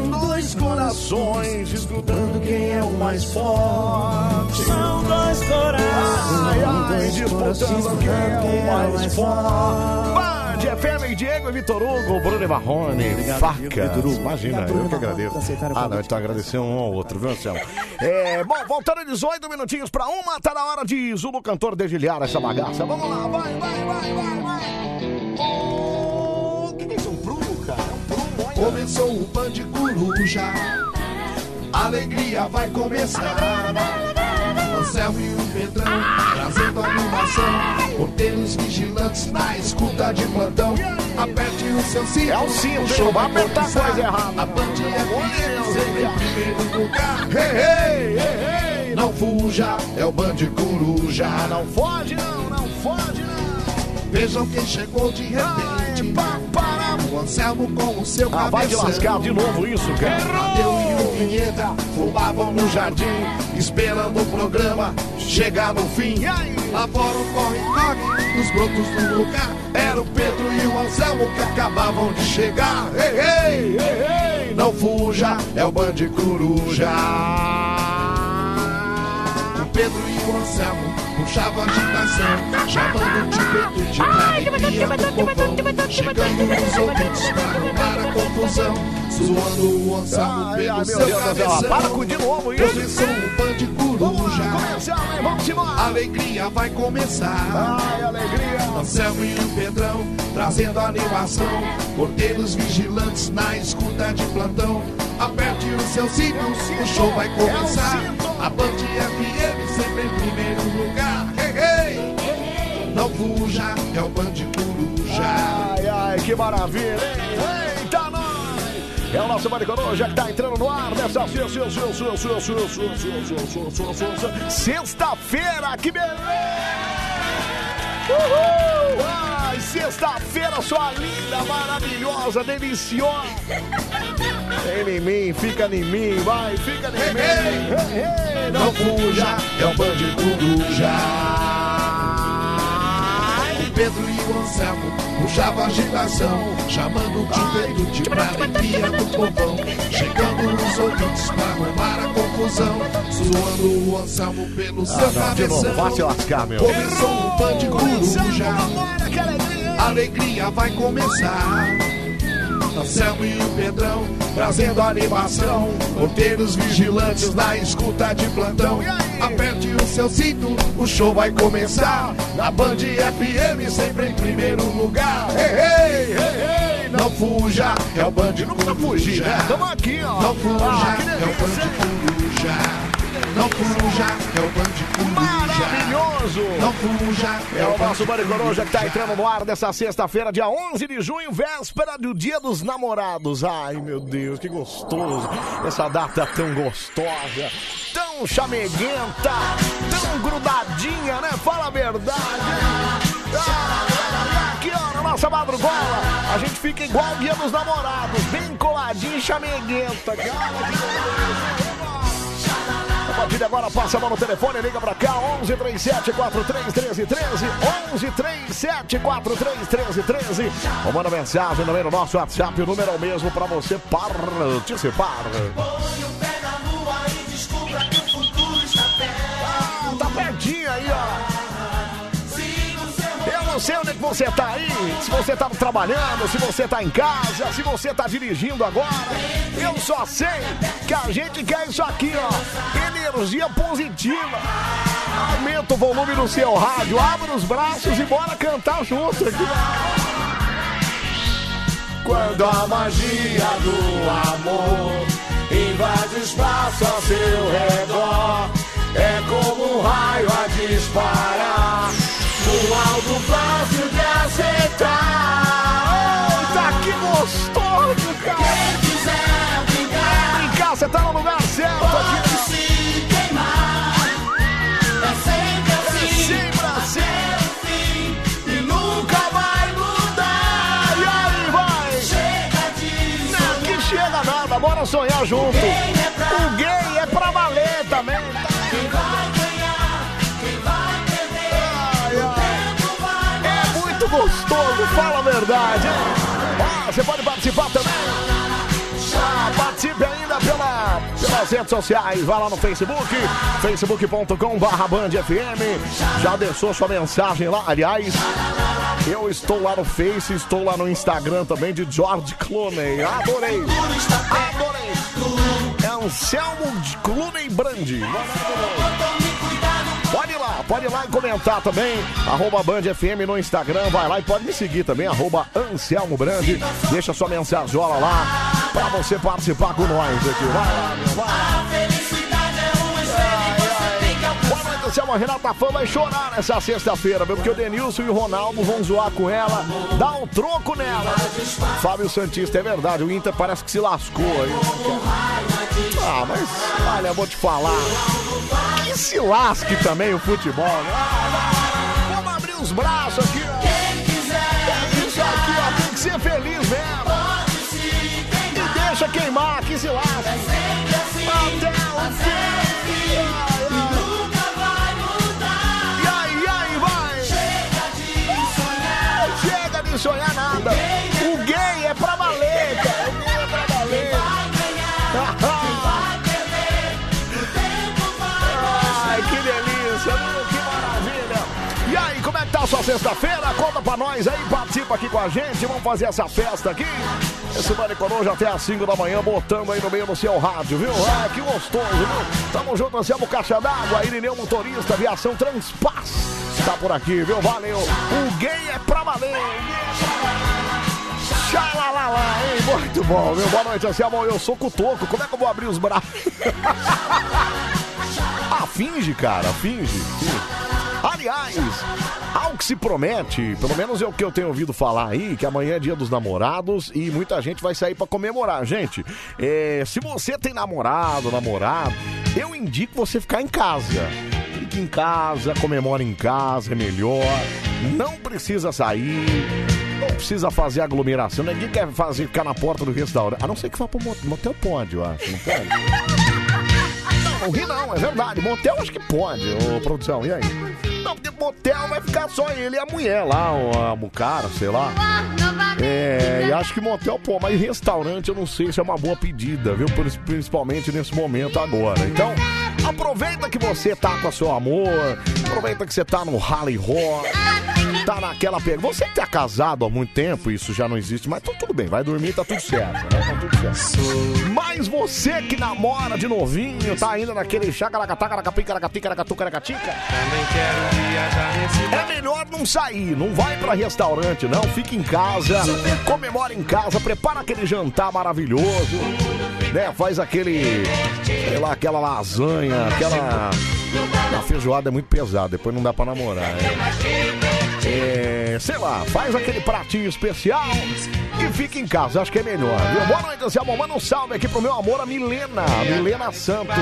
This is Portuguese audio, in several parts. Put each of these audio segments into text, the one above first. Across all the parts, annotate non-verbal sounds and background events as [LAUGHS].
São dois corações disputando quem é o mais forte. São dois corações. Ai, ai, disputando quem é o mais forte. Band, FM, Diego e Vitor Hugo, Bruno e Marrone, facas. Imagina, eu que agradeço. Ah, não, então agradecer um ao outro, viu, Anselmo? [LAUGHS] É, bom, voltando 18 minutinhos pra uma, tá na hora de Zulu Cantor dedilhar essa bagaça. Vamos lá, vai, vai, vai, vai, vai. Começou o Band Coruja, a alegria vai começar. Anselmo e o Pedrão trazendo animação. Porteiros vigilantes na escuta de plantão. Aperte o seu cinto. É o cinto, show vai apertar coisa errada. A Band FM sempre em primeiro lugar. Hey, hey, hey, hey. Não fuja, é o Band Coruja. Não foge não, não foge não. Vejam quem chegou de repente. O Anselmo com o seu Ah, vai de lascar de novo isso, cara. Tadeu e o Vinheta fumavam no jardim, esperando o programa chegar no fim. Lá fora o corre-corre, nos brotos do lugar. Era o Pedro e o Anselmo que acabavam de chegar. Ei, ei, ei, ei, não fuja, é o Band Coruja. Pedro e o Anselmo puxavam agitação, chamando de Pedro de do povão. Chegando nos ouvidos pra arrumar a confusão, zoando o Anselmo pelo seu cabeção. Para com de novo isso. Começou o Band Coruja. Começar, hein? Vamos embora. A alegria vai começar. Ai, alegria. Anselmo e o Pedrão trazendo animação. Porteiros vigilantes na escuta de plantão. Aperte os seus cintos, o show vai começar. A Band FM sempre em primeiro lugar. Hey, hey. Não fuja, é o Band Coruja. Ai, ai, que maravilha, hein? Eita, nós! É o nosso Maricoruja que tá entrando no ar nessa sexta-feira, que beleza! Uhul! Sexta-feira, sua linda, maravilhosa, deliciosa! Vem em mim, fica em mim, vai, fica em mim! Ei, ei, Não fuja, é o Band Coruja. O Pedro e o Anselmo puxavam agitação, chamando de Pedro de pra alegria do povão. Chegando nos ouvidos pra arrumar a confusão, zoando o Anselmo pelo seu Ah, de novo, cabeção. vai se lascar, meu. Começou o Band Coruja, a alegria vai começar. Anselmo e o Pedrão trazendo animação. Porteiros vigilantes na escuta de plantão. Aperte o seu cinto, o show vai começar. Na Band FM, sempre em primeiro lugar. Ei, ei, ei, ei, não fuja, é o Band fugir, né? Tamo aqui, ó. Não fuja, Ah, é o. Band Coruja. Não fuja, é o Band Coruja. Maravilhoso! Não fuja, É o nosso Bande Coruja que tá entrando no ar dessa sexta-feira, dia 11 de junho, véspera do Dia dos Namorados. Ai, meu Deus, que gostoso. Essa data tão gostosa, tão chameguenta, tão grudadinha, né? Fala a verdade. Ah, aqui, ó, na nossa madrugola, a gente fica igual o Dia dos Namorados, bem coladinho e chameguenta. Cara, que beleza. A partir de agora, passa a mão no telefone, liga pra cá, 11 37 43 13 13, 11 37 43 13 13. Ou manda mensagem também no nosso WhatsApp, o número é o mesmo pra você participar. Ah, não sei onde é que você tá aí, se você tá trabalhando, se você tá em casa, se você tá dirigindo agora. Eu só sei que a gente quer isso aqui, ó. Energia positiva. Aumenta o volume do seu rádio, abre os braços e bora cantar junto aqui. Quando a magia do amor invade o espaço ao seu redor, é como um raio a disparar. Fácil de aceitar. Eita, que gostoso, cara! Quem quiser brincar, brincar, você tá no lugar certo aqui. se queimar. É fala a verdade. Ah, você pode participar também. Ah, participe nas redes sociais. Vai lá no Facebook, facebook.com barra Band FM. Já deixou sua mensagem lá. Aliás, eu estou lá no Face, estou lá no Instagram também de George Clooney. Adorei. Adorei. É Anselmo de Clooney Brandi. Lá, pode ir lá e comentar também. Arroba Band FM no Instagram, vai lá e pode me seguir também, arroba Anselmo Brandi. Deixa sua mensajola lá pra você participar com nós aqui. Vai lá, vai. Boa A Renata Fã vai chorar nessa sexta-feira, meu, porque o Denilson e o Ronaldo vão zoar com ela, dar um troco nela. Fábio Santista, é verdade, o Inter parece que se lascou aí. Ah, mas olha, vou te falar. Que se lasque também o futebol. né? Vamos abrir os braços aqui, ó. É Isso aqui, ó, tem que ser feliz mesmo. E deixa queimar, que se lasque. Sonhar nada. O gay é pra valer, cara. O gay é pra valer. [LAUGHS] Ai, que delícia, que maravilha. E aí, como é que tá a sua sexta-feira? Conta pra nós aí, participa aqui com a gente. Vamos fazer essa festa aqui. Esse Bande Coruja até às 5 da manhã, botando aí no meio do seu rádio, viu? Ah, que gostoso, viu? Tamo junto, Anselmo Caixa d'Água, Irineu Motorista, Aviação Transpaz. Tá por aqui, viu? Valeu. O gay é pra valer. Xalalala, hein? Muito bom? Boa noite, Anselmo. Eu sou cutoco. Como é que eu vou abrir os braços? [LAUGHS] Ah, finge, cara, finge. Aliás, ao que se promete, pelo menos é o que eu tenho ouvido falar aí, que amanhã é dia dos namorados e muita gente vai sair pra comemorar. Gente, é, se você tem namorado, namorado, eu indico você ficar em casa. Fique em casa, comemora em casa, é melhor. Não precisa sair. Não precisa fazer aglomeração. Ninguém quer fazer ficar na porta do restaurante. A não ser que vá pro mo- motel, pode, eu acho. Não pode? [LAUGHS] Não ri não, é verdade. Motel acho que pode, ô produção. E aí? Não, porque motel vai ficar só ele e a mulher lá, ou o cara, sei lá. É, e acho que motel, pô, mas restaurante eu não sei se é uma boa pedida, viu? Principalmente nesse momento agora. Então, aproveita que você tá com a seu amor, aproveita que você tá no rally rock, tá naquela pega. Você que tá casado há muito tempo, isso já não existe, mas tá tudo bem, vai dormir, tá tudo certo, né? Tá tudo certo. Mas você que namora de novinho, tá ainda naquele chacaracatá, caracapi, caracati, caracatu, caracatica. É melhor não sair, não vai pra restaurante, não. Fica em casa, comemora em casa, prepara aquele jantar maravilhoso, né? Faz aquele, sei lá, aquela lasanha, aquela. A feijoada é muito pesada, depois não dá pra namorar. né? É, sei lá, faz aquele pratinho especial e fica em casa, acho que é melhor. Viu? Boa noite, Anselmo. Manda um salve aqui pro meu amor, a Milena, Milena Santos.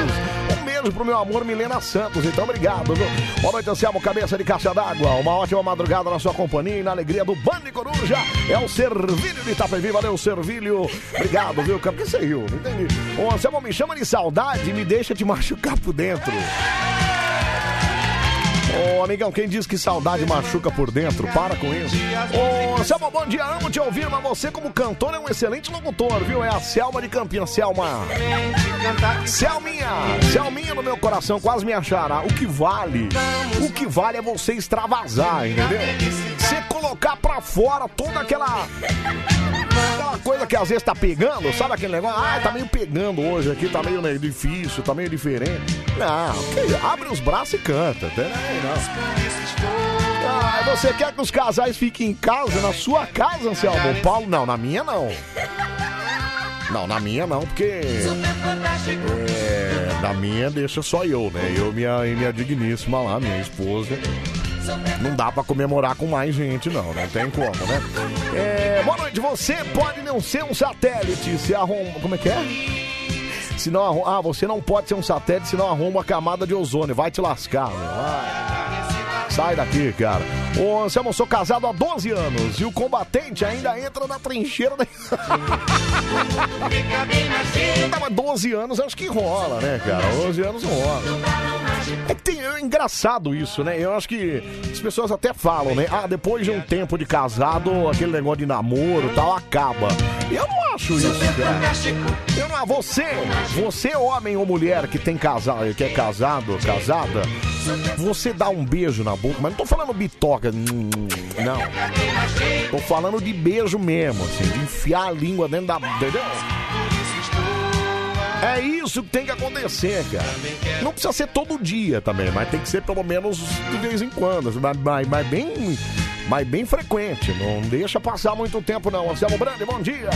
Um beijo pro meu amor, Milena Santos. Então, obrigado, viu? Boa noite, Anselmo, cabeça de caixa d'água. Uma ótima madrugada na sua companhia e na alegria do Bande Coruja. É o Servilho de Itapevi. Valeu, Servilho. Obrigado, viu? Por que você riu? Não entendi. Ô, Anselmo, me chama de saudade e me deixa te [LAUGHS] machucar por dentro. Ô, amigão, quem diz que saudade machuca por dentro? Para com isso. Ô, Selma, bom dia, amo te ouvir, mas você como cantor é um excelente locutor, viu? É a Selma de Campinas, Selma. Selminha, Selminha no meu coração, quase me achará. O que vale, o que vale é você extravasar, entendeu? Você colocar pra fora toda aquela... Aquela coisa que às vezes tá pegando, sabe aquele negócio? Ah, tá meio pegando hoje aqui, tá meio né, difícil, tá meio diferente. Não, que- abre os braços e canta? Não. Ah, você quer que os casais fiquem em casa, na sua casa, Anselmo? Paulo, não, na minha não. Não, na minha não, porque. É, na minha deixa só eu, né? Eu minha, e minha digníssima lá, minha esposa. Não dá pra comemorar com mais gente, não, não tem como, né? É, boa noite, você pode não ser um satélite se arruma. Como é que é? Se não arru- Ah, você não pode ser um satélite se não arruma uma camada de ozônio. Vai te lascar, meu. Vai. Sai daqui, cara. Ô, Anselmo, eu sou casado há 12 anos e o combatente ainda entra na trincheira da. Não, [LAUGHS] mas 12 anos acho que rola, né, cara? 12 anos rola. É tem, é engraçado isso, né? Eu acho que as pessoas até falam, né? Ah, depois de um tempo de casado, aquele negócio de namoro e tal acaba. Eu não acho isso, cara. Eu não, você, você homem ou mulher que tem casado, que é casado, casada, você dá um beijo na boca, mas não tô falando bitoca, hum, não. Tô falando de beijo mesmo, assim, de enfiar a língua dentro da, entendeu? É isso que tem que acontecer, cara. Não precisa ser todo dia também, mas tem que ser pelo menos de vez em quando. Mas, mas, mas bem, mas bem frequente. Não deixa passar muito tempo, não. Anselmo Brandi, bom dia.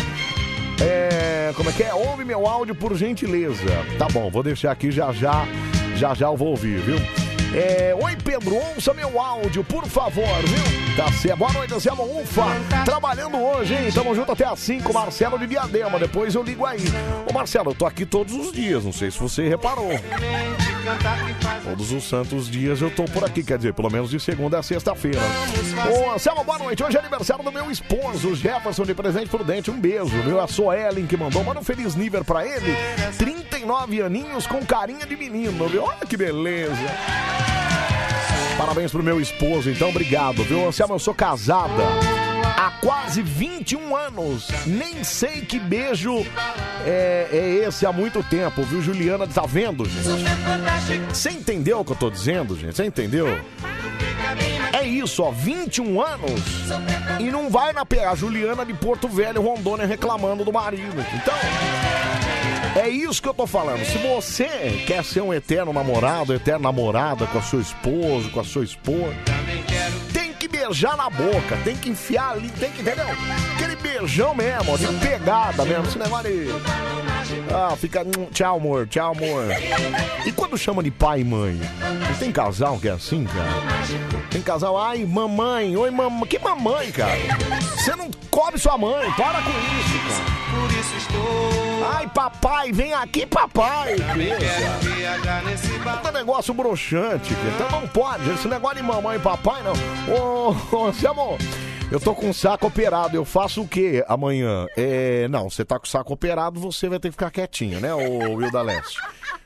É, como é que é? Ouve meu áudio por gentileza. Tá bom, vou deixar aqui já já. Já já eu vou ouvir, viu? É, Oi, Pedro, ouça meu áudio, por favor, viu? Tá certo. Boa noite, Anselmo Ufa. Trabalhando hoje, hein? Tamo junto até às 5, Marcelo de Diadema. Depois eu ligo aí. Ô, Marcelo, eu tô aqui todos os dias, não sei se você reparou. Todos os santos dias eu tô por aqui, quer dizer, pelo menos de segunda a sexta-feira. Ô, Anselmo, boa noite. Hoje é aniversário do meu esposo, Jefferson de Presente Prudente. Um beijo, viu? A Soellen que mandou. Manda um feliz nível pra ele. 39 aninhos com carinha de menino, viu? Olha que beleza. Parabéns pro meu esposo, então obrigado, viu? Anselmo, eu sou casada há quase 21 anos. Nem sei que beijo é, é esse há muito tempo, viu, Juliana? Tá vendo, gente? Você entendeu o que eu tô dizendo, gente? Você entendeu? É isso, ó, 21 anos e não vai na a Juliana de Porto Velho, Rondônia, reclamando do marido. Então, é isso que eu tô falando. Se você quer ser um eterno namorado, eterna namorada com a sua esposa, com a sua esposa, tem que beijar na boca, tem que enfiar ali, tem que, entendeu? Beijão mesmo, de pegada mesmo, esse negócio de... Ah, fica. hum, Tchau, amor, tchau, amor. E quando chama de pai e mãe? Tem casal que é assim, cara? Tem casal, ai, mamãe, oi, mamãe. Que mamãe, cara? Você não cobre sua mãe, para com isso, cara. Ai, papai, vem aqui, papai. Puta negócio broxante, cara. então não pode. Esse negócio de mamãe e papai, não. Ô, ô, Anselmo, eu tô com o saco operado, eu faço o quê amanhã? É, não, você tá com o saco operado, você vai ter que ficar quietinho, né, ô Wilda Leste?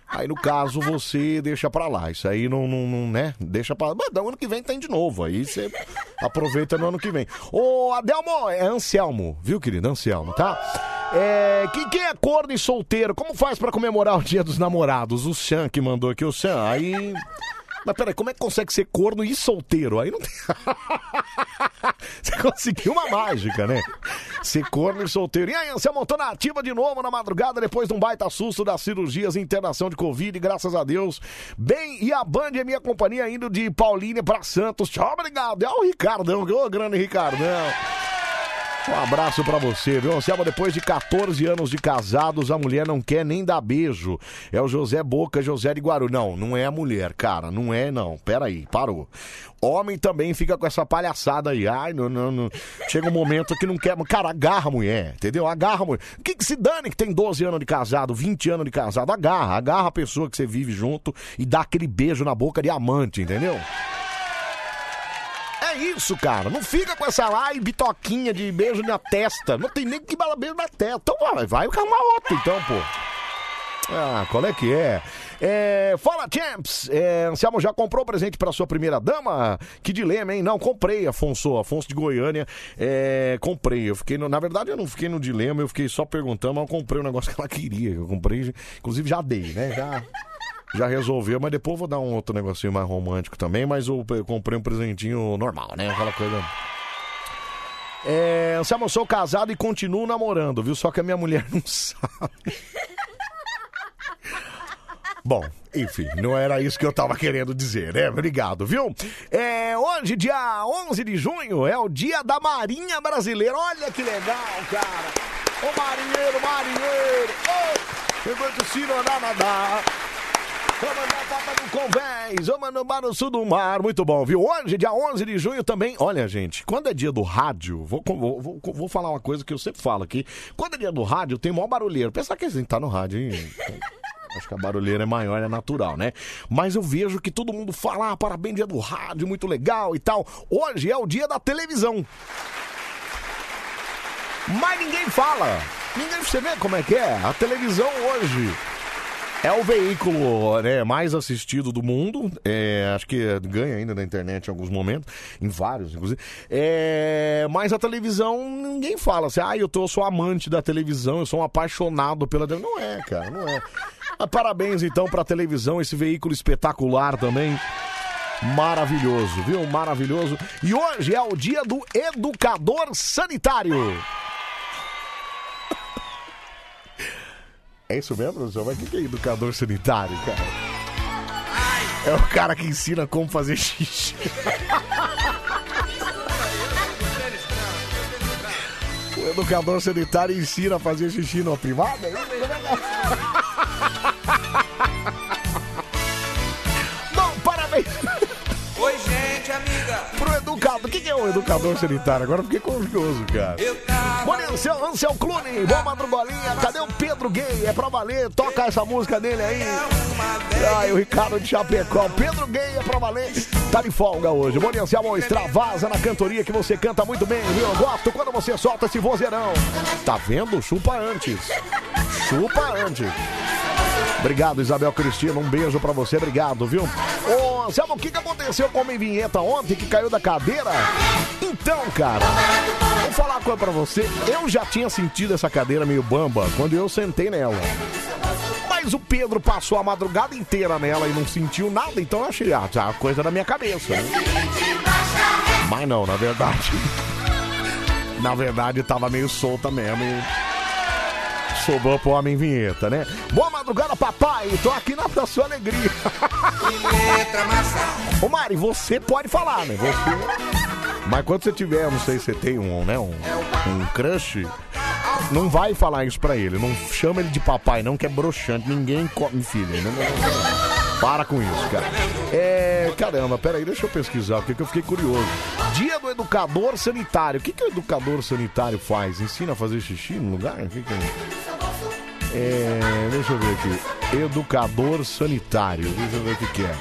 Aí, no caso, você deixa pra lá. Isso aí não, não, não, né? Deixa pra lá. Mas no ano que vem tem de novo. Aí você aproveita no ano que vem. Ô, Adelmo, é Anselmo, viu, querido? Anselmo, tá? É, quem, quem é corno e solteiro, como faz pra comemorar o dia dos namorados? O Chan que mandou aqui, o Chan. Aí... Mas peraí, como é que consegue ser corno e solteiro? Aí não tem. [LAUGHS] Você conseguiu uma mágica, né? Ser corno e solteiro. E aí, você montou na ativa de novo na madrugada depois de um baita susto das cirurgias e internação de Covid, graças a Deus. Bem, e a Band é minha companhia indo de Paulínia pra Santos. Tchau, obrigado. É o Ricardão, ô grande Ricardão. Um abraço pra você, viu? Anselmo, depois de 14 anos de casados, a mulher não quer nem dar beijo. É o José Boca, José de Guaru. Não, não é a mulher, cara. Não é, não. Pera aí, parou. Homem também fica com essa palhaçada aí. Ai, não, não, não. Chega um momento que não quer. Cara, agarra a mulher, entendeu? Agarra a mulher. O que, que se dane que tem 12 anos de casado, 20 anos de casado? Agarra, agarra a pessoa que você vive junto e dá aquele beijo na boca de amante, entendeu? Isso, cara. Não fica com essa lá e bitoquinha de beijo na testa. Não tem nem que dar beijo na testa. Então vai, vai arrumar outro, então, pô. Ah, qual é que é? É, fala, Champs! É, Anselmo já comprou presente para sua primeira dama? Que dilema, hein? Não, comprei, Afonso. Afonso de Goiânia. É, comprei. Eu fiquei no, na verdade, eu não fiquei no dilema, eu fiquei só perguntando, mas eu comprei o negócio que ela queria. Eu comprei, inclusive já dei, né? Já. Já resolveu, mas depois vou dar um outro negocinho mais romântico também, mas eu, comprei um presentinho normal, né? Aquela coisa. É, Anselmo, eu sou casado e continuo namorando, viu? Só que a minha mulher [LAUGHS] não sabe. Bom, enfim, não era isso que eu tava querendo dizer, né? Obrigado, viu? É, hoje, dia 11 de junho, é o dia da Marinha Brasileira. Olha que legal, cara. Ô marinheiro, marinheiro. Ô, vou te ensinar a nadar. Papa no convés, vou mandar para o sul do mar. Muito bom, viu? Hoje, dia 11 de junho também. Olha, gente, quando é dia do rádio, vou, vou, vou, vou falar uma coisa que eu sempre falo aqui. Quando é dia do rádio, tem maior barulheiro. Pensar que a gente tá no rádio, hein? [LAUGHS] Acho que a barulheira é maior, é natural, né? Mas eu vejo que todo mundo fala, ah, parabéns, dia do rádio, muito legal e tal. Hoje é o dia da televisão. Mas ninguém fala. Ninguém, você vê como é que é? A televisão hoje É o veículo né, mais assistido do mundo. É, acho que ganha ainda na internet em alguns momentos, em vários, inclusive. É, mas a televisão, ninguém fala assim, ah, eu, tô, eu sou amante da televisão, eu sou um apaixonado pela televisão. Não é, cara, não é. Mas parabéns então pra televisão, esse veículo espetacular também. Maravilhoso, viu? Maravilhoso. E hoje é o dia do educador sanitário. É isso mesmo, professor? Mas o que que é educador sanitário, cara? É o cara que ensina como fazer xixi. O educador sanitário ensina a fazer xixi na privada? Educador. O que que é o educador sanitário? Agora fiquei curioso, cara. Dia, Ansel, Ansel Clune, boa madrugolinha. Cadê o Pedro Gay? É pra valer, toca essa música dele aí. Ai, o Ricardo de Chapecó. Pedro Gay é pra valer. Tá de folga hoje. Bom dia, Anselmo. Extravasa na cantoria que você canta muito bem, viu? Eu gosto quando você solta esse vozeirão. Tá vendo? Chupa antes. Chupa antes. Obrigado, Isabel Cristina. Um beijo pra você, obrigado, viu? Ô, Anselmo, o que, que aconteceu com a minha vinheta ontem que caiu da cadeira? Então, cara, vou falar uma coisa pra você. Eu já tinha sentido essa cadeira meio bamba quando eu sentei nela. Mas o Pedro passou a madrugada inteira nela e não sentiu nada, então eu achei, ah, já coisa da minha cabeça. Mas não, na verdade. [LAUGHS] Na verdade, tava meio solta mesmo e sobrou pro homem vinheta, né? Boa madrugada, papai! Tô aqui na, na sua alegria. Ô Mari, você pode falar, né? Você. Mas quando você tiver, não sei se você tem um, né? Um, um crush. Não vai falar isso pra ele. Não chama ele de papai, não, que é broxante. Ninguém come filho. Né? Para com isso, cara. É. Caramba, peraí, deixa eu pesquisar, porque que eu fiquei curioso. Dia do educador sanitário. O que, que o educador sanitário faz? Ensina a fazer xixi no lugar? O que que é? É, deixa eu ver aqui. Educador sanitário. Deixa eu ver o que, que é.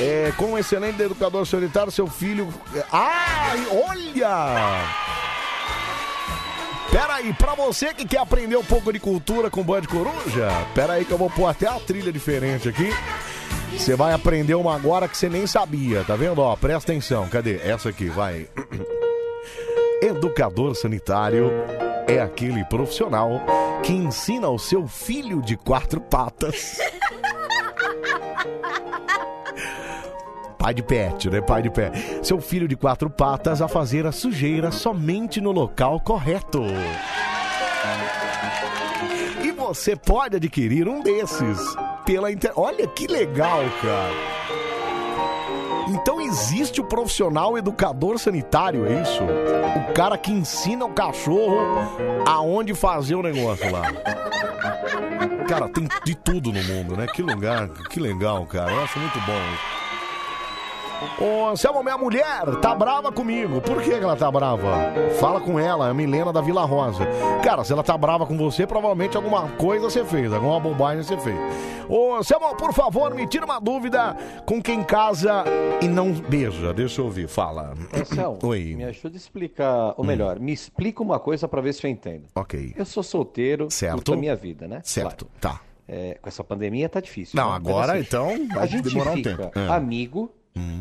É, como um excelente educador sanitário, seu filho. Ai, olha! Pera aí, pra você que quer aprender um pouco de cultura com Band Coruja, pera aí que eu vou pôr até a trilha diferente aqui. Você vai aprender uma agora que você nem sabia, tá vendo? Ó, presta atenção, cadê? Essa aqui, vai. [CLEARS THROAT] Educador sanitário é aquele profissional que ensina ao seu filho de quatro patas. [LAUGHS] Pai de pet, né? Pai de pet. Seu filho de quatro patas a fazer a sujeira somente no local correto. E você pode adquirir um desses pela internet. Olha que legal, cara. Então existe o profissional educador sanitário, é isso? O cara que ensina o cachorro aonde fazer o negócio lá. Cara, tem de tudo no mundo, né? Que lugar, que legal, cara. Acho muito bom. Ô, Anselmo, minha mulher tá brava comigo. Por que que ela tá brava? Fala com ela, a Milena da Vila Rosa. Cara, se ela tá brava com você, provavelmente alguma coisa você fez, alguma bobagem você fez. Ô, Anselmo, por favor, me tira uma dúvida com quem casa e não beija. Deixa eu ouvir, fala. Anselmo, [CLEARS THROAT] Oi. me ajuda a explicar, ou melhor, me explica uma coisa pra ver se eu entendo. Ok. Eu sou solteiro, Certo. curto a minha vida, né? Certo, tá. É, com essa pandemia tá difícil. Não, né? Mas, agora, assim, então, vai a gente demorar um fica tempo. Ah. amigo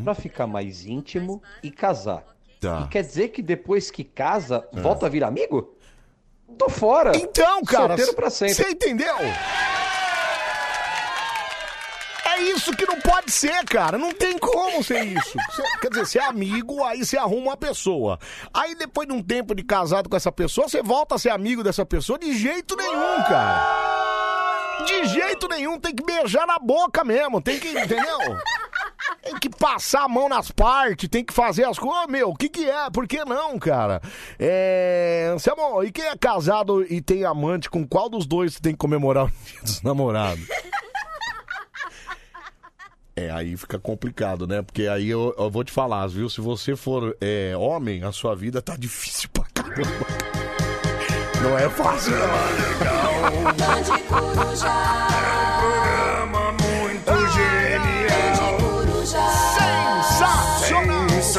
pra ficar mais íntimo e casar. Tá. E quer dizer que depois que casa, volta a virar amigo? Tô fora. Então, cara, Solteiro pra sempre. Você entendeu? É isso que não pode ser, cara. Não tem como ser isso. Cê- quer dizer, você é amigo, aí você arruma uma pessoa. Aí depois de um tempo de casado com essa pessoa, você volta a ser amigo dessa pessoa de jeito nenhum, cara. De jeito nenhum, tem que beijar na boca mesmo, tem que, entendeu? Tem que passar a mão nas partes, tem que fazer as coisas. Ô, meu, o que que é? Por que não, cara? É... Anselmo, e quem é casado e tem amante, com qual dos dois tem que comemorar o dia dos namorados? É, aí fica complicado, né? Porque aí eu, eu vou te falar, viu? Se você for é, homem, a sua vida tá difícil pra caramba. Não é fácil, não.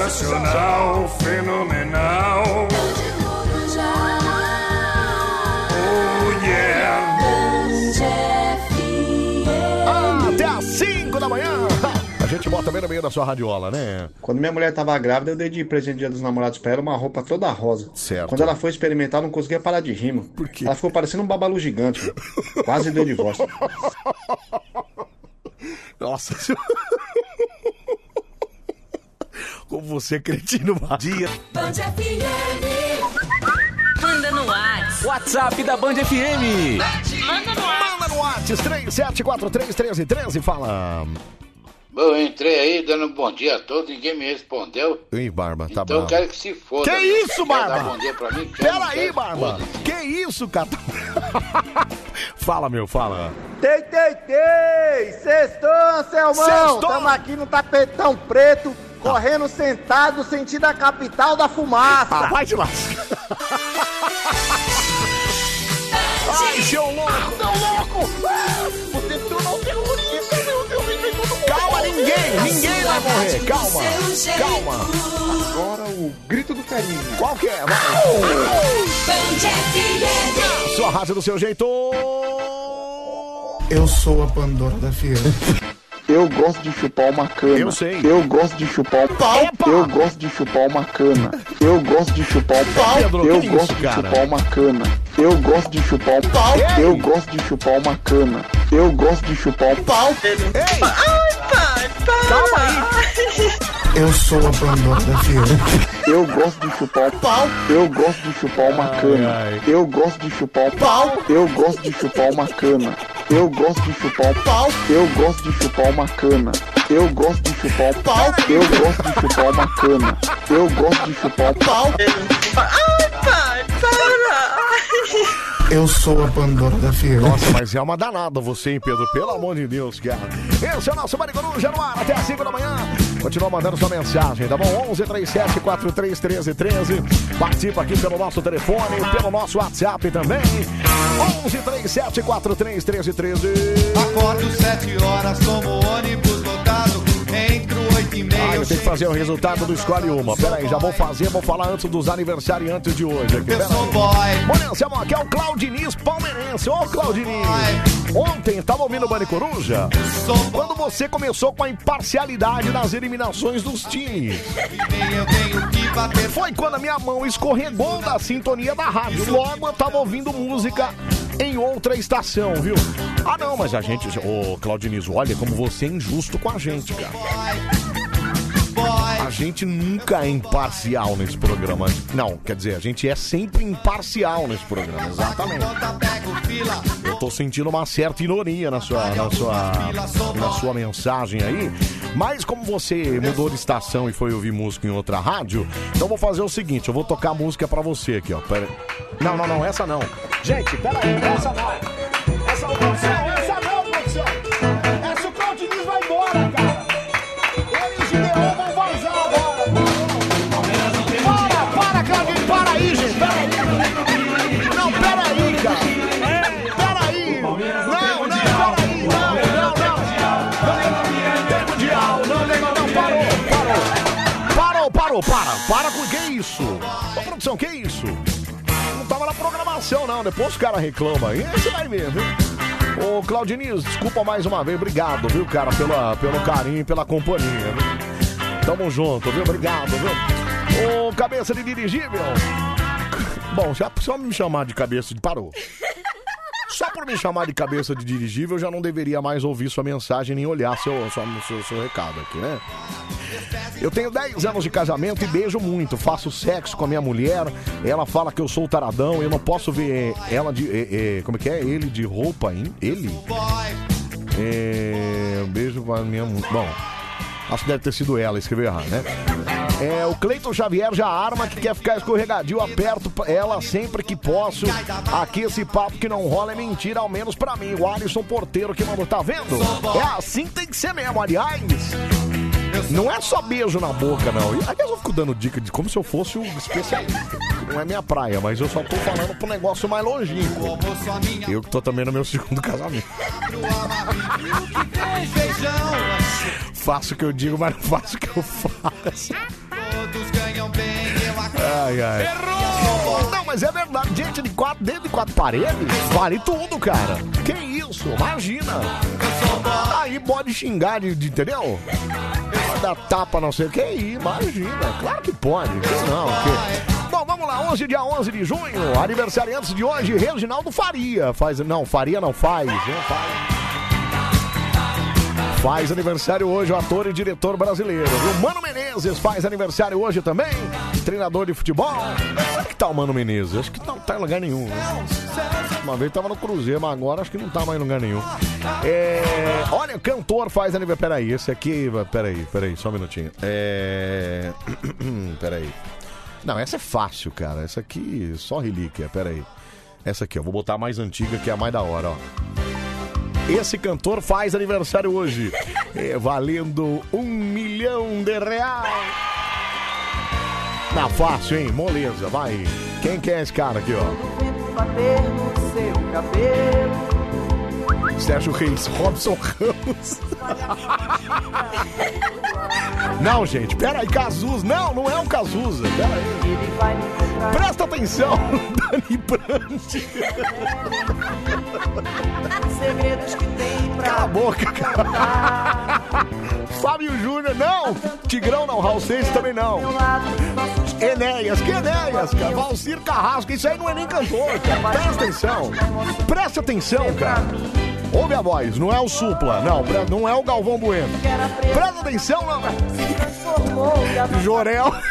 sensacional, fenomenal. Até às 5 da manhã! [LAUGHS] A gente bota bem no meio da sua radiola, né? Quando minha mulher tava grávida, eu dei de presente de dia dos namorados pra ela uma roupa toda rosa. Certo. Quando ela foi experimentar, não conseguia parar de rima. Por quê? Ela ficou parecendo um babalu gigante. [LAUGHS] Quase deu divórcio. Nossa senhora. [LAUGHS] Como você é cretino, Dia. Band FM. Manda no WhatsApp. WhatsApp da Band FM. Manda no WhatsApp. Manda no WhatsApp 37431313 fala. Bom, eu entrei aí dando bom dia a todos, ninguém me respondeu. Ei, Barba, tá então eu bom. quero que se foda. Que meu. isso, Barba? bom dia pra mim? Quer, não Pera aí? Barba. Que isso, cara? [LAUGHS] fala, meu, fala. Tei, tei, tei! Sextou, Anselmão! Sextou! Tamo aqui no tapetão preto, correndo sentado, sentindo a capital da fumaça! Ah, vai de lascar. Ai, seu louco! Seu louco! Ah, Você tornou um terrorista, meu Deus! vem todo mundo Calma, ninguém! Ninguém vai morrer! Calma! Calma! Agora o grito do carinho. Qual que é? Vai! Sua rádio do seu jeito! Eu sou a Pandora da Fiel. [LAUGHS] Eu gosto de chupar uma cana. Eu sei. Eu gosto de chupar um pau. Epa! Eu gosto de chupar uma cana. Eu gosto de chupar um pau. Pedro, eu gosto isso, de cara? chupar uma cana. Eu gosto de chupar um pau. Ei! Eu gosto de chupar uma cana. Eu gosto de chupar um pau. Ei! Calma aí! [LAUGHS] Eu sou a Pandora da Fiel. Eu gosto de chupar pau. Eu gosto de chupar uma cana. ai. Eu gosto de chupar pau. Eu gosto de chupar uma cana. Eu gosto de chupar pau. Eu gosto de chupar uma cana. Eu gosto de chupar pau. Eu gosto de chupar uma cana. Eu gosto de chupar pau. Eu sou a Pandora da Fiel. Nossa, mas é uma danada você, hein, Pedro? Pelo amor de Deus, cara. Esse é o nosso Maricoruja no ar, até as 5 da manhã. Continua mandando sua mensagem, tá bom? 11 37 43 13 13. Participa aqui pelo nosso telefone, pelo nosso WhatsApp também. 11 37 43 13 13. Acordo sete horas, tomo ônibus Ah, eu tenho que fazer o resultado do Escolhe Uma. Pera aí, já vou fazer, vou falar antes dos aniversariantes de hoje aqui. Eu Pera sou aí. Anselmo, aqui é o Claudiniz Palmeirense. Ô, Claudiniz. Ontem, tava ouvindo o Bani Coruja? Quando você começou com a imparcialidade nas eliminações dos times. Foi quando a minha mão escorregou da sintonia da rádio. Logo, eu tava ouvindo música em outra estação, viu? Ah, não, mas a gente... Ô, Claudiniz, olha como você é injusto com a gente, cara. A gente nunca é imparcial nesse programa. Não, quer dizer, a gente é sempre imparcial nesse programa, exatamente. Eu tô sentindo uma certa ironia na sua, na sua, na sua mensagem aí. Mas como você mudou de estação e foi ouvir música em outra rádio, então vou fazer o seguinte, eu vou tocar música pra você aqui, ó. Pera... Não, não, não, essa não. Gente, pera aí. Essa não, para. Com que isso? Ô, produção, que isso? Não tava na programação, não. Depois os caras reclamam aí. Você vai ver, viu? Ô, Claudiniz, desculpa mais uma vez. Obrigado, viu, cara, pela, pelo carinho e pela companhia, viu? Tamo junto, viu? Obrigado, viu? Ô, cabeça de dirigível. [LAUGHS] Bom, já só me chamar de cabeça de... Parou. Só por me chamar de cabeça de dirigível, eu já não deveria mais ouvir sua mensagem nem olhar seu, seu, seu, seu recado aqui, né? Eu tenho 10 anos de casamento e beijo muito. Faço sexo com a minha mulher. Ela fala que eu sou taradão. Eu não posso ver ela de. eh, eh, como é que é? Ele de roupa, hein? Ele? É, beijo pra minha. Bom, acho que deve ter sido ela, escreveu errado, né? É, o Cleiton Xavier já arma que quer ficar escorregadio, aperto ela sempre que posso. Aqui esse papo que não rola é mentira, ao menos pra mim. O Alisson Porteiro que mandou, tá vendo? É assim tem que ser mesmo, aliás. Não é só beijo na boca, não. Aliás, eu fico dando dica de como se eu fosse um especialista. Não é minha praia, mas eu só tô falando pro negócio mais longínquo. Eu que tô também no meu segundo casamento. Faço o que eu digo, mas não faço o que eu faço. Ai, ai. Não, mas é verdade. Gente de quatro, dentro de quatro paredes, vale tudo, cara. Que isso? imagina. Aí pode xingar, de, de- entendeu? Pode dar tapa, não sei o que, imagina. Claro que pode, que não, que... Bom, vamos lá, 11, dia 11 de junho, aniversariantes de hoje, Reginaldo Faria. Faz, não, Faria não faz, não faz. Faz aniversário hoje o ator e diretor brasileiro. O Mano Menezes faz aniversário hoje também. Treinador de futebol. Será que tá o Mano Menezes? Acho que não tá em lugar nenhum. né? Uma vez tava no Cruzeiro, mas agora acho que não tá mais em lugar nenhum. É, olha, o cantor faz aniversário. Peraí, esse aqui. Peraí, peraí, só um minutinho. É. [CLEARS THROAT] Peraí. Não, essa é fácil, cara. Essa aqui, só relíquia. Peraí. Essa aqui, eu vou botar a mais antiga, que é a mais da hora, ó. Esse cantor faz aniversário hoje, é, valendo um milhão de reais. Tá fácil, hein? Moleza, vai. Quem que é esse cara aqui, ó? Sérgio Reis, Robson Ramos. Não, gente, pera aí, Cazuza. Não, não é o Cazuza. Pera aí. Presta atenção, [LAUGHS] Dani Brandt. Segredos que tem pra Cala a boca, cara. Fábio Júnior, não. Tigrão não, Raul Seixas também não. Enéas, que Enéas, cara? Valcir Carrasco, isso aí não é nem cantor, cara. Presta atenção. Presta atenção, cara. Ouve a voz, não é o Supla, não, não é o Galvão Bueno. Presta atenção, não. Jorel. [LAUGHS]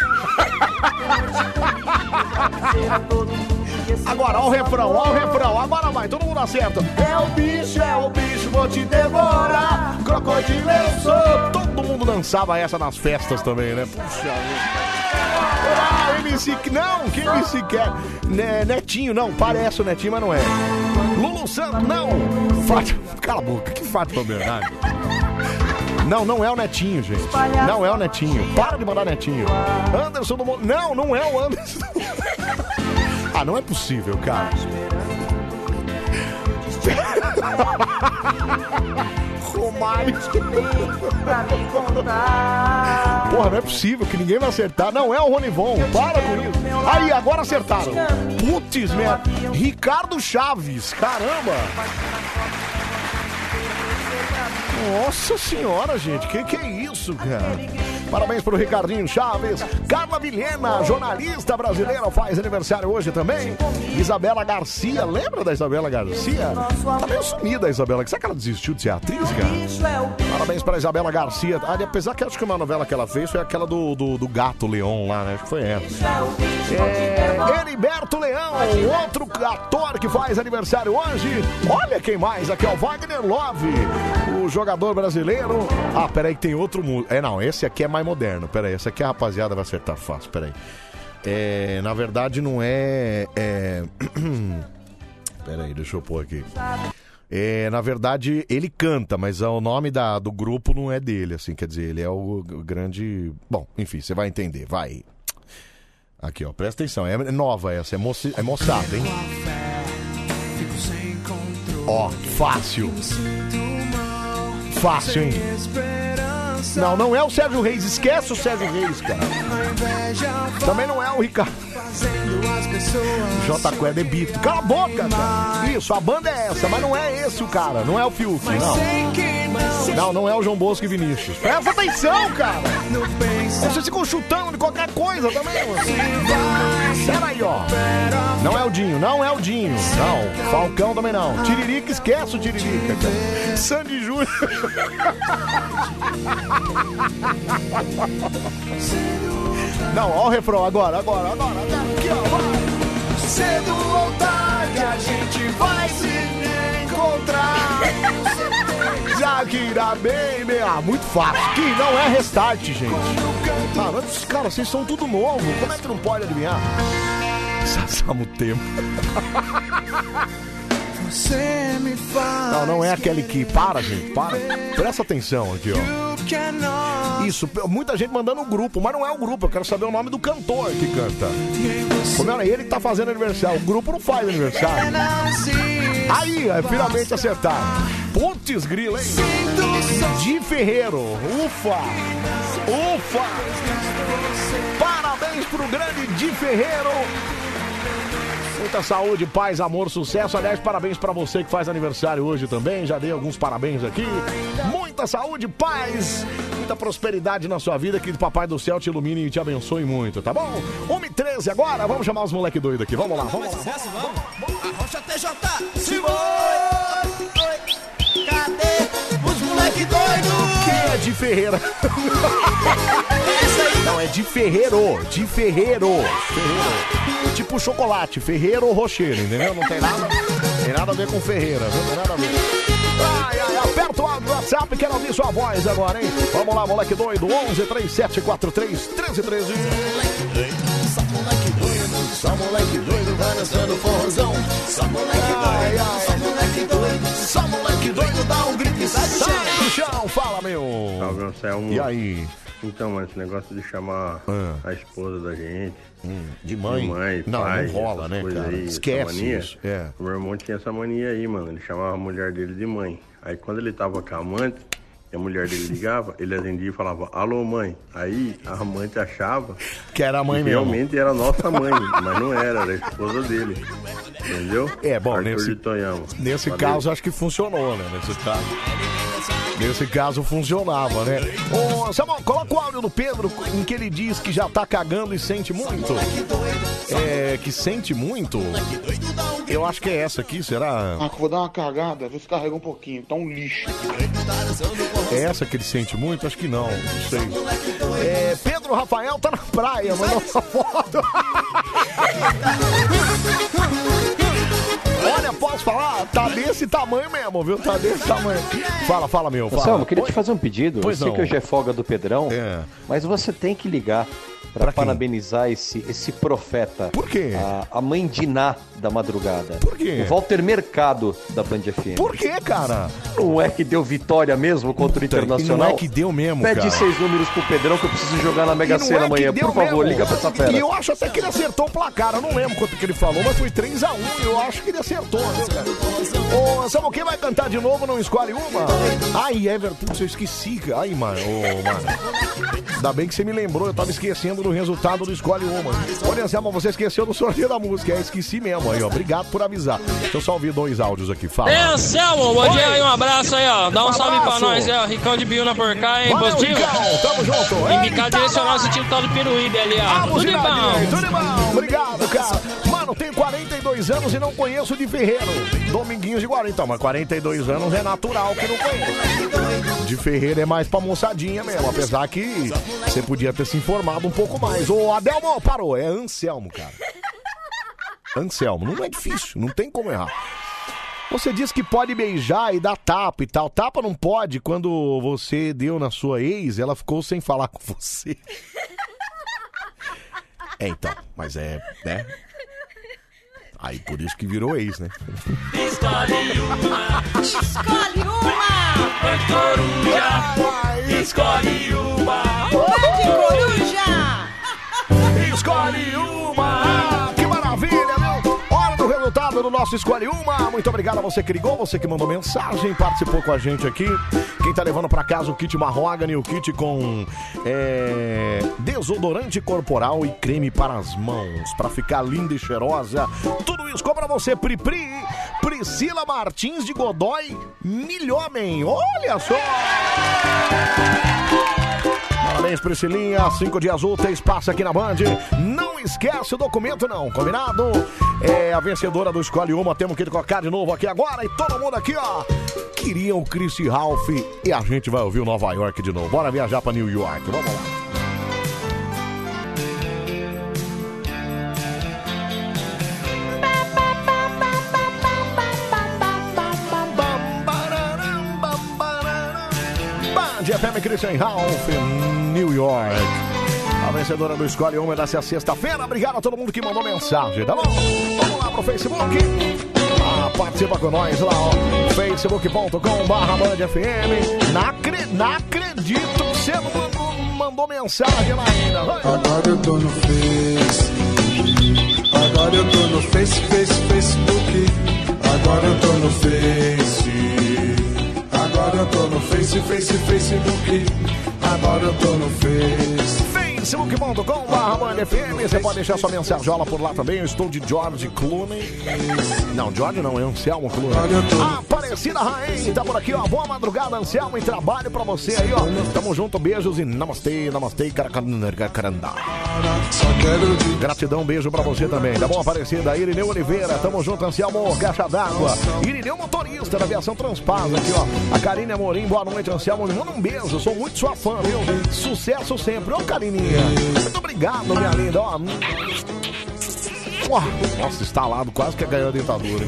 Agora, ó o refrão, ó o refrão, agora vai, todo mundo acerta. É o bicho, é o bicho, vou te devorar. Crocodilo eu sou. Todo mundo dançava essa nas festas também, né? Puxa vida. Ah, MC, não, que MC quer? Ne- Netinho, não, parece o Netinho, mas não é. Lulu Santos, não. Fátima, cala a boca, que Fátima Bernardo? Não, não é o Netinho, gente. Não é o Netinho. Para de mandar Netinho. Anderson do Mo... Não, não é o Anderson. ah, não é possível, cara. [LAUGHS] Romário. Porra, não é possível que ninguém vai acertar. Não é o Ronivon. Para com isso. Aí, agora acertaram. Putz, merda. Ricardo Chaves. Caramba. Nossa senhora, gente, que que é isso, cara? Parabéns pro Ricardinho Chaves. Carla Vilhena, jornalista brasileira, faz aniversário hoje também. Isabela Garcia, lembra da Isabela Garcia? Tá meio sumida a Isabela. Será que ela desistiu de ser atriz, cara? Parabéns pra Isabela Garcia. Ah, apesar que acho que uma novela que ela fez foi aquela do, do, do gato Leão lá, né? Acho que foi essa. É, Heriberto Leão, outro ator que faz aniversário hoje. Olha quem mais aqui, ó, Wagner Love, jogador brasileiro. Ah, peraí que tem outro músico. É, não, esse aqui é mais moderno. Peraí, esse aqui a rapaziada vai acertar fácil, peraí. É, na verdade não é... é... [CLEARS THROAT] peraí, deixa eu pôr aqui. É, na verdade, ele canta, mas o nome da, do grupo não é dele, assim, quer dizer, ele é o, o grande. Bom, enfim, você vai entender, vai. Aqui, ó, presta atenção, é nova essa, é, moci... é moçada, hein? Ó, fácil. Fácil, hein? Não, não é o Sérgio Reis, esquece o Sérgio Reis, cara. Também não é o Ricardo. J Qued é Bito. Cala a boca, cara. Isso, a banda é essa, mas não é esse o cara, não é o Fiuk, não. Não, não é o João Bosco e Vinícius. Presta atenção, cara. Vocês ficam chutando de qualquer coisa também. Pera aí, ó. Não é o Dinho, não é o Dinho. Não, Falcão também não. Tiririca, esquece o Tiririca, cara. Sandy Júnior. Não, ó o refrão agora, agora, agora. Aqui, ó. Cedo ou tarde a gente vai se encontrar. [LAUGHS] Shakira Baby. Ah, muito fácil. Que não é restart, gente. Ah, mas, cara, vocês são tudo novo. Como é que não pode adivinhar? Sassamo tempo. [LAUGHS] Você me faz. Não, não é aquele que. Para, gente, para. Presta atenção aqui, ó. Isso, muita gente mandando o grupo, mas não é o grupo, eu quero saber o nome do cantor que canta. Como era ele que tá fazendo aniversário, o grupo não faz aniversário. Aí, é, finalmente acertaram. Putz grila, hein? Di Ferreiro, ufa! Ufa! Parabéns pro grande Di Ferreiro! Muita saúde, paz, amor, sucesso. Aliás, parabéns pra você que faz aniversário hoje também. Já dei alguns parabéns aqui. Muita saúde, paz, muita prosperidade na sua vida. Que o Papai do Céu te ilumine e te abençoe muito, tá bom? 1 e 13 agora. Vamos chamar os moleque doido aqui. Vamos lá, vamos lá. Sucesso, vamos. Arrocha TJ. Simone. Moleque doido? Quem é de Ferreira? Não, é de Ferreiro. De Ferreiro. Ferreiro. Tipo chocolate, Ferreiro ou Rocher, entendeu? Não tem nada, tem nada a ver com Ferreira, viu? Não tem nada a ver. Ai, ai, aperta o WhatsApp, quero ouvir sua voz agora, hein? Vamos lá, moleque doido, 11 3743 1313. Só moleque doido, só moleque doido, vai dançando forrozão. Só moleque doido, só moleque doido, só moleque doido, dá um grito e sai do chão. Sai do chão, fala, meu. Salve, Anselmo. E aí? Então, mano, esse negócio de chamar Ah. a esposa da gente. de mãe? De mãe, Não, pai, não rola, né, cara? Aí, Esquece mania. isso, é. O meu irmão tinha essa mania aí, mano. Ele chamava a mulher dele de mãe. Aí quando ele tava com a amante, e a mulher dele ligava, ele atendia e falava, alô mãe. Aí a amante achava Que era a mãe mesmo. realmente era nossa mãe, mas não era, era a esposa dele. Entendeu? É, bom, Arthur nesse-. Nesse Valeu. caso, acho que funcionou, né? Nesse caso. Nesse caso, funcionava, né? Ô, Samuel, coloca o áudio do Pedro em que ele diz que já tá cagando e sente muito. É, que sente muito? Eu acho que é essa aqui, será? Ah, que eu vou dar uma cagada, vê se carrega um pouquinho, tá um lixo. É essa que ele sente muito? Acho que não, não sei. É, Pedro Rafael tá na praia, mandou uma foto. Olha, posso falar? Tá desse tamanho mesmo, viu? Tá desse tamanho. Fala, fala, meu. Fala. Anselmo, queria Oi? te fazer um pedido. Pois eu sei não. que hoje é folga do Pedrão, É. mas você tem que ligar para parabenizar esse, esse profeta. Por quê? A, a mãe Diná da madrugada. Por quê? O Walter Mercado da Band FM. Por quê, cara? Não é que deu vitória mesmo contra o Internacional? não é que deu mesmo, Pede cara. seis números pro Pedrão que eu preciso jogar na Mega Sena é amanhã. Por favor, mesmo. liga pra essa fera. E eu acho até que ele acertou o placar. Eu não lembro quanto que ele falou, mas foi 3x1. Eu acho que ele acertou, viu, cara? Ô, Samuel, quem vai cantar de novo não escolhe uma? Ai, Everton, eu esqueci. Ai, mano, ô, mano. Ainda bem que você me lembrou, eu tava esquecendo do resultado do Escolhe Uma. Olha, Anselmo, você esqueceu do sorteio da música. É, esqueci mesmo aí, ó. Obrigado por avisar. Deixa eu só ouvir dois áudios aqui. Fala. É, Anselmo, bom dia aí, um abraço aí, ó. Dá um, Um salve pra nós aí, ó. Ricão de Biúna por cá, hein? Valeu, Positivo? Ricão, tamo junto. Embicar Eita, direcional esse time tal do Peruíbe ali, ó. Tudo de bom. tudo de bom. Obrigado, cara. Mano, tenho 42 anos e não conheço de Ferreiro. Dominguinhos de Guarani. Então, mas 42 anos é natural que não conheço. De Ferreiro é mais pra moçadinha mesmo. Apesar que você podia ter se informado um pouco mais. Ô, Adelmo, parou. É Anselmo, cara. Anselmo. Não é difícil. Não tem como errar. Você diz que pode beijar e dar tapa e tal. Tapa não pode quando você deu na sua ex, ela ficou sem falar com você. É, então, mas é, né? Aí por isso que virou ex, né? Escolhe uma, escolhe uma, vai coruja, escolhe uma, vai coruja. Escolhe uma! Resultado do nosso Escolhe Uma. Muito obrigado a você que ligou, você que mandou mensagem, participou com a gente aqui. Quem tá levando pra casa o kit Mahogany, o kit com é, desodorante corporal e creme para as mãos, pra ficar linda e cheirosa. Tudo isso compra você, Pri Pri, Priscila Martins de Godoy, Milhomem. Olha só! Parabéns, Priscilinha. Cinco dias úteis, passa aqui na Band. Não esquece o documento, não, combinado? É a vencedora do Escolhe Uma. Temos que colocar de novo aqui agora. E todo mundo aqui, ó. Queriam Chris Ralph. E a gente vai ouvir o Nova York de novo. Bora viajar pra New York. Vamos lá. Band FM Christian Ralph, New York. A vencedora do Escolhe Uma dessa sexta-feira. Obrigado a todo mundo que mandou mensagem, tá bom? Vamos lá pro Facebook. Ah, participa com nós lá, ó. facebook.com barra Band FM. Acre- não acredito que você não mandou, mensagem lá ainda. Agora eu tô no Face. Agora eu tô no Face, Face, Facebook. Agora eu tô no Face. Agora eu tô no Face, Face, Facebook. Agora eu tô no Face. facebook.com.br Band FM. Você pode deixar sua mensajola por lá também. Eu estou de George Clooney. Não, George não, é Anselmo Clooney. Aparecida Rain, tá por aqui, ó. Boa madrugada, Anselmo, e trabalho pra você aí, ó. Tamo junto, beijos e namastê, namastê, caracarandá. Gratidão, beijo pra você também. Tá bom, Aparecida? Irineu Oliveira, tamo junto, Anselmo, caixa d'água. Irineu motorista da aviação Transpasa aqui, ó. A Karine Amorim, boa noite, Anselmo. Manda um beijo, sou muito sua fã, viu? Sucesso sempre. Ô, Carininha, muito obrigado, minha linda, ó. Nossa, instalado, quase que ganhou a dentadura.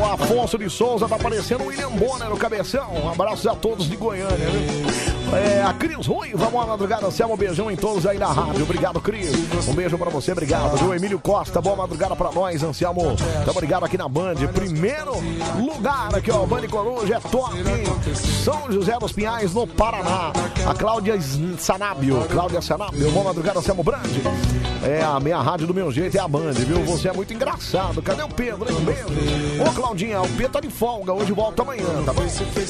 O Afonso de Souza tá aparecendo o William Bonner no cabeção. Um abraço a todos de Goiânia, viu? É, a Cris Rui, vamos à madrugada, Selma, um beijão em todos aí na rádio. Obrigado, Cris. Um beijo pra você, obrigado. Viu, Emílio Costa, boa madrugada pra nós, Anselmo. Tamo ligado aqui na Band. Primeiro lugar aqui, ó, Band Coruja é top. São José dos Pinhais, no Paraná. A Cláudia Sanábio, Cláudia Sanábio, boa madrugada, Anselmo Brandi. É, a minha rádio do meu jeito é a Band, viu? Você é muito engraçado. Cadê o Pedro, hein? Ô, Claudinha, o Pedro tá de folga, hoje volta amanhã, tá bom?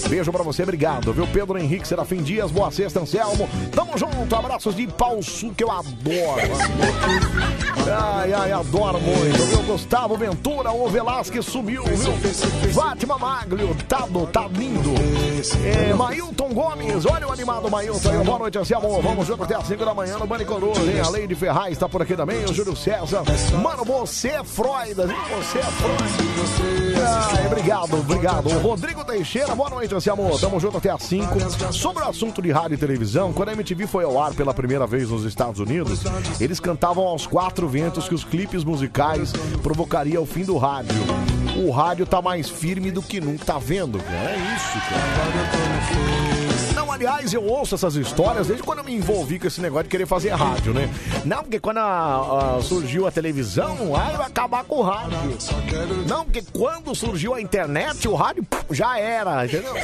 Beijo pra você, obrigado, viu? Pedro Henrique Serafim Dias, boa sexta, Anselmo. Tamo junto, abraços de Pausu, que eu adoro. Ai, ai, adoro muito, viu? Gustavo Ventura, o Velasquez sumiu, viu? Fátima Maglio, tá, tá lindo. É, Mailton Gomes, olha o animado Mailton. Boa noite, Anselmo. Vamos junto até as 5 da manhã no Bande Coruja, hein? A Lady Ferraz tá por aqui também, o Júlio César. Mano, você é Freud? Você é Freud. Ai, obrigado, obrigado. Rodrigo Teixeira, boa noite, Anselmo. Tamo junto até às 5. Sobre o assunto de rádio e televisão, quando a MTV foi ao ar pela primeira vez nos Estados Unidos, eles cantavam aos quatro ventos que os clipes musicais provocariam o fim do rádio. O rádio tá mais firme do que nunca, tá vendo? cara? É isso, cara. Aliás, eu ouço essas histórias desde quando eu me envolvi com esse negócio de querer fazer rádio, né? Não, porque quando a- a- surgiu a televisão, aí vai acabar com o rádio. Não, porque quando surgiu a internet, o rádio já era, entendeu?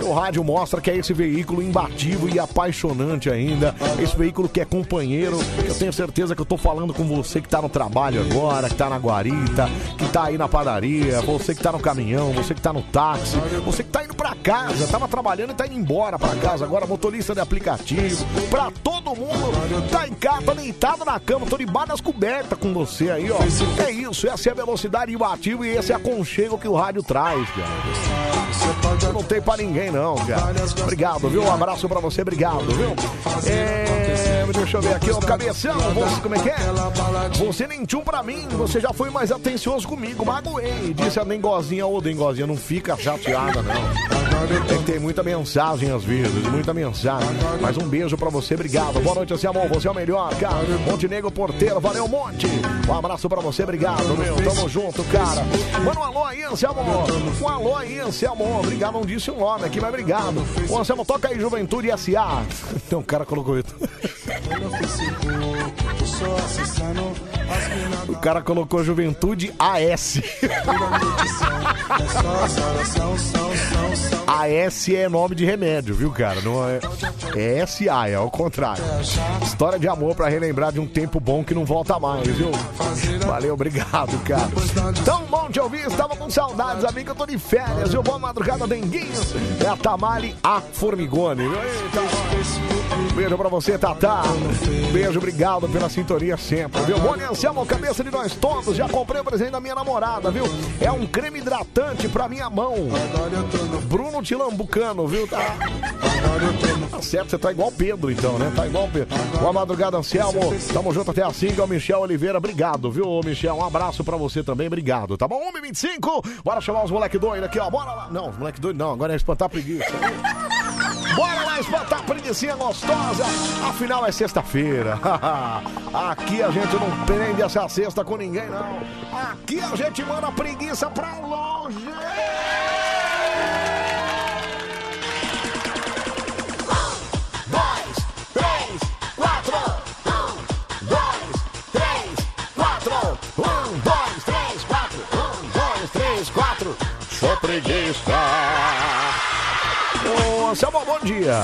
E o rádio mostra que é esse veículo imbatível e apaixonante ainda. Esse veículo que é companheiro. Eu tenho certeza que eu tô falando com você que tá no trabalho agora, que tá na guarita, que tá aí na padaria, você que tá no caminhão, você que tá no táxi, você que tá indo pra casa, tava trabalhando e tá indo embora pra casa agora, motorista de aplicativo, pra todo mundo, tá em casa, deitado na cama, tô debaixo das cobertas com você aí, ó. É isso, essa é a velocidade imbatível e esse é aconchego que o rádio traz, cara. Não tem pra ninguém, não, cara. Obrigado, viu? Um abraço pra você, obrigado, viu? É, deixa eu ver aqui, ó. Cabeção, você, como é que é? Você nem tchum pra mim, você já foi mais atencioso comigo, magoei. Disse a Dengozinha, ô Dengozinha, não fica chateada, não. É que tem muita mensagem às vezes, muita mensagem. Mas um beijo pra você, obrigado. Boa noite, Anselmo, você é o melhor, cara. Montenegro Porteiro, valeu, Monte. Um abraço pra você, obrigado, meu. Tamo junto, cara. Manda um alô aí, Anselmo. Um alô aí, Anselmo. Obrigado, não disse o nome aqui, mas obrigado. Ô, Anselmo, toca aí Juventude SA. Então o cara colocou isso. [LAUGHS] O cara colocou Juventude AS. [LAUGHS] AS é nome de remédio, viu, cara? Não é, é SA, é ao contrário. História de amor pra relembrar de um tempo bom que não volta mais, viu? Valeu, obrigado, cara. Tão bom te ouvir, estava com saudades, amigo. Eu tô de férias, viu? Boa madrugada, Denguinhos. É a Tamale A Formigone. viu? Eita. Beijo pra você, Tatá. Beijo, obrigado pela sintonia sempre, viu? Bom, Anselmo, cabeça de nós todos. Já comprei o presente da minha namorada, viu? É um creme hidratante pra minha mão. Bruno Tilambucano, viu? Tá, tá certo, você tá igual Pedro, então, né? Tá igual Pedro. Boa madrugada, Anselmo. Tamo junto até assim, que é o Michel Oliveira. Obrigado, viu, Michel? Um abraço pra você também, obrigado, tá bom? 1h25. Bora chamar os moleque doido aqui, ó. Bora lá. Não, os moleque doido não, agora é espantar preguiça. Bora lá espantar a preguicinha gostosa. Afinal é sexta-feira. [LAUGHS] Aqui a gente não prende essa sexta com ninguém, não. Aqui a gente manda a preguiça pra longe. Um, dois, três, quatro. Um, dois, três, quatro. Um, dois, três, quatro. Um, dois, três, quatro. Sou preguiça. Ô, Anselmo, bom dia.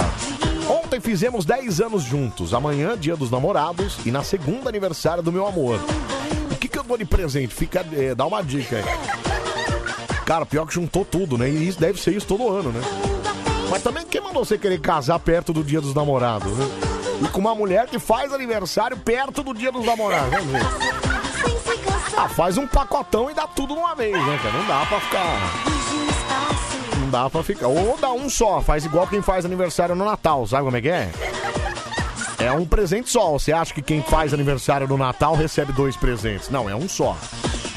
Ontem fizemos 10 anos juntos. Amanhã, dia dos namorados. E na segunda, aniversário do meu amor. O que, que eu dou de presente? Fica, eh, dá uma dica aí. Cara, pior que juntou tudo, né? E isso deve ser isso todo ano, né? Mas também quem mandou você querer casar perto do dia dos namorados, né? e com uma mulher que faz aniversário perto do dia dos namorados. Ver. Ah, faz um pacotão e dá tudo de uma vez, né? Não dá pra ficar. Dá pra ficar. Ou dá um só, faz igual quem faz aniversário no Natal, sabe como é que é? É um presente só. Você acha que quem faz aniversário no Natal recebe dois presentes? Não, é um só.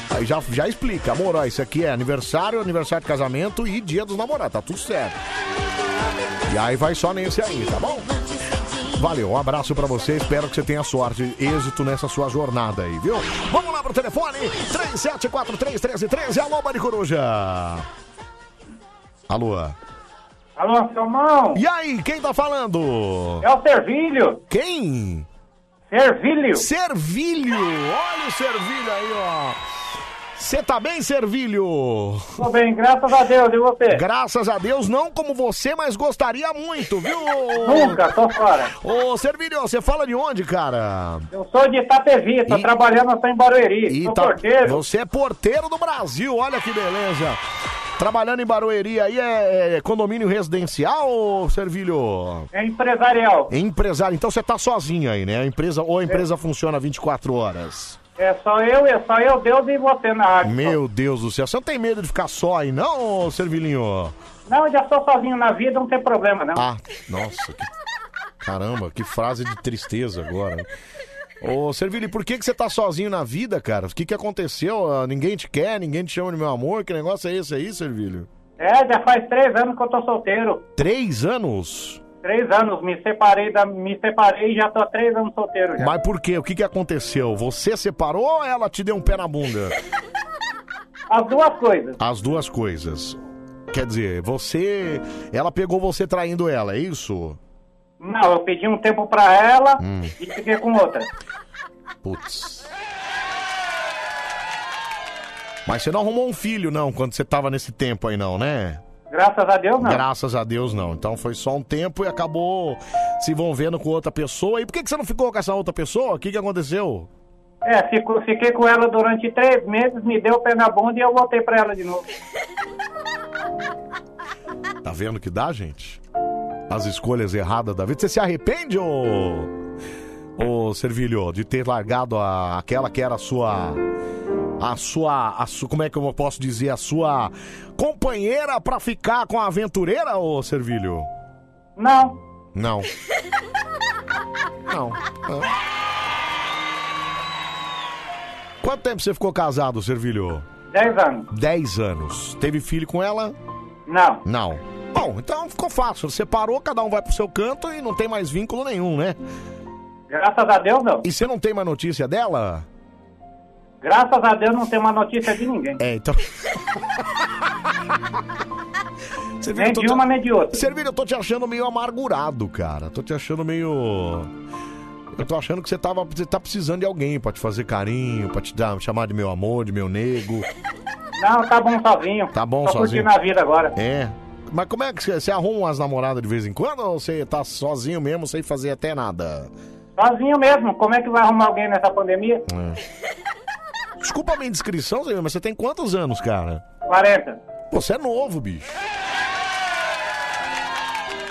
Aí já, já explica, amor, ó, isso aqui é aniversário, aniversário de casamento e dia dos namorados, tá tudo certo. E aí vai só nesse aí, tá bom? Valeu, um abraço pra você, espero que você tenha sorte, êxito nessa sua jornada aí, viu? Vamos lá pro telefone, 37431313, alô, Mari Coruja. Alô. Alô, Salmão? E aí, quem tá falando? É o Servilho. Quem? Servilho. Servilho, olha o Servilho aí, ó. Você tá bem, Servilho? Tô bem, graças a Deus, e você? Graças a Deus, não como você, mas gostaria muito, viu? Nunca, tô fora. Ô, Servilho, você fala de onde, cara? Eu sou de Itapevi, tô trabalhando só em Barueri. sou Ita- porteiro. Você é porteiro do Brasil, olha que beleza. Trabalhando em Barueri aí é, é condomínio residencial, Servilho? É empresarial. Empresário, então você tá sozinho aí, né? A empresa, ou a empresa funciona 24 horas? É só eu, é só eu, Deus e você na rádio. Meu Deus do céu, você não tem medo de ficar só aí, não, Servilinho? Não, eu já sou sozinho na vida, não tem problema, não. Ah, nossa, que... caramba, que frase de tristeza agora. Ô, Servilho, por que, que você tá sozinho na vida, cara? O que, que aconteceu? Ah, Ninguém te quer, ninguém te chama de meu amor? Que negócio é esse aí, Servilho? É, já faz três anos que eu tô solteiro. Três anos? Três anos, me separei da, me separei e já tô há três anos solteiro já. Mas por quê? O que, que aconteceu? Você separou ou ela te deu um pé na bunda? As duas coisas. As duas coisas. Quer dizer, você. Ela pegou você traindo ela, é isso? Não, eu pedi um tempo pra ela Hum. e fiquei com outra. Putz. Mas você não arrumou um filho, não, quando você tava nesse tempo aí, não, né? Graças a Deus, não. Graças a Deus, não. Então foi só um tempo e acabou se envolvendo com outra pessoa. E por que, que você não ficou com essa outra pessoa? O que, que aconteceu? É, fico- fiquei com ela durante três meses, me deu o pé na bunda e eu voltei pra ela de novo. [LAUGHS] Tá vendo que dá, gente? As escolhas erradas da vida. Você se arrepende, ô. Ô, Servilho, de ter largado a, aquela que era a sua. A sua, a sua. Como é que eu posso dizer? A sua companheira pra ficar com a aventureira, ô Servilho? Não. Não. Não. não. Quanto tempo você ficou casado, Servilho? Dez anos. Dez anos. Teve filho com ela? Não. Não. Bom, então ficou fácil. Separou, cada um vai pro seu canto e não tem mais vínculo nenhum, né? Graças a Deus, não. E você não tem mais notícia dela? Graças a Deus não tem uma notícia de ninguém. É, então. [LAUGHS] Você Nem de uma, nem de outra. Servilho, eu tô te achando meio amargurado, cara. Tô te achando meio. Eu tô achando que você, tava, você tá precisando de alguém pra te fazer carinho, pra te dar, chamar de meu amor, de meu nego. Não, tá bom sozinho. Tá bom Tô sozinho. curtindo a vida agora. É. Mas como é que você, você arruma umas namoradas de vez em quando ou você tá sozinho mesmo sem fazer até nada? Sozinho mesmo. Como é que vai arrumar alguém nessa pandemia? É. [LAUGHS] Desculpa a minha indiscrição, Zé, mas você tem quantos anos, cara? 40. Pô, Você é novo, bicho.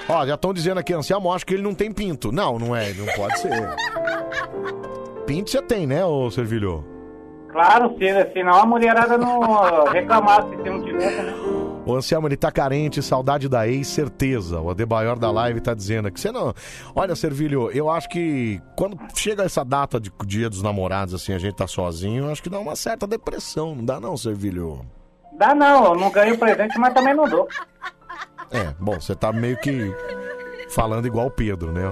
Ó, já estão dizendo aqui, Anselmo, acho que ele não tem pinto. Não, não é, não pode ser. Pinto você tem, né, ô Servilho? Claro, se, senão a mulherada não reclamasse se não tivesse, né? O Anselmo, ele tá carente, saudade da ex, certeza. O Adebayor da live tá dizendo aqui. Você não. Olha, Servilho, eu acho que quando chega essa data de dia dos namorados, assim, a gente tá sozinho, eu acho que dá uma certa depressão, não dá não, Servilho? Dá não, eu não ganho presente, mas também não dou. É, bom, você tá meio que falando igual o Pedro, né?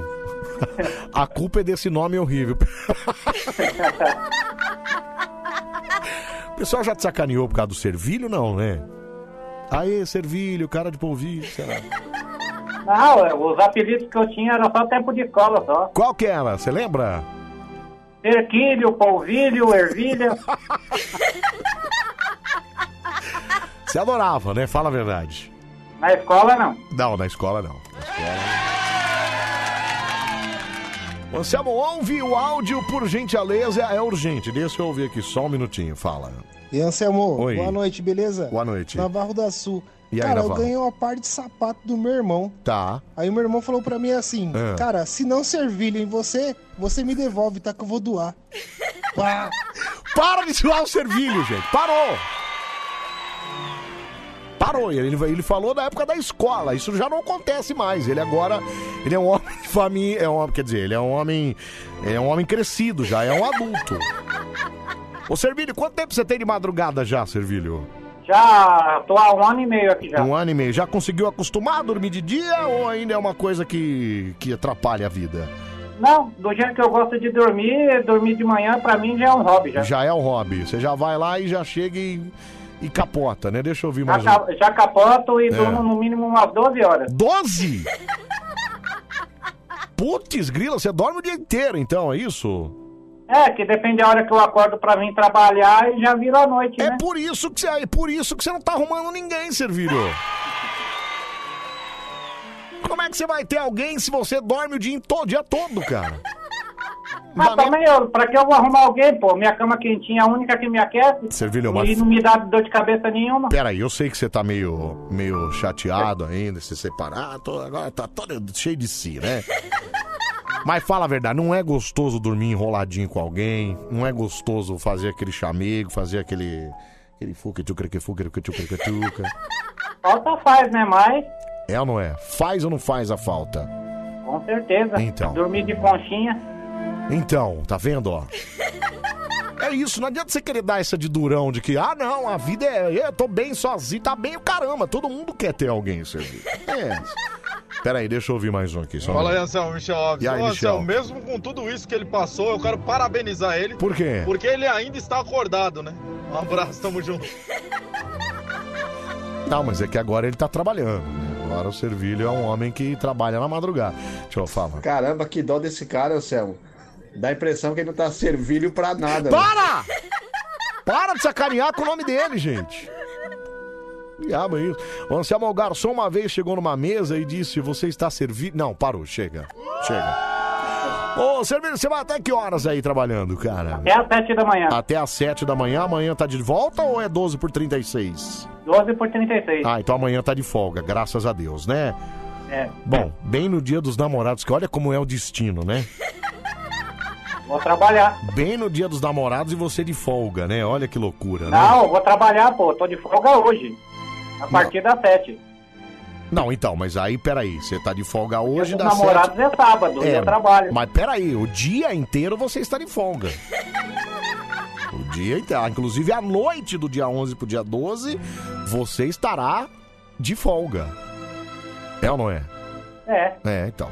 [LAUGHS] A culpa é desse nome horrível. [LAUGHS] O pessoal já te sacaneou por causa do Servilho, não, né? Aê, Servilho, cara de polvilho, sei lá. Não, é, os apelidos que eu tinha era só tempo de escola só. Qual que era? Você lembra? Erquílio, polvilho, ervilha. Você adorava, né? Fala a verdade. Na escola, não. Não, na escola não. Na escola... Anselmo, ouve o áudio, por gentileza, é urgente. Deixa eu ouvir aqui só um minutinho, fala. E Anselmo, Oi. boa noite, beleza? Boa noite. Navarro da Sul. E aí, cara, eu Navarro? ganhei uma par de sapato do meu irmão. Tá. Aí o meu irmão falou pra mim assim, Ah. cara, se não servilho em você, você me devolve, tá? Que eu vou doar. [LAUGHS] Pá. Para de zoar o servilho, gente. Parou! Parou. Ele, ele falou da época da escola. Isso já não acontece mais. Ele agora. Ele é um homem de família. É um, homem- quer dizer, ele é um homem. É um homem crescido já, é um adulto. Ô, Servilho, quanto tempo você tem de madrugada já, Servilho? Já tô há um ano e meio aqui já. Um ano e meio. Já conseguiu acostumar a dormir de dia ou ainda é uma coisa que, que atrapalha a vida? Não, do jeito que eu gosto de dormir, dormir de manhã pra mim já é um hobby já. Já é um hobby. Você já vai lá e já chega e, e capota, né? Deixa eu ouvir Já, mais um. ca- já capoto e É. durmo no mínimo umas 12 horas. 12? Putz, grila, você dorme o dia inteiro então, é isso? É, que depende da hora que eu acordo pra vir trabalhar e já vira a noite, É né? por isso que você, é por isso que você não tá arrumando ninguém, Servilho. Como é que você vai ter alguém se você dorme o dia, to- o dia todo, cara? [LAUGHS] Mas também, eu, pra que eu vou arrumar alguém, pô? Minha cama quentinha é a única que me aquece Servilho, mas- e não me dá dor de cabeça nenhuma. Peraí, eu sei que você tá meio, meio chateado ainda, se separar, tô- agora tá todo cheio de si, né? Mas fala a verdade, não é gostoso dormir enroladinho com alguém, não é gostoso fazer aquele chamego, fazer aquele. aquele fuca, tchuca, que fuca, que tchuca, que tchuca. Falta faz, né? Mas, É ou não é? Faz ou não faz a falta? com certeza. Então. Dormir de conchinha. Então, tá vendo, ó? É isso, não adianta você querer dar essa de durão de que, ah, não, a vida é. Eu tô bem sozinho, tá bem o caramba. Todo mundo quer ter alguém, servir. É. Pera aí, deixa eu ouvir mais um aqui. Só Fala aí. Anselmo, Michel Alves. E aí, Ô, Michel? Anselmo, mesmo com tudo isso que ele passou, eu quero parabenizar ele. Por quê? Porque ele ainda está acordado, né? Um abraço, tamo junto. Não, mas é que agora ele tá trabalhando. né? Agora o Servilho é um homem que trabalha na madrugada. Deixa eu falar. Caramba, que dó desse cara, Anselmo. Dá a impressão que ele não tá servilho pra nada. né? Para! Para de sacanear com o nome dele, gente. Diabo é isso. O Anselmo garçom uma vez chegou numa mesa e disse: Você está servindo. Não, parou, chega. Chega. Ô, Servilho, você vai até que horas aí trabalhando, cara? Até às 7 da manhã. Até às 7 da manhã. Amanhã tá de volta ou é 12 por 36? 12 por 36. Ah, então amanhã tá de folga, graças a Deus, né? É. Bom, bem no dia dos namorados, que olha como é o destino, né? [LAUGHS] Vou trabalhar. Bem no dia dos namorados e você de folga, né? Olha que loucura, né? Não, vou trabalhar, pô. Tô de folga hoje. A partir das 7. Não, então, mas aí, peraí, você tá de folga hoje Os dá namorados é sábado, eu trabalho. Mas peraí, o dia inteiro você está de folga. O dia inteiro, ah, inclusive a noite do dia 11 pro dia 12, você estará de folga. É ou não é? É. É, então.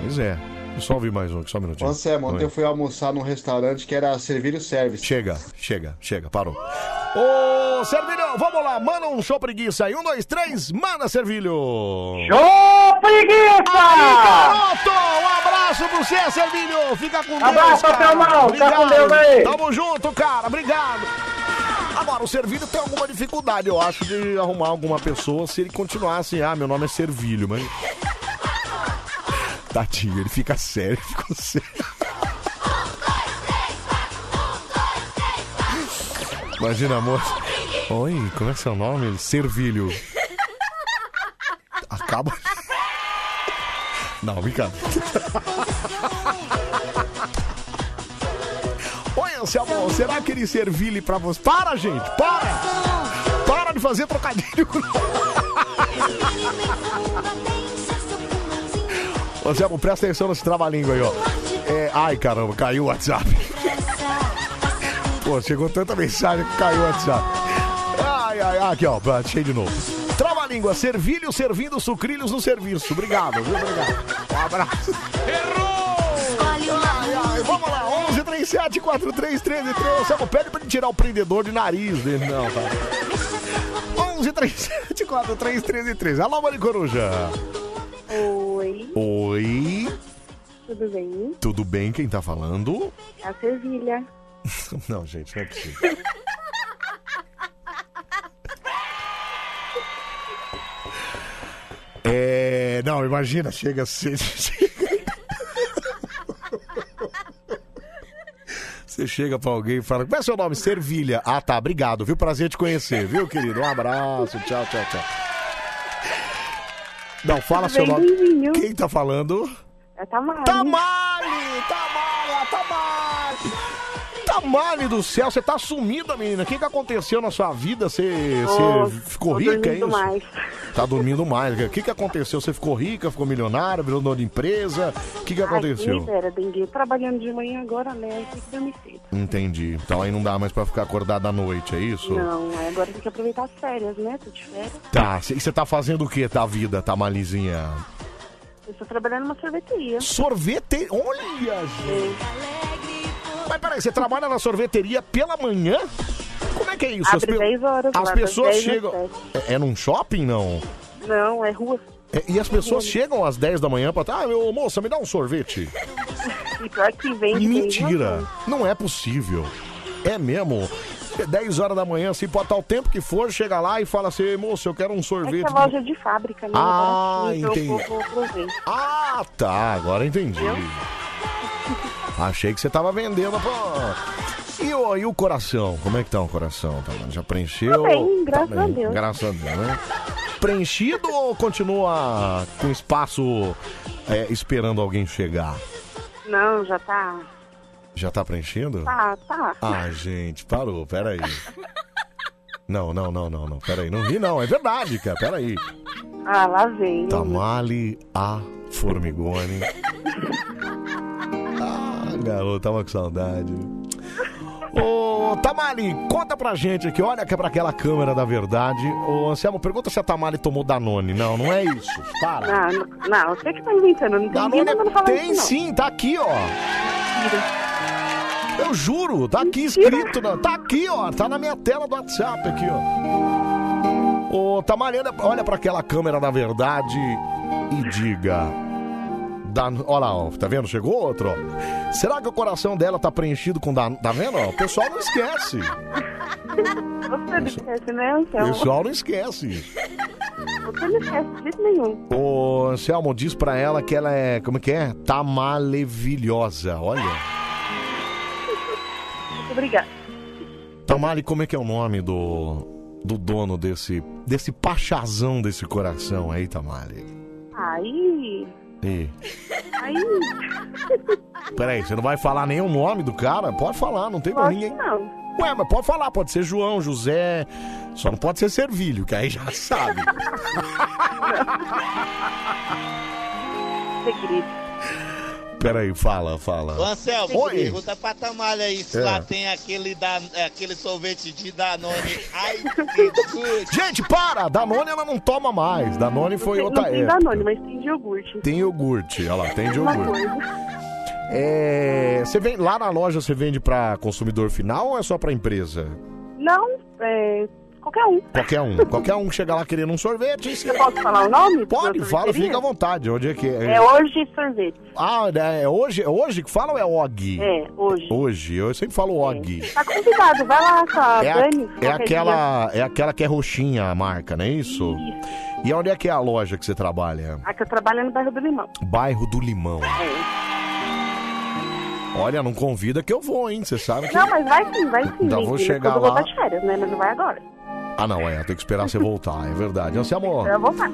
Pois é. Deixa eu só ouvir mais um, aqui, só um minutinho. Anselmo, ontem eu fui almoçar num restaurante que era Servilho Service. Chega, chega, chega, parou. Ô, Servilho, vamos lá, manda um show preguiça aí. Um, dois, três, manda, Servilho! Show preguiça! Aí, garoto! Um abraço pra você, Servilho! Fica com Deus, Abraço, cara. Thelmão. Fica com Deus aí. Tamo junto, cara. Obrigado. Agora, o Servilho tem alguma dificuldade, eu acho, de arrumar alguma pessoa se ele continuar assim, ah, meu nome é Servilho, mas... [LAUGHS] Tadinho, ele fica sério, ficou sério. Imagina, amor. Oi, como é que é seu nome? Servilho. Acaba. Não, brincadeira. Oi, Anselmo, será que ele servile pra você? Para, gente, para! Para de fazer trocadilho com Anselmo, presta atenção nesse trava-língua aí, ó. É, ai, caramba, caiu o WhatsApp. Pô, chegou tanta mensagem que caiu o WhatsApp. Ai, ai, ai, aqui, ó, achei de novo. Trava-língua, servilho servindo sucrilhos no serviço. Obrigado, viu? Obrigado. Um abraço. Ai, ai, vamos lá, 11 37 43 13 13. Anselmo, pede pra ele tirar o prendedor de nariz dele. Não, tá. 11 37 43 13 13. Alô, Mari Coruja. Oi, Oi, tudo bem? tudo bem? Quem tá falando? A Servilha. [LAUGHS] Não, gente, não é possível. É. Não, imagina, chega a ser. [LAUGHS] Você chega pra alguém e fala, qual é seu nome? Servilha. Ah, tá, obrigado, viu? Prazer te conhecer, viu, querido? Um abraço, tchau, tchau, tchau. Não, fala seu Bem nome. Quem tá falando? É. Tamari! Tamara, Tamari! Tamari do céu, você tá sumida, menina. O que, que aconteceu na sua vida? Você, Tô- você ficou tô rica, é dormindo isso? mais. Tá dormindo mais. O que, que aconteceu? Você ficou rica, ficou milionária, virou dono de empresa? O que, que aconteceu? Ai, era dengue. Trabalhando de manhã agora, né? Tem que dormir cedo. Entendi. Então aí não dá mais pra ficar acordado à noite, é isso? Não, aí agora tem que aproveitar as férias, né? Tô de férias. Tá, e você tá fazendo o que da vida, Tamalizinha? Eu estou trabalhando numa sorveteria. Sorvete... Olha, gente! Mas peraí, você trabalha na sorveteria pela manhã? Como é que é isso? Abre pe- 10 horas, As lá, pessoas 10 às chegam... 7. É, é num shopping, não? Não, é rua. É, e as pessoas chegam às 10 da manhã pra... Ah, meu, moça, me dá um sorvete. [LAUGHS] E pior que vende. Mentira! Não é possível. É mesmo. É 10 horas da manhã, assim, pode estar o tempo que for, chega lá e fala assim, moço, eu quero um É sorvete. que a loja de fábrica, né? Ah, entendi. Ah, tá, agora entendi. [LAUGHS] Achei que você tava vendendo pra... E o, e o coração? Como é que tá o coração? Tá, já preencheu? Tá bem, graças Tá a Deus. Graças a Deus, né? Preenchido ou continua com espaço é, esperando alguém chegar? Não, já tá. Já tá preenchido? Tá, tá. Ah, gente, parou, peraí. Não, não, não, não, não, peraí. Não ri não, é verdade, cara, peraí. Ah, lá vem. Tamale a formigone. Garoto, tava com saudade. Ô, Tamale, conta pra gente aqui, olha que é pra aquela câmera da verdade. Ô, Anselmo, pergunta se a Tamale tomou Danone. Não, não é isso. Para. Não, não, você que tá inventando. Não tem ninguém Danone mandando falar tem isso, não. sim, tá aqui, ó. Eu juro, tá aqui escrito, na- tá aqui, ó, tá na minha tela do WhatsApp aqui, ó. Ô, Tamarina, olha pra aquela câmera da verdade e diga. Da, olha lá, ó, tá vendo? Chegou outro, ó. Será que o coração dela tá preenchido com da, tá vendo? ó? O pessoal não esquece. Você não esquece, né, O Anselmo? pessoal não esquece. Você não esquece de jeito nenhum. Ô, Anselmo, diz pra ela que ela é, como que é? Tá malevilhosa, olha. Muito obrigada. Tamale, como é que é o nome do, do dono desse, desse pachazão desse coração aí, Tamale? Aí. E, Aí. peraí, você não vai falar nenhum nome do cara? Pode falar, não tem Pode ninguém. não. Ué, mas pode falar, pode ser João, José, só não pode ser Servilho, que aí já sabe. [LAUGHS] Segredo. Peraí, fala, fala. Ô Anselmo, Oi. pergunta pra Tamalha aí se É. lá tem aquele, da, aquele sorvete de Danone. Ai, [LAUGHS] que good. Gente, para! Danone ela não toma mais. Danone foi Tem- outra não tem época. Danone, mas tem de iogurte. Tem iogurte, olha lá, tem de Uma iogurte. coisa. É, você vem lá na loja, você vende pra consumidor final ou é só pra empresa? Não, é. Qualquer um. Qualquer um, qualquer um chega lá querendo um sorvete. Eu posso falar o nome? Pode, fala, fica à vontade. Onde é que é? É hoje sorvete. Ah, é hoje, é hoje que fala ou é Og? É, hoje. Hoje, eu sempre falo Og. Tá convidado, vai lá com a É, a- Dani. é aquela, é aquela que é roxinha a marca, não é isso? E onde é que é a loja que você trabalha? A que eu trabalho é no bairro do Limão. Bairro do Limão. É. Olha, não convida que eu vou, hein? Você sabe que. Não, mas vai sim, vai sim. Então vou chegar quando eu lá. voltar de férias, né? Mas não vai agora. Ah, não, é, tem que esperar você voltar, é verdade. Anselmo, Eu vou voltar.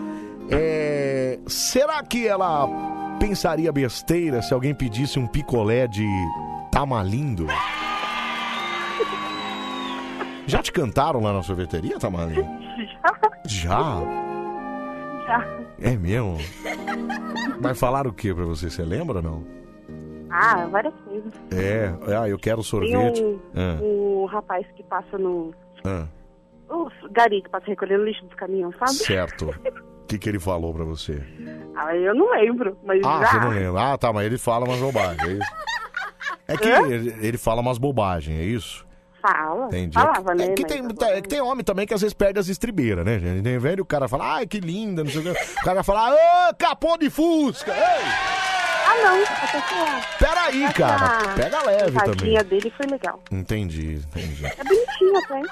é, será que ela pensaria besteira se alguém pedisse um picolé de tamalindo? Já te cantaram lá na sorveteria, Tamalindo? Já? Já. É mesmo? Mas falaram o que pra você? Você lembra ou não? Ah, várias coisas. É, ah, eu quero Tem sorvete. um, Ah, um rapaz que passa no. ah, O gari que passa recolhendo lixo dos caminhões, sabe? certo. O [LAUGHS] que, que ele falou pra você? Ah, eu não lembro, mas Ah, já. você não lembra. Ah, tá, mas ele fala umas bobagens, é isso? É que Hã? ele, ele fala umas bobagens, é isso? Fala. Entendi. Falava, é, né? que mas tem, é que tem homem também que às vezes perde as estribeiras, né, gente? Tem velho, o cara fala, ai, que linda, não sei o que. O cara falar, ô, capô de fusca! Ei! Ah, não. Até que a- Peraí, até cara, que pega leve risadinha também. dele foi legal. Entendi, entendi. É bonitinho até.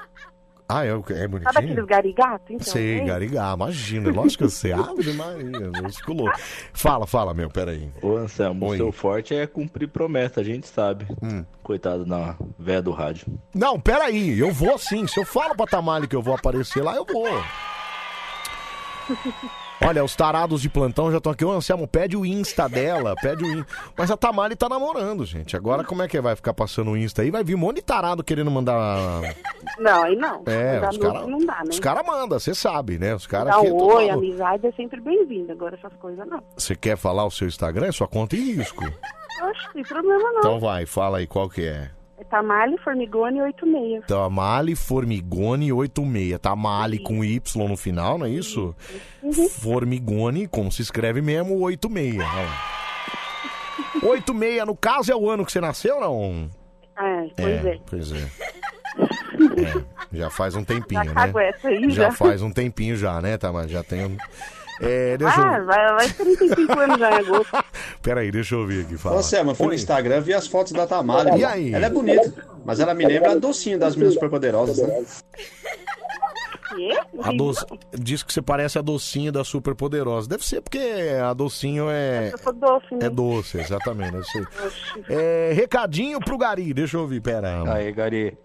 Ah, é, é Sabe bonitinho? aqueles garigato? Então, Sei, é. Garigá, imagina. Lógico que você [LAUGHS] abre, Maria. Musculou. Fala, fala, meu, peraí. Ô Anselmo, Oi. o seu forte é cumprir promessa, a gente sabe. Hum. Coitado da véia do rádio. Não, peraí, eu vou sim. Se eu falo pra Tamale que eu vou aparecer lá, eu vou. [LAUGHS] Olha, os tarados de plantão já estão aqui. Ô, Anselmo, pede o Insta dela, pede o Insta. Mas a Tamale tá namorando, gente. Agora como é que vai ficar passando o Insta aí? Vai vir um monte de tarado querendo mandar. Não, aí não. É, os caras não dá, né? os cara mandam, você sabe, né? Os caras é oi, amizade é sempre bem-vindo. Agora essas coisas não. Você quer falar o seu Instagram? É sua conta em risco. Oxe, tem problema não. Então vai, fala aí qual que é. É Tamale Formigone 86. Tamale Formigone 86. Tamale com Y no final, não é isso? Uhum. Formigone, como se escreve mesmo, 86. Olha lá. 86, no caso, é o ano que você nasceu, não? É, pois é. Pois é. [LAUGHS] É, já faz um tempinho, Já né? aí, já. faz um tempinho já, né, Tamale? Já tem um... É, deixa Ah, eu... vai, vai 35 anos já em agosto. [LAUGHS] Peraí, deixa eu ver aqui. Fala. Ô, Selma, eu fui no. Instagram, vi as fotos da Tamara. E aí? Ela é bonita, mas ela me lembra a docinho das minhas superpoderosas, né? A doce... Diz que você parece a docinho da Super Poderosa. Deve ser porque a docinho é. Doce, né? É doce, exatamente. Deve ser. É, recadinho pro Gari, deixa eu ouvir, pera. Aí, Gari.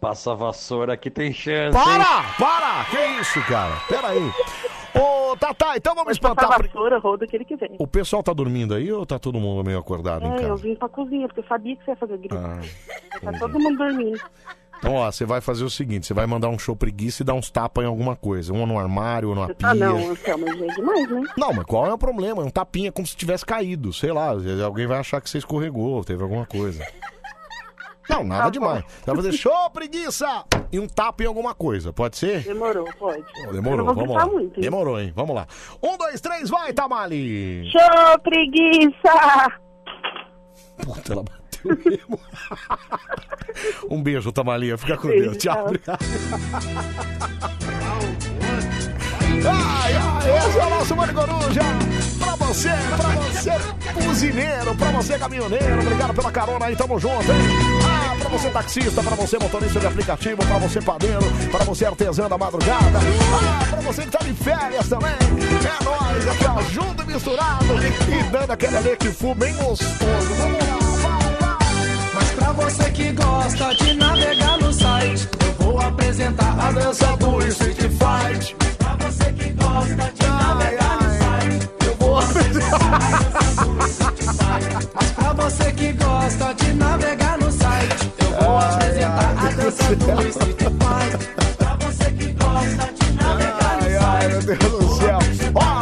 Passa a vassoura aqui, tem chance. hein? Para! Para! Que isso, cara? Pera aí. Ô, Tatá, então vamos espantar. Passar vassoura, roda o que ele quiser. O pessoal tá dormindo aí ou tá todo mundo meio acordado em É, eu casa? vim pra cozinha, porque eu sabia que você ia fazer grito. Ah, tá todo mundo dormindo. Então, ó, você vai fazer o seguinte: você vai mandar um show preguiça e dar uns tapas em alguma coisa. Um no armário, ou numa pia. Ah, não, Anselmo, mas é demais, né? Não, mas qual é o problema? É um tapinha como se tivesse caído. Sei lá, alguém vai achar que você escorregou, teve alguma coisa. Não, Tá nada demais. Você vai fazer show, preguiça! E um tapa em alguma coisa, pode ser? Demorou, pode. Eu Demorou, não vou vamos gritar lá. muito, hein? Demorou, hein? Vamos lá. Um, dois, três, vai, Tamali! Show, preguiça! Puta, ela bateu mesmo. um beijo, Tamalia. Fica com Beijo, Deus. Tchau. tchau. obrigado. Ai, ai, esse é o nosso Mano Coruja. Pra você, pra você, buzineiro, pra você, caminhoneiro. Obrigado pela carona aí, tamo junto, hein? Ah, pra você, taxista, pra você, motorista de aplicativo, pra você, padeiro, pra você, artesã da madrugada. Ah, pra você que tá de férias também. É nóis, aqui, ó, junto e misturado. E dando aquele ali que fu bem gostoso. Vamos lá. Mas pra você que gosta de navegar no site, eu vou apresentar a dança do Street Fight. Pra você que gosta de Mas pra você que gosta de navegar no site, eu vou apresentar a dança do Street Fight. Pra você que gosta de navegar no Ai, ai, meu Deus do céu. Ó,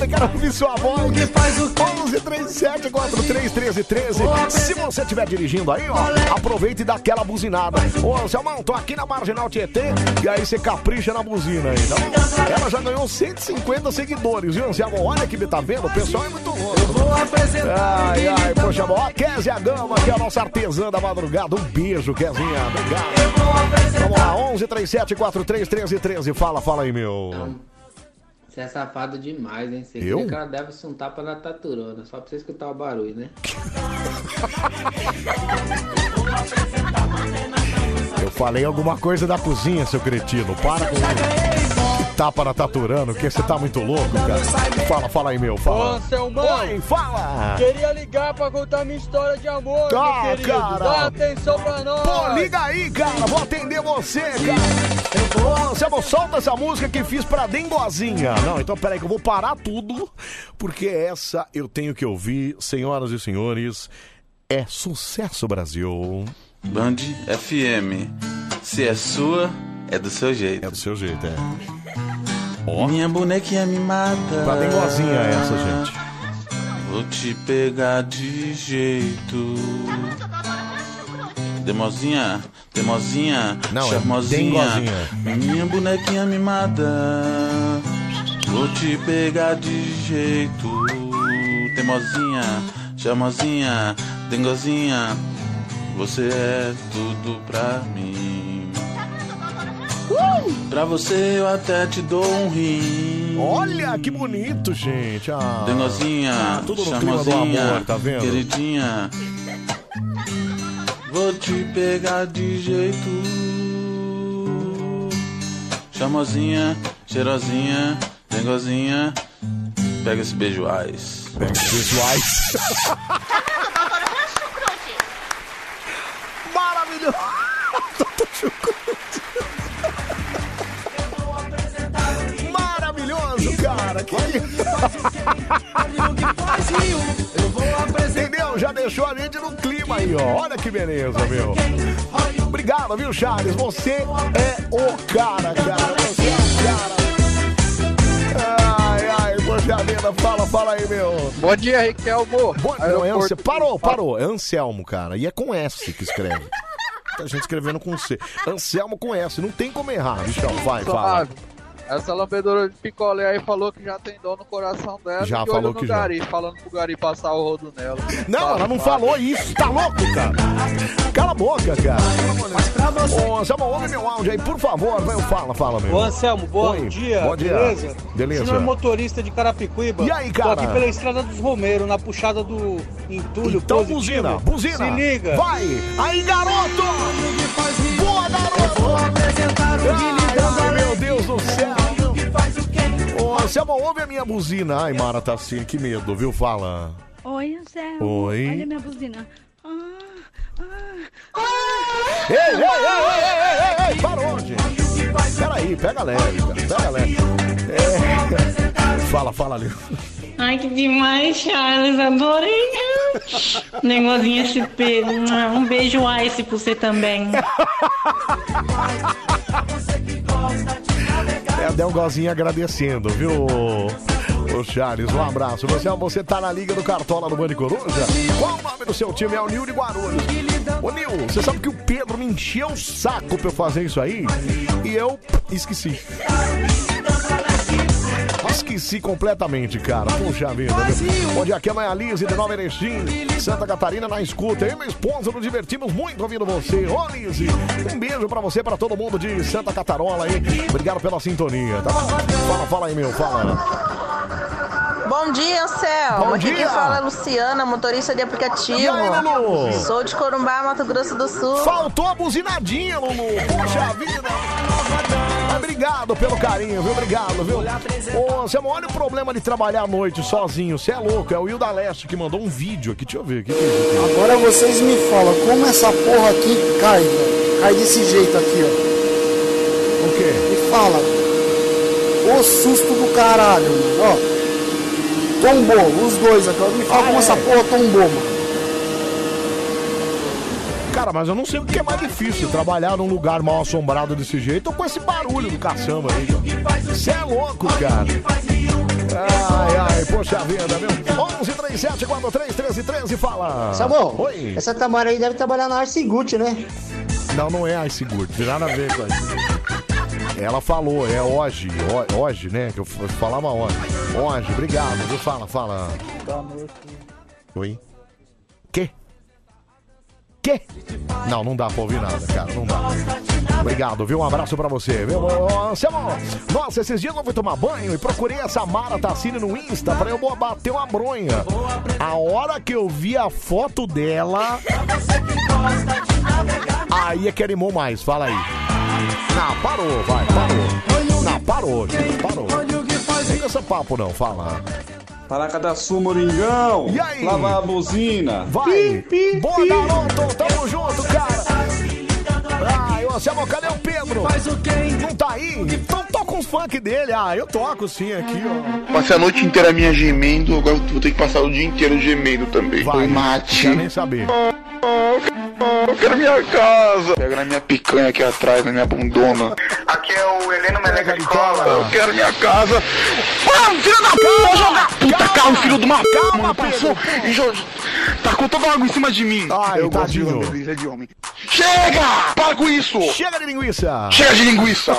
WhatsApp, quero ouvir sua voz. que faz o 11 37 43 13 13. Se você estiver dirigindo aí, ó, aproveita e dá aquela buzinada. Ô, Anselmão, tô aqui na Marginal Tietê e aí você capricha na buzina aí, tá bom? Ela já ganhou 150 seguidores, viu, Anselmo? Olha que tá vendo? O pessoal é muito louco. Vou apresentar Ai, ai, poxa, ó, a Kézia Gama, que é a nossa artesã da madrugada. Um beijo, Kézinha. Obrigado. Vamos lá, 11 37 43 13 13. Fala, fala aí, meu. Você é safado demais, hein? Você Eu? que ela desse um tapa na taturona, só pra você escutar o barulho, né? Eu falei alguma coisa da cozinha, seu cretino. Para com isso. Tapa na taturano, que você tá muito louco, cara. Fala, fala aí, meu. Ô, Fala. Anselmão! Oi, fala! Queria ligar pra contar minha história de amor, Ah, meu querido. cara. Dá atenção pra nós! Pô, liga aí, cara. Vou atender você, cara. Ô, Anselmo, solta essa música que fiz pra Dengozinha. Não, então peraí que eu vou parar tudo, porque essa eu tenho que ouvir, senhoras e senhores. É sucesso, Brasil. Band FM. Se é sua, é do seu jeito. É do seu jeito, é. Minha bonequinha mimada. Pra Dengozinha essa, gente. Vou te pegar de jeito. Demozinha, demozinha, Não, é charmosinha. dengozinha. Minha bonequinha mimada. Vou te pegar de jeito. Temozinha, charmosinha, dengozinha. Você é tudo pra mim. Pra você eu até te dou um rim. Olha que bonito, gente. Ah, Dengozinha, ah, tudo no charmosinha, amor, tá vendo? Queridinha, vou te pegar de jeito. Charmosinha, cheirosinha, dengozinha. Pega esse beijo ice. Pega esse beijo ice. [LAUGHS] cara. Que... Entendeu? Já deixou a gente no clima aí, ó. Olha que beleza, meu. Obrigado, viu, Charles? Você é o cara, cara. Você é o cara. Ai, ai, poxa vida, fala, fala aí, meu. Bom dia, Riquelmo. Bom, não, é Anse... Parou, parou. É Anselmo, cara. E é com S que escreve. Muita gente escrevendo com C. Anselmo com S. Não tem como errar, bichão. Vai, fala. Essa lambedora de picolé aí falou que já tem dor no coração dela. Já e de falou que já. Gari, falando pro Gari passar o rodo nela. Não, ela não falou isso. Tá louco, cara? Cala a boca, cara. Ô, Anselmo, ouve meu áudio aí, por favor. Vai, fala, fala, meu. Ô Anselmo, bom Oi, dia. bom dia. Beleza? Beleza. Senhor motorista de Carapicuíba. E aí, cara? Tô aqui pela Estrada dos Romeiros, na puxada do Entulho Então, positivo. buzina, buzina. Se liga. Vai. Aí, garoto. Boa, garoto. Ai, meu Deus do céu. Ô, Anselmo, ouve a minha buzina. Ai, Mara tá assim, que medo, viu? Fala. Oi, Anselmo. Oi. Olha minha buzina. Ei, ei, ei, ei, ei, ei, ei, parou, gente. Peraí, pega leve, cara, pega leve. É... [LAUGHS] Fala, fala ali. Ai, que demais, Charles. Adorei. Negocinho SP. Um beijo ice pra você também. É, deu um gozinho agradecendo, viu, ô Charles? Um abraço. Você, você tá na Liga do Cartola do Bande Coruja? Qual o nome do seu time? É o Nil de Guarulhos. Ô, Nil, você sabe que o Pedro me encheu o saco pra eu fazer isso aí? E eu esqueci. Esqueci completamente, cara. Puxa vida. Viu? Onde aqui é a Lise de Nova Erechim, Santa Catarina na escuta. Eu e minha esposa nos divertimos muito ouvindo você. Ô, Lise, um beijo pra você, pra todo mundo de Santa Catarola aí. Obrigado pela sintonia, tá bom? Fala, fala aí, meu, fala. Bom dia, Céu. Bom Aqui dia. quem fala é Luciana, motorista de aplicativo. E aí, Lulu? Sou de Corumbá, Mato Grosso do Sul. Faltou a buzinadinha, Lulu. Poxa vida. Obrigado pelo carinho, viu? Obrigado, viu? Ô, olha o problema de trabalhar à noite sozinho. Você é louco. É o Hilda Leste que mandou um vídeo aqui. Deixa eu ver. Que que é aqui? Agora vocês me falam como essa porra aqui cai, velho. Cai desse jeito aqui, ó. O quê? Me fala. Ô susto do caralho, mano. Ó. Tombou, os dois aqui. ó. Me fala Ah, como é? essa porra tombou, mano. Cara, mas eu não sei o que é mais difícil, trabalhar num lugar mal assombrado desse jeito ou com esse barulho do caçamba aí. Você é louco, cara. Ai, ai, poxa vida, meu. 11 37 43 13 13, fala. Samuel, Oi. essa Tamara aí deve trabalhar na Arciguti, né? Não, não é Ice Good, tem nada a ver com isso. Ela falou, é hoje, ho- hoje, né? Que eu falava hoje. Hoje, obrigado, viu? Fala, fala. Oi? Que? Não, não dá pra ouvir nada, cara, não dá. Obrigado, viu? Um abraço pra você, viu? Ô, nossa, esses dias eu fui tomar banho e procurei essa Mara Tassini no Insta pra eu bater uma bronha. A hora que eu vi a foto dela, aí é que animou mais, fala aí. Não, parou, vai, parou. Não, parou, gente, parou. Não tem esse papo não, fala. Paracadaçu, Moringão. E aí? Lava a buzina. Vai! Boa, garoto! Tamo junto, cara! Ai, ô, Anselmo, cadê o Pedro? Não tá aí? Então toca uns funk dele. Ah, eu toco sim aqui, ó. Passei a noite inteira minha gemendo, agora vou ter que passar o dia inteiro gemendo também. Vai, mate. Quer nem saber. Eu quero minha casa. Pega na minha picanha aqui atrás, na minha bundona. Aqui é o Heleno Meleca de Cola. Eu quero minha casa. Ah, filho da puta, joga puta carro, filho de uma calma, passou e jo- tacou toda a água em cima de mim. Ai, eu gosto de lamber de homem. Chega! Para com isso! Chega de linguiça! Chega de linguiça!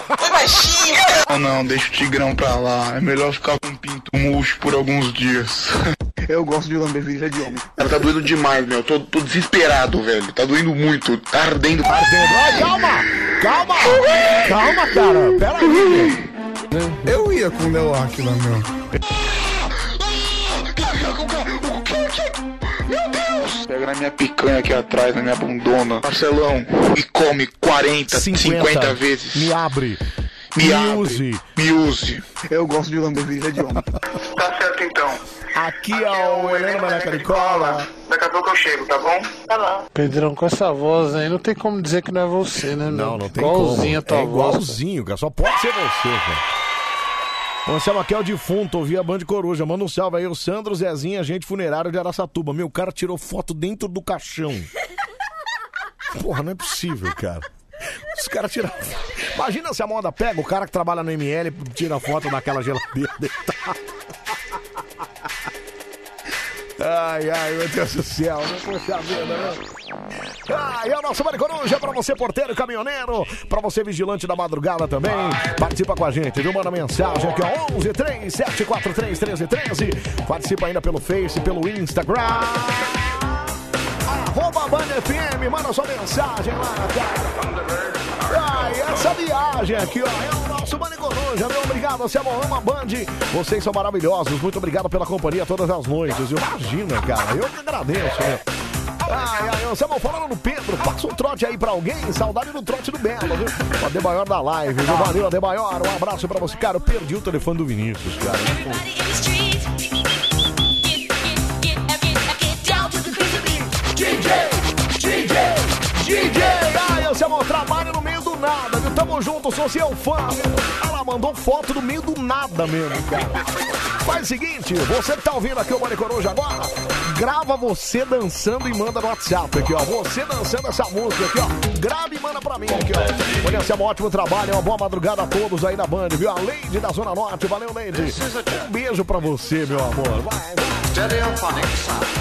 Não, não, deixa o tigrão pra lá. É melhor ficar com o pinto murcho por alguns dias. [LAUGHS] Eu gosto de lamber virilha de homem. Cara, tá doendo demais, meu. Tô, tô desesperado, velho. Tá doendo muito. Tá ardendo. Tá ardendo. Ai, calma! Calma! Calma, cara! Pera aí! Eu ia com o Neoark lá, meu. Meu Deus! Pega na minha picanha aqui atrás, na minha bundona. Marcelão, e come 40, 50, vezes. Me abre. Me me use. Eu gosto de lamber virilha de homem. Tá certo então. Aqui é o Helena Maraca de Cola. Daqui a pouco eu chego, tá bom? Tá bom. Pedrão, com essa voz aí, não tem como dizer que não é você, né? Não, não tem Igualzinho a como. tua é igualzinho, cara. Só pode ser você, cara. Ô, Anselmo, aqui é o defunto, ouvi a Band Coruja. Manda um salve aí, o Sandro Zezinho, agente funerário de Araçatuba. Meu, o cara tirou foto dentro do caixão. Porra, não é possível, cara. Os caras tiram. Imagina se a moda pega o cara que trabalha no ML tira foto daquela geladeira deitada. Ai, ai, meu Deus do céu, não poxa vida, né? E é o nosso Mari Coruja pra você, porteiro caminhoneiro, pra você, vigilante da madrugada também. Participa com a gente, viu? Manda mensagem aqui, ó, 11 3 743 13 13. Participa ainda pelo Face, pelo Instagram. Arroba Band FM, manda sua mensagem lá, cara. Ai, essa viagem aqui, ó, é o nosso Band meu obrigado, você ama Band. Vocês são maravilhosos, muito obrigado pela companhia todas as noites. Imagina, cara, eu que agradeço, né? Ai, ai, Anselmo, falando no Pedro, passa um trote aí pra alguém, saudade do trote do Belo, viu? O Adebayor da live, viu? Valeu, Adebayor, um abraço pra você. Cara, eu perdi o telefone do Vinícius, cara. DJ, DJ, DJ, ai, Anselmo, trabalho no meio do nada, viu? Tamo junto, sou seu fã. Ela mandou foto do meio do nada mesmo, cara. Faz o seguinte, você que tá ouvindo aqui o Mari Coruja agora, grava você dançando e manda no WhatsApp aqui, ó. Você dançando essa música aqui, ó. Grava e manda pra mim aqui, ó. Olha, esse é um ótimo trabalho, uma boa madrugada a todos aí na Band, viu? A Lady da Zona Norte, valeu, Lady. Um beijo pra você, meu amor. Vai, vai.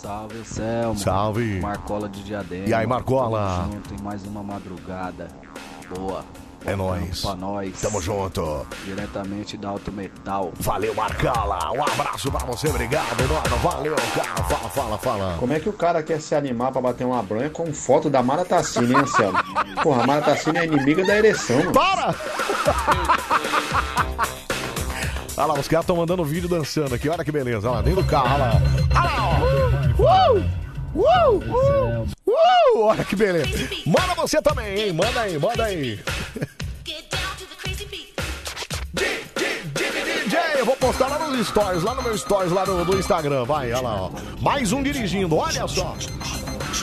Salve, Selma. Salve. Marcola de Diadema. E aí, Marcola? Tamo junto em mais uma madrugada. Boa. É nóis. Pra nós. Tamo junto. Diretamente da Alto Metal. Valeu, Marcala. Um abraço pra você, obrigado, mano. Valeu, cara. Fala, fala, fala. Como é que o cara quer se animar pra bater uma bronha com foto da Mara Tassini, hein, Anselmo? Porra, a Mara Tassini é inimiga da ereção, mano. Para! [LAUGHS] Olha lá, os caras estão mandando vídeo dançando aqui. Olha que beleza. Olha lá, dentro do carro. Olha lá. Olha lá. Uh! Uh! Uh! Uh! Olha que beleza. Manda você também, hein? Manda aí, manda aí. Eu vou postar lá nos stories, lá no meu stories, lá do, do Instagram. Vai, olha lá, ó. Mais um dirigindo, olha só.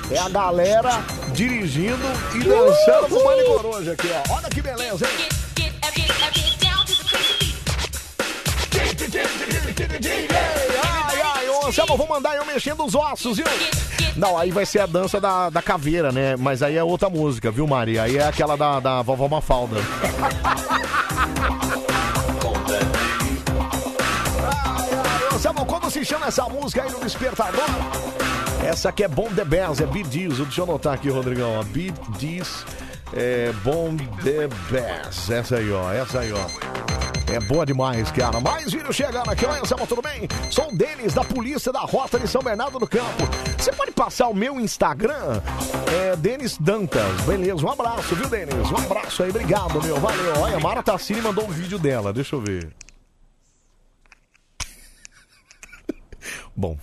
É a galera dirigindo e dançando com o Mani Coruja aqui, ó. Olha que beleza, hein? Ai, ai, ô Anselmo, vou mandar eu mexendo os ossos, viu? Não, aí vai ser a dança da, da caveira, né? Mas aí é outra música, viu, Maria? Aí é aquela da, da vovó Mafalda. Anselmo, como se chama essa música aí no Despertador? Essa aqui é Bom The Bass, é Bidis. Deixa eu anotar aqui, Rodrigão. Bidis é Bom The Bass. Essa aí, ó. Essa aí, ó. É boa demais, cara. Mais vídeo chegando aqui. Oi, Anselmo, tudo bem? Sou o Denis, da Polícia da Rota de São Bernardo do Campo. Você pode passar o meu Instagram? É Denis Dantas. Beleza, um abraço, viu, Denis? Um abraço aí, obrigado, meu. Valeu. Olha, Mara Tassini mandou um vídeo dela. Deixa eu ver. [LAUGHS] Bom,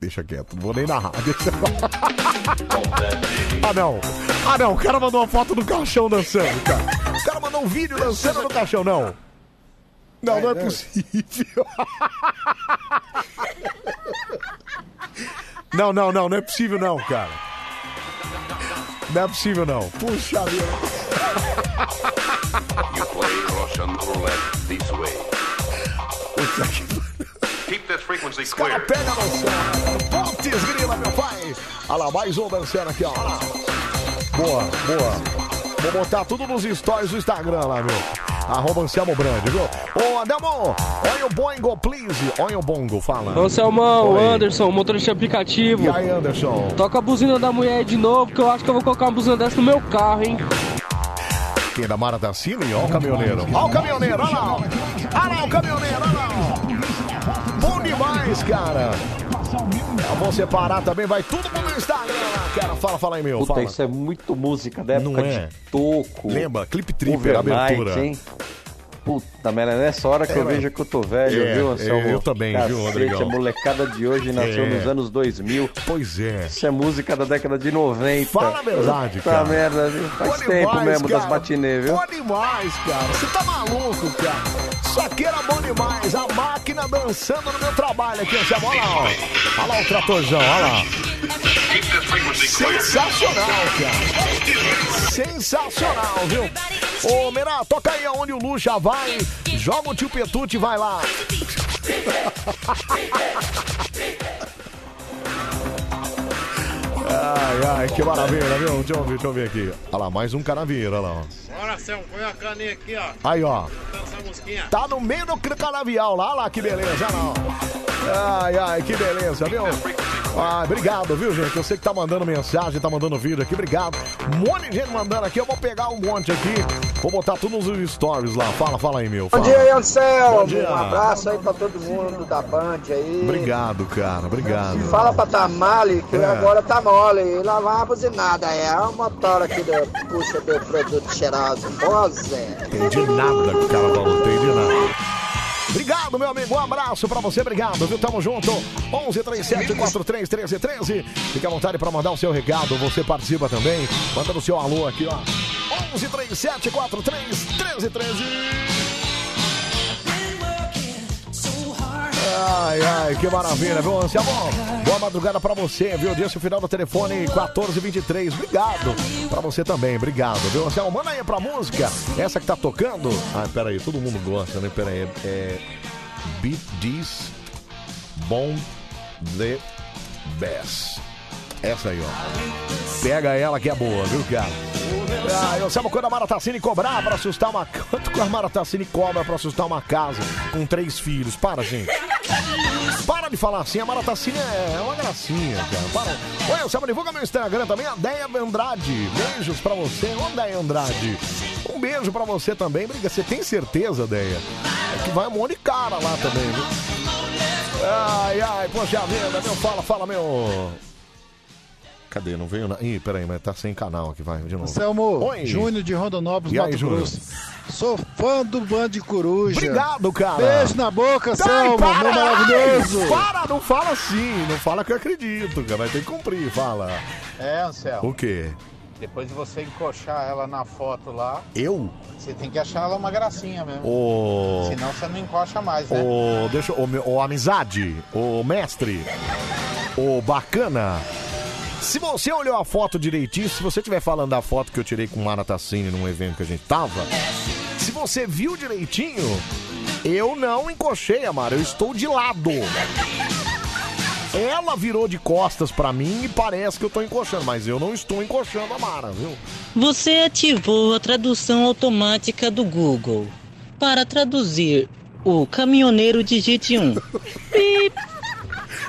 deixa quieto. Não vou nem narrar. [LAUGHS] Deixa... [LAUGHS] ah, não. Ah, não. O cara mandou uma foto do caixão dançando, cara. O cara mandou um vídeo dançando no caixão, não. Não, não é possível. Não, não, não, não é possível não, cara. Não é possível não. Puxa vida. You play Russian roulette this way. Keep this frequency Cara, clear. pega no céu. Pontes, grila, meu pai. Olha lá, mais um dançando aqui, ó. Boa, boa. Vou botar tudo nos stories do Instagram lá, meu. Arroba Anselmo Brand, viu? Ô, Adelmo, olha o bongo, please. Olha o bongo, fala. Ô Selmão, Oi. Anderson, motorista aplicativo. E aí, Anderson? Toca a buzina da mulher de novo, que eu acho que eu vou colocar uma buzina dessa no meu carro, hein? Quem da Mara da Cine? Olha o caminhoneiro. Olha o caminhoneiro, olha lá. ó. Olha lá o caminhoneiro, olha lá. ó. demais, cara. Vou separar também, vai tudo pro meu Instagram lá, cara. Fala, fala aí, meu. Puta, fala. isso é muito música da época Não é? de toco. Lembra? Clipe Tripper, Overnight, abertura. hein? Puta merda, é nessa hora que eu É, vejo que eu tô velho, é, viu, Anselmo? eu também, viu, Cacete, Rodrigão? A molecada de hoje nasceu É. nos anos 2000. Pois é. Isso é música da década de 90. Fala a verdade, Puta cara. merda, viu? Faz tempo mesmo das cara. matinês, viu? Bom demais, cara. Você tá maluco, cara. Isso aqui era bom demais. A máquina dançando no meu trabalho aqui, Anselmo. Olha lá, ó. Olha lá o tratorzão, olha lá. Sensacional, cara. Sensacional, viu? Ô, Merá, toca aí aonde o Lu já vai. Joga o tio Petute e vai lá. [LAUGHS] Ai, ai, que maravilha, viu? Deixa eu ver, deixa eu ver aqui. Olha lá, mais um canaveiro, olha lá. ó. Bora, Céu, põe a caninha aqui, ó. Aí, ó. Essa. Tá no meio do canavial lá, olha lá que beleza, olha lá. ó. Ai, ai, que beleza, viu? Ah, obrigado, viu, gente? Eu sei que tá mandando mensagem, tá mandando vídeo aqui, obrigado. Um monte de gente mandando aqui, eu vou pegar um monte aqui. Vou botar tudo nos stories lá. Fala, fala aí, meu. Bom Fala. dia aí, Anselmo. Bom dia. Um abraço aí pra todo mundo da Band aí. Obrigado, cara, obrigado. E fala pra Tamale que É. agora tá mole. E lá vai a buzinada. É o motor aqui do puxa do produto cheiroso. Ó, Zé. Entendi nada que o cara falou, entendi nada. Obrigado, meu amigo. Um abraço pra você, obrigado, viu? Tamo junto. 11 37 43 13 13. Fique à vontade pra mandar o seu recado. Você participa também. Manda o seu alô aqui, ó. 11 Ai, ai, que maravilha, viu, Anselmo? Boa madrugada pra você, viu? Disse o final do telefone 1423. Obrigado pra você também, obrigado, viu, Anselmo? Manda aí pra música, essa que tá tocando. Ah, peraí, todo mundo gosta, né? Peraí, é. Beat This Bom The Best. Essa aí, ó. Pega ela que é boa, viu, cara? Ah, eu sabe quando a Mara Tassini cobrar pra assustar uma. [LAUGHS] Quanto que a Mara Tassini cobra pra assustar uma casa com três filhos? Para, gente. Para de falar assim, a Mara Tassini é uma gracinha, cara. Para. Oi, Anselmo, divulga meu Instagram também, a Deia Andrade. Beijos pra você, ô Deia Andrade. Um beijo pra você também. Briga, você tem certeza, Deia? É que vai um monte de cara lá também, viu? Ai, ai, poxa vida, meu, fala, fala, meu. Cadê? Não veio nada. Ih, peraí, mas tá sem canal aqui, vai, de novo. Anselmo, Oi. Júnior de Rondonópolis, E aí, Mato Júnior? Grosso. Sou fã do Band Coruja. Obrigado, cara. Beijo na boca, Ai, Anselmo, para, meu maravilhoso. ai, Para, não fala assim. Não fala que eu acredito, cara. Vai ter que cumprir, fala. É, Anselmo. O quê? Depois de você encoxar ela na foto lá, Eu? você tem que achar ela uma gracinha mesmo. Ô. Senão você não encoxa mais, né? Ô, deixa, ô, meu- ô, amizade, ô, mestre, ô, bacana. Se você olhou a foto direitinho, se você estiver falando da foto que eu tirei com Mara Tassini num evento que a gente tava, se você viu direitinho, eu não encochei a Mara, eu estou de lado. Ela virou de costas pra mim e parece que eu tô encoxando, mas eu não estou encoxando a Mara, viu? Você ativou a tradução automática do Google. Para traduzir o caminhoneiro digite 1. [LAUGHS] Pip.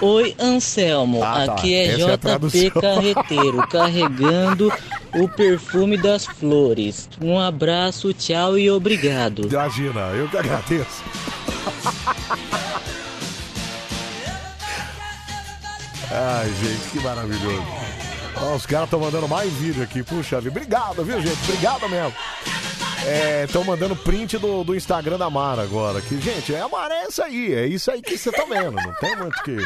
Oi, Anselmo. Ah, tá. Aqui é Essa é. JP Carreteiro, [LAUGHS] carregando o perfume das flores. Um abraço, tchau e obrigado. Imagina, eu que agradeço. Ai, gente, que maravilhoso. Ó, os caras estão mandando mais vídeo aqui. Puxa vida. Obrigado, viu, gente? Obrigado mesmo. Estão mandando print do, do Instagram da Mara agora. Que, gente, é a Mara é isso aí. É isso aí que você tá vendo. Não tem muito que.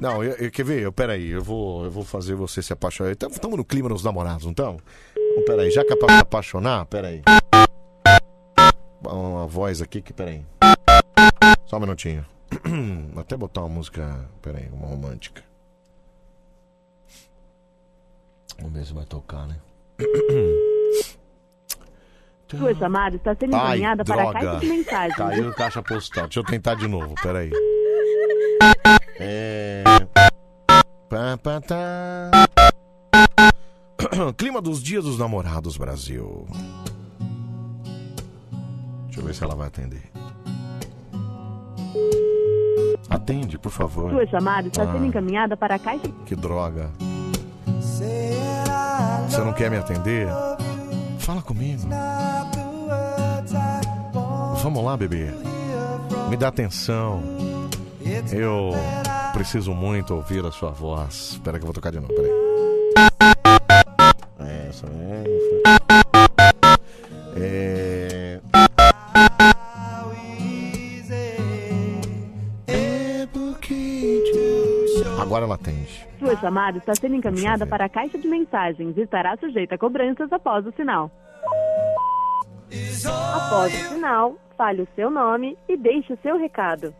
Não, eu, eu- quer ver? Eu, peraí, eu vou, eu vou fazer você se apaixonar. Estamos no clima dos namorados, não estamos? Então, peraí, já que é pra se apaixonar, peraí. Uma voz aqui que, peraí. Só um minutinho. [CLEARS THROAT] Até botar uma música, peraí, uma romântica. Vamos ver se vai tocar, né? [CLEARS THROAT] Sua chamada está sendo Ai, encaminhada para a droga. caixa de mensagem. Caiu no caixa postal. Deixa eu tentar de novo, peraí. É. Pá, pá, tá. [CLEARS THROAT] Clima dos dias dos namorados, Brasil. Deixa eu ver se ela vai atender. Atende, por favor. Sua chamada está Ah, sendo encaminhada para a caixa. Que droga. Você não quer me atender? Fala comigo. Vamos lá, bebê. Me dá atenção. Eu preciso muito ouvir a sua voz. Espera que eu vou tocar de novo, peraí. É, Essa é. Atende. Sua chamada está sendo encaminhada para a caixa de mensagens e estará sujeita a cobranças após o sinal. Após o sinal, fale o seu nome e deixe o seu recado.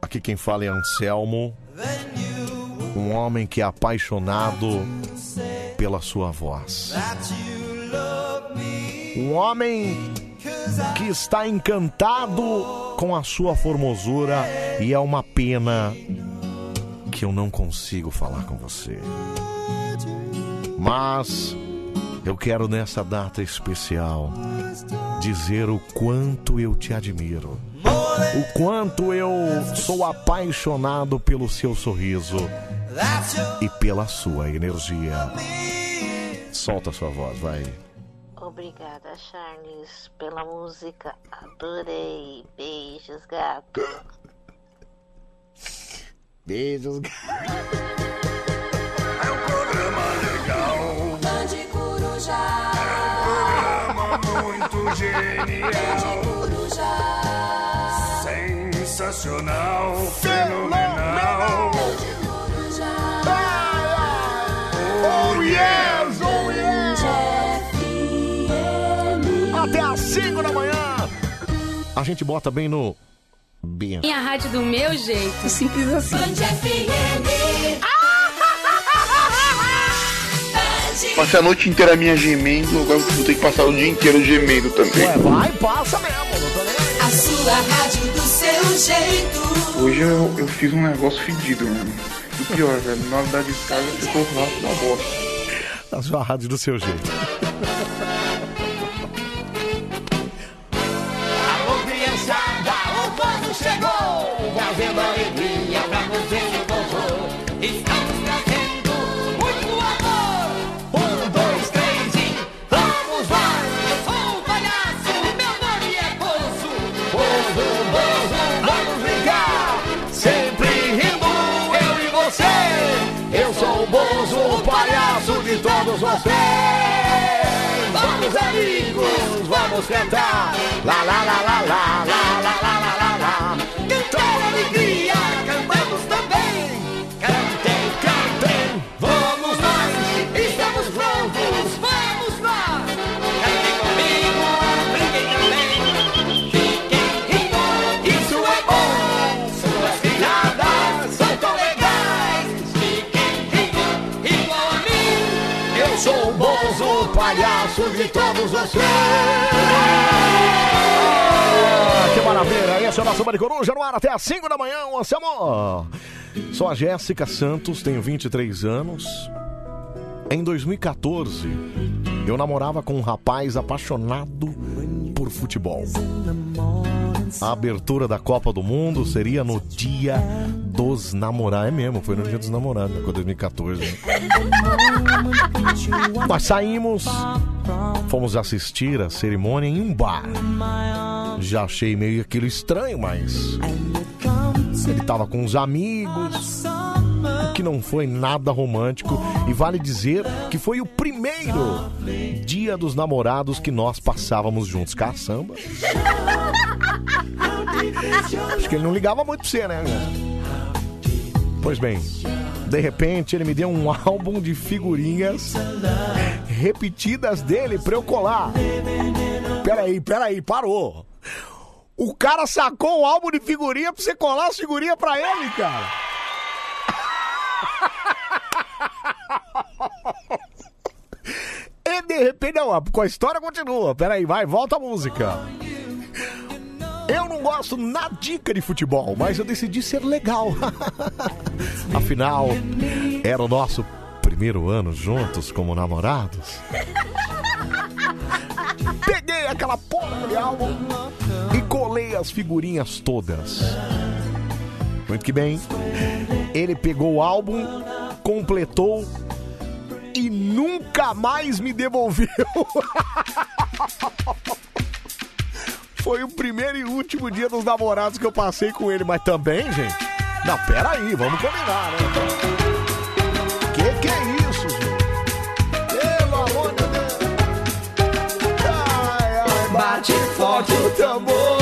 Aqui quem fala é Anselmo, um homem que é apaixonado pela sua voz. Um homem que está encantado com a sua formosura e é uma pena que eu não consigo falar com você. Mas eu quero nessa data especial dizer o quanto eu te admiro. O quanto eu sou apaixonado pelo seu sorriso e pela sua energia. Solta a sua voz, vai. Obrigada, Charles, pela música. Adorei. Beijos, gato. Beijos, Bande Coruja. Programa muito genial. Sensacional, fenomenal. Oh yes, oh yes. Até às 5 da manhã. A gente bota bem no. Bem. Minha rádio do meu jeito. Simples assim. Passei a noite inteira minha gemendo, agora vou ter que passar o dia inteiro gemendo também. Ué, vai, passa mesmo. Não tô nem aí. A sua rádio do seu jeito. Hoje eu, eu fiz um negócio fedido, mano. E o pior, velho, na hora da descarga ficou rápido na bosta. A sua rádio do seu jeito. De todos vocês. Vamos, amigos, vamos cantar. Lá, lá, lá, lá, lá, lá, lá, lá, lá. Todos vocês. Ah, que maravilha! Esse é o nosso Bande Coruja no ar até às 5 da manhã, Anselmo. Sou a Jéssica Santos, tenho 23 anos. Em 2014, eu namorava com um rapaz apaixonado por futebol. A abertura da Copa do Mundo seria no dia dos namorados. É mesmo, foi no dia dos namorados, né, 2014. Nós saímos, fomos assistir a cerimônia em um bar. Já achei meio aquilo estranho, mas ele tava com os amigos, o que não foi nada romântico. E vale dizer que foi o primeiro dia dos namorados que nós passávamos juntos. Caçamba. Acho que ele não ligava muito pra você, né? Pois bem, de repente ele me deu um [LAUGHS] álbum de figurinhas repetidas dele pra eu colar. Peraí, peraí, parou. O cara sacou um álbum de figurinha pra você colar as figurinhas pra ele, cara. E de repente, não, a história continua. Peraí, vai, volta a música. Eu não gosto na dica de futebol, mas eu decidi ser legal. [LAUGHS] Afinal, era o nosso primeiro ano juntos como namorados. [LAUGHS] Peguei aquela porra de álbum e colei as figurinhas todas. Muito que bem. Ele pegou o álbum, completou e nunca mais me devolveu. [LAUGHS] Foi o primeiro e último dia dos namorados que eu passei com ele, mas também, gente. Não, pera aí, vamos combinar, né? Que que é isso, gente? Pelo amor de Deus. Ai, ai, bate forte o tambor.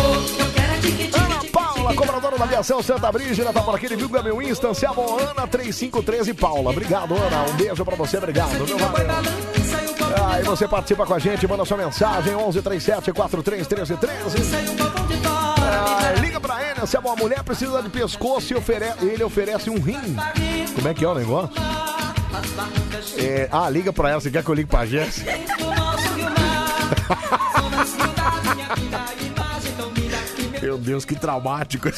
Paula, cobradora da aviação Santa Brígida, tá por aqui, divulga meu Insta, Anselmo Ana 3513 Paula. Obrigado, Ana. Um beijo pra você, obrigado. Meu valeu. Aí você participa com a gente, manda sua mensagem 1137 43 13 13. Ah, liga pra ele, se a mulher precisa de pescoço e ofere- ele oferece um rim. Como é que é o negócio? É, ah, liga pra ela, você quer que eu ligue pra Jéssica? [LAUGHS] [LAUGHS] Meu Deus, que traumático.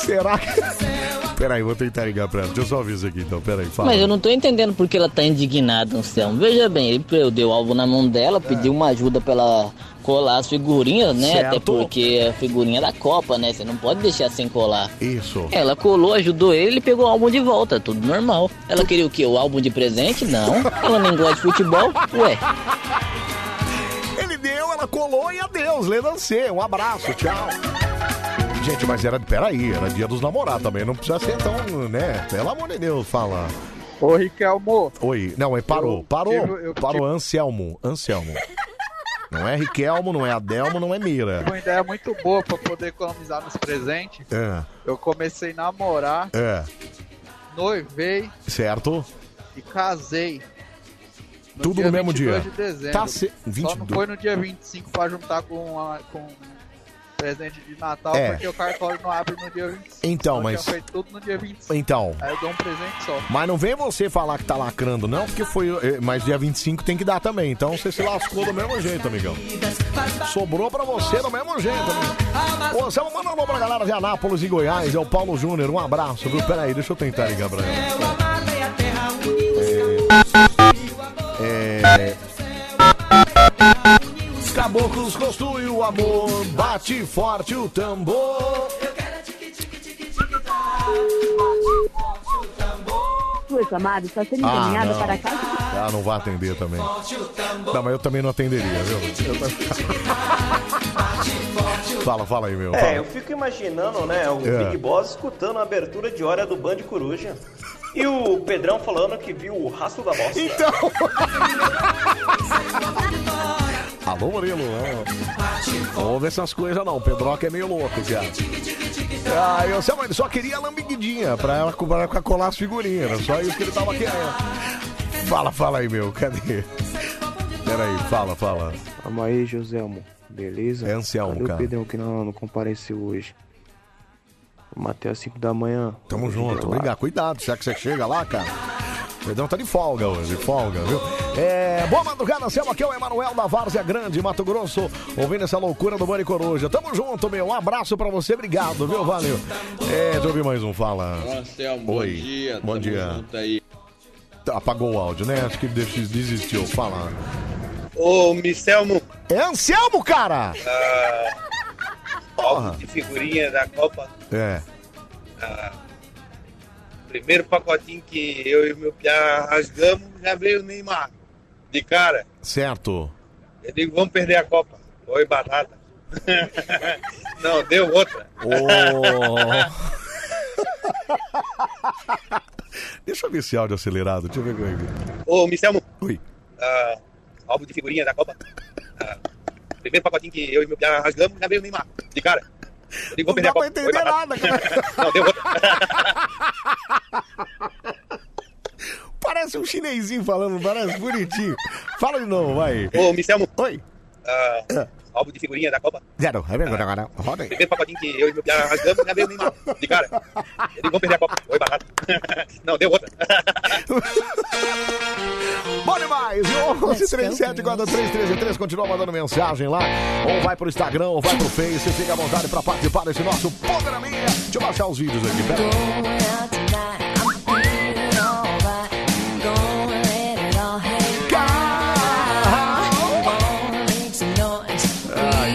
Será que. Peraí, vou tentar ligar pra ela. Deixa eu só ouvir isso aqui então, peraí, fala. Mas eu não tô entendendo porque ela tá indignada, Anselmo. Veja bem, ele perdeu o alvo na mão dela, pediu uma ajuda pra ela colar as figurinhas, né? Certo. Até porque é a figurinha da Copa, né? Você não pode deixar sem colar. Isso. Ela colou, ajudou ele, ele pegou o álbum de volta, tudo normal. Ela queria o quê? O álbum de presente? Não. Ela nem gosta de futebol? Ué. Ela colou e adeus, Ledancê. Um abraço, tchau. Gente, mas era. Peraí, era dia dos namorados também. Não precisa ser tão, né? Pelo amor de Deus, fala. Ô, Riquelmo. Oi. Não, mas parou. Eu Parou. tive- eu Parou, Anselmo. Anselmo. Não é Riquelmo, não é Adelmo, não é Mira. Uma ideia muito boa pra poder economizar nos presentes. É. Eu comecei a namorar, É. noivei Certo? e casei. Tudo no mesmo 22 dia. de dezembro. Tá ce- Só não 22. foi no dia 25 pra juntar com, a, com presente de Natal, É. porque o cartório não abre no dia 25. Então, Eu mas- tudo no dia 25. Então. Aí eu dou um presente só. Mas não vem você falar que tá lacrando, não, porque foi. eh, Mas dia 25 tem que dar também. Então você se lascou do mesmo jeito, amigão. Sobrou pra você do mesmo jeito, amigo. Ô, Anselmo, manda um alô pra galera de Anápolis e Goiás. É o Paulo Júnior. Um abraço, viu? Pera aí, deixa eu tentar ligar pra ela. É. Os caboclos construem o amor, bate forte o tambor. Sua chamada está sendo Ah, encaminhada não. para a caixa de... Ah, não vai atender também. Não, mas eu também não atenderia, viu? [LAUGHS] Fala, fala aí, meu. É, fala. eu fico imaginando, né, o É. Big Boss escutando a abertura de hora do Band Coruja. E o Pedrão falando que viu o rastro da bosta. Então. [LAUGHS] Alô, Murilo. Não ouve essas coisas não. O Pedroca é meio louco, cara. Ah, eu sei, mas ele só queria a lambiguidinha pra ela pra ela colar as figurinhas. Era só isso que ele tava querendo. Fala, fala aí, meu. Cadê? Peraí, fala, fala. Vamos aí, Joselmo. Beleza? É Anselmo, Cadê cara. o Pedrão que não, não compareceu hoje? Vamos até às 5 da manhã. Tamo junto, obrigado. Cuidado, será que você chega lá, cara? O Pedrão tá de folga hoje, de folga, viu? É, boa madrugada, Selma, aqui é o Emanuel da Várzea Grande, Mato Grosso, ouvindo essa loucura do Bani Coruja. Tamo junto, meu. Um abraço pra você, obrigado, viu? Valeu. É, deixa eu ouvir mais um, fala. Anselmo, bom Oi. dia. Bom tamo dia. junto aí. Tá, Apagou o áudio, né? Acho que des- desistiu. Fala. Ô, Misselmo. É Anselmo, cara! Ah, álbum de figurinha da Copa. É. Ah, primeiro pacotinho que eu e meu piá rasgamos, já veio o Neymar. De cara. Certo. Eu digo, vamos perder a Copa. Oi, batata. [LAUGHS] Não, deu outra. [LAUGHS] Deixa eu ver esse áudio acelerado. Deixa eu ver como é que Ô, Misselmo. Oi. Ah, álbum de figurinha da Copa. Ah, primeiro pacotinho que eu e meu piá rasgamos, já veio o Neymar. De cara. Digo, vamos perder a Copa. Oi, batata. [LAUGHS] Não, deu. [LAUGHS] Parece um chinesinho falando, parece bonitinho. Fala de novo, vai. Ô, Misselmo. Oi. Ah, álbum de figurinha da Copa. Zero. É verdade, agora. Roda aí. Primeiro pacotinho que eu e meu piá rasgamos, já veio o Neymar. De cara. Digo, vamos perder a Copa. Oi, batata. Não, deu outra. Bom demais! 1137 4333 continua mandando mensagem lá. Ou vai pro Instagram, ou vai pro Face. Fica à vontade pra participar desse nosso Poderamia. Deixa eu baixar os vídeos aqui, pera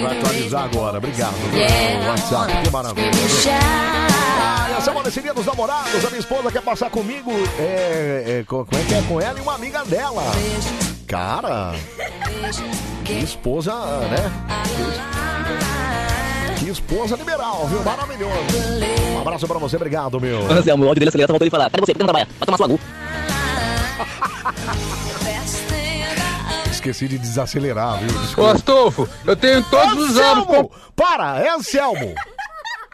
vai atualizar agora. Obrigado. viu? WhatsApp, que maravilha. Ah, essa semana seria dos namorados. A minha esposa quer passar comigo. É, é, co- como é que é? Com ela e uma amiga dela. Cara, que esposa, né? Que esposa liberal, viu? Maravilhoso. Um abraço pra você, obrigado, meu. Anselmo, o ódio dele acelera, só faltou ele falar. Cadê você? Por que não trabalha? Vai tomar sua gu. [LAUGHS] Esqueci de desacelerar, viu? Ô, Desculpa. Astolfo, eu tenho todos os álbuns. Anselmo! Para, é Anselmo.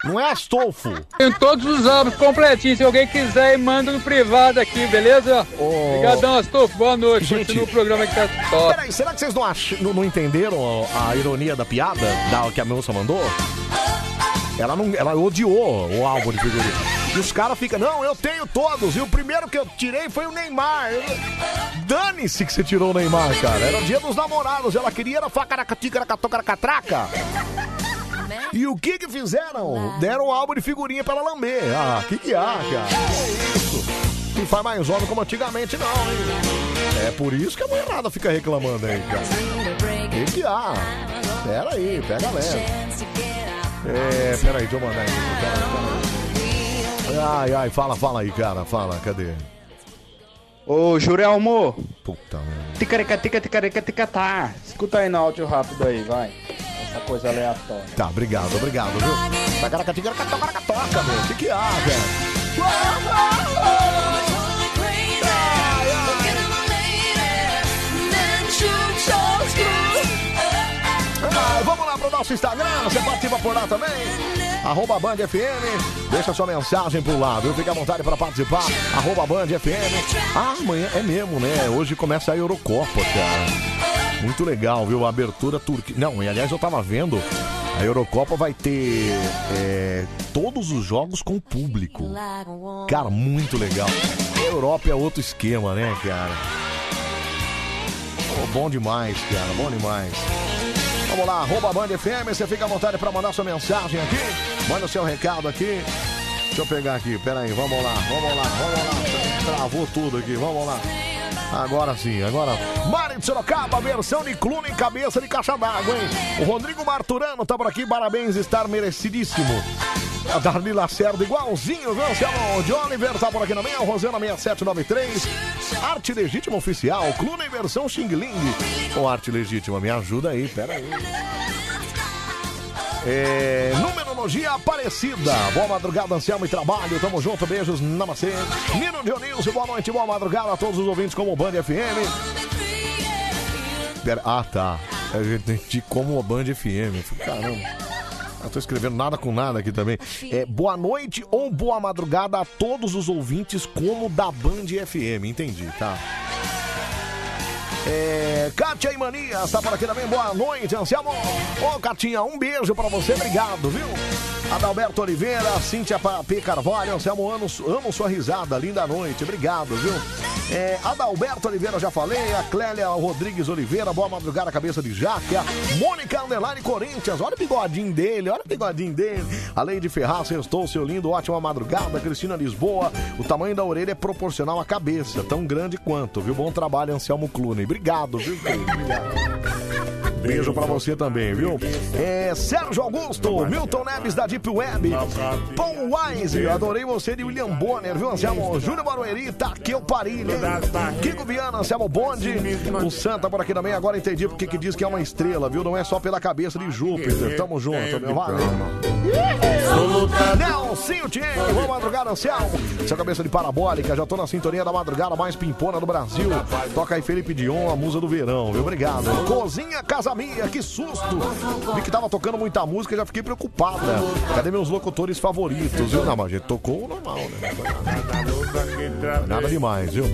Não é Astolfo. Tenho todos os álbuns completinhos. Se alguém quiser, manda no privado aqui, beleza? Obrigadão, Astolfo. Boa noite. Continua o programa que tá top. Peraí, será que vocês não, ach... não, não entenderam a, ironia da piada da, que a moça mandou? Ela, não, ela odiou o álbum de figurinha. E os caras ficam, não, eu tenho todos. E o primeiro que eu tirei foi o Neymar. Dane-se que você tirou o Neymar, cara. Era o dia dos namorados. Ela queria era facaracaticaracatraca. E o que que fizeram? Deram um álbum de figurinha pra ela lamber. Ah, que que há, cara? Que isso? Não faz mais homem como antigamente, não, hein? É por isso que a mulherada fica reclamando aí, cara. Que que há? Pera aí, pega leve. É, pera aí, deixa eu mandar aí. Ai, ai, fala, fala aí, cara. Fala, cadê? Ô, Jurelmo. Puta merda. Ticarica, tica, ticarica, tica, tá. Escuta aí no áudio rápido aí, vai. Essa coisa aleatória. Tá, obrigado, obrigado, viu? Tacaracaticaracatoca, meu. O que que há? Ah, vamos lá pro nosso Instagram, você participa por lá também. Arroba Band FM, deixa sua mensagem pro lado, viu? Fica à vontade para participar. Arroba Band FM. Ah, amanhã é mesmo, né? Hoje começa a Eurocopa, cara. Muito legal, viu? A abertura turca. Não, e aliás eu tava vendo. A Eurocopa vai ter é, todos os jogos com público. Cara, muito legal. A Europa é outro esquema, né, cara? Pô, bom demais, cara, bom demais. Vamos lá, arroba Band FM, você fica à vontade para mandar sua mensagem aqui. Manda o seu recado aqui. Deixa eu pegar aqui, pera aí, vamos lá, vamos lá, vamos lá. Travou tudo aqui, vamos lá. Agora sim, agora. Mari de Sorocaba, versão de Clune em cabeça de caixa d'água, hein? O Rodrigo Marturano tá por aqui, parabéns, estar merecidíssimo. A Darli Lacerda, igualzinho, viu? Anselmo de Oliver tá por aqui também, a Rosana 6793. Arte Legítima Oficial, Clune versão Xing Ling. Ô, Arte Legítima, me ajuda aí, pera aí. É, numerologia Aparecida. Boa madrugada, Anselmo e trabalho. Tamo junto, beijos, namastê. Nino Dionísio, boa noite, boa madrugada a todos os ouvintes como o Band FM. Pera, ah, tá. Eu entendi como o Band FM. Caramba. Eu tô escrevendo nada com nada aqui também. É, boa noite ou boa madrugada a todos os ouvintes como da Band FM. Entendi, tá? É, Kátia e Mania está por aqui também. Boa noite, Anselmo. Ô, Catinha, um beijo pra você. Obrigado, viu? Adalberto Oliveira, Cíntia P. Carvalho, Anselmo, amo, amo sua risada. Linda noite. Obrigado, viu? É, Adalberto Oliveira, já falei. A Clélia Rodrigues Oliveira, boa madrugada, cabeça de jaca. Mônica Underline Corinthians, olha o bigodinho dele, olha o bigodinho dele. A Leide Ferraz, estou seu lindo, ótima madrugada. Cristina Lisboa, o tamanho da orelha é proporcional à cabeça, tão grande quanto, viu? Bom trabalho, Anselmo Clune. Obrigado, viu? querido? Obrigado. Beijo pra você também, viu? É, Sérgio Augusto, Milton Neves da Deep Web, Paul Wise, adorei você de William Bonner, viu, Anselmo? Júlio Barueri, Taqueu Parilha, hein? Kiko Viana, Anselmo Bonde, o Santa por aqui também, agora entendi porque que diz que é uma estrela, viu? Não é só pela cabeça de Júpiter, tamo junto, meu, valeu. Nelsinho Tiengo, boa madrugada, Anselmo. Seu cabeça de parabólica, já tô na sintonia da madrugada mais pimpona do Brasil. Toca aí Felipe Dion, a musa do verão, viu? Obrigado. Cozinha Casa Minha, que susto. Vi que tava tocando muita música e já fiquei preocupada. Cadê meus locutores favoritos, viu? Não, mas a gente tocou o normal, né? Nada demais, viu?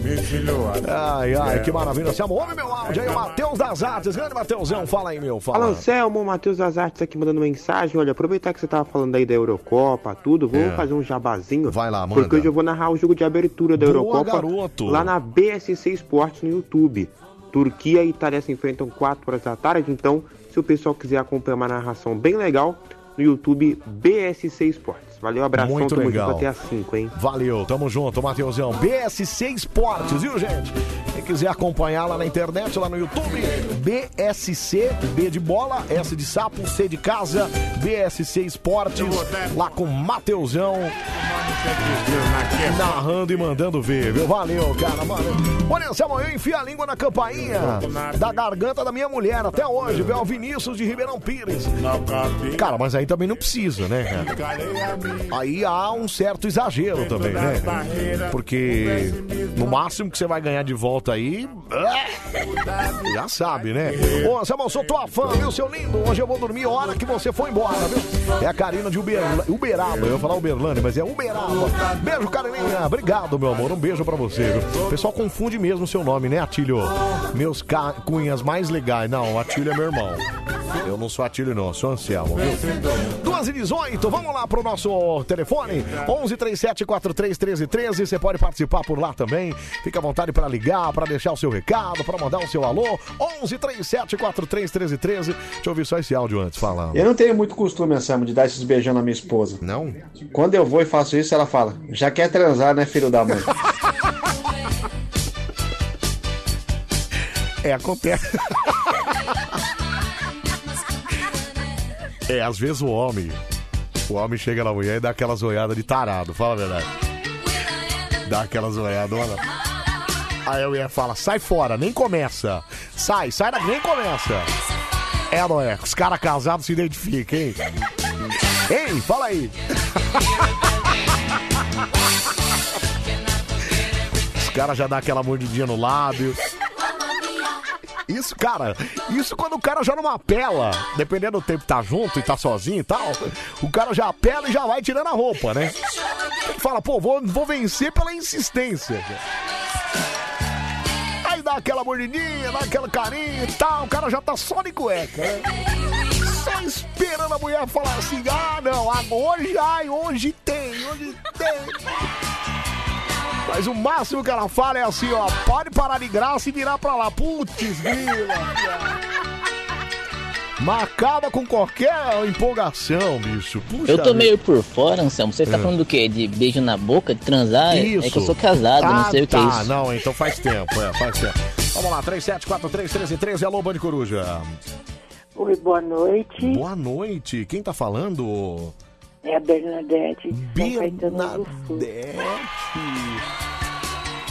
Ai, ai, que maravilha. Anselmo, ouve meu áudio aí, o Matheus das Artes. Grande Matheusão, fala aí, meu. Fala. Fala, Anselmo, Matheus das Artes aqui mandando mensagem. Olha, aproveitar que você tava falando aí da Eurocopa, tudo, vou É. fazer um jabazinho. Vai lá, manda. Porque hoje eu vou narrar o jogo de abertura da Boa, Eurocopa garoto. lá na BSC Esportes no YouTube. Turquia e Itália se enfrentam 4 horas da tarde, então, se o pessoal quiser acompanhar uma narração bem legal, no YouTube BSC Esportes. Valeu, abração, Muito tamo legal. até às 5, hein? Valeu, tamo junto, Matheusão. BSC Esportes, viu, gente? Quem quiser acompanhar lá na internet, lá no YouTube, BSC, B de bola, S de sapo, C de casa, BSC Esportes, lá com Matheusão. Narrando e mandando ver, viu? Valeu, cara, valeu. Olha, Anselmo, eu enfio a língua na campainha da garganta da minha mulher até hoje, viu? É O Vinícius de Ribeirão Pires. Cara, mas aí também não precisa, né, cara? Aí há um certo exagero também, né? Porque no máximo que você vai ganhar de volta aí. é, Já sabe, né? Ô, eu sou tua fã, viu, seu lindo? Hoje eu vou dormir a hora que você foi embora, viu? É a Karina de Uberla- Uberaba. Eu ia falar Uberlândia, mas é Uberaba. Beijo, Carininha. Obrigado, meu amor. Um beijo pra você, viu? O pessoal confunde mesmo o seu nome, né, Atílio? Meus ca- cunhas mais legais. Não, Atílio é meu irmão. Eu não sou Atílio, não. Sou Anselmo, viu? 2 e 18, vamos lá pro nosso telefone. 11 37 43 13 13. Você pode participar por lá também. Fica à vontade pra ligar, pra deixar o seu recado, pra mandar o seu alô. 11 37 43 13 13. Deixa eu ouvir só esse áudio antes falando. Eu não tenho muito costume, Anselmo, de dar esses beijão na minha esposa. Não? Quando eu vou e faço isso, ela fala: já quer transar, né, filho da mãe? [LAUGHS] É, acontece. [LAUGHS] É, às vezes o homem. O homem chega na mulher e dá aquela zoiada de tarado, fala a verdade. Dá aquela zoiada, olha. Aí a mulher fala, sai fora, nem começa. Sai, sai daqui, nem começa. É, não é? Os caras casados se identificam, hein? Ei, fala aí. [LAUGHS] Os caras já dá aquela mordidinha no lábio. Isso, cara, isso quando o cara já não apela, dependendo do tempo que tá junto e tá sozinho e tal, o cara já apela e já vai tirando a roupa, né? Fala, pô, vou, vou vencer pela insistência. Aí dá aquela mordidinha, dá aquela carinha e tal, o cara já tá só de cueca, né? Só esperando a mulher falar assim, ah não, hoje, ai, hoje tem, hoje tem. Mas o máximo que ela fala é assim, ó, pode parar de graça e virar pra lá. Putz, grila. Mas acaba com qualquer empolgação, bicho. Puxa Eu tô vida. meio por fora, Anselmo. Você tá É. falando do quê? De beijo na boca, de transar? Isso. É que eu sou casado, não Ah, sei o que é tá. isso. Não, então faz tempo, é, faz tempo. Vamos lá, 37431313, alô, Band Coruja. Oi, boa noite. Boa noite, quem tá falando? É a Bernadette. do Sul.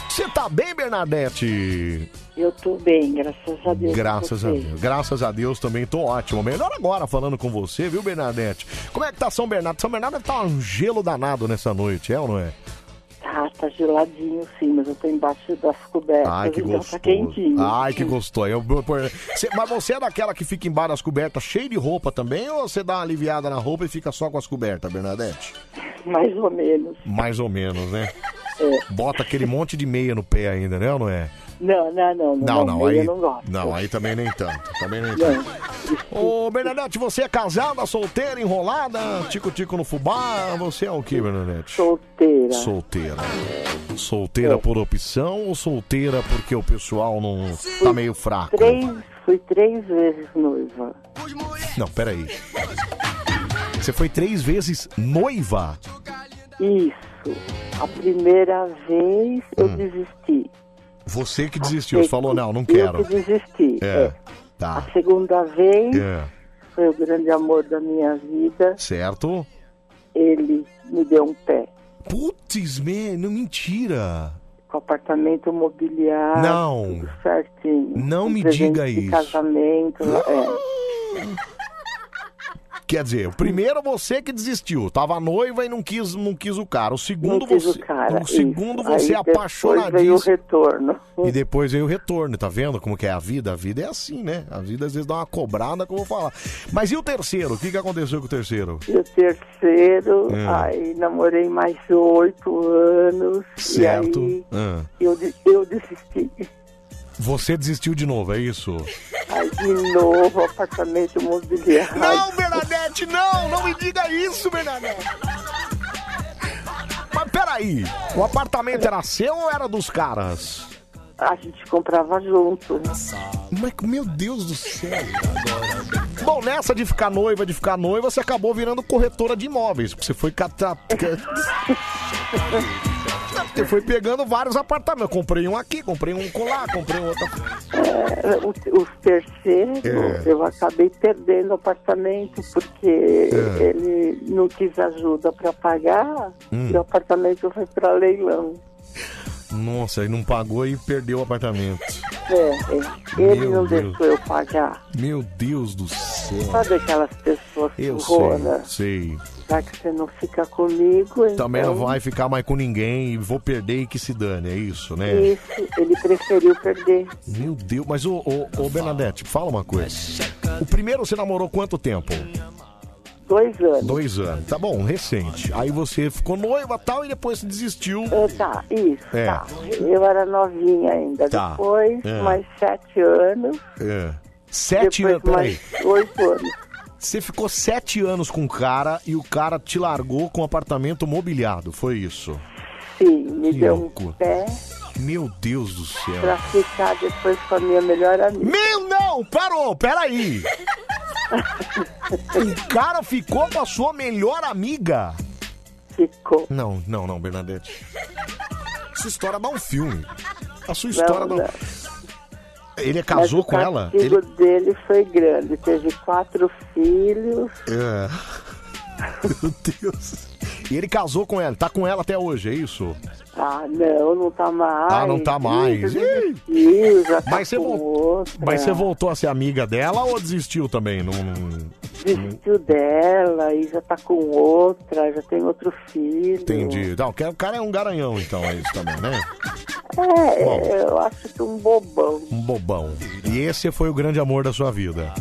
Você tá bem, Bernadette? Eu tô bem, graças a Deus. Graças a? Deus. Graças a Deus também tô ótimo. Melhor agora falando com você, viu, Bernadette? Como é que tá São Bernardo? São Bernardo deve tá um gelo danado nessa noite, é ou não é? Tá, tá geladinho sim, mas eu tô embaixo das cobertas. Ai, que então gostoso. tá quentinho. Ai, que gostoso. Eu- mas você é daquela que fica embaixo das cobertas cheio de roupa também? Ou você dá uma aliviada na roupa e fica só com as cobertas, Bernadette? [LAUGHS] Mais ou menos. Mais ou menos, né? É. Bota aquele monte de meia no pé ainda, né? Ou não é? Não, não, não. Não, não, aí. eu não gosto. Não, aí também nem tanto. Também nem tanto. Ô, Bernadette, você é casada, solteira, enrolada? Tico-tico no fubá? Você é o que, Bernadette? Solteira. Solteira. Solteira por opção ou solteira porque o pessoal não tá meio fraco? Três, fui três vezes noiva. Não, peraí. Você foi três vezes noiva? Isso. A primeira vez eu Hum. desisti. Você que desistiu, você falou, não, não quero. Eu que desisti. É, tá. A segunda vez É, foi o grande amor da minha vida. certo? Ele me deu um pé. Putz, man, não mentira. Com apartamento mobiliado. Não. Tudo certinho. Não me diga isso. casamento. É. [GASPS] [LAUGHS] Quer dizer, o primeiro você que desistiu, tava noiva e não quis, não quis o cara. O segundo Não quis você, o cara, o segundo isso. você depois veio o retorno. E depois veio o retorno, tá vendo como que é a vida? A vida é assim, né? A vida às vezes dá uma cobrada que eu vou falar. Mas e o terceiro? O que, que aconteceu com o terceiro? E o terceiro, É. aí namorei mais oito anos. Certo. E aí Ah. eu, de- eu desisti. Você desistiu de novo, é isso? Aí de novo, apartamento mobiliado. Não, Bernadette, não! Não me diga isso, Bernadette! Mas peraí, o apartamento era seu ou era dos caras? A gente comprava junto. Mas, meu Deus do céu! Bom, nessa de ficar noiva, de ficar noiva, você acabou virando corretora de imóveis. Você foi catar. [LAUGHS] Você foi pegando vários apartamentos. Comprei um aqui, comprei um colar, comprei um outro. É, os, os terceiros, É. eu acabei perdendo o apartamento porque É. ele não quis ajuda para pagar Hum. e o apartamento foi para leilão. Nossa, aí não pagou e perdeu o apartamento. É, é. Ele Meu não Deus. deixou eu pagar. Meu Deus do céu. Sabe aquelas pessoas Eu turrona? sei, sei. Já que você não fica comigo, então... Também não vai ficar mais com ninguém e vou perder e que se dane, é isso, né? Isso, ele preferiu perder. Meu Deus, mas ô, ô, ô Bernadette, fala uma coisa. O primeiro você namorou quanto tempo? Dois anos. Dois anos. Tá bom, recente. Aí você ficou noiva e tal e depois desistiu. É, tá, isso, É. tá. Eu era novinha ainda. Tá. Depois, É. mais sete anos. É. Sete anos, peraí. oito anos. Você ficou sete anos com o cara e o cara te largou com apartamento mobiliado, foi isso? Sim, me Que deu louco. um pé Meu Deus do céu. pra ficar depois com a minha melhor amiga. Meu, não, parou, peraí. [LAUGHS] o cara ficou com a sua melhor amiga? Ficou. Não, não, não, Bernadette. Essa história dá um filme. A sua história Não, dá... não. Ele casou com o ela? castigo Ele... dele foi grande. Teve quatro filhos. É. [LAUGHS] Meu Deus. E ele casou com ela, tá com ela até hoje, é isso? Ah, não, não tá mais. Ah, não tá mais. Ih, desistiu, já tá Mas você, com vol- outra. Mas você voltou a ser amiga dela ou desistiu também? Não, não- Desistiu dela e já tá com outra, já tem outro filho. Entendi. Não, o cara é um garanhão, então, é isso também, né? É, Bom. eu acho que um bobão. Um bobão. E esse foi o grande amor da sua vida.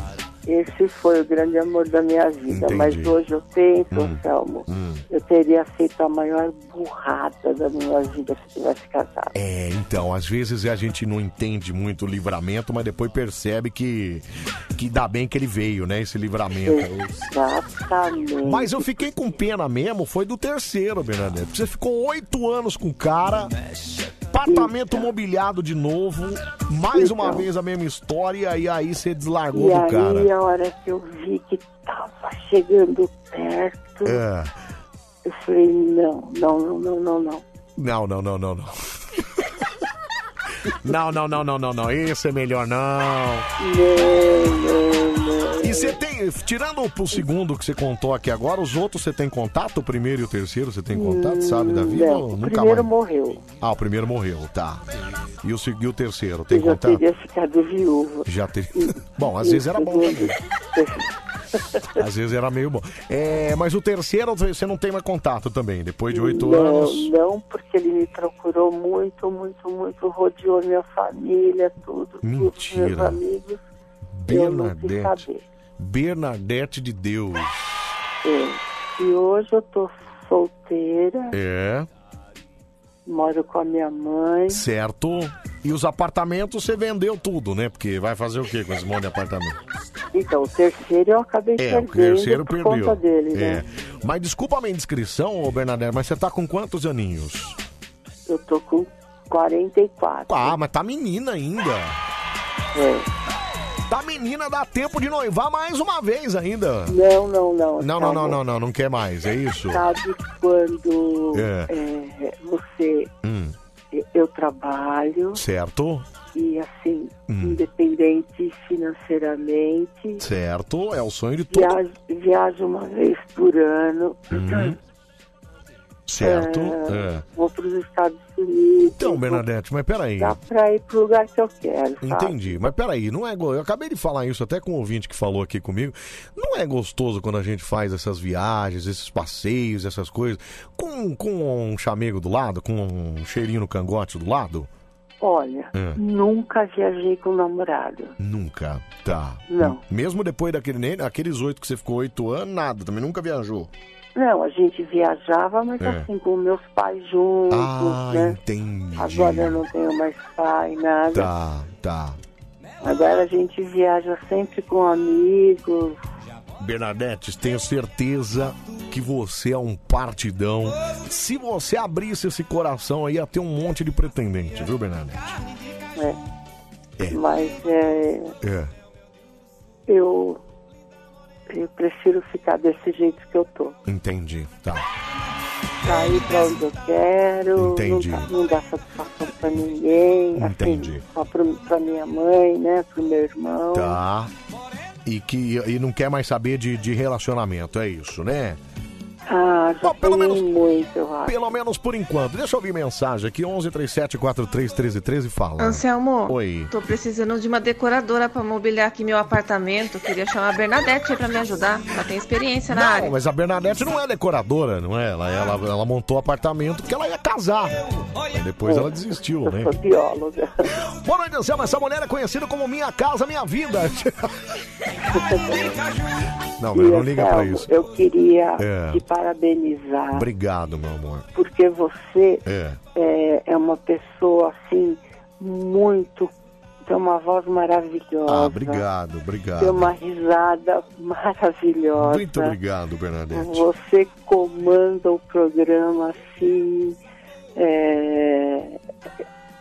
Esse foi o grande amor da minha vida. Entendi. Mas hoje eu penso, Hum. Anselmo, Hum. eu teria feito a maior burrada da minha vida se tivesse casado. É, então, às vezes a gente não entende muito o livramento, mas depois percebe que, que dá bem que ele veio, né? Esse livramento. Exatamente. Mas eu fiquei com pena mesmo, foi do terceiro, Bernadette. Você ficou oito anos com o cara, apartamento mobiliado de novo, mais uma Então. vez a mesma história, e aí você deslargou E do aí, cara. a hora que eu vi que tava chegando perto, É. eu falei, não, não, não, não, não, não. Não, não, não, não, não. [LAUGHS] Não, não, não, não, não, não. Esse é melhor não. E você tem, tirando o segundo que você contou aqui agora, os outros você tem contato? O primeiro e o terceiro você tem contato, sabe, da vida? Não, ou o nunca primeiro mais? morreu. Ah, o primeiro morreu, tá. E o, se- e o terceiro, tem Eu já contato? teria ficado viúva. Já tem. [LAUGHS] Bom, às vezes era bom também. [LAUGHS] [LAUGHS] Às vezes era meio bom. É, mas o terceiro você não tem mais contato também, depois de oito não, anos. Não, porque ele me procurou muito, muito, muito, rodeou minha família, tudo, Mentira. meus amigos. Bernadette. Bernadette de Deus. É. E hoje eu tô solteira, É, moro com a minha mãe. certo. E os apartamentos você vendeu tudo, né? Porque vai fazer o quê com esse monte de apartamento? Então, o terceiro eu acabei É, o perdendo terceiro por perdeu. conta dele, é. né? Mas desculpa a minha indiscrição, ô Bernadette, mas você tá com quantos aninhos? Eu tô com 44. Ah, mas tá menina ainda. É. Tá menina, dá tempo de noivar mais uma vez ainda. Não, não, não. Não, não, não, não, não, não quer mais, é isso? Sabe quando É. é, você. Hum, Eu trabalho certo, e, assim, Hum. independente financeiramente. certo, é o sonho de todo. Viajo, viajo uma vez por ano. Hum, certo, É, é. Vou para os Estados Então, Bernadette, mas peraí. Dá pra ir pro lugar que eu quero. sabe? Entendi, mas peraí, não é go- eu acabei de falar isso até com um ouvinte que falou aqui comigo. Não é gostoso quando a gente faz essas viagens, esses passeios, essas coisas, com, com um chamego do lado, com um cheirinho no cangote do lado? Olha, É. nunca viajei com namorado. Nunca, tá. Não. Mesmo depois daquele, aqueles oito que você ficou oito anos, nada, também nunca viajou. Não, a gente viajava, mas É. assim, com meus pais juntos, Ah, né? entendi. Agora eu não tenho mais pai, nada. Tá, tá. Agora a gente viaja sempre com amigos. Bernadette, tenho certeza que você é um partidão. Se você abrisse esse coração aí, ia ter um monte de pretendente, viu, Bernadette? né? É. Mas é, É. eu, eu prefiro ficar desse jeito que eu tô. Entendi, tá. sair pra onde eu quero, Entendi. Não, não dar satisfação pra ninguém, Entendi. assim, só pro, pra minha mãe, né, pro meu irmão. Tá. E que e não quer mais saber de, de relacionamento, é isso, né? Ah, já pelo menos muito. Pelo menos por enquanto. Deixa eu ouvir mensagem aqui, 11 37 43 13 13, fala. Anselmo, Oi. tô precisando de uma decoradora pra mobiliar aqui meu apartamento. Queria chamar a Bernadette aí pra me ajudar. Ela tem experiência na Não, área. mas a Bernadette não é decoradora, não é? Ela, ela, ela montou o apartamento porque ela ia casar. Aí depois ela desistiu, né? sou bióloga. Boa noite, Anselmo. Essa mulher é conhecida como Minha Casa Minha Vida. [LAUGHS] não, meu, não liga pra isso. Eu queria É. te parabenizar, Obrigado, meu amor. porque você É. é, é uma pessoa, assim, muito... Tem uma voz maravilhosa. Ah, obrigado, obrigado. Tem uma risada maravilhosa. Muito obrigado, Bernadette. Você comanda o programa assim, é,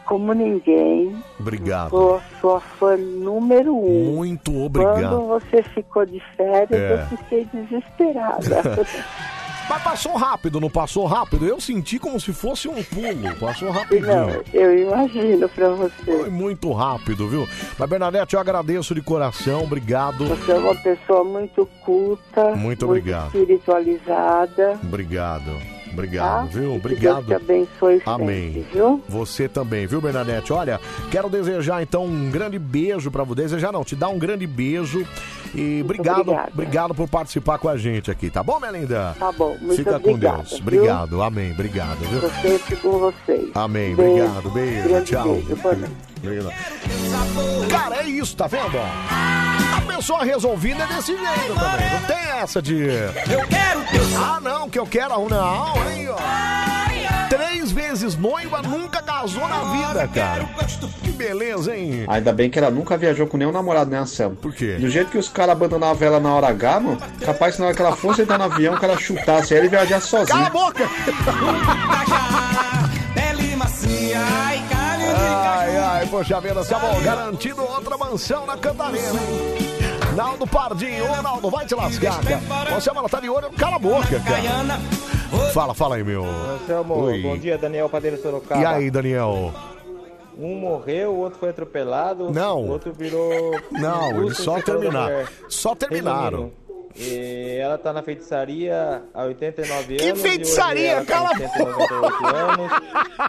como ninguém. Obrigado. Sou sua fã número um. Muito Quando obrigado. você ficou de férias, É. eu fiquei desesperada. [LAUGHS] Mas passou rápido, não passou rápido? Eu senti como se fosse um pulo. Passou Não, rapidinho. eu imagino pra você. Foi muito rápido, viu? Mas, Bernadette, eu agradeço de coração. Obrigado. Você é uma pessoa muito culta, Muito obrigado. espiritualizada. Obrigado. Obrigado, Tá? viu? Que Deus Obrigado. te abençoe sempre, Amém. viu? Você também, viu, Bernadette? Olha, quero desejar então um grande beijo pra você. Desejar não, te dar um grande beijo. E obrigado, obrigada. obrigado por participar com a gente aqui, tá bom, minha linda? Tá bom, muito Fica obrigada, com Deus. viu? Obrigado, amém. Obrigado, viu? Tô sempre com vocês. Amém, Beijo. obrigado, beijo, Grande tchau. beijo. Obrigado. Cara, é isso, tá vendo? A pessoa resolvida é desse jeito também. Não tem essa de. Eu quero Ah, não, que eu quero. Não, aí, ó. Três vezes noiva, nunca casou na vida, cara. Que beleza, hein? Ainda bem que ela nunca viajou com nenhum namorado, né, Anselmo? Por quê? Do jeito que os caras abandonavam ela na hora H, mano, capaz que na hora que ela fosse entrar no avião, que ela chutasse ela e viajasse sozinha. Cala a boca! Pele macia, carne Ai, ai, poxa vida, Samuel, garantido outra mansão na Cantarena, hein? Naldo Pardinho, ô Naldo, vai te lascar, cara. Você, mano, tá de olho, cala a boca, cara. Fala, fala aí, meu. Anselmo, Oi. bom dia, Daniel Padeiro Sorocaba. E aí, Daniel? Um morreu, o outro foi atropelado. Não. O outro virou. Não, eles só terminaram. Só terminaram. E ela tá na feitiçaria há 89 Que anos. feitiçaria? E hoje ela Cala a tem 198 anos.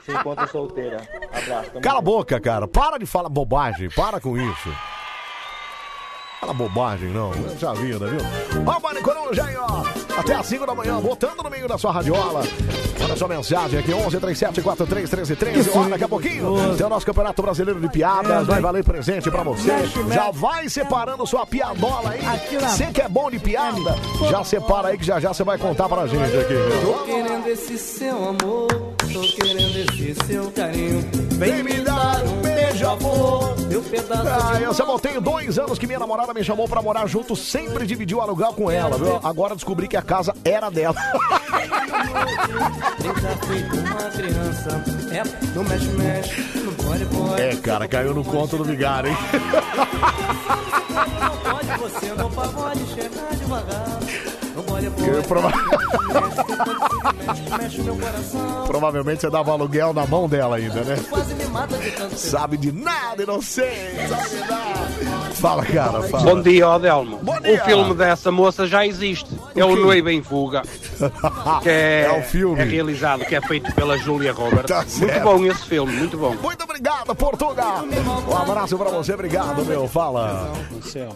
Se encontra solteira. Abraço. Cala a boca, cara. Para de falar bobagem. Para com isso. Fala bobagem, não. Já vida, viu? Ó, o Mari Coruja aí, ó. Até às 5 da manhã, botando no meio da sua radiola. Manda sua mensagem aqui, 11 37 43 13 13. Ó, daqui a pouquinho tem o nosso Campeonato Brasileiro de Piadas. Vai valer presente pra você. Já vai separando sua piadola aí. Você que é bom de piada, já separa aí que já já você vai contar pra gente aqui. viu? Tô querendo esse seu amor, tô querendo esse seu carinho. Vem me dar um beijo, amor. Meu pedaço Ah, eu só tenho dois anos que minha namorada me chamou pra morar junto, sempre dividiu o aluguel com ela, viu? Agora descobri que a casa era dela. É. É, cara, caiu no conto do vigário, hein? Não pode, você não pode chegar devagar. Não Que prova-. Provavelmente você dava aluguel na mão dela ainda, né? Sabe de nada, inocente, sabe de nada. Fala, cara, fala. Bom dia. Bom dia. O filme dessa moça já existe. É o quê? Noivo em Fuga. [LAUGHS] Que é, É o filme. é realizado, que é feito pela Julia Roberts. Tá muito bom esse filme, muito bom. Muito obrigado, Portugal. Um abraço pra você, obrigado, meu. Fala.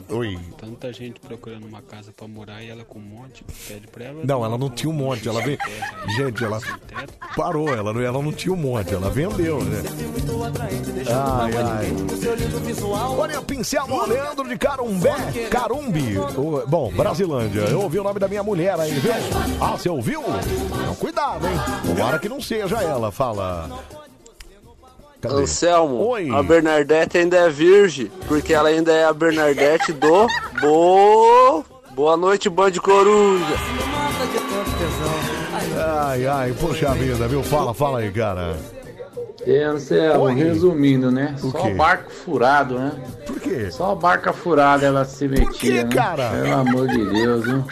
Oi. Tanta gente procurando uma casa pra morar e ela com um monte, pede pra ela. Não, ela não tinha um monte, ela veio. Gente, ela parou, ela não, ela não tinha um monte, ela vendeu, né? Ai, ai. Olha, pincel do Leandro de Carumbé, Carumbi. O- bom, Brasilândia. Eu ouvi o nome da minha mulher aí, viu? Ah, você ouviu? Então, cuidado, hein? Tomara que não seja ela. Fala. Cadê? Anselmo, Oi. a Bernadette ainda é virgem, porque ela ainda é a Bernadette do Bo... Boa noite, Band Coruja. Ai, ai, poxa vida, viu? Fala, fala aí, cara. É, Anselmo, Oi. resumindo, né? O Só quê? barco furado, né? Por quê? Só barca furada ela se metia, quê, né? cara? Pelo amor de Deus, viu?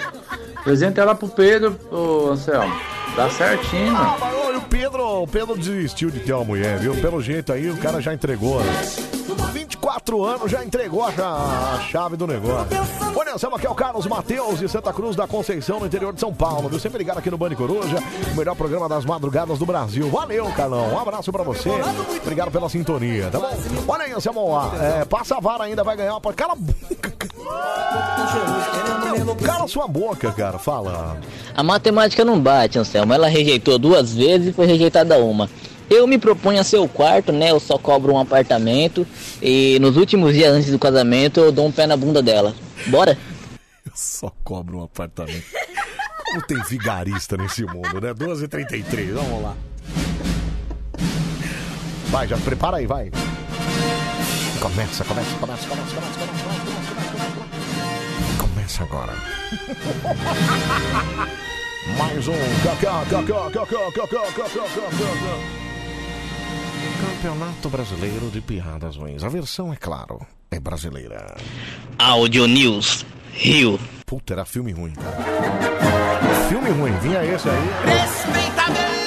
Apresenta ela pro Pedro, ô Anselmo. Dá certinho, Ah, o Pedro, o Pedro desistiu de ter uma mulher, viu? Pelo jeito aí, o cara já entregou, né? 24 anos, já entregou a, cha- a chave do negócio. Olha, estamos aqui é o Carlos Mateus de Santa Cruz da Conceição, no interior de São Paulo, viu? Sempre ligado aqui no Bande Coruja, o melhor programa das madrugadas do Brasil. Valeu, Carlão. Um abraço pra você. Obrigado pela sintonia, tá bom? Olha aí, Anselmo, é, passa a vara ainda, vai ganhar uma... Cala a boca. Cala sua boca, cara. Fala. A matemática não bate, Anselmo. Ela rejeitou duas vezes e foi rejeitada uma. Eu me proponho a ser o quarto, né? Eu só cobro um apartamento. E nos últimos dias antes do casamento eu dou um pé na bunda dela. Bora? Eu só cobro um apartamento. Como tem vigarista nesse mundo, né? 12h33, vamos lá. Vai, já prepara aí, vai. Começa, começa, começa, começa, começa, começa, começa, começa. Começa agora. Mais um cacá, cacá, cacá, cacá, cacá, cacá. Campeonato Brasileiro de Piadas Ruins. A versão, é claro, é brasileira. Audio News, Rio. Puta, era filme ruim, cara. Filme ruim, vinha esse aí. Respeitável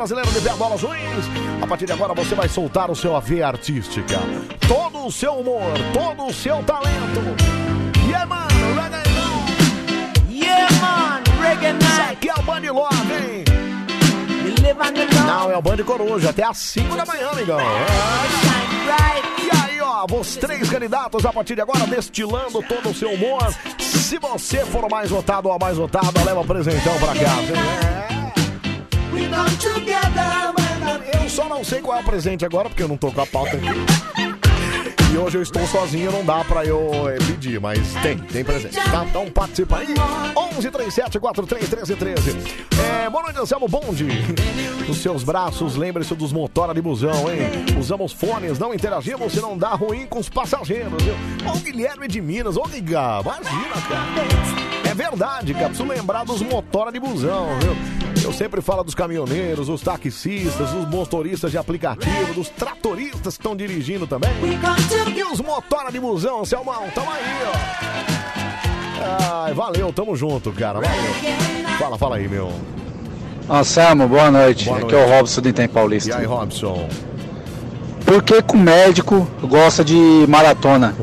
Brasileiro de Bolas Ruins. A partir de agora você vai soltar o seu AV artística, todo o seu humor, todo o seu talento. Yeah, mano, reggae Yeah, man, reggae Isso aqui é o Band Love, hein? Não, é o Band Coruja, até às 5 da manhã, amigão. É. E aí, ó, os três candidatos a partir de agora destilando todo o seu humor. Se você for o mais votado ou a mais votada, leva presentão pra casa, hein? When Eu só não sei qual é o presente agora, porque eu não tô com a pauta aqui. E hoje eu estou sozinho, não dá pra eu eh, pedir, mas tem, tem presente, tá? Então participa aí. 11 37 43 13 13. É, boa noite, Anselmo Bonde. Nos seus braços, lembre-se dos motora de busão, hein? Usamos fones, não interagimos se não dá ruim com os passageiros, viu? Ô Guilherme de Minas, ô Liga, imagina, cara. É verdade, cara, preciso lembrar dos motora de busão, viu? Eu sempre falo dos caminhoneiros, dos taxistas, dos motoristas de aplicativo, dos tratoristas que estão dirigindo também. E os motora de busão, Selmão, tamo aí, ó. Ai, valeu, tamo junto, cara, valeu. Fala, fala aí, meu. Anselmo, boa noite. Boa Aqui é o noite. Robson do Item Paulista. E aí, Robson? Por que, que o médico gosta de maratona?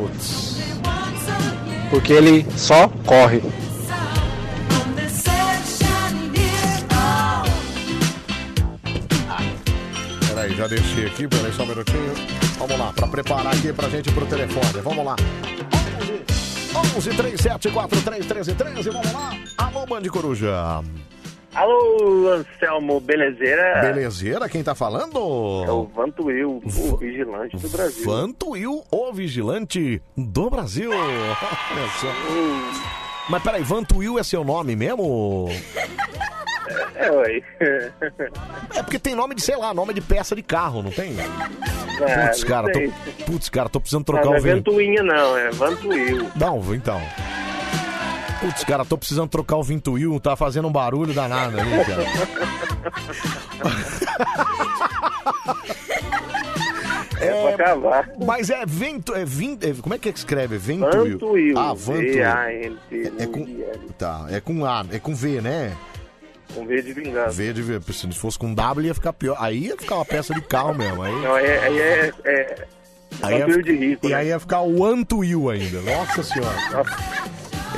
Porque ele só corre. Já deixei aqui, peraí só um minutinho. Vamos lá, pra preparar aqui pra gente pro telefone. Vamos lá. 11 11 37 13 13, vamos lá. Alô, Band Coruja. Alô, Anselmo, belezeira? Belezeira, quem tá falando? É o Vantuil, o vigilante do Brasil. Vantuil, o vigilante do Brasil. Olha só. Mas peraí, Vantuil é seu nome mesmo? [LAUGHS] É, ué. É porque tem nome de, sei lá, nome de peça de carro, não tem? Ah, Putz, não cara, tô, putz, cara, tô precisando Não, trocar não o é vento. Ventuinha, não, é Vantuil. Não, então. Putz, cara, tô precisando trocar o Vintuil, tá fazendo um barulho danado ali, cara. [LAUGHS] É pra acabar. Mas é vento, é vin, é- como é que escreve? Ventuil. Vantuil. Ah, Vantuil. V-A-N-T, É com, tá, é com A, é com V, né? Com V de vingança. V de V. Se fosse com W ia ficar pior. Aí ia ficar uma peça de carro mesmo. Aí, Não, aí é, aí é, é aí ia, de rico, e né? aí ia ficar o Antuil ainda. Nossa senhora.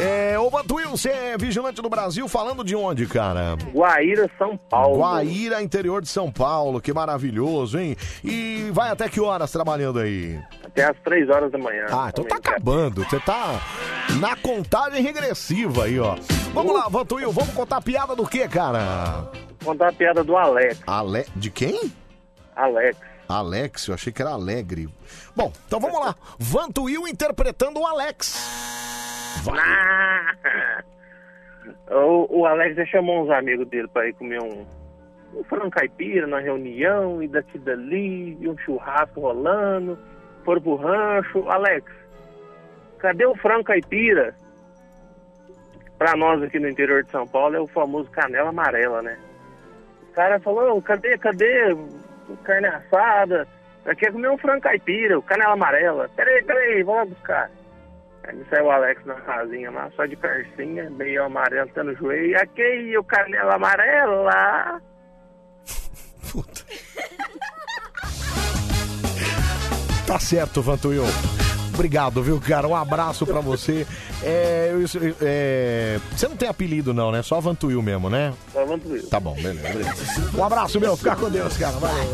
É, ô Vantuil, você é vigilante do Brasil, falando de onde, cara? Guaíra, São Paulo. Guaíra, interior de São Paulo, que maravilhoso, hein? E vai até que horas trabalhando aí? Até às 3 horas da manhã. Ah, então tá acabando. Você tá na contagem regressiva aí, ó. Vamos lá, Vantuil, vamos contar a piada do que, cara? Contar a piada do Alex. Ale... De quem? Alex. Alex, eu achei que era Alegre. Bom, então vamos lá. Vantuil interpretando o Alex. Ah! O, o Alex já chamou uns amigos dele pra ir comer um, um frango caipira na reunião, e daqui dali, e um churrasco rolando, foram pro rancho. Alex, cadê o frango caipira? Pra nós aqui no interior de São Paulo é o famoso canela amarela, né? O cara falou, "Ô, cadê, cadê carne assada? Eu quero comer um frango caipira, o canela amarela. Peraí, peraí, vou lá buscar. Aí me saiu o Alex na casinha lá, só de persinha, meio amarelo, tá no joelho. E aqui, o canela amarela. Tá certo, Vantuil. Obrigado, viu, cara? Um abraço pra você. É, eu- é, você não tem apelido, não, né? Só Vantuil mesmo, né? Só Vantuil. Tá bom, beleza. obrigado. Um abraço, meu. Fica com Deus, cara. Valeu.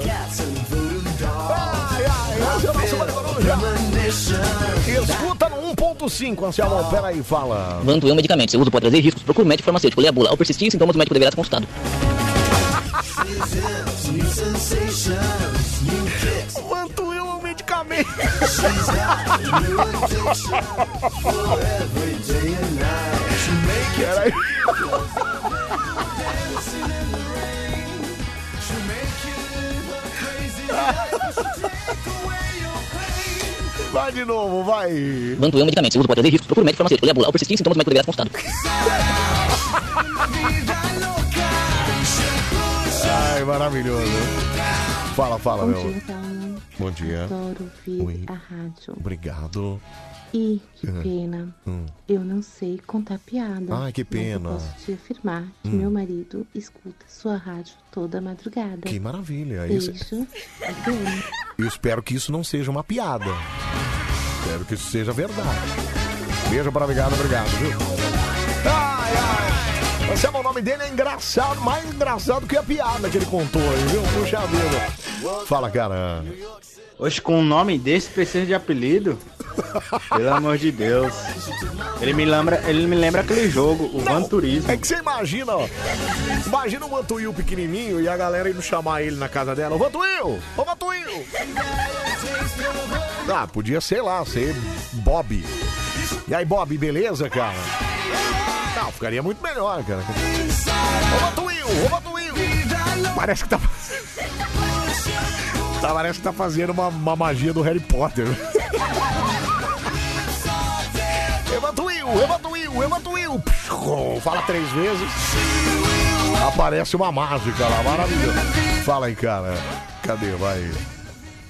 É. Escuta no 1.5, Anselmo. Pera aí, fala. Vantuil Medicamentos. Seu uso pode trazer riscos. Procure um médico farmacêutico. Leia a bula. Ao persistir sintomas, o médico deverá ser consultado. Vantuil é um medicamento. [LAUGHS] Pera [LAUGHS] Vai de novo, vai. Vantuil Medicamentos. Seu uso pode trazer riscos. Procure um médico farmacêutico. A bula. Ao persistir em sintomas, o médico deverá ser consultado. Ai, maravilhoso. Fala, fala, Bom meu. dia, Thelma. Bom dia. Adoro ouvir Oi. a rádio. Obrigado. E que Hum. pena, Hum. eu não sei contar piada. Ai, que mas pena. eu posso te afirmar que Hum. meu marido escuta sua rádio toda madrugada. Que maravilha. Isso... Beijo. Adriane. Eu espero que isso não seja uma piada. Espero que isso seja verdade. Beijo para obrigado, obrigado, viu? Ai, ai. Anselmo, o nome dele é engraçado, mais engraçado que a piada que ele contou aí, viu? Puxa vida. Fala, cara. Hoje com um nome desse precisa de apelido? Pelo amor de Deus. Ele me lembra, ele me lembra aquele jogo, o Van Turismo. É que você imagina, ó. Imagina o Vantuil pequenininho e a galera indo chamar ele na casa dela. Ô, Vantuil! Ô, Vantuil! Ah, podia, sei lá, ser Bob. E aí, Bob, beleza, cara? Não, ficaria muito melhor, cara. Ô, Vantuil! Ô, Vantuil! Parece que tá... tá parece que tá fazendo uma, uma magia do Harry Potter. [LAUGHS] Evantuil, Evantuil, Evantuil. Fala três vezes. Aparece uma mágica lá, maravilhoso. Fala aí, cara. Cadê? Vai.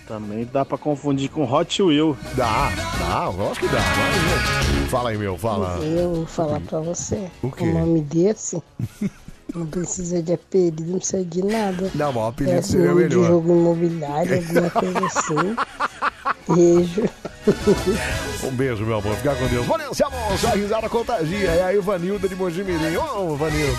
Também dá pra confundir com Hot Wheel. Dá, dá, lógico que dá. vai. Fala aí, meu, fala. Eu vou falar pra você. O quê? Um nome desse não precisa de apelido, não precisa de nada. Não, mas o apelido é seria nome de melhor. jogo imobiliário, alguma coisa assim. Beijo. [LAUGHS] Um beijo, meu amor. Fica com Deus. Valência, amor. Sua risada contagia. É a Ivanilda de Mojimirim. Ô, Vanilda.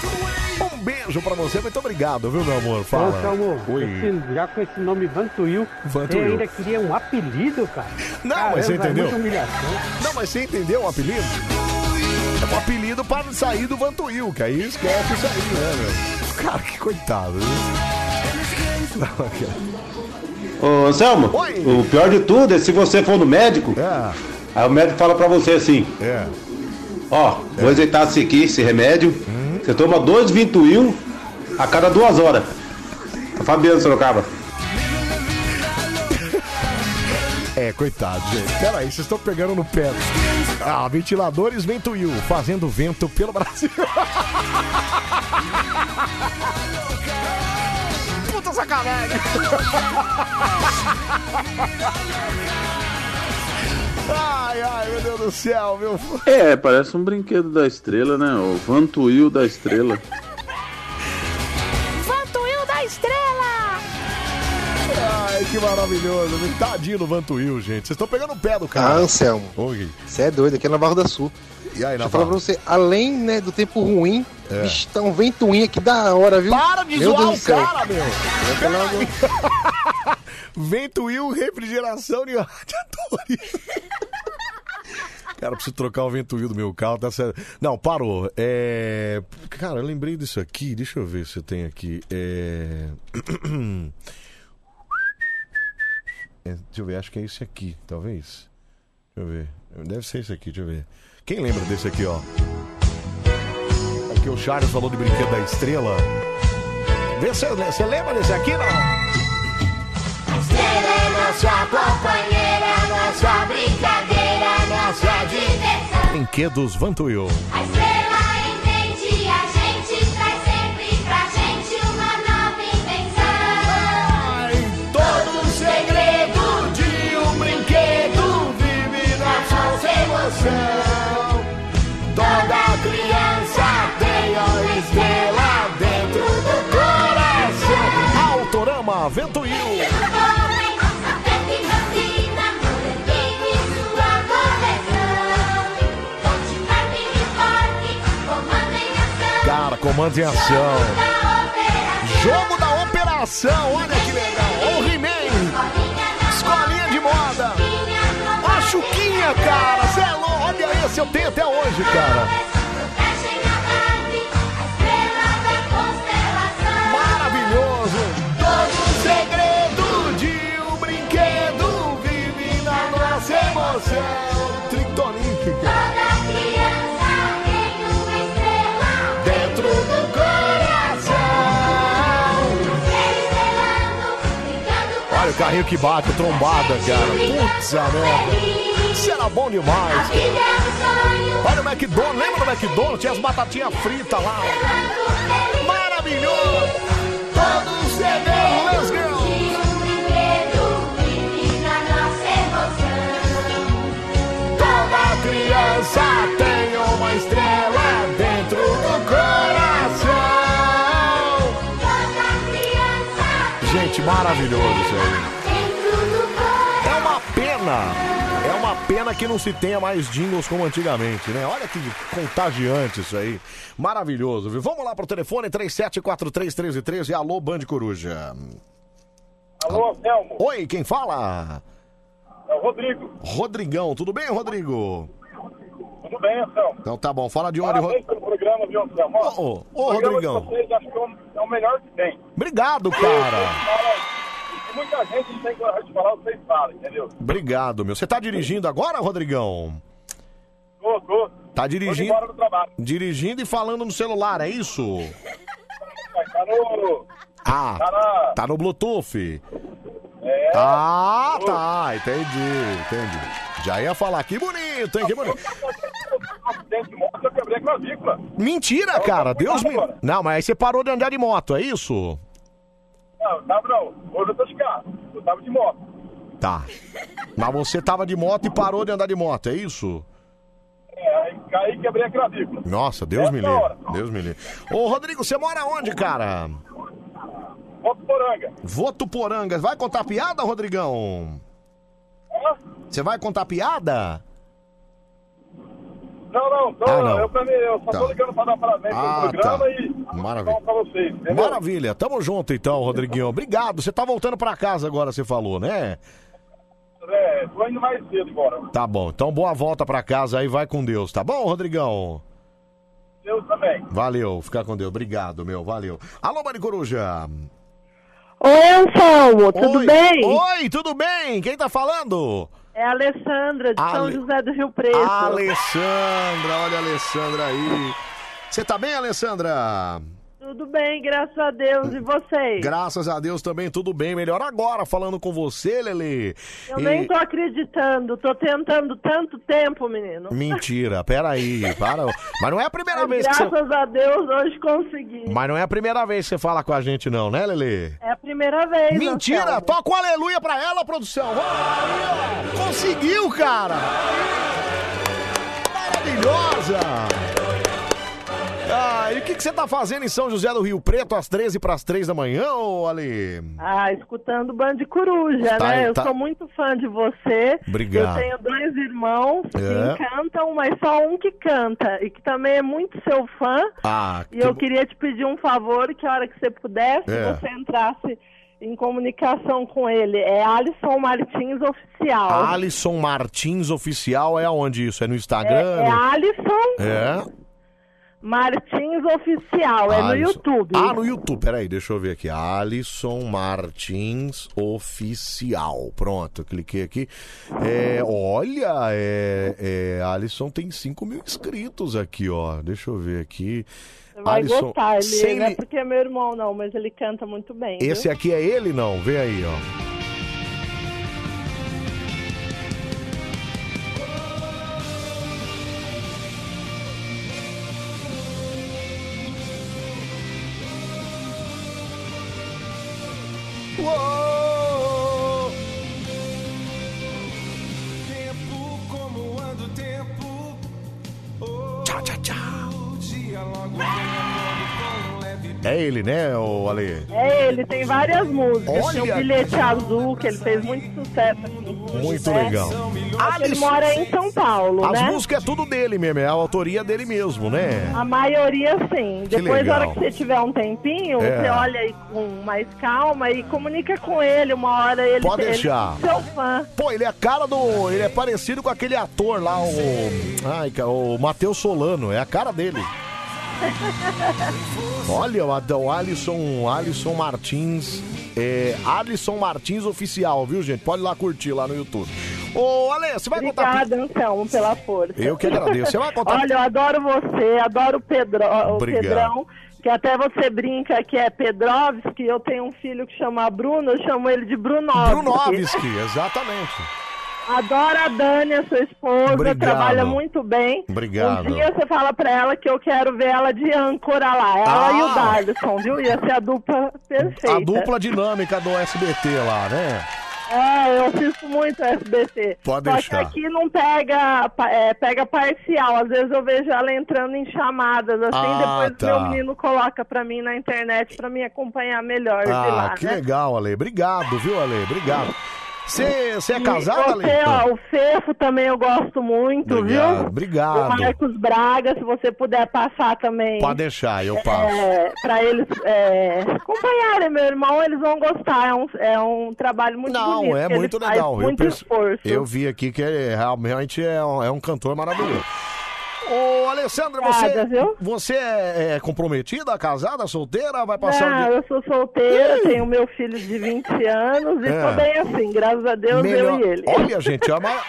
Um beijo pra você. Muito obrigado, viu, meu amor? Fala. Ô, Salmo, Oi. esse- já com esse nome Vantuil, Vantuil. você ainda queria um apelido, cara? Não, Caramba, mas você é entendeu? muita humilhação. Não, mas você entendeu o apelido? É um apelido para sair do Vantuil, que aí esquece isso aí, né, meu? Cara, que coitado. viu? Ô, Anselmo, o pior de tudo é se você for no médico, aí o médico fala pra você assim: É. Ó, vou exeitar esse aqui, esse remédio. Uhum. Você toma dois Vintuil a cada duas horas. Fabiano Sorocaba. É, coitado, gente. Peraí, vocês estão pegando no pé. Ah, ventiladores Ventuil, fazendo vento pelo Brasil. [LAUGHS] Puta sacanagem. [LAUGHS] Ai, ai, meu Deus do céu, meu. É, parece um brinquedo da estrela, né? O Vantuil da estrela. Vantuil da Estrela! Ai, que maravilhoso. Tadinho do Vantuil, gente. Vocês estão pegando o pé do Ah, cara. Anselmo. Oi. Você é doido, aqui é na Barra da Sul. E aí, Deixa eu falar pra você, além né, do tempo ruim, É. bicho, tá um ventoinho aqui da hora, viu? Para de Meu zoar Deus o cara, meu! [LAUGHS] Ventuil refrigeração de radiadores. [LAUGHS] Cara, eu preciso trocar o ventuil do meu carro, tá certo. Não, parou. É... Cara, eu lembrei disso aqui. Deixa eu ver se eu tenho aqui. É... [CLEARS THROAT] É, Deixa eu ver, acho que é esse aqui, talvez. Deixa eu ver. Deve ser esse aqui, deixa eu ver. Quem lembra desse aqui, ó? Aqui o Charles falou de brinquedo da estrela. Vê se você lembra desse aqui, não? Estrela é nossa companheira, nossa brincadeira, nossa diversão. Brinquedos Vantuil. A estrela Cara, comando em ação. Jogo da operação, olha que legal. O He-Man. Escolinha de moda. A Chuquinha, cara. Cê é louco. Olha esse, eu tenho até hoje, cara. Carrinho que bate, trombada, cara. Putz, a merda. Isso era bom demais. Olha o McDonald's, lembra do McDonald's? Tinha as batatinhas fritas lá. Maravilhoso. Todos cedendo, let's go. Toda criança tem uma estrela dentro do coração. Gente, maravilhoso isso aí. É uma pena. É uma pena que não se tenha mais jingles como antigamente, né? Olha que contagiante isso aí. Maravilhoso, viu? Vamos lá pro telefone 37431313. Alô, Band Coruja. Alô, Anselmo. Oi, quem fala? É o Rodrigo. Rodrigão, tudo bem, Rodrigo? Tudo bem, Anselmo? Então tá bom, fala de onde, Rodrigo. pelo programa, viu, Anselmo? Ô, ô, programa Rodrigão. vocês acho que é é o melhor que tem. Obrigado, cara. Muita gente não tem coragem de falar, vocês falam, entendeu? Obrigado, meu. Você tá dirigindo agora, Rodrigão? Tô, tô. Tá Tô dirigindo, do trabalho. dirigindo e falando no celular, é isso? Tá no... Ah, Tá na... tá no Bluetooth. É. Ah, tá, entendi, entendi. Já ia falar, que bonito, hein, que bonito. Mentira, cara, Deus me... Não, mas aí você parou de andar de moto, é isso? Não, tava não. Hoje eu tô de carro. Eu tava de moto. Tá. Mas você tava de moto e parou de andar de moto, é isso? É, aí caí e quebrei a clavícula. Nossa, Deus me livre. Deus me livre. Ô, Rodrigo, você mora onde, cara? Votuporanga. Votuporanga. Vai contar piada, Rodrigão? Você vai contar piada? Não, não, tô, Ah, não. Eu, mim, eu só Tá. tô ligando pra dar parabéns Ah, pelo programa tá. e Maravilha. pra vocês, entendeu? Maravilha. Tamo junto então, Rodriguinho. Obrigado. Você tá voltando pra casa agora, você falou, né? É, tô indo mais cedo embora. Tá bom. Então boa volta pra casa aí, vai com Deus, tá bom, Rodrigão? Deus também. Valeu, fica com Deus. Obrigado, meu. Valeu. Alô, Mari Coruja. Oi, Anselmo, tudo Oi. bem? Oi, tudo bem? Quem tá falando? É a Alessandra, de São Ale- José do Rio Preto. Alessandra, olha a Alessandra aí. Você tá bem, Alessandra? Tudo bem, graças a Deus. E vocês? Graças a Deus também tudo bem. Melhor agora falando com você, Lele. Eu E- nem tô acreditando. Tô tentando tanto tempo, menino. Mentira, peraí, para. Mas não é a primeira Mas vez que você. graças a Deus, hoje consegui. Mas não é a primeira vez que você fala com a gente, não, né, Lele? É a primeira vez, Mentira! Anselmo. Toca o aleluia pra ela, produção! Conseguiu, cara! Maravilhosa! Ah, e o que, que você tá fazendo em São José do Rio Preto às 13 para as 3 da manhã, ô Ale? Ah, escutando Band Coruja, Tá, né? Eu tá. sou muito fã de você. Obrigado. Eu tenho dois irmãos É. que cantam, mas só um que canta. E que também é muito seu fã. Ah, E eu queria te pedir um favor, que a hora que você pudesse, É. você entrasse em comunicação com ele. É Alisson Martins Oficial. Alisson Martins Oficial é aonde isso? É no É, Instagram? é Alisson É. Martins Oficial, é no Alisson. YouTube. Ah, no YouTube. Peraí, deixa eu ver aqui. Alisson Martins Oficial. Pronto, eu cliquei aqui. É, olha, é, é, Alisson tem 5 mil inscritos aqui, ó. Deixa eu ver aqui. Você vai Alisson, gostar, ele sem não é li- porque é meu irmão, não, mas ele canta muito bem. viu? Esse aqui é ele, não? Vê aí, ó. É ele, né, o Ale? É, ele tem várias músicas. Olha! Tem o Bilhete Azul, que ele fez muito sucesso aqui. Muito né? legal. Que Ele mora em São Paulo, As né? músicas é tudo dele mesmo, é a autoria dele mesmo, né? A maioria sim. Que Depois, na hora legal. que você tiver um tempinho, É. você olha aí com mais calma e comunica com ele. Uma hora ele Pode ele deixar. é seu fã. Pô, ele é a cara do. Ele é parecido com aquele ator lá, o. Ai, o Matheus Solano. É a cara dele. Olha, o Ad- o Alisson, Alisson Martins. É, Alisson Martins Oficial, viu, gente? Pode ir lá curtir lá no YouTube. Ô, Ale, você vai contar. Obrigada, Anselmo, pela força. Eu que agradeço. Você vai contar. Olha, eu adoro você, adoro o, Pedro, o Obrigado. Pedrão, que até você brinca que é Pedrovski. Eu tenho um filho que chama Bruno, eu chamo ele de Brunovski. Brunovski, exatamente. Adoro a Dani, a sua esposa, Obrigado. trabalha muito bem. Obrigado. Um dia você fala pra ela que eu quero ver ela de âncora lá, ela Ah. e o Darlison, viu? Ia ser a dupla perfeita. A dupla dinâmica do SBT lá, né? É, eu assisto muito SBT. Pode Só deixar. que aqui não pega, é, pega parcial. Às vezes eu vejo ela entrando em chamadas, assim, Ah, depois tá. meu menino coloca pra mim na internet pra me acompanhar melhor Ah, lá, que né? legal, Ale. Obrigado, viu, Ale? Obrigado. Você é casado, Ale? você, ó, o Fefo também eu gosto muito, Obrigado, viu? obrigado. O Marcos Braga, se você puder passar também. Pode deixar, eu passo. É, pra eles é, acompanharem meu irmão, eles vão gostar. É um, é um trabalho muito Não, bonito. é que ele muito legal. Muito eu, esforço. eu vi aqui que é, realmente é um, é um cantor maravilhoso. Ô, Alessandra, Obrigada, você, você é, é comprometida, casada, solteira? Vai passar Não, o dia... eu sou solteira, tenho meu filho de 20 anos e É. tô bem assim, graças a Deus, Melhor- eu e ele. Olha, gente, a, [LAUGHS] ma-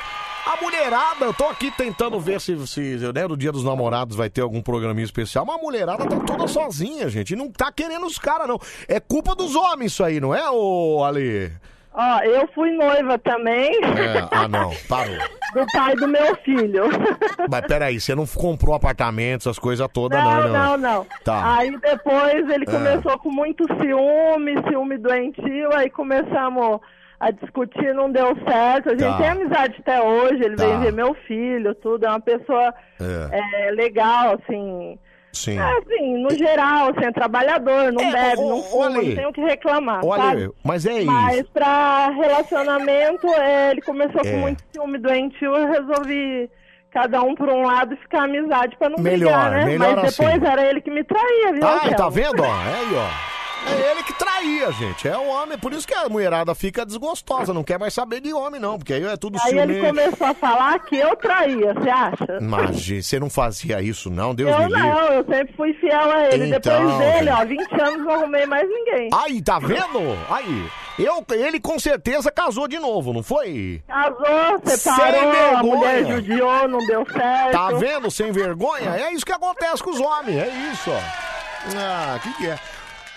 a mulherada, eu tô aqui tentando ver se, se né, no dia dos namorados vai ter algum programinha especial, mas a mulherada tá toda sozinha, gente, e não tá querendo os caras, não. É culpa dos homens isso aí, não é, ô Ali? Ó, eu fui noiva também É, ah, não, parou. [LAUGHS] do pai do meu filho. [LAUGHS] Mas peraí, você não comprou apartamento, essas coisas todas, não, Não, não. não, não. Tá. Aí depois ele É. começou com muito ciúme, ciúme doentio, aí começamos a discutir, não deu certo. A gente Tá. tem amizade até hoje, ele Tá. veio ver meu filho, tudo, é uma pessoa É. é, legal, assim. Sim. É, assim, no geral, assim, é trabalhador, não É, bebe, não fuma, não tem o que reclamar, Olha, sabe? mas é isso. Mas pra relacionamento, é, ele começou É. com muito ciúme doentio, eu resolvi cada um por um lado e ficar amizade pra não Melhor, brigar, né? melhor Mas depois assim. era ele que me traía, viu? Ai, tá vendo, ó? É aí, ó. É ele que traía, gente. É o homem. Por isso que a mulherada fica desgostosa. Não quer mais saber de homem, não. Porque aí é tudo Aí ele começou a falar que eu traía, você acha? Imagina, você não fazia isso, não? Deus eu me livre. não, eu sempre fui fiel a ele. Então, Depois dele, ó, gente. 20 anos não arrumei mais ninguém. Aí, tá vendo? Aí. Eu, ele com certeza casou de novo, não foi? Casou, Sem separou, a vergonha. mulher judiou, não deu certo. Tá vendo? Sem vergonha? É isso que acontece com os homens. É isso, ó. Ah, o que, que é?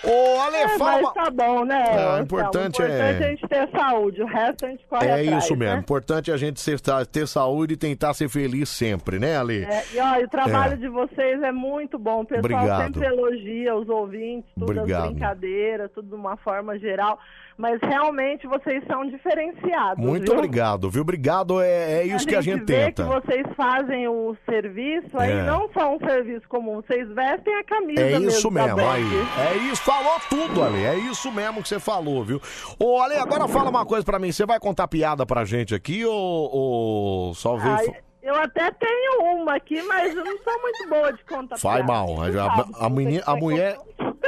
Ô, Ale, É, fala. mas tá bom, né? É, o Anselmo? importante o importante é- é... a gente ter saúde, o resto a gente corre É atrás, isso mesmo. né? Importante é a gente ser- ter saúde e tentar ser feliz sempre, né, Ale? É, e e o trabalho É. de vocês é muito bom. O pessoal Obrigado. sempre elogia os ouvintes, tudo Obrigado. as brincadeiras, tudo de uma forma geral. Mas realmente vocês são diferenciados. Muito viu? obrigado, viu? Obrigado, é, é isso que a gente vê tenta. que vocês fazem o serviço, aí É. não são um serviço comum, vocês vestem a camisa É isso da mesmo, Band. aí. É isso, falou tudo, Ale. É isso mesmo que você falou, viu? Ô, Ale, agora fala uma coisa pra mim. Você vai contar piada pra gente aqui ou, ou só veio... Ai, eu até tenho uma aqui, mas eu não sou muito boa de contar Faz piada. mal. A, a, menina- a mulher,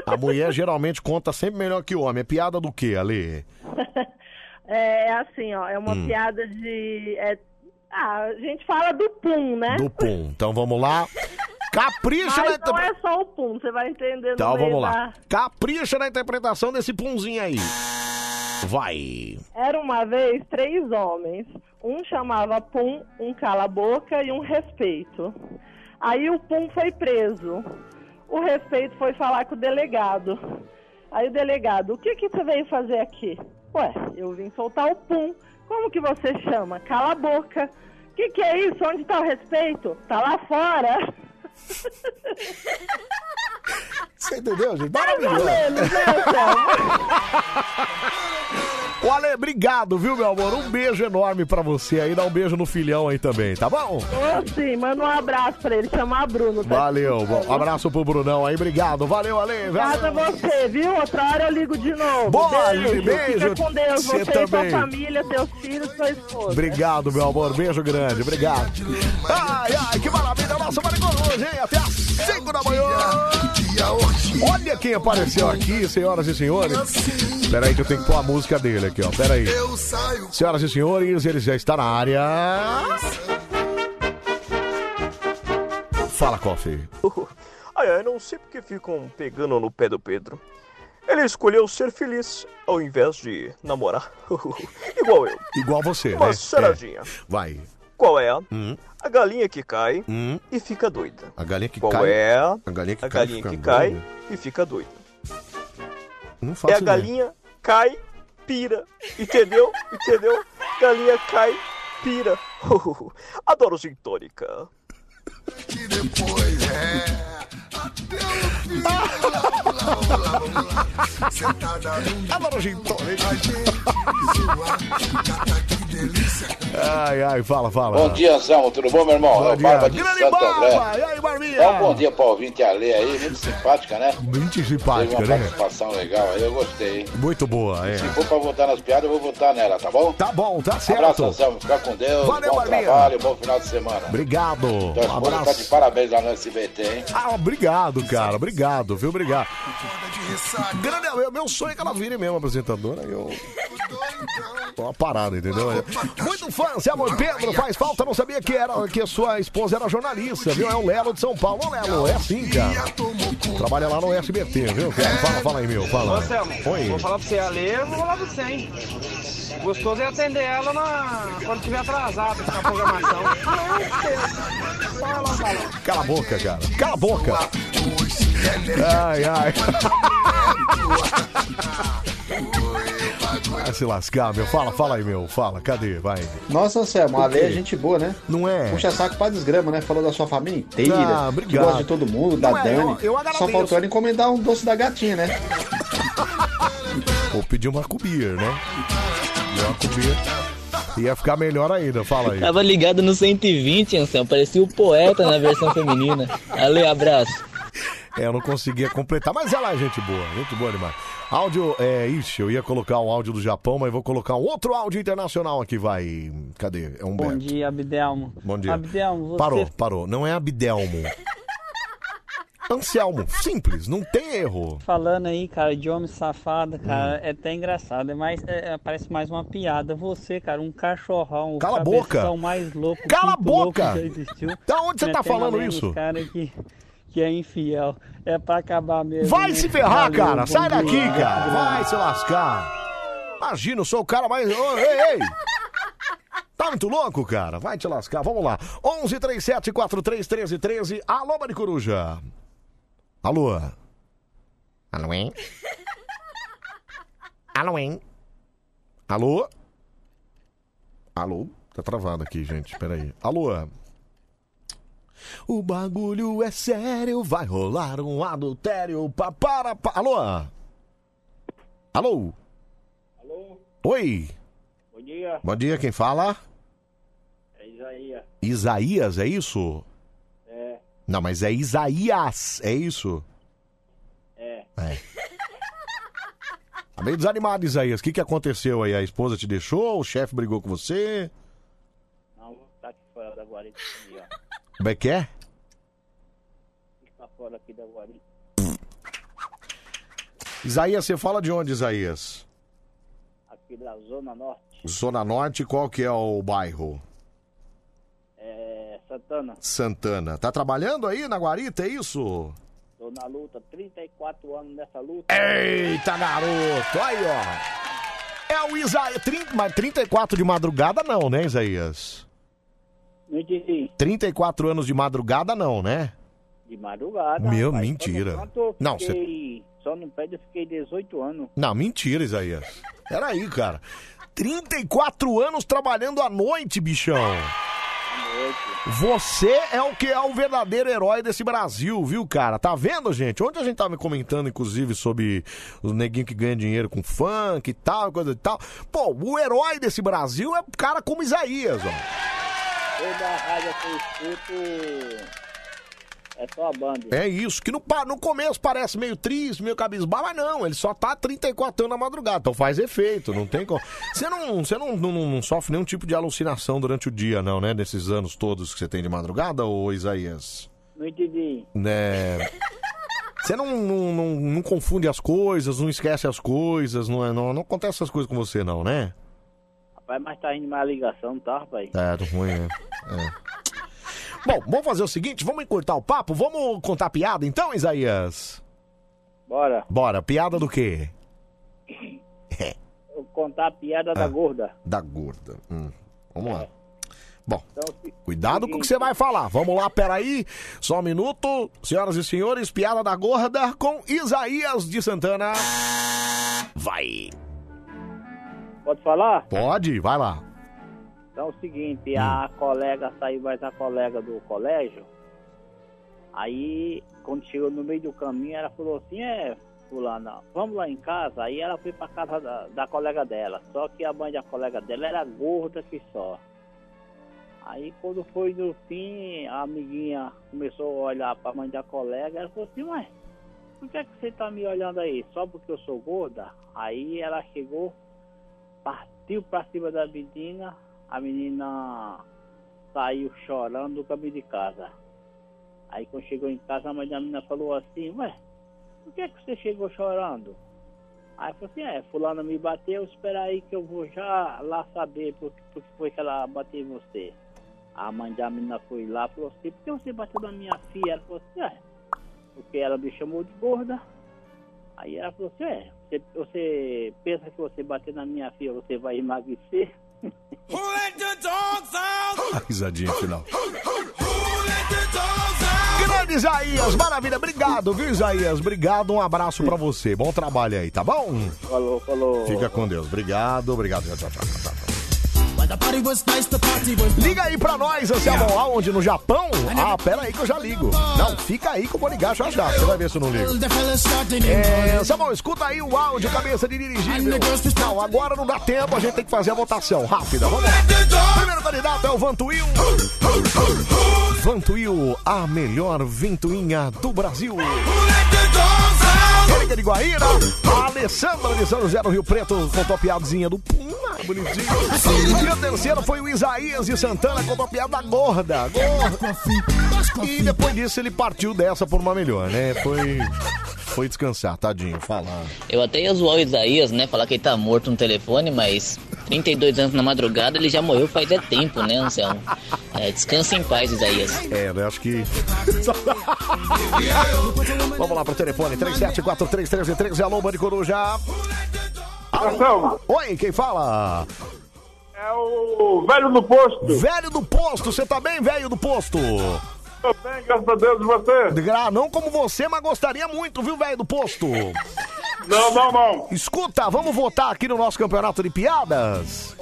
a mulher geralmente conta sempre melhor que o homem. É piada do quê, Ale? [LAUGHS] É assim, ó, é uma Hum. piada de. é- ah, a gente fala do pum, né? Do pum. Então vamos lá. Capricha na Mas não interpretação. é só o pum, você vai entender Então vamos lá. da- Capricha na interpretação desse punzinho aí. Vai. Era uma vez três homens. Um chamava Pum, um cala-boca e um respeito. Aí o Pum foi preso. O respeito foi falar com o delegado. Aí o delegado, o que, que você veio fazer aqui? Ué, eu vim soltar o Pum. Como que você chama? Cala a boca. O que, que é isso? Onde tá o respeito? Tá lá fora. Você entendeu, gente? Ou Maravilhoso. né? Ô, Ale, [LAUGHS] obrigado, viu, meu amor? Um beijo enorme pra você aí. Dá um beijo no filhão aí também, tá bom? Ô, sim, manda um abraço pra ele, chamar Bruno. tá? Valeu. bom, abraço pro Brunão aí. Obrigado. Valeu, Ale. Obrigada a você, viu? Outra hora eu ligo de novo. Boa, beijo. beijo. Fica com Deus, Você você, e sua também. família, seus filhos, sua esposa. Obrigado, meu amor. Beijo grande. Obrigado. Ai, ai, que maravilha. Nossa, Maricona hoje, hein? Até às 5 da manhã. Olha quem apareceu aqui, senhoras e senhores. Pera aí que eu tenho que pôr a música dele aqui, ó. Pera aí. Senhoras e senhores, ele já está na área. Fala, Coffee. [LAUGHS] Ai, ai, não sei porque ficam pegando no pé do Pedro. Ele escolheu ser feliz ao invés de namorar. [LAUGHS] Igual eu. Igual você, Uma né? charadinha. É. Vai. Qual é? Hum. A galinha que cai Hum. e fica doida. A galinha que Qual cai. é? A galinha que a cai. galinha que cai doida? e fica doida. Não faço É a ideia. galinha cai, pira. Entendeu? Entendeu? Galinha cai, pira. [LAUGHS] Adoro gin tônica. Adoro gin tônica. Ai, ai, fala, fala. Bom dia, Anselmo. Tudo bom, meu irmão? Bom é o dia. Barba de Grande Santo Barba! André. E aí, Barbinha? Dá um bom dia pra ouvinte Ale aí, muito simpática, né? Muito Teve simpática, uma né? participação legal aí, eu gostei, hein? Muito boa, é. Se for pra votar nas piadas, eu vou votar nela, tá bom? Tá bom, tá certo. Abraço, Anselmo. Fica com Deus. Valeu, bom Barbinha. trabalho, bom final de semana. Obrigado. Tua Um esposa tá de abraço. parabéns lá no SBT, hein? Ah, obrigado, cara. Obrigado, viu? Obrigado. Grande, meu, meu sonho é que ela vire mesmo apresentadora. Eu. Tô uma parada, entendeu? Muito fã, se amor Pedro, faz falta. Não sabia que, era, que a sua esposa era jornalista, viu? É o Lelo de São Paulo. Ô, Lelo, é assim, cara. Trabalha lá no SBT, viu? cara? Fala, fala aí, meu. Fala. Ô, Selma, Oi. vou falar pra você, a Lê, eu vou falar pra você, hein? Gostoso é atender ela na... quando tiver atrasado na programação. Fala, fala. Cala a boca, cara. Cala a boca. Ai, ai. [LAUGHS] Vai se lascar, meu. Fala, fala aí, meu. Fala, cadê? Vai. Nossa, Anselmo, a? Lê é gente boa, né? Não é? Puxa saco pra desgrama, né? Falou da sua família inteira. Ah, que obrigado. gosta de todo mundo, da Não é, Dani. eu- eu. Só faltou ela encomendar um doce da gatinha, né? Vou pedir uma cubir, né? Pedir uma cubir. Ia ficar melhor ainda, fala aí. Tava ligado no 120, Anselmo. Parecia o poeta na versão feminina. Ale, abraço. [LAUGHS] É, eu não conseguia completar, mas ela é gente boa, gente boa demais. Áudio, é, ixi, eu ia colocar um áudio do Japão, mas vou colocar um outro áudio internacional aqui, vai. Cadê? É um Bom dia, Abdelmo. Bom dia. Abdelmo, você... Parou, parou. Não é Abdelmo. [LAUGHS] Anselmo, simples, não tem erro. Falando aí, cara, de homem safado, cara, Hum. é até engraçado, é mais, é, é, parece mais uma piada. Você, cara, um cachorrão, o Cala a boca. mais louco, Cala a boca. Da onde você tá falando isso? Cara que, que é infiel, é pra acabar mesmo. Vai né? se ferrar, Valeu, cara. Sai dia. daqui, cara. Vai se lascar. Imagina, eu sou o cara mais. Ô, ei, ei. Tá muito louco, cara? Vai te lascar. Vamos lá. 11 37 43 13 13. Alô, Maricoruja. Alô. Alô, hein? Alô, hein? Alô? Alô? Tá travado aqui, gente. Peraí. Alô? O bagulho é sério, vai rolar um adultério. Pa, para, pa. Alô? Alô? Alô? Oi? Bom dia, Bom dia, quem fala? é Isaías. Isaías, é isso? É, Não, mas é Isaías, é isso? é. É. Tá meio desanimado, Isaías. O que, que aconteceu aí? A esposa te deixou? O chefe brigou com você? Não, tá aqui fora da guarita. ó. Como é que é? Fora aqui da guarita. Isaías, você fala de onde, Isaías? Aqui da Zona Norte. Zona Norte, qual que é o bairro? É Santana. Santana. Tá trabalhando aí na guarita, é isso? Tô na luta, 34 anos nessa luta. Eita, garoto! Aí, ó. É o Isaías. 30, mas 34 de madrugada não, né, Isaías? Não entendi. 34 anos de madrugada não, né? De madrugada. Meu, rapaz. mentira. Só no Não, fiquei... Só no pé eu fiquei 18 anos. Não, mentira, Isaías. Peraí, cara. 34 anos trabalhando à noite, bichão. Você é o que é o verdadeiro herói desse Brasil, viu, cara? Tá vendo, gente? Ontem a gente tava comentando, inclusive, sobre os neguinhos que ganham dinheiro com funk e tal, coisa e tal. Pô, o herói desse Brasil é um cara como Isaías, ó. Toda a rádio que eu escuto é só a banda. É isso, que no, no começo parece meio triste, meio cabisbaixo, mas não, ele só tá 34 anos na madrugada, então faz efeito, não tem como. Você não, você não, não, não sofre nenhum tipo de alucinação durante o dia, não, né? Nesses anos todos que você tem de madrugada, ô Isaías? Não entendi. Né? Você não, não, não, não confunde as coisas, não esquece as coisas, não, é, não, não acontece essas coisas com você, não, né? Rapaz, mas tá indo mais ligação, tá, rapaz? É, tô ruim, né? É. Bom, vamos fazer o seguinte, vamos encurtar o papo, vamos contar piada então, Isaías? Bora. Bora, piada do quê? Eu contar a piada Ah. da gorda. Da gorda. Hum, Vamos lá. Bom, Então, se- cuidado com o que você vai falar. Vamos lá, peraí. Só um minuto. Senhoras e senhores, piada da gorda com Isaías de Santana. Vai. Pode falar? Pode, vai lá. Então é o seguinte, a colega saiu mais a colega do colégio. Aí, quando chegou no meio do caminho, ela falou assim, é, fulana, vamos lá em casa. Aí ela foi pra casa da, da colega dela. Só que a mãe da colega dela era gorda que só. Aí quando foi no fim, a amiguinha começou a olhar pra mãe da colega, ela falou assim, ué, por que, é que você tá me olhando aí? Só porque eu sou gorda? Aí ela chegou, partiu pra cima da menina, a menina saiu chorando do caminho de casa. Aí quando chegou em casa, a mãe da menina falou assim, ué, por que, é que você chegou chorando? Aí falou assim, é, fulano me bateu, espera aí que eu vou já lá saber por, por que foi que ela bateu em você. A mãe da menina foi lá e falou assim, por que você bateu na minha filha? Ela falou assim, é, porque ela me chamou de gorda. Aí ela falou assim, é, você, você pensa que você bater na minha filha, você vai emagrecer? [LAUGHS] A risadinha final. Grande Isaías, maravilha. Obrigado, viu, Isaías? Obrigado, um abraço pra você. Bom trabalho aí, tá bom? Falou, falou. Fica com Deus. Obrigado, obrigado. Tchau, tchau, tchau, tchau. Liga aí pra nós, Anselmo, aonde? No Japão? Ah, pera aí que eu já ligo. Não, fica aí que eu vou ligar já já, você vai ver se eu não ligo. É, Anselmo, escuta aí o áudio, cabeça de dirigível. Não, agora não dá tempo, a gente tem que fazer a votação rápida, vamos lá. Primeiro candidato é o Vantuil. Vantuil, a melhor ventoinha do Brasil. De Guaíra, a Alessandra de São José do Rio Preto contou a piadinha do Pum, ah, bonitinho. E o terceiro foi o Isaías de Santana, contou a piada gorda, gorda. E depois disso ele partiu dessa por uma melhor, né? Foi, foi descansar, tadinho, falar. Eu até ia zoar o Isaías, né? Falar que ele tá morto no telefone, mas 32 anos na madrugada ele já morreu faz é tempo, né, Anselmo? É, descansa em paz, Isaías. É, eu acho que. [LAUGHS] Vamos lá pro telefone, 37431313, alô, Bande Coruja. Alô. Oi, quem fala? É o velho do posto. Velho do posto, você tá bem, velho do posto? Tô bem, graças a Deus, e você? Gra- Não como você, mas gostaria muito, viu, velho do posto? Não, não, não. Escuta, vamos votar aqui no nosso campeonato de piadas?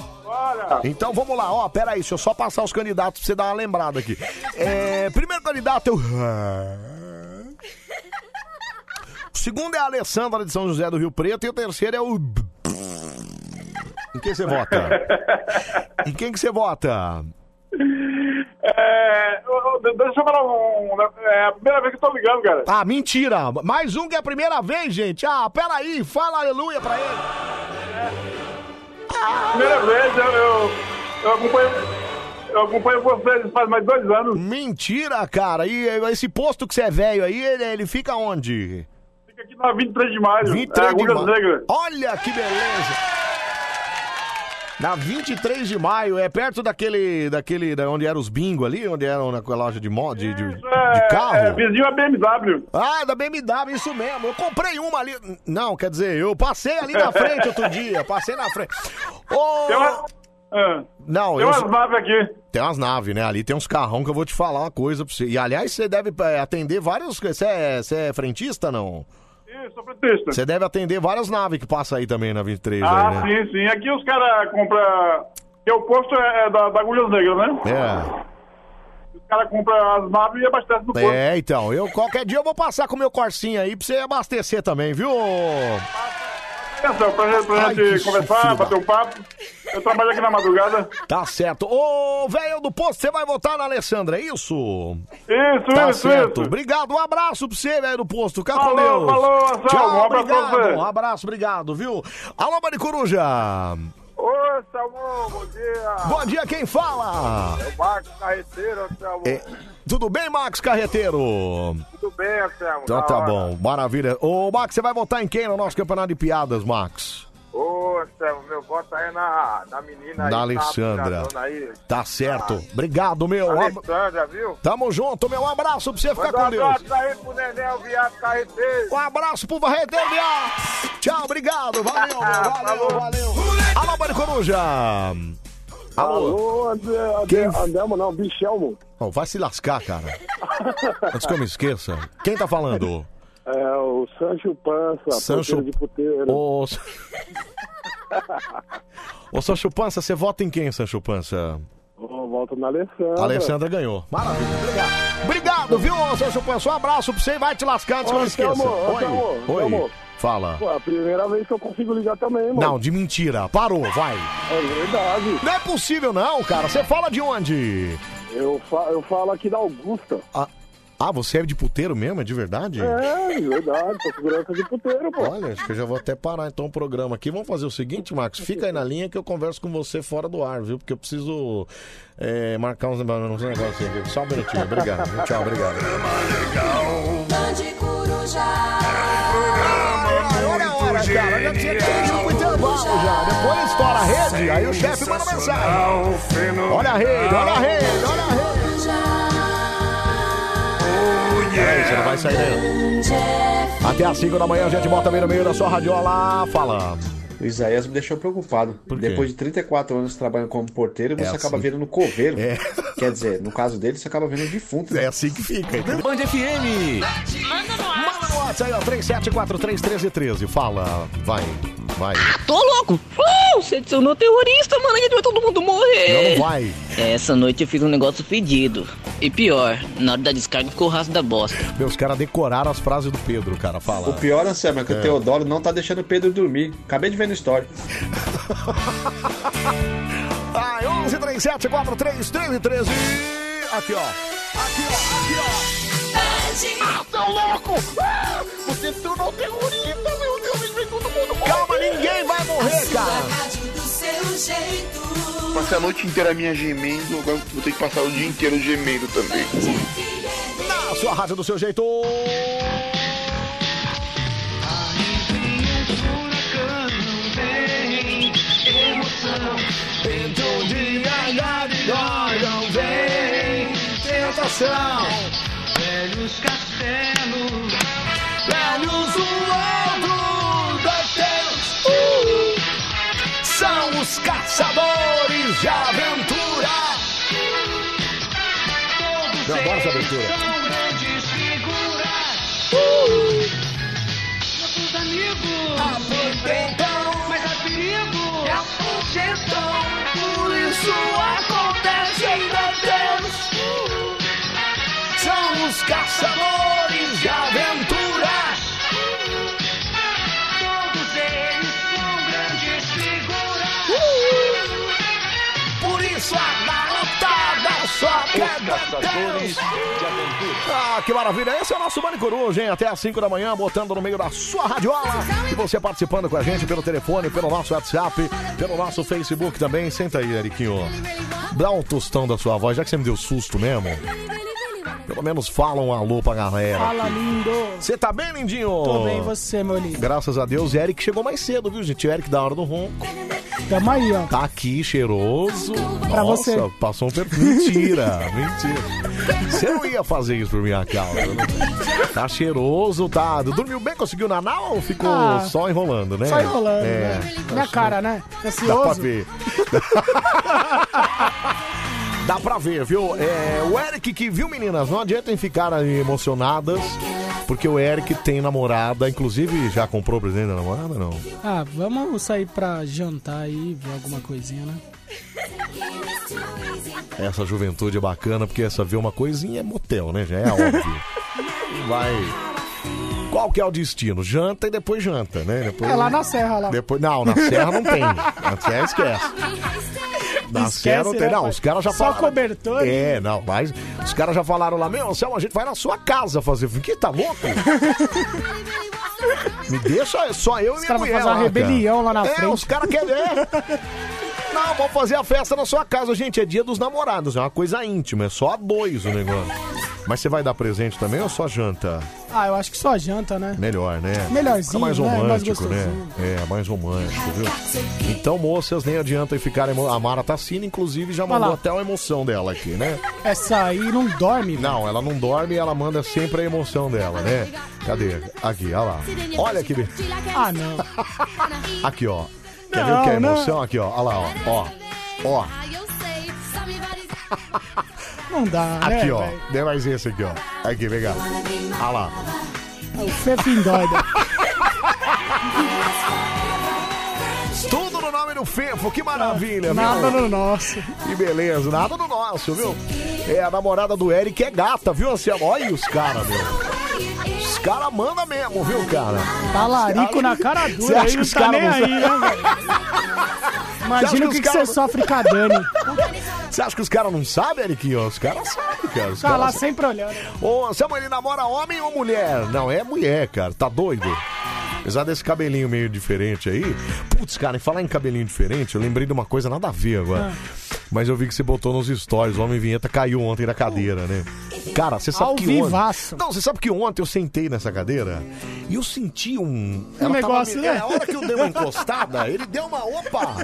Então vamos lá, ó, pera aí, deixa eu só passar os candidatos pra você dar uma lembrada aqui. É, primeiro candidato é o... O segundo é a Alessandra de São José do Rio Preto e o terceiro é o... Em quem você vota? [LAUGHS] Em quem que você vota? É, deixa eu falar um. É a primeira vez que eu tô ligando, cara. Ah, mentira! Mais um que é a primeira vez, gente! Ah, pera aí, fala aleluia pra ele! Primeira vez, eu, eu, eu acompanho. Eu acompanho vocês faz mais dois anos. Mentira, cara! E esse posto que você é velho aí, ele, ele fica onde? Fica aqui na 23 de maio. 23 é, de maio. Olha que beleza! Na 23 de maio, é perto daquele, daquele, da onde eram os bingo ali, onde eram naquela loja de, mo- de, de, de carro. É, vizinho a BMW. Ah, da BMW, isso mesmo. Eu comprei uma ali. Não, quer dizer, eu passei ali na frente outro [LAUGHS] dia. Passei na frente. Ô! Tem uma- ah, Não, tem eu. umas naves aqui. Tem umas naves, né? Ali tem uns carrão que eu vou te falar uma coisa pra você. E aliás, você deve é, atender vários. Você é, você é frentista, não? Isso, sou frentista. Você deve atender várias naves que passam aí também na 23 Ah, aí, né? sim, sim. Aqui os caras compram. Porque o posto é, é da, da Agulhas Negras, né? É. Os caras compram as naves e abastecem no posto. É, então, eu qualquer dia eu vou passar com o meu Corsinha aí pra você abastecer também, viu? Atenção, pra, gente- pra Ai, gente conversar, bater um papo. Eu trabalho aqui na madrugada. Tá certo. Ô, velho do posto, você vai votar na Alessandra, é isso? Isso, tá isso, certo. isso. Obrigado, um abraço pra você, velho do posto. Fica com Falou, Deus. falou, Anselmo, Tchau, um abraço pra obrigado. você. Um abraço, obrigado, viu? Alô, Maricoruja. Ô, Salmão, bom dia. Bom dia, quem fala? É o Marcos Carreteiro, Anselmo. É, tudo bem, Max Carreteiro? Tudo bem, Anselmo? Então tá hora. bom, maravilha. Ô, Max, você vai votar em quem no nosso campeonato de piadas, Max? Ô, Anselmo, meu voto aí é na, na menina aí. Da tá Alessandra. apresentando Aí. Tá certo. Obrigado, meu. Um Alessandra, viu? Tamo junto, meu. Um abraço pra você ficar com um Deus. abraço aí pro Neném, o viado carreteiro. Um abraço pro Barreteiro, viado. Tchau, obrigado. Valeu, meu. [LAUGHS] Valeu, valeu. Alô, Mário Coruja. Alô. Alô, André, Quem- Andelmo não, Bichelmo. Ó, vai se lascar, cara. Antes que eu me esqueça. Quem tá falando? É o Sancho Pança, Sancho- de puteiro. Ô, Ô, Sancho [LAUGHS] Pança, você vota em quem, Sancho Pança? Ô, volta na Alessandra. A Alessandra ganhou. Maravilha, obrigado. Obrigado, viu, Sancho Pança? Um abraço pra você e vai te lascar antes que eu esqueça. Anselmo, Oi, Anselmo, oi. Anselmo. Fala. Pô, é a primeira vez que eu consigo ligar também, mano. Não, de mentira. Parou, vai. É verdade. Não é possível não, cara. Você fala de onde? Eu, fa eu falo aqui da Augusta. Ah, ah, você é de puteiro mesmo? É de verdade? É, de verdade, sou segurança de puteiro, pô. Olha, acho que eu já vou até parar então o programa aqui. Vamos fazer o seguinte, Marcos. Fica aí na linha que eu converso com você fora do ar, viu? Porque eu preciso é, marcar uns, uns negócios aqui. Só um minutinho. Obrigado. Tchau, obrigado. Bande Coruja. Olha a hora, cara. Já tinha que ter ido pro intervalo já. Depois estoura a rede, aí o chefe manda mensagem. Olha a rede, olha a rede, olha a rede. Você não vai sair daí. Até às 5 da manhã a gente bota bem no meio da sua radiola. Fala. O Isaías me deixou preocupado. Depois de 34 anos trabalhando como porteiro, você É acaba assim. vendo no coveiro. Quer dizer, no caso dele, você acaba vendo o defunto. É assim que fica, entendeu? Band FM. Manda no WhatsApp aí, ó, 37431313. Fala, vai, vai. Tô louco! Uh, você adicionou terrorista, mano. A gente vai todo mundo morrer. Não, vai. Essa noite eu fiz um negócio fedido. E pior, na hora da descarga ficou o rastro da bosta. Meus caras decoraram as frases do Pedro, cara. Fala. O pior, Anselmo, é que É. o Teodoro não tá deixando o Pedro dormir. Acabei de ver no story. [LAUGHS] Ai, 11 37 43 13 13. Aqui, ó. Aqui, ó. Aqui, ó. Ah, seu louco! Ah, você tornou terrorista, meu Calma, ninguém vai morrer, cara. Passei a noite inteira minha gemendo, agora vou ter que passar o dia inteiro gemendo também. Na sua rádio do seu jeito. Então dia de não vem tentação. Velhos castelos. Velhos o alto os caçadores de aventura. Eu adoro essa aventura. São grandes figuras. Uh! Nossos amigos. Aproveitam. Mas há perigo. É a sugestão. Por isso acontece ainda Deus. São os caçadores de aventura. Garotada só quer Deus. Ah, que maravilha. Esse é o nosso Mani Coruja, hein? Até às 5 da manhã, botando no meio da sua radiola. E você participando com a gente pelo telefone, pelo nosso WhatsApp, pelo nosso Facebook também. Senta aí, Eriquinho. Dá um tostão da sua voz, já que você me deu susto mesmo. Pelo menos fala um alô pra galera. Fala, lindo. Você tá bem, lindinho? Tô bem, e você, meu lindo? Graças a Deus. Eric chegou mais cedo, viu, gente? O Eric da hora do ronco. Tamo aí, ó. Tá aqui, cheiroso. Pra Nossa, você. passou um perfil. Mentira, [LAUGHS] mentira. Você não ia fazer isso por minha causa. né? Tá cheiroso, tá. Dormiu bem, conseguiu nanar ou ficou Ah, só enrolando, né? Só enrolando, é. né? Minha cara, né? Dá pra Ansioso. ver. [LAUGHS] Dá pra ver, viu? É, o Eric que viu, meninas, não adianta em ficar aí emocionadas, porque o Eric tem namorada, inclusive já comprou o presente da namorada, não? Ah, vamos sair pra jantar aí, ver alguma coisinha, né? Essa juventude é bacana, porque essa vê uma coisinha é motel, né? Já é óbvio. [LAUGHS] Vai. Qual que é o destino? Janta e depois janta, né? Depois... É lá na serra, lá. Depois, não, na Serra não tem. Na Serra esquece. [LAUGHS] Na Esquece, Serra não tem, né, não. pai? Os caras já Só falaram. cobertor. É, não, mas os caras já falaram lá, meu, Anselmo, a gente vai na sua casa fazer. Que tá louco? [LAUGHS] Me deixa só eu Os e minha caras vão mulher fazer uma lá, rebelião cara. lá na é, frente. os caras querem ver. [LAUGHS] Não, vamos fazer a festa na sua casa, gente. É dia dos namorados, é uma coisa íntima, é só a dois o negócio. Mas você vai dar presente também ou só janta? Ah, eu acho que só janta, né? Melhor, né? Melhorzinho, Fica mais né? Mais romântico, né? gostosinho. É, mais romântico, viu? Então, moças, nem adianta ficar emo... A Mara Tassina, inclusive, já mandou até a emoção dela aqui, né? Essa aí não dorme. Não, ela não dorme e ela manda sempre a emoção dela, né? Cadê? Aqui, olha lá. Olha aqui. Ah, não. [LAUGHS] Aqui, ó. Quer Não, ver o que é não. emoção? Aqui, ó. Olha lá, ó. Ó. Ó. [LAUGHS] Não dá, né? Aqui, ó. velho? Dê mais esse aqui, ó. Aqui, vem cá. Olha lá. É o Fefindóide. [LAUGHS] Tudo no nome do Fefo, que maravilha, Nada viu? no nosso. Que beleza, nada do nosso, viu? É a namorada do Eric é gata, viu, Anselmo? Olha os caras, meu. Os caras mandam mesmo, viu, cara? Talarico na cara Você dura, acha aí que os tá caras nem aí, né, velho? Você acha Imagina o que que você sofre com a Dani. Você acha que os caras não sabem, Eric? Os caras sabem, cara. Os Tá lá caras sempre olhando. Ô, Anselmo, ele namora homem ou mulher? Não, é mulher, cara. Tá doido? Apesar desse cabelinho meio diferente aí. Putz, cara, em falar em cabelinho diferente, eu lembrei de uma coisa nada a ver agora. Ah. Mas eu vi que você botou nos stories, o Homem Vinheta caiu ontem da cadeira, né? Cara, você sabe Ao que vivaço. ontem... Não, você sabe que ontem eu sentei nessa cadeira e eu senti um... Um negócio, tava... né? É, a hora que eu dei uma encostada, ele deu uma... Opa!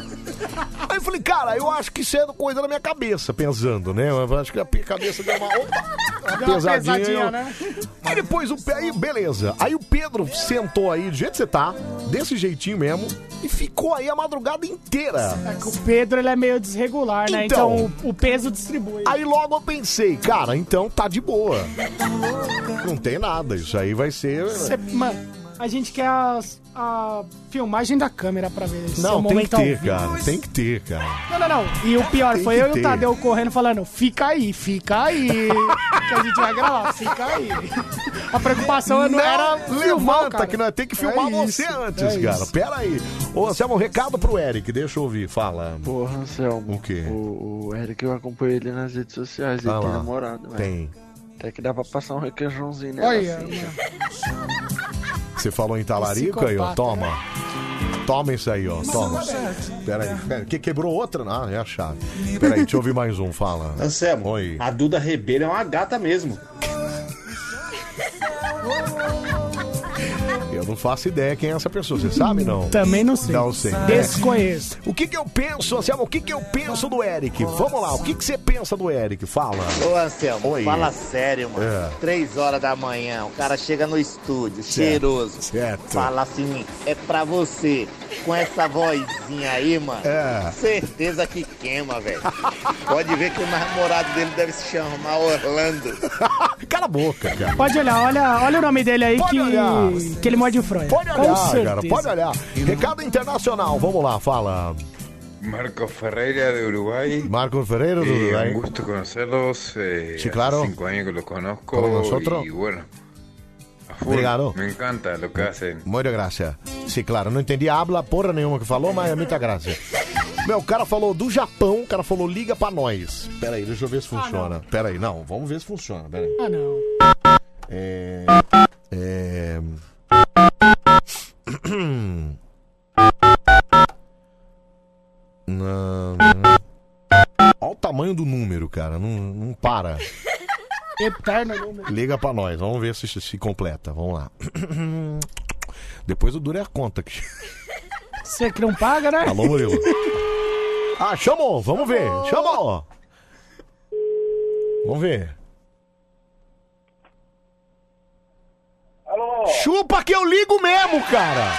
Aí eu falei, cara, eu acho que isso é coisa da minha cabeça, pensando, né? Eu acho que a cabeça deu uma... Opa! Deu uma pesadinha. pesadinha, né? Aí depois o aí beleza. Aí o Pedro sentou aí do jeito que você tá, desse jeitinho mesmo, e ficou aí a madrugada inteira. É que o Pedro ele é meio desregular, né? Então. Então, o, o peso distribui. Aí logo eu pensei, cara, então tá de boa. Não tem nada, isso aí vai ser. Cê- mano, a gente quer as- a filmagem da câmera pra ver esse Não, tem que ter, cara. Tem que ter, cara. Não, não, não. E o pior, Tem foi que eu e ter. o Tadeu correndo falando, fica aí, fica aí. que a gente vai gravar, fica aí. A preocupação não, Não, era filmar, cara. que nós temos que filmar É você isso, antes, é cara. isso. Pera aí. Ô, Anselmo, um recado pro Eric, deixa eu ouvir, fala. Porra, Anselmo. O quê? O, o Eric, eu acompanho ele nas redes sociais. Ele Ah tem lá. namorado, velho. Tem. Até que dá pra passar um requeijãozinho nela. Olha, assim, Você falou em talarico aí, ó. Toma. Toma isso aí, ó. Toma. Pera aí. Pera, que quebrou outra? Ah, é a chave. Pera aí, deixa eu ouvir mais um, fala. Anselmo, Oi. a Duda Ribeiro é uma gata mesmo. [LAUGHS] Não faço ideia quem é essa pessoa, você sabe não? Também não sei. Não sei. Desconheço. O que que eu penso, Anselmo? O que que eu penso do Eric? Vamos lá, o que que você pensa do Eric? Fala. Ô Anselmo, Oi. fala sério, mano. É. Três horas da manhã, o cara chega no estúdio, cheiroso. Certo. Fala assim, é pra você. Com essa vozinha aí, mano. É. Certeza que queima, velho. Pode ver que o namorado dele deve se chamar Orlando. [LAUGHS] Cala a boca, cara. Pode olhar, olha, olha o nome dele aí Pode que, olhar. que ele morde fronha. Pode olhar, cara, pode olhar. Recado internacional, vamos lá, fala. Marco Ferreira de Uruguay. Marco Ferreira do Eh, Uruguay. Un gusto conocerlos. eh, Sí, hace claro. cinco años que los conozco. Como nosotros. Y bueno. Obrigado. Me encanta lo que hacen. Muita graça. Sim, claro, não entendi a habla porra nenhuma que falou, mas é muita graça. Meu, o cara falou do Japão, o cara falou liga pra nós. Pera aí, deixa eu ver se funciona. Pera aí, não, vamos ver se funciona. Pera aí. Ah, não. É. Eterno número. Liga pra nós, vamos ver se se completa. Vamos lá. [CLEARS THROAT] Depois o duro é a conta. aqui. Você que não paga, né? Alô, Murilo. Ah, chamou, vamos ver. Chamou. Vamos ver. Alô? Chupa que eu ligo mesmo, cara.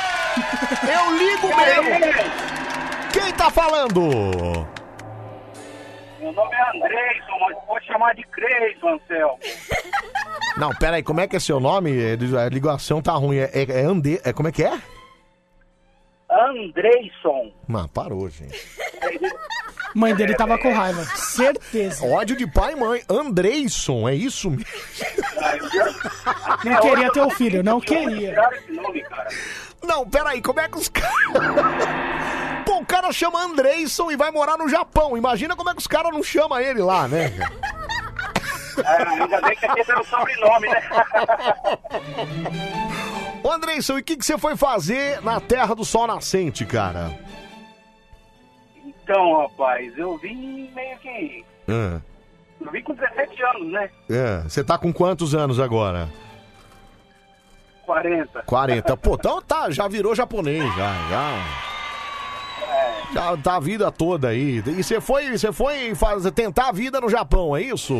Eu ligo mesmo. Quem tá falando? Meu nome é Andreison, mas pode chamar de Creyson, Anselmo. [LAUGHS] Não, pera aí, como é que é seu nome? A ligação tá ruim. É, é, é Ande... É, como é que é? Andreison. Não, parou, gente. [LAUGHS] Mãe dele tava com raiva. Certeza. Ódio de pai e mãe. Andreison, é isso mesmo? [LAUGHS] Não queria ter o filho, não queria. Não, peraí, como é que os caras. Pô, o cara chama Andreison e vai morar no Japão. Imagina como é que os caras não chamam ele lá, né? [LAUGHS] É, ainda bem que aqui tem o sobrenome, né? [LAUGHS] Ô, Andreison, e o que, que você foi fazer na Terra do Sol Nascente, cara? Então, rapaz, eu vim meio que. Ah, Eu vim com 17 anos, né? é, você tá com quantos anos agora? 40. 40. Pô, então tá, já virou japonês, já, já. Já tá a vida toda aí. E você foi, você foi fazer, tentar a vida no Japão, é isso?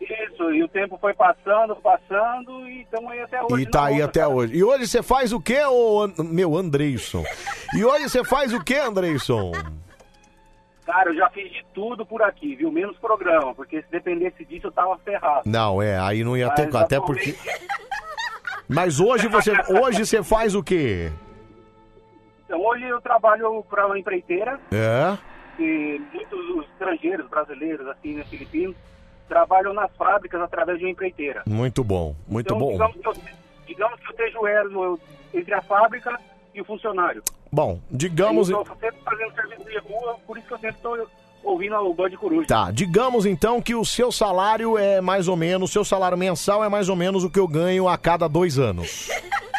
Isso, e o tempo foi passando, passando, e estamos aí até hoje. E tá aí luta, até cara. hoje. E hoje você faz o quê, ô, meu Andreison? E hoje você faz o quê, Andreison? Cara, eu já fiz de tudo por aqui, viu? Menos programa, porque se dependesse disso eu tava ferrado. Não, é, aí não ia ter, Mas até atualmente- porque... Mas hoje você, hoje você faz o quê? Então hoje eu trabalho para uma empreiteira, É? e muitos estrangeiros, brasileiros, assim, né, filipinos, trabalham nas fábricas através de uma empreiteira. Muito bom, muito então, bom. Digamos que, eu, digamos que eu esteja o elo entre a fábrica e o funcionário. Bom, digamos... Eu estou sempre fazendo serviço de rua, por isso que eu sempre estou ouvindo o Band Coruja. Tá, digamos então que o seu salário é mais ou menos, o seu salário mensal é mais ou menos o que eu ganho a cada dois anos. [LAUGHS]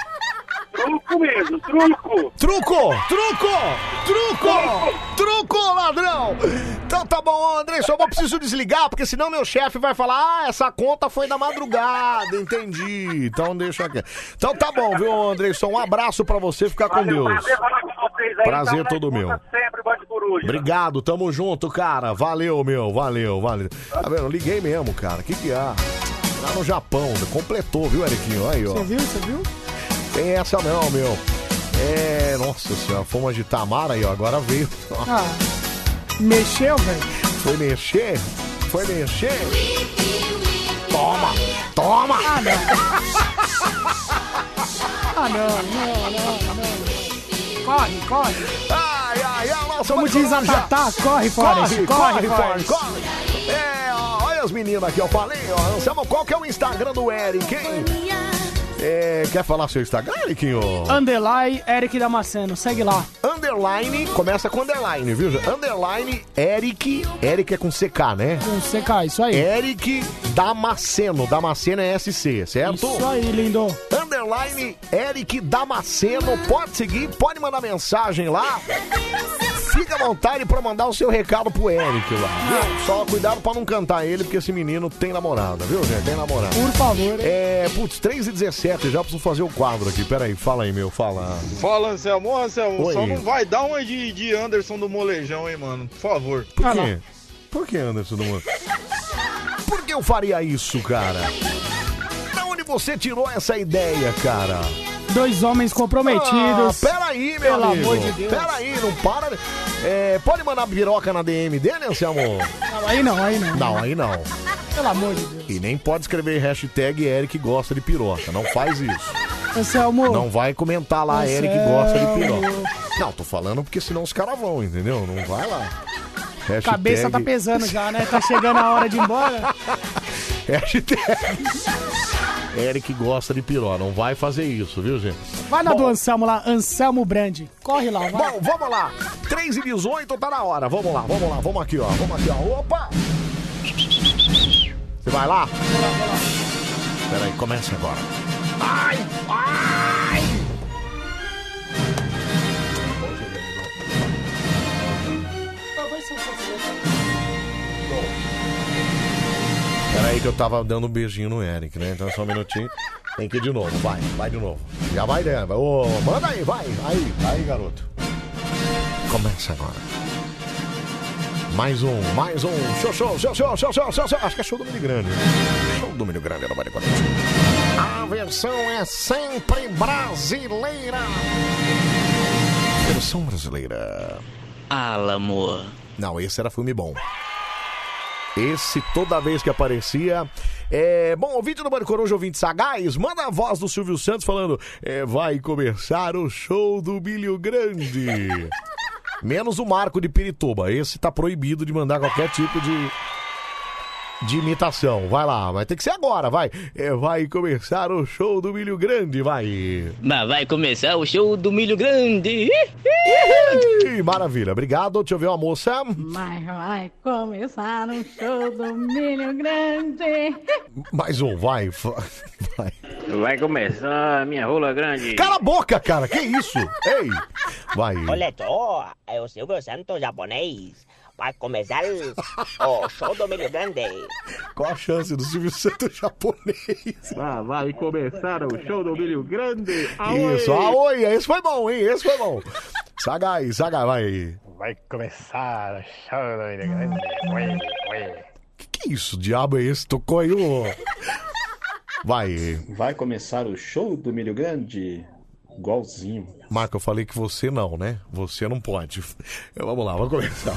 Truco mesmo, truco! Truco! Truco! Truco! Truco, ladrão! Então tá bom, André, só vou preciso desligar, porque senão meu chefe vai falar, ah, essa conta foi da madrugada, entendi. Então deixa aqui. Então tá bom, viu, Andressa? Um abraço pra você, ficar com Deus. Prazer falar com vocês aí. Prazer Tamo na todo escuta meu. Sempre, Coruja. Obrigado, tamo junto, cara. Valeu, meu, valeu, valeu. Tá vendo? Liguei mesmo, cara. Que que há? Lá no Japão, completou, viu, Eriquinho? Aí, ó. Você viu? Você viu? Tem essa não, meu. É, nossa senhora, fomos de Tamara aí, ó. Agora veio. Ah, mexeu, velho? Foi mexer? Foi mexer? Toma! Toma! Ah, não. Ah, não, não, não, não. Corre, corre. Ai, ai, ai, nossa, Como diz a já- Tatá, corre, Forrest, corre, corre, corre, Forrest. corre. É, ó, olha as meninas aqui, eu falei, ó. Anselmo, qual que é o Instagram do Eric, hein? É, quer falar seu Instagram, Ericinho? Underline Eric Damasceno, segue lá. Underline, começa com underline, viu? Underline Eric, Eric é com CK, né? Com CK, isso aí. Eric Damasceno, Damasceno é SC, certo? Isso aí, lindo. Underline Eric Damasceno, pode seguir, pode mandar mensagem lá. Fica à vontade pra mandar o seu recado pro Eric lá. viu? Só cuidado pra não cantar ele, porque esse menino tem namorada, viu, gente? Tem namorada. Por favor. É, putz, 3 e 17, já preciso fazer o quadro aqui. Pera aí, fala aí, meu, fala. Fala, Anselmo. Anselmo, Oi. só não vai dar uma de, de Anderson do Molejão, hein, mano? Por favor. Por quê? Por que, Anderson do Mundo? Por que eu faria isso, cara? Você tirou essa ideia, cara? Dois homens comprometidos. Ah, peraí, meu Pelo amigo. amor de Deus. Peraí, não para. É, pode mandar piroca na DM dele, Anselmo? Não, aí não, aí não. Não, aí não. Pelo amor de Deus. E nem pode escrever hashtag Eric gosta de piroca. Não faz isso. Anselmo. Não vai comentar lá, Anselmo. Eric gosta de piroca. Não, tô falando porque senão os caras vão, entendeu? Não vai lá. Hashtag... Cabeça tá pesando já, né? Tá chegando a hora de ir embora. [LAUGHS] Hashtag... Eric gosta de piró. Não vai fazer isso, viu, gente? Vai na do Anselmo lá, Anselmo Brand. Corre lá, vai. Bom, vamos lá. 3 e 18 tá na hora. Vamos lá, vamos lá, vamos aqui, ó. Vamos aqui, ó. Opa! Você vai lá? Peraí, começa agora. Ai! Ai! Peraí que eu tava dando um beijinho no Eric, né? Então só um minutinho. Tem que ir de novo, vai, vai de novo. Já vai dentro. Ô, manda aí, vai, aí, aí, garoto. Começa agora. Mais um, mais um. Show, show, show, show, show, show, show, show. Acho que é show do Milho Grande. Show do Milho Grande Bande Coruja. A versão é sempre brasileira. Versão brasileira. Alamo. Não, esse era filme bom. Esse, toda vez que aparecia. É, bom, o vídeo do Bande Coruja, ouvinte sagaz, manda a voz do Silvio Santos falando: é, vai começar o show do Milho Grande. [LAUGHS] Menos o Marco de Pirituba. Esse tá proibido de mandar qualquer tipo de. De imitação, vai lá, vai ter que ser agora, vai. É, vai começar o show do Milho Grande, vai. Mas vai começar o show do Milho Grande. Ih, Maravilha, obrigado. Deixa eu ver uma moça. Mas vai começar o show do Milho Grande. Mais um, vai. [LAUGHS] Vai. Vai começar a minha rola grande. Cala a boca, cara, que isso? Ei, vai. Olha só, é o Silvio Santos japonês. Vai começar o show do Milho Grande. Qual a chance do Silvio Santos [LAUGHS] japonês? Ah, vai começar o show do Milho Grande. Isso, aoi, esse foi bom, hein? Esse foi bom. Sagaz, sagaz, vai. Vai começar o show do Milho Grande. Ué, ué. Que que isso, diabo é esse? Tocou aí o... Vai. Vai começar o show do Milho Grande? Igualzinho. Marco, eu falei que você não, né? Você não pode. Vamos lá, vamos começar.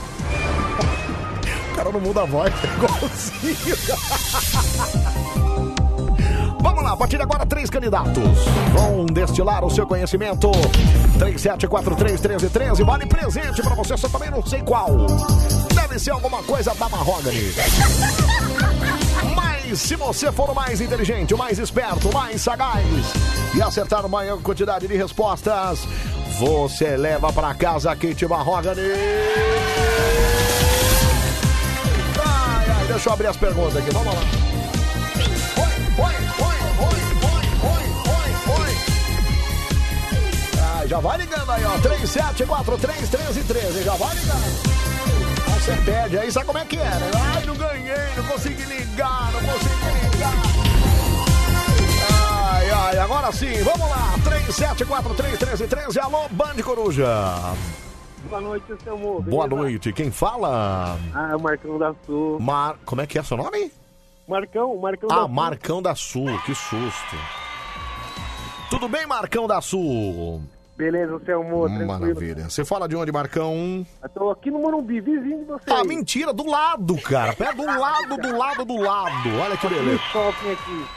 Cara não muda a voz, [LAUGHS] é igualzinho. [LAUGHS] Vamos lá, a partir de agora, três candidatos vão destilar o seu conhecimento. 37431313, vale presente pra você, só também não sei qual. Deve ser alguma coisa da Mahogany. [LAUGHS] Mas se você for o mais inteligente, o mais esperto, o mais sagaz e acertar a maior quantidade de respostas, você leva pra casa a Kate Mahogany. Deixa eu abrir as perguntas aqui, vamos lá. Ah, já vai ligando aí, ó. 37431313, já vai ligando. Aí Você perde aí, sabe como é que é, né? Ai, não ganhei, não consegui ligar, não consegui ligar. Ai, ai, agora sim, vamos lá. 37431313, alô, Band Coruja. Boa noite, seu amor. Boa noite, quem fala? Ah, Marcão da Sul. Mar... Como é que é seu nome? Marcão, Marcão da Ah, Sul. Marcão da Sul, que susto. Tudo bem, Marcão da Sul? Beleza, seu amor, tranquilo. Maravilha. Você fala de onde, Marcão? Eu tô aqui no Morumbi, vizinho de você. Ah, mentira, do lado, cara. Pé do lado, do lado, do lado. Olha que beleza.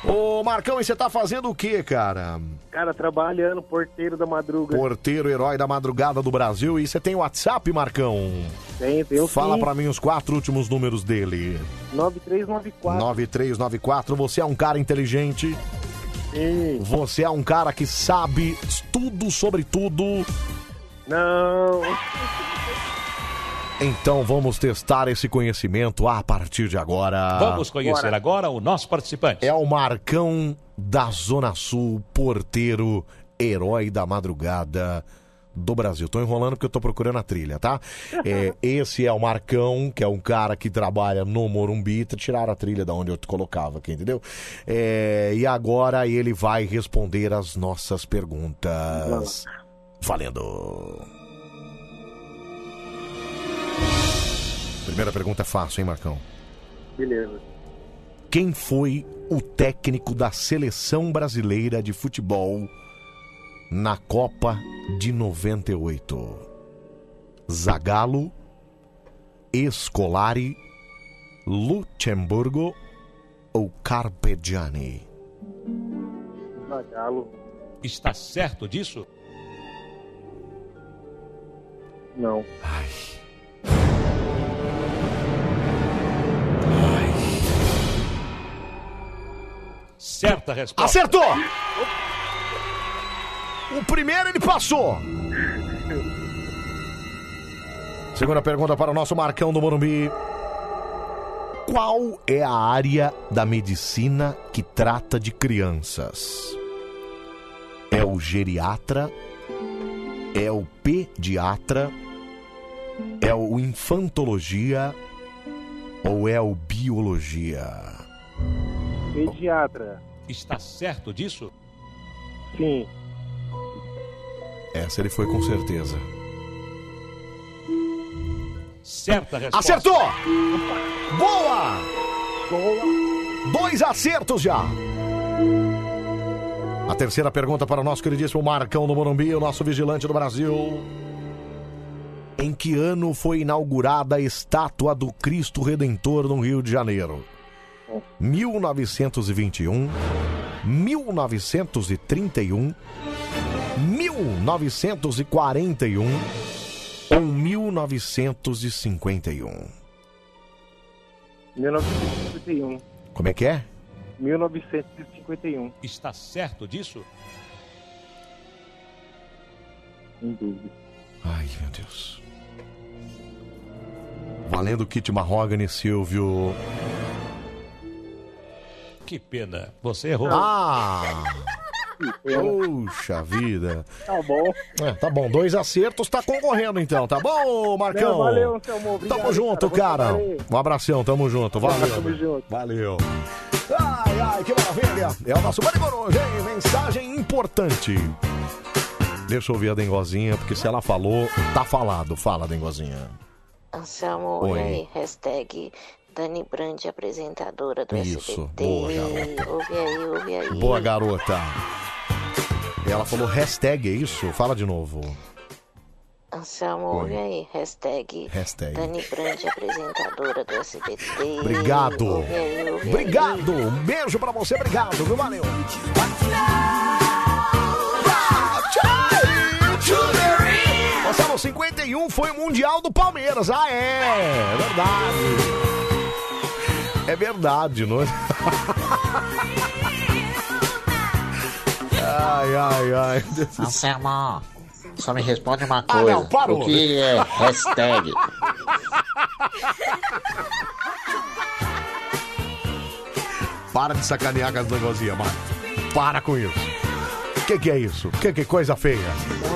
Ô, Marcão, e você tá fazendo o quê, cara? Cara, trabalhando, porteiro da madruga. Porteiro, herói da madrugada do Brasil. E você tem WhatsApp, Marcão? Tem, tem o Fala sim. pra mim os quatro últimos números dele. 9394. 9394. Você é um cara inteligente. Sim. Você é um cara que sabe tudo sobre tudo. Não. Então vamos testar esse conhecimento a partir de agora. Vamos conhecer agora o nosso participante. É o Marcão da Zona Sul, porteiro, herói da madrugada do Brasil. Tô enrolando porque eu tô procurando a trilha, tá? É, esse é o Marcão, que é um cara que trabalha no Morumbi. Tiraram a trilha da onde eu colocava aqui, entendeu? É, e agora ele vai responder as nossas perguntas. Valendo! Primeira pergunta é fácil, hein, Marcão? Beleza. Quem foi o técnico da seleção brasileira de futebol na Copa de 98? Zagallo, Escolari, Luxemburgo ou Carpegiani? Zagallo. Está certo disso? Não. Certa resposta. Acertou! O primeiro ele passou. Segunda pergunta para o nosso Marcão do Morumbi. Qual é a área da medicina que trata de crianças? É o geriatra? É o pediatra? É o infantologia? Ou é o biologia? Pediatra. Está certo disso? Sim. Essa ele foi com certeza. Certa resposta. Acertou! Boa! Dois acertos já. A terceira pergunta para o nosso queridíssimo Marcão do Morumbi, o nosso vigilante do Brasil. Em que ano foi inaugurada a estátua do Cristo Redentor no Rio de Janeiro? 1921, 1931, 1941 ou 1951? 1951. Como é que é? 1951. Está certo disso? Sem dúvida. Ai, meu Deus. Valendo o kit Mahogany, Silvio. Que pena. Você errou. Ah! Puxa vida. Tá bom. É, tá bom, dois acertos, tá concorrendo então, tá bom, Marcão? Não, valeu, Anselmo, obrigado, Tamo junto, cara. cara. Um abração, tamo junto, valeu. Tamo junto. Valeu. Ai, ai, que maravilha. É o nosso Bande Coruja, hein? Mensagem importante. Deixa eu ouvir a Dengozinha, porque se ela falou, tá falado. Fala, Dengozinha. Anselmo, Oi. e aí? Hashtag Dani Brandi, apresentadora do Isso, SBT. boa, garota. Ouve aí, ouve aí. Boa, garota. Ela falou hashtag, é isso? Fala de novo. Anselmo, ouve aí. Hashtag Hashtag. Dani Brandi, apresentadora do SBT. Obrigado. Ouve aí, ouve aí. Obrigado. Um beijo pra você, obrigado, viu? Valeu. Marcelo, 51 foi o Mundial do Palmeiras. Ah. É verdade. É verdade, não é? Ai, ai, ai. Anselmo, só me responde uma Ah, coisa. não, parou. O que é hashtag? Para de sacanear com as negocinhas, Marcos. Para com isso. O que, que é isso? Que, que coisa feia?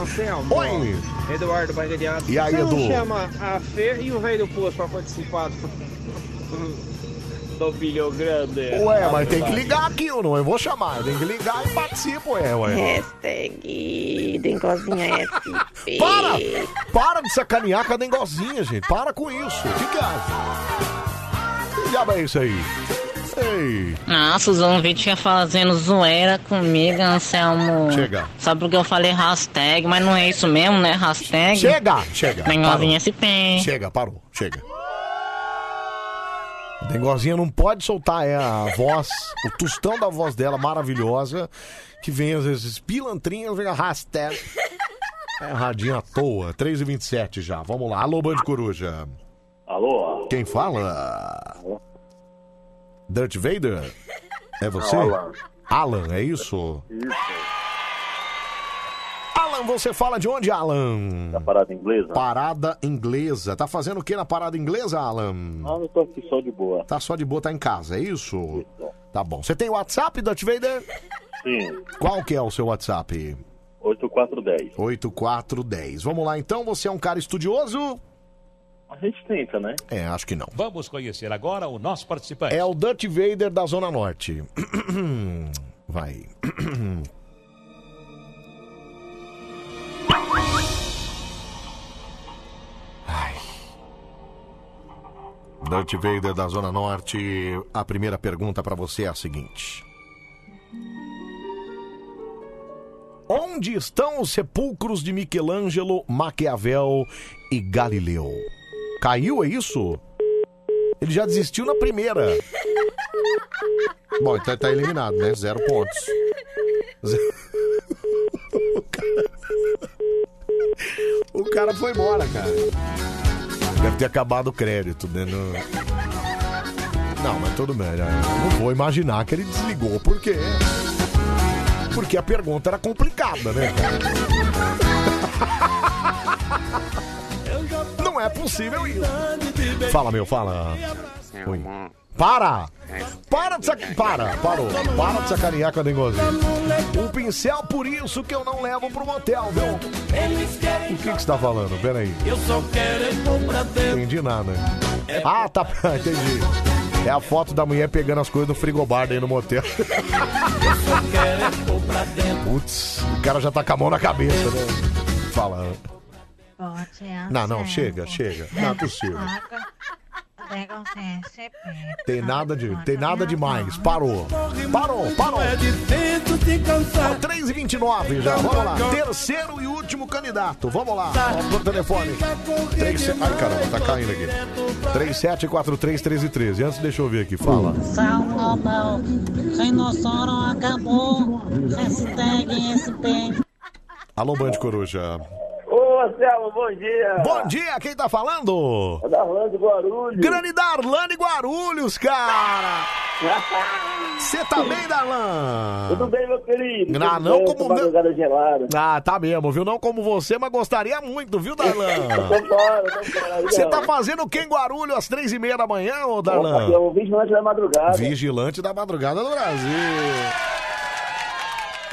Anselmo. Oi. Eduardo Bargadiato. E aí, Você não Edu? chama a Fê e o velho do Poço pra participar do... do Bilhão Grande? Ué, mas tem que ligar aqui, eu não. Eu vou chamar. Tem que ligar e participo, ué, ué. Hashtag Dengozinha SP. [LAUGHS] Para! Para de sacanear com a dengozinha, gente. Para com isso. O que que acha? Que diabo é isso aí? Ei. Nossa, os ouvintes ficam fazendo zoeira comigo, Anselmo. Chega. Só porque eu falei hashtag, mas não é isso mesmo, né? Hashtag. Chega, chega. Dengozinha Parou. SP. Chega, parou. Chega. Dengozinha não pode soltar é, a voz, o tostão da voz dela maravilhosa, que vem às vezes pilantrinhas, vem a hashtag. É radinho à toa. 3h27 já. Vamos lá. Alô, Band Coruja. Alô? Quem fala? Darth Vader? É você? Alan. Alan, é isso? Isso. Alan, você fala de onde, Alan? Da parada inglesa. Parada inglesa. Tá fazendo o que na parada inglesa, Alan? Ah, eu tô aqui só de boa. Tá só de boa, tá em casa, é isso? Tá bom. Você tem WhatsApp, Darth Vader? Sim. Qual que é o seu WhatsApp? 8410. 8410. Vamos lá então, você é um cara estudioso? A gente tenta, né? É, acho que não. Vamos conhecer agora o nosso participante. É o Darth Vader da Zona Norte. [CLEARS THROAT] Vai. [CLEARS THROAT] Darth Vader da Zona Norte. A primeira pergunta pra você é a seguinte: Onde estão os sepulcros de Michelangelo, Maquiavel e Galileu? Caiu, é isso? Ele já desistiu na primeira. Bom, então tá eliminado, né? Zero pontos. Zero- [LAUGHS] o cara foi embora, cara. Deve ter acabado o crédito, né? No- Não, mas tudo bem. né? Não vou imaginar que ele desligou. Por quê? Porque a pergunta era complicada, né? [LAUGHS] Não é possível isso. Fala, meu, fala. Oi. Para! Para de sacanear. Para, parou. Para de sacanear com a dengozinha. Um pincel, por isso que eu não levo pro motel, viu? O que que você tá falando? Pera aí. Eu só quero é pôr pra dentro. Entendi nada. Ah, tá. [LAUGHS] Entendi. É a foto da mulher pegando as coisas no frigobar daí no motel. [LAUGHS] Putz, o cara já tá com a mão na cabeça, né? Fala. Não, não, chega, chega. Não é possível. Tem nada de, tem nada demais. Parou. Parou, parou. É cansar. 3 e 29 já, vamos lá. Terceiro e último candidato. Vamos lá. Ó, pro telefone. 3, Ai, caramba, tá caindo aqui. 37431313. Antes, deixa eu ver aqui. Fala. Salvador, Rinossoro acabou. Hashtag SP. Alô, Band Coruja. Anselmo, bom dia. Bom dia, quem tá falando? É da Orlando Guarulhos. Grande Darlane Guarulhos, cara! [LAUGHS] Você tá bem, Darlan? Tudo bem, meu querido? Ah, não bem, como gelada. Ah, tá mesmo, viu? Não como você, mas gostaria muito, viu, Darlan? [LAUGHS] Você tá fazendo o que em Guarulhos às três e meia da manhã, ô Opa, Darlan? é o vigilante da madrugada. Vigilante da madrugada do Brasil.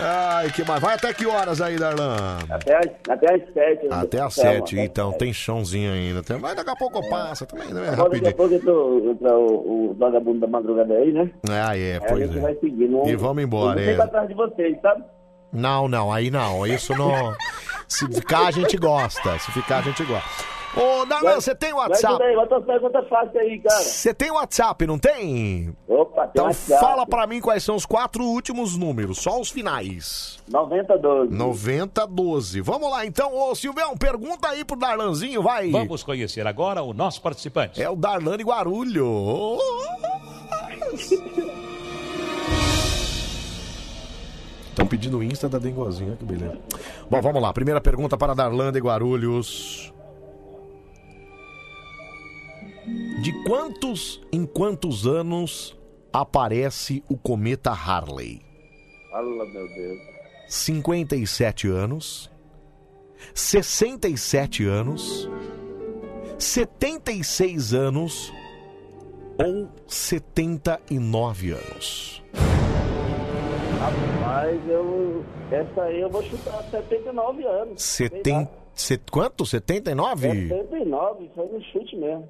Ai, que mais. Vai até que horas aí, Darlan? Até as, até as sete. Até às Anselmo, sete, então. Tem chãozinho ainda. Tem- Mas daqui a pouco passa também, né? Agora daqui a Rapidinho. pouco entra, entra o, o vagabundo da madrugada aí, né? Ah, é, Aí a pois gente é. vai seguir. Não, E vamos embora, eu não fico é. atrás de vocês, sabe? Não, não, aí não. Isso não. Se ficar, a gente gosta. Se ficar, a gente gosta. Ô, Darlan, você tem WhatsApp? bota uma pergunta fácil aí, cara. Você tem WhatsApp, não tem? Opa, tem Então WhatsApp. fala pra mim quais são os quatro últimos números, só os finais. 9012. 9012. Vamos lá então, ô Silvão, pergunta aí pro Darlanzinho, vai. Vamos conhecer agora o nosso participante. É o Darlan de Guarulhos. Estão pedindo o Insta da Dengozinha, que beleza. Bom, vamos lá. Primeira pergunta para Darlan de Guarulhos. De quantos em quantos anos aparece o cometa Harley? Fala, meu Deus. 57 anos, 67 anos, 76 anos ou 79 anos? Rapaz, eu. Essa aí eu vou chutar 79 anos. Seten... Set... Quanto? 79? 79, isso aí no chute mesmo.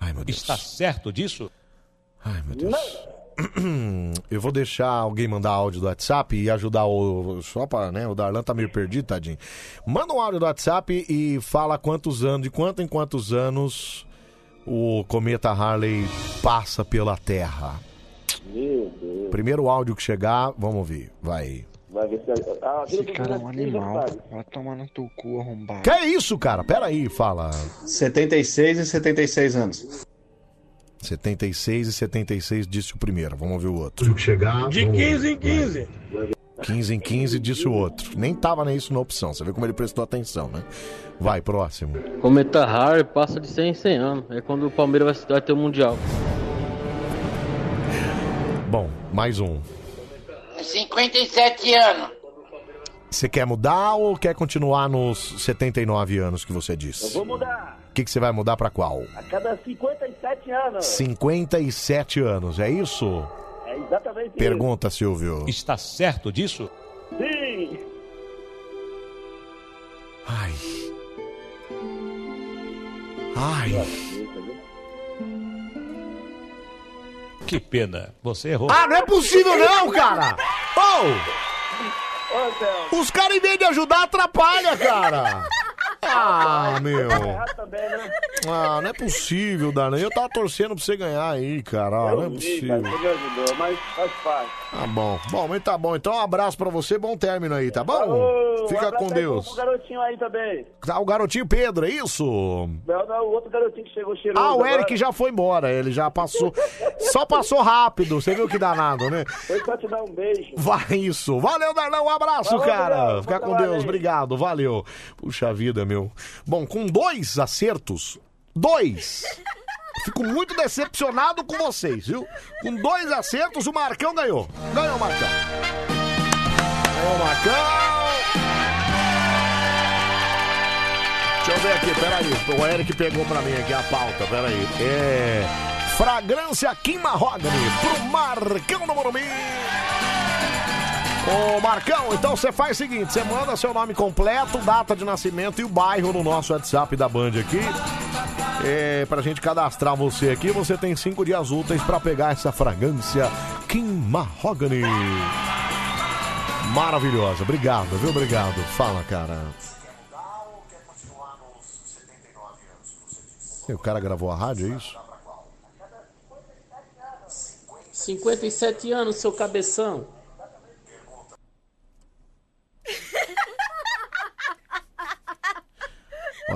Ai, meu Deus. Está certo disso? Ai, meu Deus. [CLEARS THROAT] Eu vou deixar alguém mandar áudio do WhatsApp e ajudar o. Só para, né? O Darlan tá meio perdido, tadinho. Manda um áudio do WhatsApp e fala quantos anos, de quanto em quantos anos o cometa Harley passa pela Terra. Meu Deus. Primeiro áudio que chegar, vamos ouvir. Vai. Vai ver se. Ah, Esse cara é um você animal. Vai tomar no teu cu arrombado. Que é isso, cara? Pera aí, fala. 76 e 76 anos. 76 e 76 disse o primeiro. Vamos ver o outro. Chegar. De 15 em 15. 15 em 15 disse o outro. Nem tava nem isso na opção. Você vê como ele prestou atenção, né? Vai, próximo. Cometa Harley passa de 100 em 100 anos. É quando o Palmeiras vai, vai ter o Mundial. Bom, mais um. 57 anos. Você quer mudar ou quer continuar nos 79 anos que você Eu disse? vou mudar. O que, que você vai mudar pra qual? A cada 57 anos. 57 anos, é isso? É exatamente isso. Pergunta, Silvio. Está certo disso? Sim. Ai. Ai. Que pena. Você errou. Ah, não é possível não, cara! Oh! Ô, Théo. Os caras, em vez de ajudar, atrapalha, cara! Ah, meu. Né? Ah, não é possível, Darlan. Eu tava torcendo pra você ganhar aí, cara. Ah, não é possível. mas faz parte. Tá bom. Bom, mas tá bom. Então um abraço pra você, bom término aí, tá bom? Fica com Deus. Pro garotinho aí também. Tá, o garotinho Pedro, é isso? Não, não, o outro garotinho que chegou cheiroso. Ah, o Eric já foi embora, ele já passou. Só passou rápido, você viu que danado, né? Foi só te dar um beijo. Vai isso. Valeu, Darlan, um abraço, cara. Fica com Deus, obrigado, valeu. Puxa vida, meu. Bom, com dois acertos, dois. Fico muito decepcionado com vocês, viu? Com dois acertos, o Marcão ganhou. Ganhou Marcão. Ganhou Marcão. Deixa eu ver aqui, peraí. O Eric pegou pra mim aqui a pauta, peraí. É. Fragrância Kim Mahogany pro Marcão do Morumbi. Ô Marcão, então você faz o seguinte: você manda seu nome completo, data de nascimento e o bairro no nosso WhatsApp da Band aqui. É, pra gente cadastrar você aqui, você tem cinco dias úteis pra pegar essa fragrância Kim Mahogany. Maravilhosa, obrigado, viu? Obrigado. Fala, cara. O cara gravou a rádio, é isso? 57 anos, seu cabeção.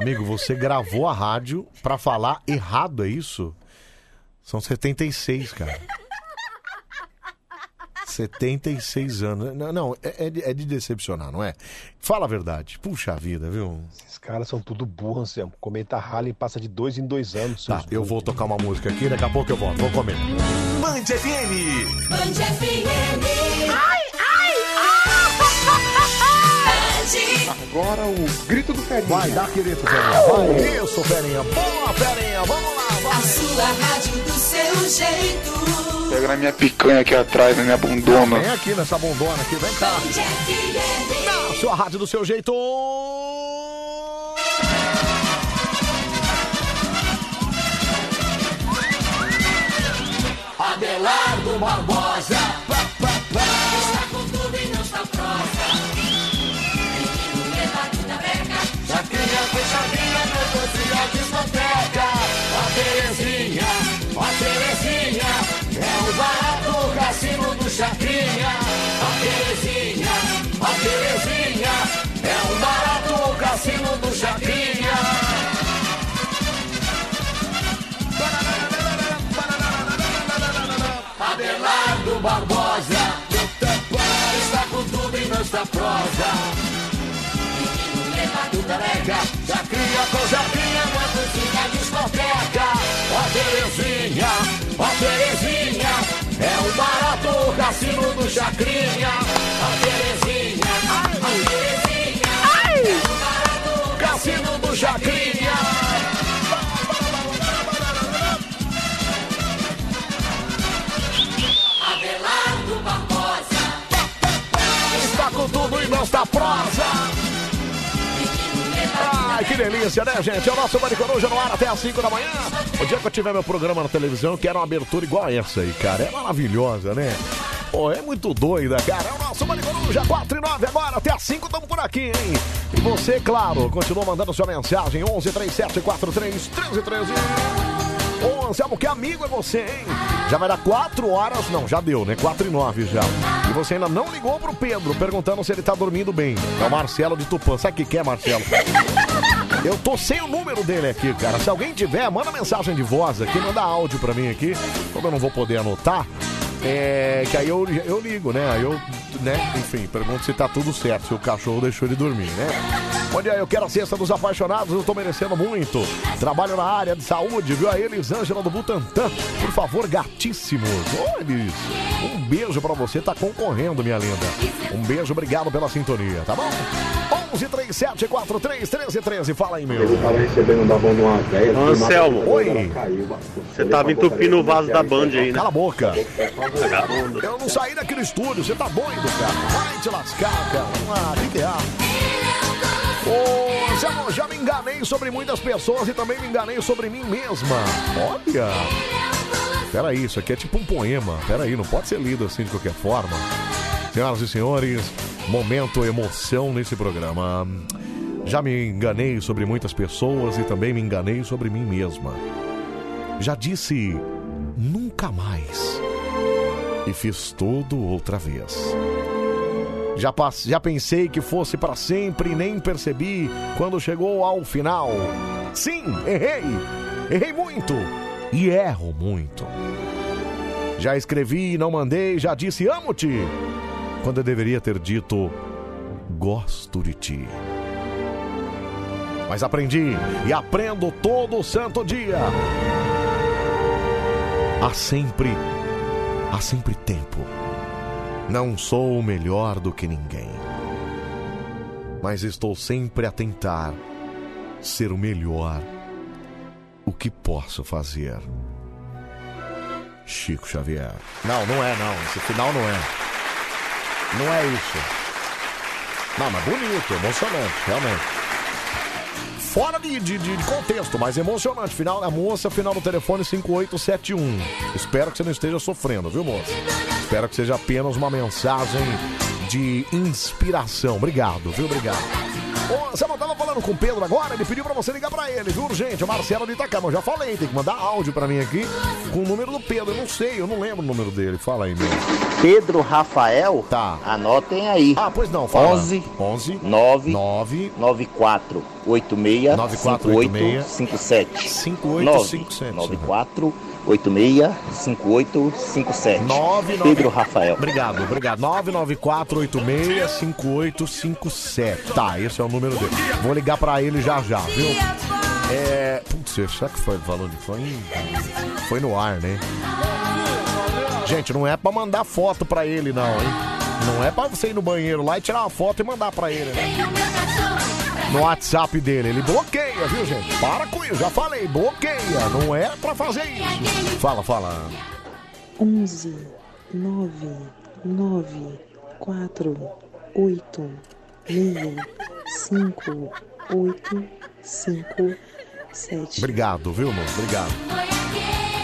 Amigo, você gravou a rádio pra falar errado, é isso? São 76, cara. 76 anos. Não, não é, é de, é de decepcionar, não é? Fala a verdade. Puxa vida, viu? Esses caras são tudo burros, Anselmo. Comenta Harley passa de dois em dois anos. Tá, eu vou tocar uma música aqui, daqui a pouco eu volto. Vou comer. Band FM. Band FM. Ai, Agora o grito do Ferinha. Vai, dá grito, Ferinha. Vai. Isso, Ferinha. Boa, Ferinha. Vamos lá, A sua rádio do seu jeito. Pega na minha picanha aqui atrás, na minha bundona. Vem aqui nessa bundona aqui, vem cá. Na sua rádio do seu jeito. Abelardo Barbosa. Está com tudo e não está prosa. Na cozinha discoteca. A Terezinha, a Terezinha. É o barato cassino do Chacrinha. A Terezinha, a Terezinha. É o barato cassino do Chacrinha. Abelardo Barbosa Está com tudo e não está prosa Menino levado da breca Já cria coisadinha do Chacrinha Ó Terezinha, ó Terezinha É o barato cassino do Chacrinha Abelardo Barbosa. Está com tudo e não está prosa. Ai, que delícia, né, gente? É o nosso Bande Coruja no ar até às 5 da manhã. O dia que eu tiver meu programa na televisão, eu quero uma abertura igual a essa aí, cara. É maravilhosa, né? Pô, é muito doida, cara. É o nosso Bande Coruja, 4 e 9 agora, até às 5 estamos por aqui, hein? E você, claro, continua mandando sua mensagem, 11 37 43 13 13. Ô, Anselmo, que amigo é você, hein? Já vai dar 4 horas, não, já deu, né? 4 e 9 já. E você ainda não ligou pro Pedro, perguntando se ele tá dormindo bem. É o Marcelo de Tupã. Sabe o que é, Marcelo? Eu tô sem o número dele aqui, cara. Se alguém tiver, manda mensagem de voz aqui, manda áudio pra mim aqui. Como eu não vou poder anotar, é que aí eu, eu ligo, né? Aí eu, né? Enfim, pergunto se tá tudo certo, se o cachorro deixou ele dormir, né? Bom dia, eu quero a cesta dos apaixonados, eu tô merecendo muito. Trabalho na área de saúde, viu? A Elisângela do Butantã. Por favor, gatíssimos. Ô, Elis, um beijo pra você, tá concorrendo, minha linda. Um beijo, obrigado pela sintonia, tá bom? 11 37 43 13 13, fala aí, meu. Ele tava recebendo da de uma velha. Anselmo. Oi. Você tava entupindo o vaso da Band aí, né? Cala a boca. Vagabundo. Eu não saí daquele estúdio, você tá doido, cara? Vai te lascar, cara. Ah, o que, que é? Já, já me enganei sobre muitas pessoas e também me enganei sobre mim mesma. Olha. Peraí, isso aqui é tipo um poema. Peraí, não pode ser lido assim de qualquer forma. Senhoras e senhores, momento emoção nesse programa. Já me enganei sobre muitas pessoas e também me enganei sobre mim mesma. Já disse nunca mais e fiz tudo outra vez. Já, já pensei que fosse para sempre e nem percebi quando chegou ao final. Sim, errei. Errei muito e erro muito. Já escrevi e não mandei, já disse amo-te, quando eu deveria ter dito gosto de ti. Mas aprendi e aprendo todo santo dia. Há sempre, há sempre tempo. Não sou melhor do que ninguém. Mas estou sempre a tentar ser o melhor. O que posso fazer? Chico Xavier. Não, não é não. Esse final não é. Não é isso. Não, mas bonito, emocionante, realmente. Fora de, de, de contexto, mas emocionante. Final da moça, final do telefone 5871. Espero que você não esteja sofrendo, viu, moça? Espero que seja apenas uma mensagem de inspiração. Obrigado, viu? Obrigado. Você não tava falando com o Pedro agora? Ele pediu pra você ligar pra ele, viu, urgente? O Marcelo de Itacama. Eu já falei, tem que mandar áudio pra mim aqui com o número do Pedro. Eu não sei, eu não lembro o número dele. Fala aí, meu. Pedro Rafael, tá. anotem aí. Ah, pois não, fala. 11 11 9 9 94 86 9486 5857 5857. 94 86 5857 9 Pedro Rafael. Obrigado, obrigado. 994865857. Tá, esse é o número dele. Vou ligar pra ele já já, viu? É. Putz, será que foi falando? Foi, foi no ar, né? Gente, não é pra mandar foto pra ele, não, hein? Não é pra você ir no banheiro lá e tirar uma foto e mandar pra ele, né? No WhatsApp dele. Ele bloqueia, viu, gente? Para com isso, já falei, bloqueia. Não é pra fazer isso. Fala, fala. 11 9 9 4 8 6 5 8 5 7 Obrigado, viu, mano? Obrigado.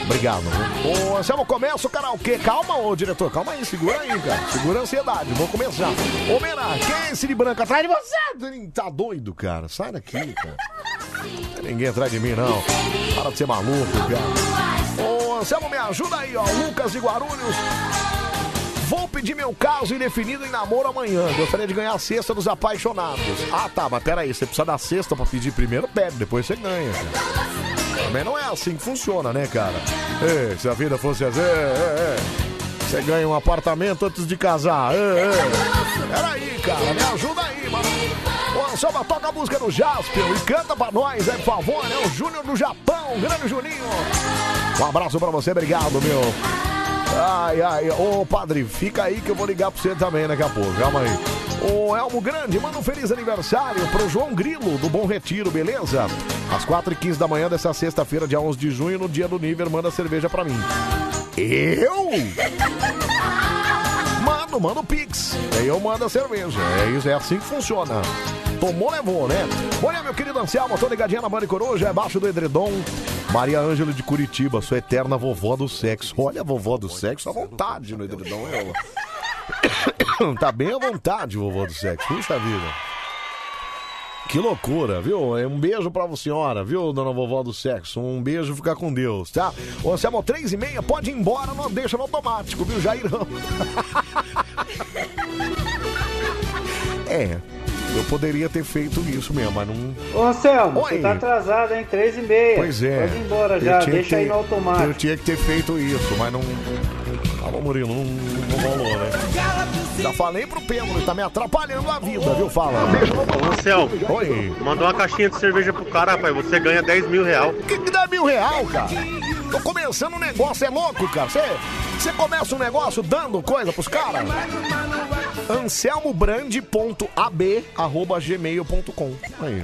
Obrigado. Ô, Anselmo, começa o karaokê. Calma, ô diretor, calma aí, segura aí, cara. Segura a ansiedade, vou começar. Ô, Mena, quem é esse de branco atrás de você? Tá doido, cara? Sai daqui, cara. Não tem ninguém atrás de mim, não. Para de ser maluco, cara. Ô, Anselmo, me ajuda aí, ó. Lucas de Guarulhos. Vou pedir meu caso indefinido em namoro amanhã. Gostaria de ganhar a cesta dos apaixonados. Ah, tá, mas peraí, você precisa da cesta pra pedir primeiro, pede, depois você ganha. Também não é assim que funciona, né, cara? Ei, se a vida fosse assim. Você ganha um apartamento antes de casar. É, é. Peraí, cara, me ajuda aí, mano. Ô, Samba, toca a música do Jaspion e canta pra nós, é, por favor, né? O Júnior do Japão, grande Juninho. Um abraço pra você, obrigado, meu. Ai, ai, ô padre, fica aí que eu vou ligar pra você também daqui a pouco, calma aí. Ô Elmo Grande, manda um feliz aniversário pro João Grilo, do Bom Retiro, beleza? Às 4h15 da manhã dessa sexta-feira, dia 11 de junho, no dia do Nível, manda cerveja pra mim. Eu? [LAUGHS] Mando, mando o Pix. Aí eu mando a cerveja. É isso, é assim que funciona. Tomou, levou, né? Olha, meu querido Anselmo, tô ligadinha na Banda Coruja, abaixo do edredom. Maria Ângela de Curitiba, sua eterna vovó do sexo. Olha a vovó do sexo à vontade no edredom, ela. tá bem à vontade, vovó do sexo. Puxa vida. Que loucura, viu? É Um beijo pra senhora, viu, dona vovó do sexo? Um beijo, fica com Deus, tá? Ô, Anselmo, três e meia, pode ir embora, não deixa no automático, viu, Jairão? [LAUGHS] é, eu poderia ter feito isso mesmo, mas não... Ô Anselmo, Oi. você tá atrasado, hein? Três e meia. Pois é. Pode ir embora já, deixa que aí ter- no automático. Eu tinha que ter feito isso, mas não. Alô, Murilo, não, não rolou, né? Já falei pro Pedro, ele tá me atrapalhando a vida, viu? Fala. Ô, Marcel, Oi. mandou uma caixinha de cerveja pro cara, rapaz. Você ganha 10 mil real. Que que dá mil real, cara? Tô começando um negócio, é louco, cara. Você, você começa um negócio dando coisa pros caras? anselmobrand.ab.gmail.com Aí.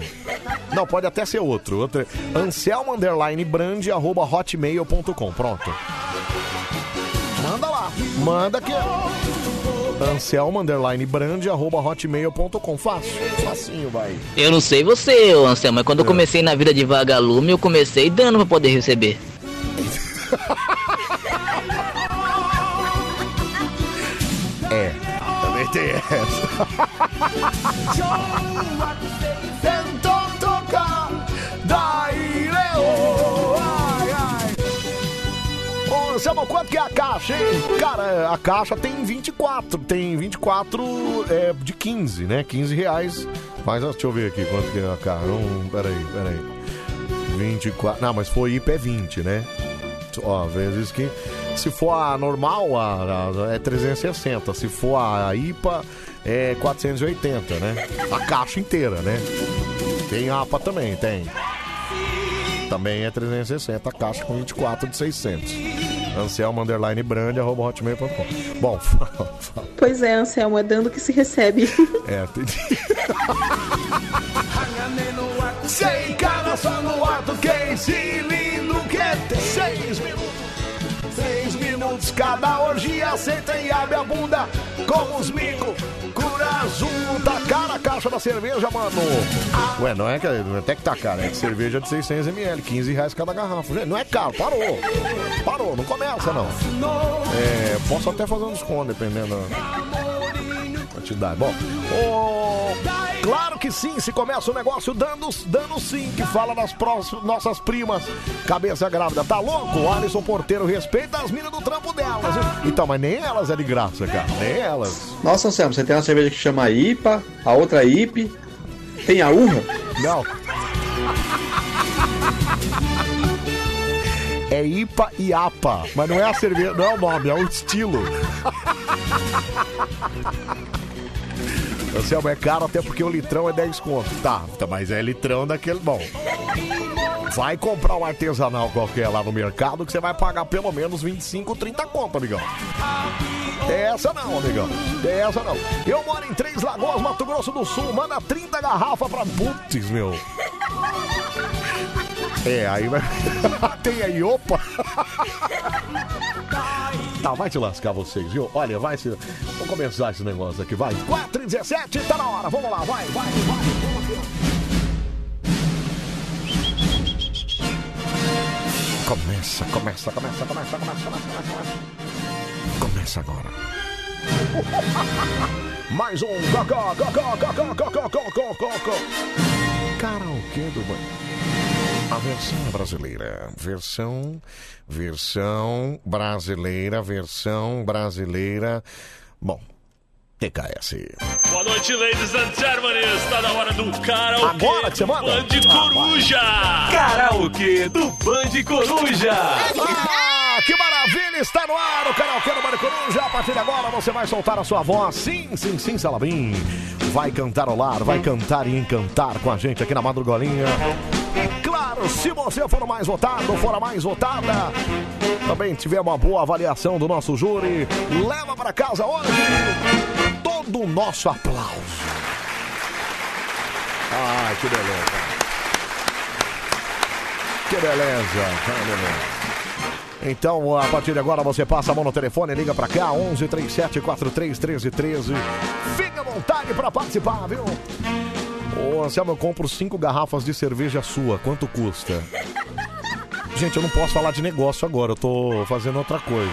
Não, pode até ser outro. outro é anselmo underline brand arroba hotmail.com. Pronto. Manda lá. Manda que Anselmo underline brand arroba hotmail.com. Fácil. Facinho, vai. Eu não sei você, ô Anselmo, mas quando eu comecei na vida de vagalume, eu comecei dando pra poder receber. [LAUGHS] tem essa. Tentou tocar, daí leu. [LAUGHS] Ai, ai. Ô, quanto que é a caixa, hein? Cara, a caixa tem 24. Tem 24 é, de 15, né? 15 reais. Mas deixa eu ver aqui quanto que é a caixa. Não, peraí, peraí. 24. Não, mas foi IP é 20, né? Ó, vezes que. Se for a normal, a, a- é 360. Se for a IPA, é 480, né? A caixa inteira, né? Tem APA também, tem. Também é 360, a caixa com 24 de 600. Anselmo underline brand, arroba hotmail.com. Bom, [LAUGHS] fala, fala. Pois é, Anselmo, é dando que se recebe. [LAUGHS] É, entendi. Sem cara só no ato, quem cilindro quer ter seis minutos. Seis minutos cada orgia, senta e abre a bunda com os micos. Cura azul, tá cara a caixa da cerveja, mano. Ué, não é que não é até que tá cara, é que cerveja de 600ml, 15 reais cada garrafa. Gente, não é caro, parou. Parou, não começa não. É, posso até fazer um desconto, dependendo da quantidade. Bom, ô, Claro que sim, se começa o negócio dando, dando sim, que fala das próximas, nossas primas. Cabeça grávida, tá louco? O Alisson Porteiro respeita as minas do trampo delas. hein? Então, mas nem elas é de graça, cara. Nem elas. Nossa, Anselmo, você tem uma cerveja que chama IPA, a outra IP, tem a urra? Não. É IPA e APA, mas não é a cerveja, não é o nome, é o estilo. Anselmo, é caro até porque o litrão é 10 conto. Tá, tá, mas é litrão daquele. Bom. Vai comprar um artesanal qualquer lá no mercado que você vai pagar pelo menos 25, 30 conto, amigão. Essa não, amigão. Essa não. Eu moro em Três Lagoas, Mato Grosso do Sul. Manda 30 garrafas pra. Putz, meu. É, aí vai. [LAUGHS] Tem aí, opa! [LAUGHS] Tá, vai te lascar vocês, viu? Olha, vai se. Vamos começar esse negócio aqui, vai. 4 e 17, tá na hora, vamos lá, vai, vai, vai. Começa, começa, começa, começa, começa, começa, começa. Começa agora. [LAUGHS] Mais um cocó, cocó, cocó, cocó, cocó, cocó. Karaokê do banho. A versão brasileira. Versão, versão brasileira, versão brasileira. Bom, TKS. Boa noite, ladies and gentlemen. Está na hora do karaokê Agora que você do manda? Band Coruja. Karaokê do Band Coruja. Ah, que maravilha! Está no ar o karaokê do Band Coruja. A partir de agora você vai soltar a sua voz. Sim, sim, sim, Salabim. Vai cantar o lar, vai cantar e encantar com a gente aqui na Madrugolinha. Claro, se você for mais votado, for a mais votada, também tiver uma boa avaliação do nosso júri, leva para casa hoje todo o nosso aplauso. Ai, que beleza. Que beleza, que beleza. Então, a partir de agora, você passa a mão no telefone, liga pra cá, 11 37 43 13 13. Fica à vontade pra participar, viu? Ô, Anselmo, eu compro cinco garrafas de cerveja sua. Quanto custa? Gente, eu não posso falar de negócio agora, eu tô fazendo outra coisa.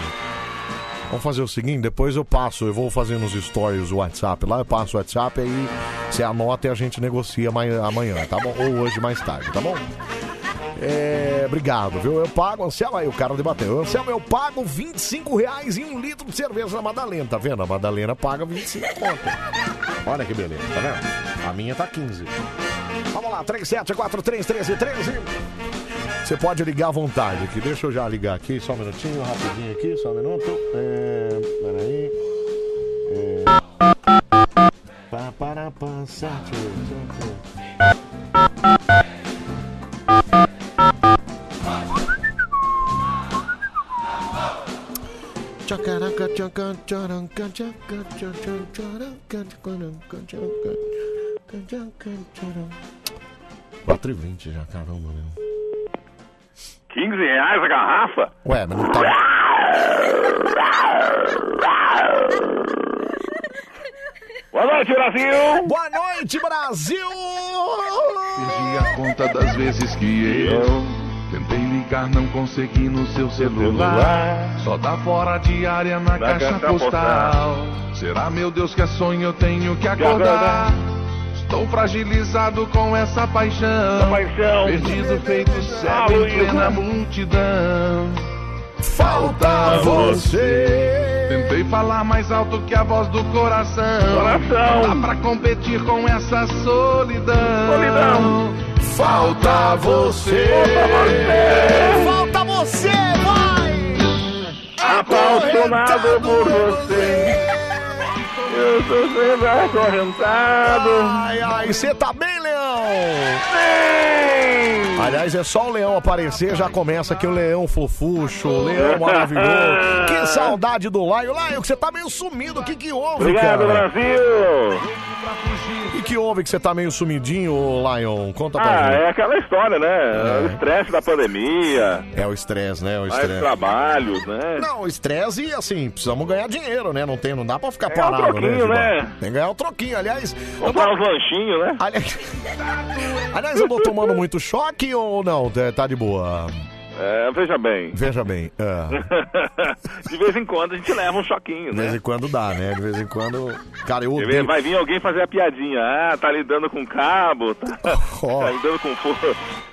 Vamos fazer o seguinte, depois eu passo, eu vou fazer nos stories o WhatsApp lá, eu passo o WhatsApp aí você anota e a gente negocia amanhã, amanhã, tá bom? Ou hoje mais tarde, tá bom? É, obrigado, viu? Eu pago, Anselmo, aí o cara debateu. Anselmo, eu pago 25 reais em um litro de cerveja na Madalena, tá vendo? A Madalena paga 25 conto. Olha que beleza, tá vendo? A minha tá 15. Vamos lá, 37431313. Você pode ligar à vontade aqui. Deixa eu já ligar aqui, só um minutinho, rapidinho aqui, só um minuto. É, peraí. É... Pá, para, sete, sete. 4 e 20 já, caramba, meu. 15 reais a garrafa? Ué, mas não tá. Boa noite, Brasil! Boa noite, Brasil! Perdi a conta das vezes que eu ligar, não consegui no seu celular. Só dá fora diária na, Na caixa, caixa postal. postal. Será, meu Deus, que é sonho? Eu tenho que acordar. Estou fragilizado com essa paixão. Perdido, feito cego em plena multidão. Falta você. Tentei falar mais alto que a voz do coração. Coração. Dá pra competir com essa solidão. Solidão. Falta você. Falta você, vai! Apaixonado por você. Eu sou sempre acorrentado. Ai, ai, você tá bem! Aliás, é só o leão aparecer, já começa aqui o leão fofucho, o leão maravilhoso. Que [LAUGHS] saudade do Lion. Lion, que você tá meio sumido. O que que houve, Obrigado, cara? Brasil! O que houve que você tá meio sumidinho, Lion? Conta pra Ah, gente. é aquela história, né? O estresse da pandemia, É o estresse, né? O estresse. trabalhos, né? Não, o estresse e assim, precisamos ganhar dinheiro, né? Não, tem, não dá pra ficar um parado, né? né? Tem que ganhar o troquinho. Aliás, Comprar uns lanchinhos, né? Aliás, [LAUGHS] aliás, eu tô tomando muito choque ou não? Tá- Tá de boa? É, veja bem. Veja bem. ah, [LAUGHS] De vez em quando a gente leva um choquinho, de né? vez em quando dá, né? De vez em quando. Cara, eu odeio. Vai vir alguém fazer a piadinha. Ah, tá lidando com cabo, tá, Ó. [LAUGHS] tá lidando com fogo.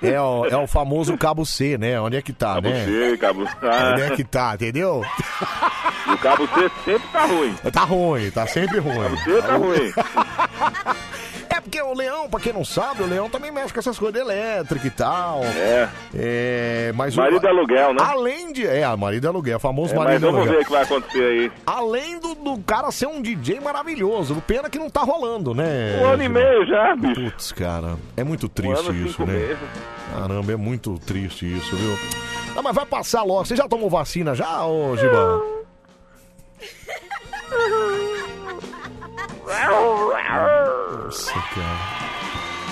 É o, é o famoso cabo C, né? Onde é que tá, Cabo né? C, cabo Onde é que tá, entendeu? E o cabo C sempre tá ruim. Tá ruim, tá sempre ruim. Cabo C tá ruim. [LAUGHS] É porque o Leão, pra quem não sabe, o Leão também mexe com essas coisas elétricas e tal. É. É, mas Marido o, de aluguel, né? Além de. É, marido de aluguel, famoso É, mas marido de vamos aluguel. ver o que vai acontecer aí. Além do, do cara ser um DJ maravilhoso. Pena que não tá rolando, né? Um ano e meio já, bicho. Putz, cara, é muito Um triste ano e isso, né? meses. Caramba, é muito triste isso, viu? Não, mas vai passar logo. Você já tomou vacina já, ô Gibão? [LAUGHS] Nossa, cara.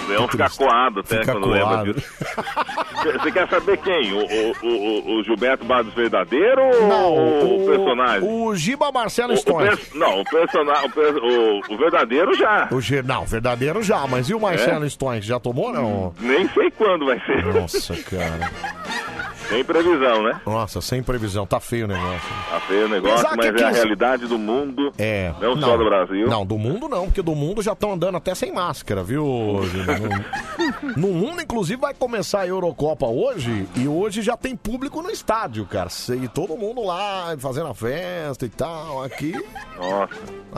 O Leão fica coado até Fica quando lembra coado. disso. [LAUGHS] Você- quer saber quem? O, o, o, o- Gilberto Barros verdadeiro Não, ou o, personagem? O Giba Marcelo pers- não, o personagem. O, per- o- o verdadeiro já. O G... Não, verdadeiro já, mas e o Marcelo Stones? Já tomou não? Nem sei quando vai ser. Nossa, cara. [LAUGHS] Sem previsão, né? Nossa, sem previsão. Tá feio o negócio. Tá feio o negócio, Apesar que mas é a realidade do mundo. É. Não, só do Brasil. Não, do mundo não, porque do mundo já estão andando até sem máscara, viu? Giba? no, [LAUGHS] no mundo, inclusive, vai começar a Eurocopa hoje e hoje já tem público no estádio, cara. E todo mundo lá fazendo a festa e tal. Aqui. Nossa.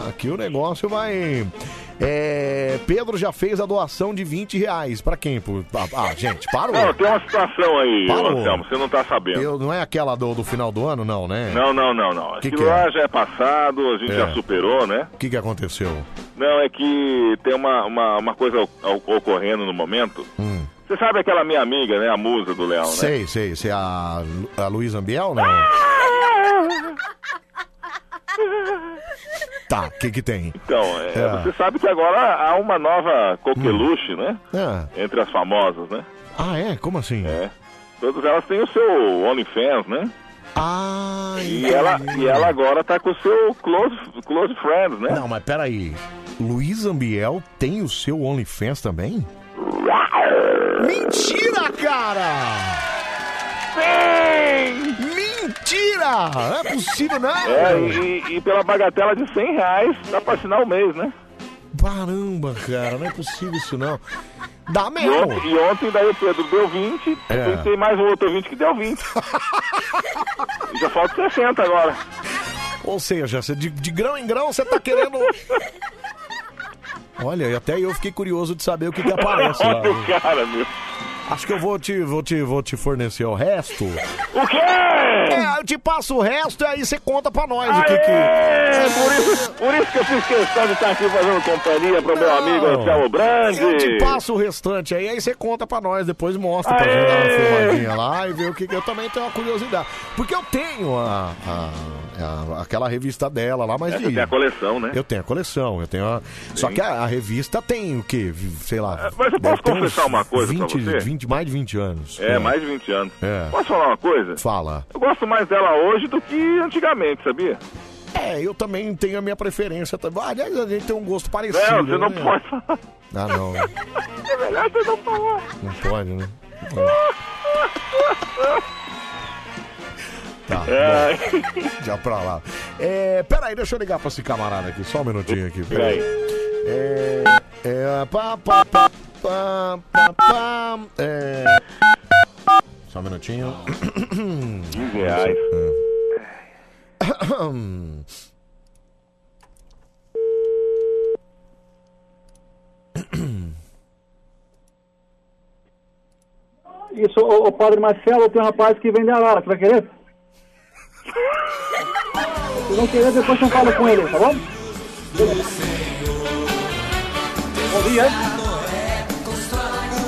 Aqui o negócio vai. É, Pedro já fez a doação de 20 reais. Pra quem? Pro- Ah, ah, gente, parou. Não, tem uma situação aí, Parou. Anselmo, você não tá sabendo. Eu, não é aquela do, do final do ano, não, né? Não, não, não, não. Que Aquilo que é? lá já é passado, a gente É. já superou, né? O que, que aconteceu? Não, é que tem uma, uma, uma coisa o- o- ocorrendo no momento. Você sabe aquela minha amiga, né? A musa do Leão, né? Hum. Sei, sei. Você é a, Lu- a Luísa Ambiel, não? [LAUGHS] Tá, o que que tem? Então, é, É. você sabe que agora há uma nova coqueluche, né? É. Entre as famosas, né? Ah, é? Como assim? É. Todas elas têm o seu OnlyFans, né? Ah, E ela, e ela agora tá com o seu Close, close Friends, né? Não, mas peraí. Luísa Ambiel tem o seu OnlyFans também? Mentira, cara! Mentira! Não é possível, não! É, e, e pela bagatela de 100 reais dá pra assinar o mês, né? Caramba, cara, não é possível isso não. Dá E mesmo. ontem, e ontem daí o Pedro deu 20, É. depois tem mais um outro 20 que deu 20. E [LAUGHS] Já falta 60 agora. Ou seja, de, de grão em grão você tá querendo. Olha, e até eu fiquei curioso de saber o que, que [LAUGHS] aparece lá. Olha o cara, meu. Acho que eu vou te, vou te, vou te fornecer o resto. O quê? É, eu te passo o resto e aí você conta pra nós o que que. É, por isso, por isso que eu fiz questão de estar aqui fazendo companhia pro meu amigo Anselmo Brandi. Eu te passo o restante aí, aí você conta pra nós, depois mostra pra gente dar uma filmadinha lá e ver o que, que eu também tenho uma curiosidade. Porque eu tenho a, a- a- aquela revista dela lá, mas É, de. você tem a coleção, né? Eu tenho a coleção, eu tenho a... Só que a, a revista tem o quê? Sei lá. mas eu deve posso ter uns confessar uma coisa pra 20, você? 20, mais de 20 anos. É, mais de 20 anos. É. Posso falar uma coisa? Fala. Eu gosto mais dela hoje do que antigamente, sabia? É, eu também tenho a minha preferência também. Ah, Aliás, a gente tem um gosto parecido. Não, você não né? pode falar. Ah, não. [LAUGHS] É melhor você não falar. Não pode, né? [LAUGHS] Tá, É. bom, já pra lá. É, peraí, deixa eu ligar pra esse camarada aqui, só um minutinho aqui. Peraí. É, é, pá, pá, pá, pá, pá, pá, é, só um minutinho. 15 reais. Isso, ô, ô, Padre Marcelo, tem um rapaz que vende arara, você vai querer? Se não querer, depois você fala com ele, tá bom? Bom dia?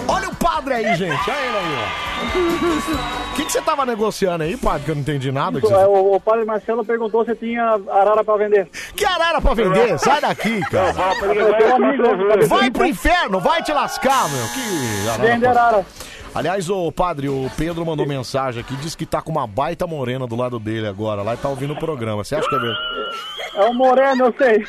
Olha o padre aí, gente. Olha ele aí, ó. O que, que você tava negociando aí, padre? Que eu não entendi nada. Que, Isso, você... é, o, o Padre Marcelo perguntou se tinha arara pra vender. que arara pra vender? Sai daqui, cara. Vai pro inferno, vai te lascar, meu. Que arara. Vende pra- arara. Aliás, o padre, o Pedro mandou [LAUGHS] mensagem aqui, disse que tá com uma baita morena do lado dele agora, lá e tá ouvindo o programa. Você acha que é verdade? É um moreno, eu sei.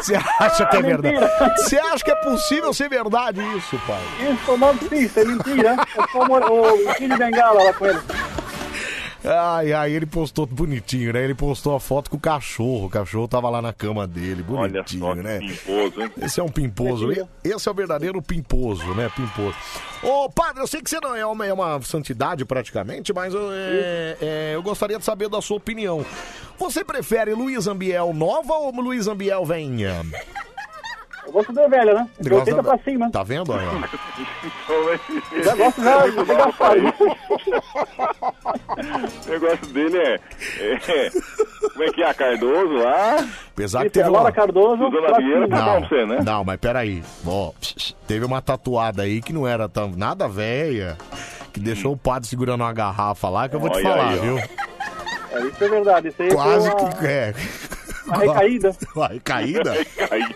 Você acha que é É verdade? Você acha que é possível ser verdade isso, pai? Isso, não precisa, é mentira. É só o, more- o, o Kid Bengala lá com ele. Ai, ai, ele postou bonitinho, né? Ele postou a foto com o cachorro. O cachorro tava lá na cama dele, Olha bonitinho, só que né? pimposo, hein? Esse é um pimposo. Esse é o verdadeiro pimposo, né? Pimposo. Ô, padre, eu sei que você não é uma, é uma santidade praticamente, mas eu, é, é, eu gostaria de saber da sua opinião. Você prefere Luiz Ambiel nova ou Luiz Ambiel venha? Eu gosto da velha, né? De Gosta 80 da- pra cima. Tá vendo? Já [LAUGHS] gosto já, já. [LAUGHS] O negócio dele é, é- Como é que é? A Cardoso lá? Apesar que teve a Laura uma... Cardoso, pra Vieira tá pra você, né? Não, mas peraí. Ó, teve uma tatuada aí que não era tão, nada velha, que deixou o padre segurando uma garrafa lá, que eu vou te Olha falar, aí, viu? É, isso é verdade. Isso aí Quase foi uma, que. É. uma recaída. [LAUGHS] Uma recaída? Caída.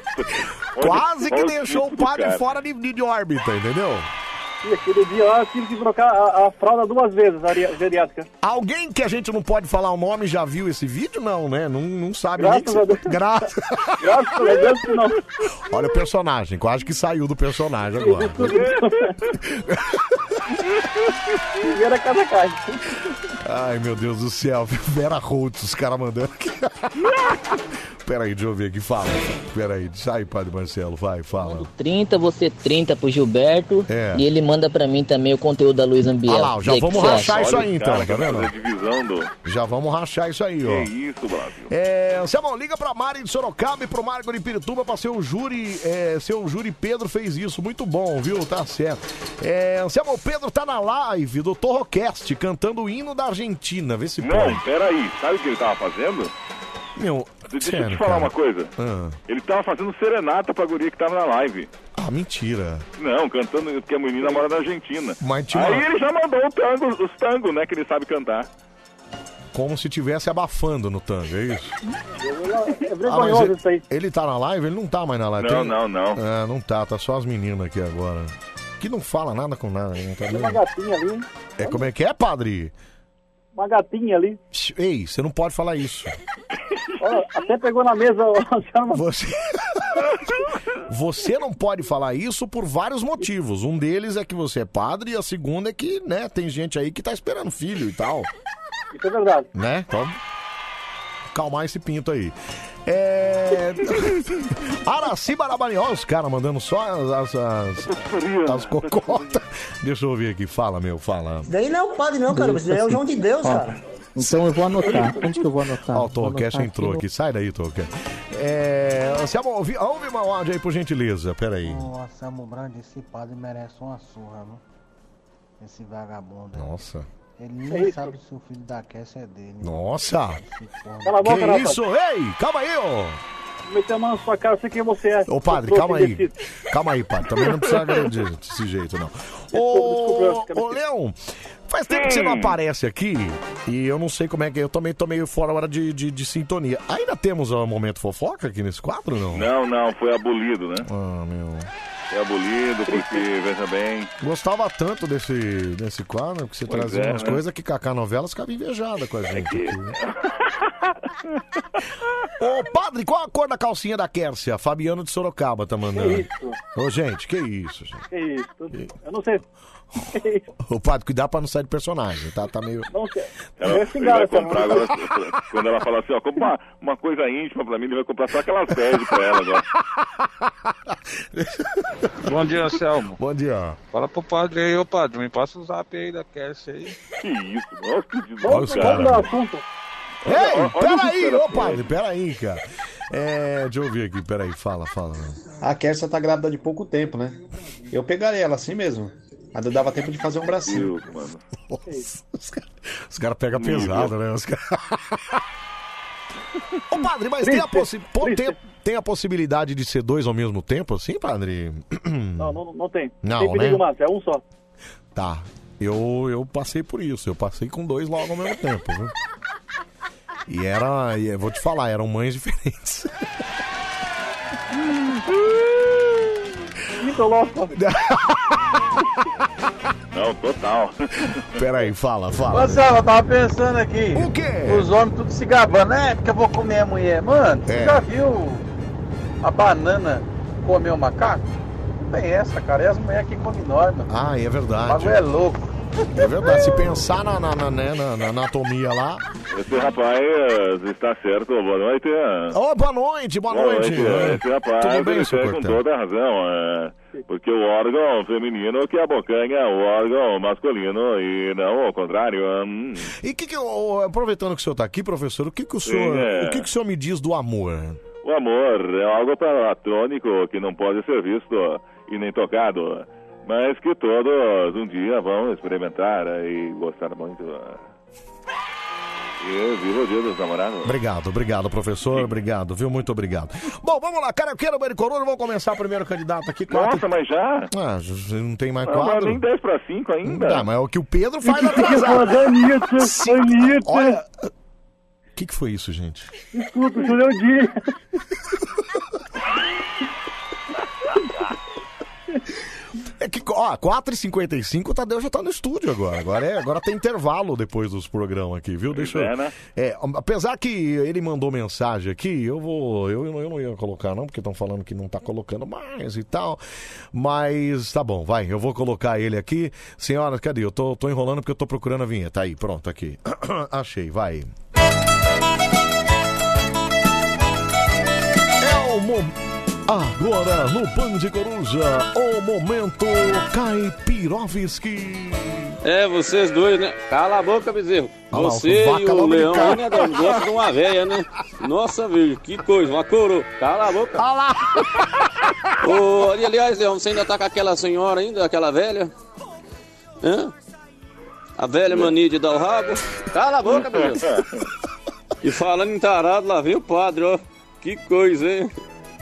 Quase que deixou o padre cara. fora de, de, de órbita, entendeu? E aquele dia lá eu tive que trocar a, a fralda duas vezes, a ri- geriátrica. Alguém que a gente não pode falar o nome já viu esse vídeo? Não, né? Não, não sabe Graças nem que... a Deus. [LAUGHS] Graças... [LAUGHS] Graças a Deus que não. Olha o personagem, quase que saiu do personagem agora. [LAUGHS] Primeira casa cai. Ai, meu Deus do céu. [LAUGHS] Vera Holtz, os caras mandando aqui. [LAUGHS] Peraí, deixa eu ver aqui. Fala. Peraí, sai, Padre Marcelo. Vai, fala. 30, você 30 pro Gilberto. É. E ele manda pra mim também o conteúdo da Luiz Ambiel. Ah lá, já E aí, vamos rachar acha? isso aí então, caras tá vendo? Já vamos rachar isso aí, ó. Que isso, Brasil. É, Anselmo, liga pra Mari de Sorocaba e pro Marco de Pirituba pra ser o júri. É, seu júri Pedro fez isso. Muito bom, viu? Tá certo. É, Anselmo, o Pedro tá na live do Torrocast cantando o hino da Argentina. Vê se Não, pode. peraí. Sabe o que ele tava fazendo? Meu, Deixa eu sério, te falar cara. uma coisa. Ah. Ele tava fazendo serenata pra guria que tava na live. Ah, mentira. Não, cantando que a menina mora na Argentina. Mas tinha Aí ele já mandou o tango, os tangos, né, que ele sabe cantar. Como se tivesse abafando no tango, é isso? É Ah, vergonhoso ele, isso aí. ele tá na live? Ele não tá mais na live. Não, não, não. É, não tá, tá só as meninas aqui agora. Que não fala nada com nada, né? Tá Tem uma gatinha ali, hein? É como é que é, padre? Uma gatinha ali. Ei, você não pode falar isso. [LAUGHS] Até pegou na mesa. [LAUGHS] Você... [LAUGHS] você não pode falar isso por vários motivos. Um deles é que você é padre e a segunda é que, né, tem gente aí que tá esperando filho e tal, Isso é verdade. né? Então, calmar esse pinto aí. É... [LAUGHS] Araci Barabani, ó, os caras mandando só as, as, as, as cocotas. [LAUGHS] Deixa eu ouvir aqui, fala, meu, fala. Daí não é o padre, não, cara. Isso daí é o João de Deus, Ó, cara. Então eu vou anotar. Onde que eu vou anotar? Ó, o anotar entrou aqui, sai daí, Torcast. É... Anselmo, ouve, ouve uma áudio aí, por gentileza, peraí. Nossa, Samu Brandi, esse padre merece uma surra, viu? Esse vagabundo. Nossa. Ele nem sabe se o filho da Cassia é dele. Nossa! Cala a boca, que rapaz. isso? Ei, calma aí, ô! Meter a mão na sua cara, sei quem você é. Ô, padre, calma aí. Calma aí, padre. Também não precisa agredir desse jeito, não. Ô, ô, Leão, faz tempo que você não aparece aqui e eu não sei como é que é. Eu também tô meio fora hora de, de, de sintonia. Ainda temos um momento fofoca aqui nesse quadro, não? Não, não, foi abolido, né? Ah, meu. Foi abolido porque, veja bem, Gostava tanto desse, desse quadro que você Pois trazia é, umas né? coisas que Cacá Novelas ficava invejada com a gente aqui. né? Ô, padre, qual a cor da calcinha da Kércia? Fabiano de Sorocaba tá mandando. Que isso? Ô, gente, que isso, gente. Que isso? Eu não sei. [LAUGHS] Ô, padre, cuidado pra não sair de personagem, tá? Tá meio... Não ela, ele vai comprar agora, quando ela fala assim, ó, compra uma, uma coisa íntima pra mim, ele vai comprar só aquelas pés pra ela agora. [LAUGHS] Bom dia, Anselmo. Bom dia. Fala pro padre aí, ô padre, me passa o zap aí da Cassia aí. Que isso, nossa, que Olha os desgraçado. caras. assunto. Ei, olha peraí, ô padre, peraí, cara. É, deixa eu ver aqui, peraí, fala, fala. A Kersia tá grávida de pouco tempo, né? Eu pegaria ela assim mesmo. Mas não dava tempo de fazer um bracinho. Deus, mano. Nossa, os caras cara pegam pesado, né? Os cara... [LAUGHS] Ô, padre, mas tem a, possi pô, tem, tem a possibilidade de ser dois ao mesmo tempo, assim, padre? Não, não, não tem. Não, tem perigo, né? Márcio, é um só. Tá. Eu, eu passei por isso. Eu passei com dois logo ao mesmo tempo, viu? E era. E vou te falar, eram mães diferentes. [LAUGHS] Muito louco. [LAUGHS] Não, total. Peraí, fala, fala. Anselmo, eu tava pensando aqui. O quê? Os homens tudo se gabando, né? Porque eu vou comer a mulher. Mano, você É. já viu a banana comer o macaco? Não tem essa, cara. É as mulheres que comem nós, mano. Ah, é O verdade. bagulho é louco. É verdade, se pensar na, na, na, né, na- na anatomia lá. Esse rapaz está certo. Boa noite. Ô, boa noite, boa, noite. Esse rapaz Tudo bem, ele com toda a razão. é, porque o órgão feminino que abocanha o órgão masculino e não o contrário. hum. E que que, ô, aproveitando que o senhor está aqui, professor, o que, que o senhor, é. o que, que o senhor me diz do amor? O amor é algo platônico que não pode ser visto e nem tocado, mas que todos um dia vão experimentar e gostar muito. Viva o dia dos namorados. Obrigado, obrigado, professor, obrigado, viu? Muito obrigado. Bom, vamos lá, cara, eu quero o Corona, vamos começar o primeiro candidato aqui. Nossa, mas já? Ah, já não tem mais Não, mas quadro? nem 10 para 5 ainda. Tá, mas é o que o Pedro faz Anitta, Sim, Anitta? Olha, o que, que foi isso, gente? Escuta, o Julião Dia. [LAUGHS] É que, ó, 4h55 o Tadeu já tá no estúdio agora. Agora, é, agora tem intervalo depois dos programas aqui, viu? Deixa eu. é, né? É, apesar que ele mandou mensagem aqui, eu vou. Eu, eu não ia colocar, não, porque estão falando que não tá colocando mais e tal. Mas tá bom, vai, eu vou colocar ele aqui. Senhoras, cadê? Eu tô, tô enrolando porque eu tô procurando a vinheta. Aí, pronto, aqui. [CLEARS THROAT] Achei, vai. É o momento. Agora no Band Coruja, o momento Caipirovski. É, vocês dois, né? Cala a boca, bezerro. Olha lá, Você vaca e o leão aí, né? Gosta de uma velha, né? Nossa, velho, que coisa, uma coroa. Cala a boca. Olha lá. Ô, ali, aliás, Leão, você ainda tá com aquela senhora ainda, aquela velha? Hã? A velha mania de dar o rabo? Cala a boca, bezerro. [LAUGHS] E falando em tarado, lá vem o padre, ó. Que coisa, hein?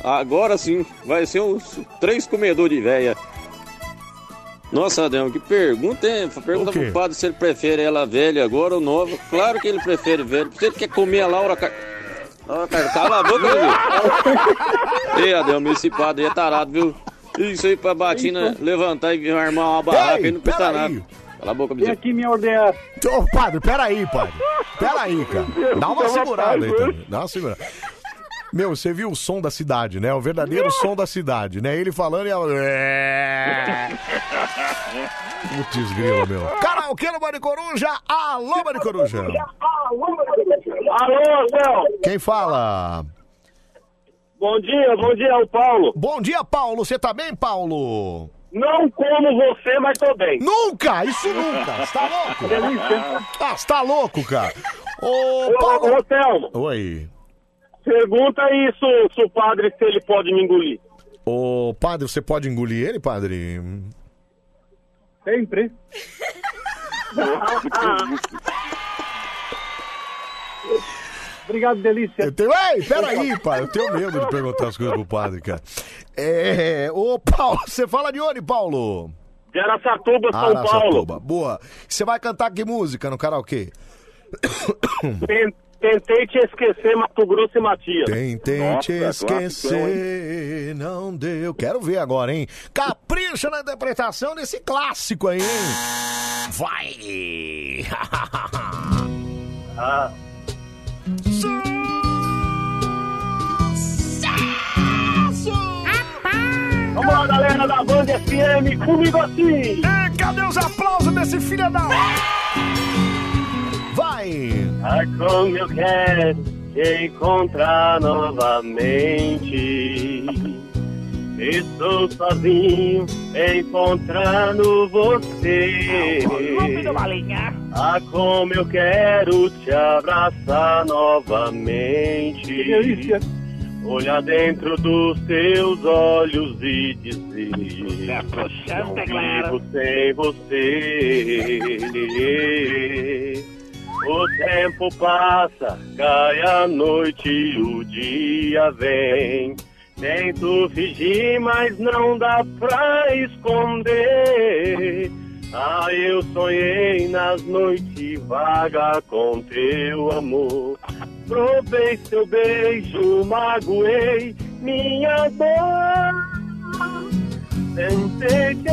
Agora sim, vai ser uns três comedores de véia. Nossa, Adão, que pergunta, hein? Pergunta pro padre se ele prefere ela velha agora ou nova. Claro que ele prefere velha. Se ele quer comer a Laura... Car... Laura Car... Cala a boca, viu? Ei, Adelmo, esse padre aí é tarado, viu? Isso aí pra Batina levantar e armar uma barraca aí não custa nada. Cala a boca, E bezerro. aqui minha ordenança. Ô, padre, peraí, padre. Peraí, cara. Dá uma segurada aí também. Dá uma segurada. Meu, você viu o som da cidade, né? O verdadeiro som da cidade, né? Ele falando e ela. É. Putz, grilo, meu. Karaokê no Bande Coruja. Alô, Bande Coruja. Alô, Céu. Quem fala? Bom dia, bom dia, é o Paulo. Bom dia, Paulo. Você tá bem, Paulo? Não como você, mas tô bem. Nunca! Isso nunca! Você tá louco? Ah, você tá louco, cara? Ô, Ô, Paulo. ô, Thelma, Oi. Pergunta isso se o padre se ele pode me engolir. Ô, padre, você pode engolir ele, padre? Sempre. [LAUGHS] Obrigado, delícia. Eu tenho... Ei, peraí, pai. Eu tenho medo de perguntar as coisas pro padre, cara. É... Ô, Paulo, [LAUGHS] você fala de onde, Paulo? De Araçatuba, São Paulo. Araçatuba. Boa. Você vai cantar que música no karaokê? Ten- Tentei te esquecer, Mato Grosso e Matias. Tentei te esquecer, não deu. Quero ver agora, hein? Capricha na interpretação desse clássico aí, hein? Vai! Ah. Vamos lá, galera da Band FM, comigo assim. cadê os aplausos desse filho da... Vai! Ah, como eu quero te encontrar novamente. Estou sozinho encontrando você. Ah, como eu quero te abraçar novamente. Olhar dentro dos teus olhos e dizer: Não vivo sem você. O tempo passa, cai a noite o dia vem. Tento fingir, mas não dá pra esconder. Ah, eu sonhei nas noites vagas com teu amor. Provei seu beijo, magoei minha dor. Tentei te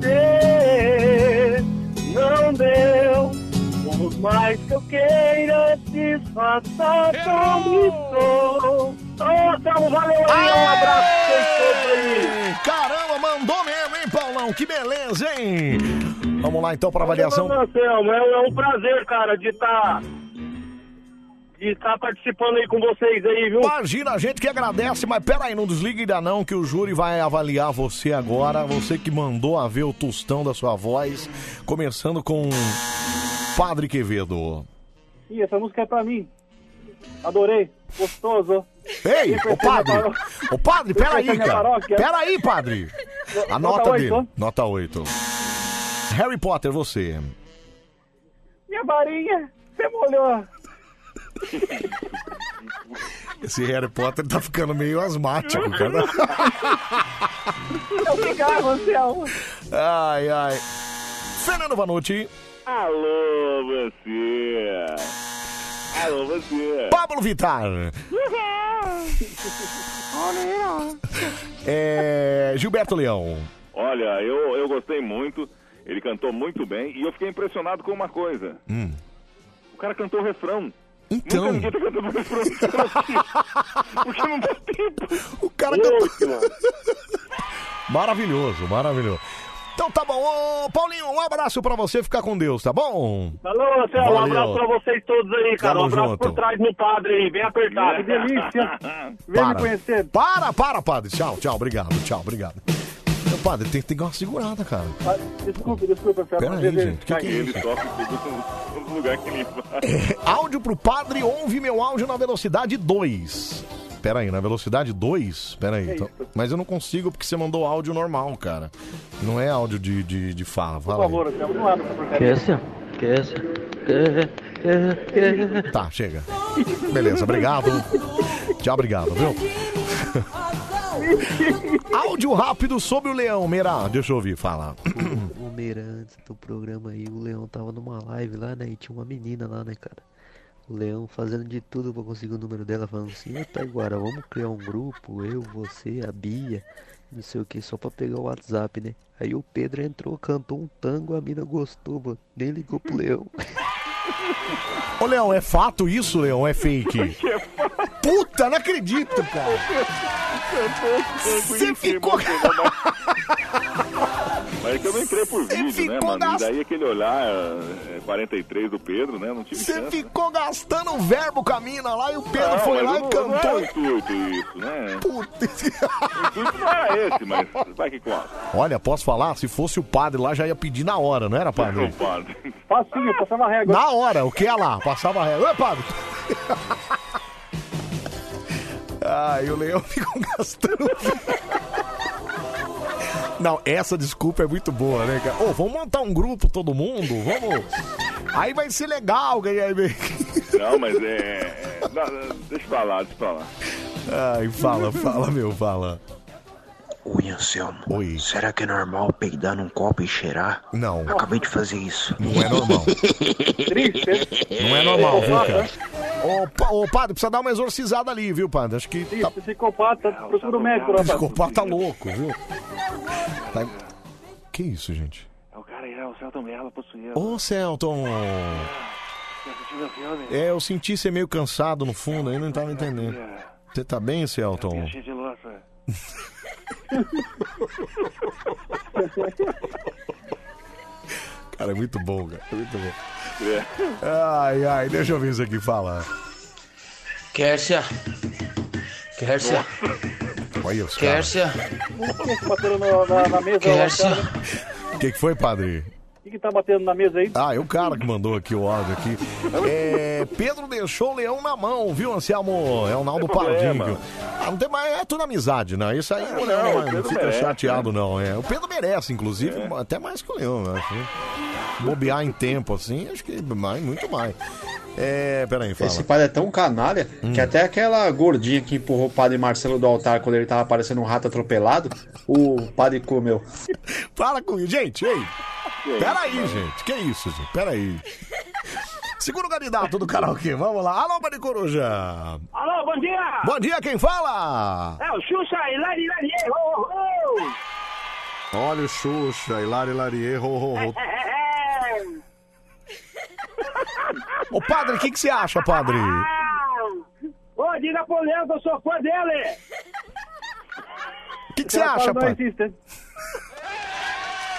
esquecer, não deu. Por mais que eu queira disfarçar, como estou. Tamo, valeu aí, um abraço aí. Caramba, mandou mesmo, hein, Paulão? Que beleza, hein? Vamos lá então para avaliação. Anselmo, é, é um prazer, cara, de estar de estar participando aí com vocês aí, viu? Imagina, a gente que agradece, mas peraí, não desliga ainda não, que o júri vai avaliar você agora. Você que mandou a ver o tostão da sua voz. Começando com Padre Quevedo. Ih, essa música é pra mim. Adorei. Gostoso. Ei, ô conhece padre! Ô padre, peraí, minha cara. Peraí, padre. A Nota dele. Nota 8. Harry Potter, você. Minha varinha, você molhou. Esse Harry Potter tá ficando meio asmático, cara. É o cigarro, Anselmo. Ai, ai. Fernando Vanucci. Alô, você. Alô, você. Pablo Vittar. [LAUGHS] É, Gilberto Leão. Olha, eu, eu gostei muito. Ele cantou muito bem e eu fiquei impressionado com uma coisa. Hum. O cara cantou o refrão. Então. Nunca ninguém tá cantando o refrão. [LAUGHS] Porque não dá tempo. O cara cantou. [LAUGHS] Maravilhoso, maravilhoso. Então tá bom. Ô, Paulinho, um abraço pra você. Ficar com Deus, tá bom? Alô, Anselmo, um abraço pra vocês todos aí, cara. Tamo um abraço junto. por trás no padre aí, bem apertado. Que delícia. [LAUGHS] Vem me conhecer. Para, para, padre. Tchau, tchau. Obrigado, tchau, obrigado. Meu padre, tem, tem que dar uma segurada, cara. Ah, Desculpa, desculpa, Anselmo. Pera aí, gente. Que que é Ele isso? É, áudio pro padre, ouve meu áudio na velocidade 2. Pera aí, na velocidade 2? Pera aí. Que então- mas eu não consigo porque você mandou áudio normal, cara. Não é áudio de, de, de fala. Por Fala aí. favor, Anselmo, não abre essa porcaria. Tá, chega. Beleza, obrigado. Tchau, obrigado, viu? [LAUGHS] áudio rápido sobre o leão, Meira. Deixa eu ouvir, fala. O Meira, antes do programa aí, o Leão tava numa live lá, né? E tinha uma menina lá, né, cara? O Leão fazendo de tudo pra conseguir o número dela, falando assim, ô Taiguara, vamos criar um grupo, eu, você, a Bia, não sei o que, só pra pegar o WhatsApp, né? Aí o Pedro entrou, cantou um tango, a mina gostou, mano. Nem ligou pro Leão. Ô, Leão, é fato isso, Leão? É fake? [LAUGHS] Puta, não acredito, cara. [LAUGHS] Você ficou. [LAUGHS] É que eu não entrei por vídeo, né, mano? gast- E daí aquele olhar é, 43 do Pedro, né? Não tive Você ficou gastando o verbo com a mina lá e o Pedro Não, foi lá eu e não- cantou. Não é intuito isso, né? Puta. O intuito não era esse, mas vai que conta. Olha, posso falar? Se fosse o padre lá, já ia pedir na hora, não era, padre? Não, padre. Facinho, passava a régua. Na hora, o que é lá? Passava a régua. Ô, padre! Ai, o leão ficou gastando. [LAUGHS] Não, essa desculpa é muito boa, né, cara? Ô, vamos montar um grupo, todo mundo? Vamos. Aí vai ser legal, ganhar. Não, mas é. é- não, deixa pra lá, deixa pra lá. Ai, fala, fala, meu, fala. Oi, Anselmo. Oi. Será que é normal peidar num copo e cheirar? Não. Acabei de fazer isso. Não é normal. Não é normal, viu, cara? Ô, pa- ô, padre, precisa dar uma exorcizada ali, viu, padre? Acho que. Tá... Psicopata, procura o médico, rapaz. Psicopata louco, viu? Tá- Que isso, gente? É o cara aí, é o Celton Mello, possuído. Ô, Celton! Você assistiu meu filme? É, eu senti você meio cansado no fundo aí, não tava entendendo. Você tá bem, Celton? Cheio de louça. [LAUGHS] [LAUGHS] Cara, é muito bom, cara. É muito bom. É. Ai, ai, deixa eu ver isso aqui, fala. Kércia. Kércia. Olha os caras. Kércia. Batendo na, na mesa? Kércia. O que, que foi, padre? Que, que tá batendo na mesa aí? Ah, é o cara que mandou aqui o áudio aqui. É, Pedro deixou o leão na mão, viu, Anselmo? É o Naldo. Pardinho. Ah, não tem mais, é tudo amizade, né? Isso aí É, não, não, não, o fica merece, chateado, né? não. É. O Pedro merece, inclusive, até mais que o leão, né? Bobear em tempo, assim, acho que mais, muito mais. É, peraí, fala. Esse padre é tão canalha que até aquela gordinha que empurrou o padre Marcelo do altar quando ele tava parecendo um rato atropelado, o padre comeu. [LAUGHS] Para com isso, gente, ei. Peraí, gente, que isso, gente, peraí. [LAUGHS] Segundo candidato do karaokê, vamos lá. Alô, Bani Coruja. Alô, bom dia! Bom dia, quem fala? É o Xuxa Hilari Hilari, ho, ho! Olha o Xuxa, Hilari Hilarie, ho, ho, ho. É, é. Ô, padre, o que, que você acha, padre? Ô, diga pro Leão que eu sou fã dele! O que, que você acha, padre?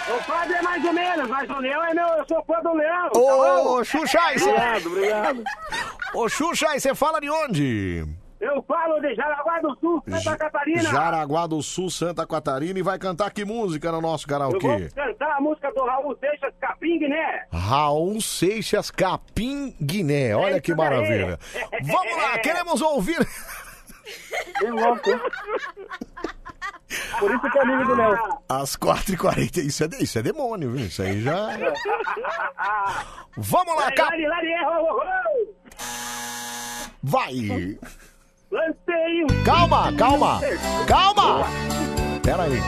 O padre é mais ou menos, mas o Leão é meu, eu sou fã do Leão. tá bom? Ô, Xuxa, você... Obrigado, obrigado. [LAUGHS] Ô, Xuxa, você fala de onde? Eu falo de Jaraguá do Sul, Santa Catarina. Jaraguá do Sul, Santa Catarina. E vai cantar que música no nosso Eu vou karaokê? cantar a música do Raul Seixas Capim, né? Raul Seixas Capim Guiné. Olha que isso daí. maravilha. [LAUGHS] Vamos lá, queremos ouvir. Bem louco? [LAUGHS] Por isso que é amigo do Léo. Às 4h40. Isso é, isso é demônio, viu? Isso aí já. Vamos lá, lari, é. Vai! Lancei um... Calma, calma! Calma! Pera aí.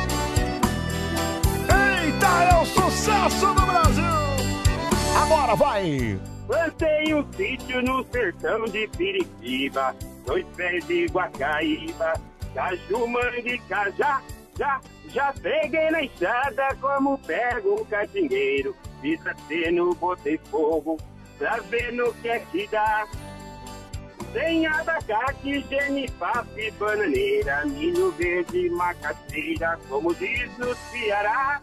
Eita, é o sucesso do Brasil! Agora vai! Plantei um sítio no sertão de Piritiba, dois pés de Guacaíba, caju, mandica, já, já, já peguei na enxada como pego um catingueiro, fiz aceno, botei fogo, pra ver no que é que dá. Tem abacate, genipape, bananeira, milho verde, macaxeira, como diz no Ceará.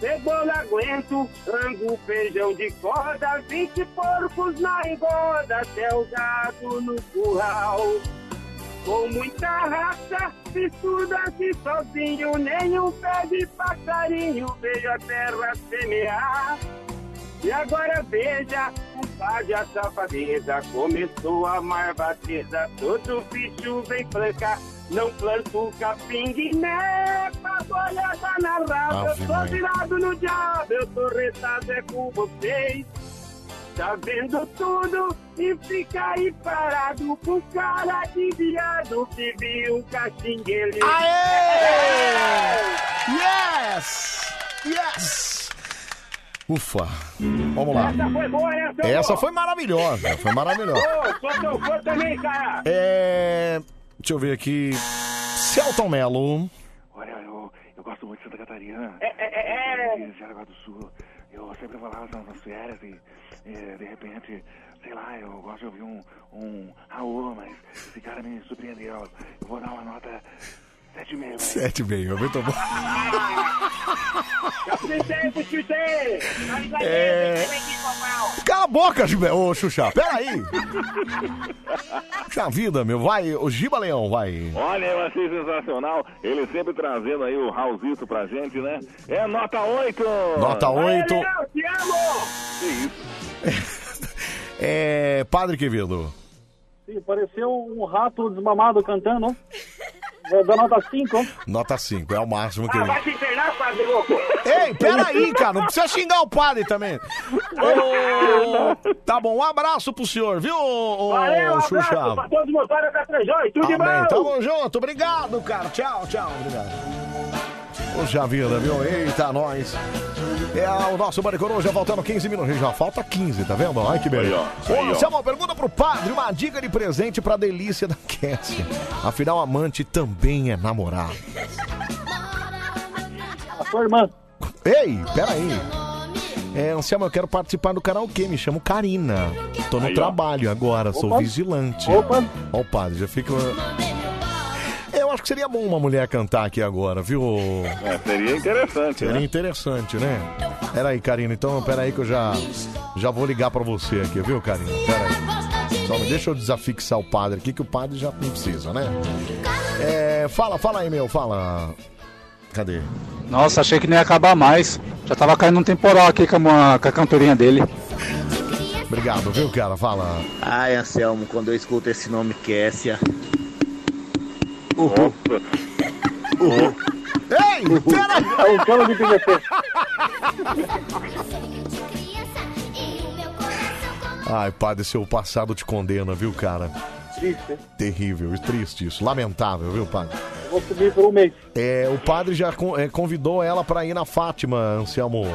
Cebola aguento, ango, feijão de corda, 20 porcos na engoda, até o gado no curral. Com muita raça, assim sozinho, nenhum pé de passarinho veio a terra semear. E agora veja, o padre a safadeza começou a marvateza, todo bicho vem plancar. Não planto capim guiné, pagoiada na raba, eu Maria. virado no diabo, eu tô retado é com vocês. Tá vendo tudo e fica aí parado com cara de viado que viu um caxinguele. Yes! Yes! Ufa! Vamos lá. Essa foi boa, né, seu Essa foi maravilhosa, foi maravilhosa. Ô, sou teu fã também, cara. É. Deixa eu ver aqui. Celton Mello. Olha, eu, eu gosto muito de Santa Catarina. É, é, é. De Jaraguá do Sul. Eu sempre vou lá nas, nas férias e, eh, de repente, sei lá, eu gosto de ouvir um, um Raul, mas esse cara me surpreendeu. Eu vou dar uma nota 7,5. Sete meio, muito bom. [LAUGHS] É. Cala a boca. Ô, Xuxa, peraí. Puxa vida, meu. Vai, o Giba Leão, vai. Olha, eu achei sensacional. Ele sempre trazendo aí o Raulzito pra gente, né? É nota 8! Nota 8. Leão, te amo! Que isso? [LAUGHS] É. Padre Quevedo. Sim, pareceu um rato desmamado cantando, Vou dar nota 5, ó. Nota 5, é o máximo que Ah, vai se internar, padre louco! Ei, peraí, cara, não precisa xingar o padre também. Ô, tá bom, um abraço pro senhor, viu, ô, Valeu, um abraço Xuxa? pra todos os motores da Trejões, tudo de Amém, bom! tamo junto, obrigado, cara. Tchau, tchau, obrigado. Poxa vida, viu? Eita, nós. É o nosso Maricorô já faltando 15 minutos. Já falta 15, tá vendo? Ai, que beleza. Ô. Samuel, pergunta pro padre uma dica de presente pra delícia da Cassie. Afinal, amante também é namorado. A sua irmã. Ei, peraí. É, Anselmo, eu quero participar do karaokê. Me chamo Karina. Tô no Aí, ó. trabalho agora, sou Opa. vigilante. Opa. Ó, o padre, já fica. Eu acho que seria bom uma mulher cantar aqui agora, viu? É, seria interessante, Seria né? interessante, né? Peraí, Karina, então peraí que eu já, já vou ligar pra você aqui, viu, Karina? Peraí. Só me deixa eu desafixar o padre aqui, que o padre já não precisa, né? É, fala, fala aí, meu, fala. Cadê? Nossa, achei que não ia acabar mais. Já tava caindo um temporal aqui com a, com a cantorinha dele. Obrigado, viu, cara? Fala. Ai, Anselmo, quando eu escuto esse nome Kessia. Nossa. Ei, peraí! É cano de PVC. Ai, padre, seu passado te condena, viu, cara? Triste. Terrível, triste isso, lamentável, viu, padre? Vou subir por um mês. É, o padre já con- é, convidou ela pra ir na Fátima, Anselmo.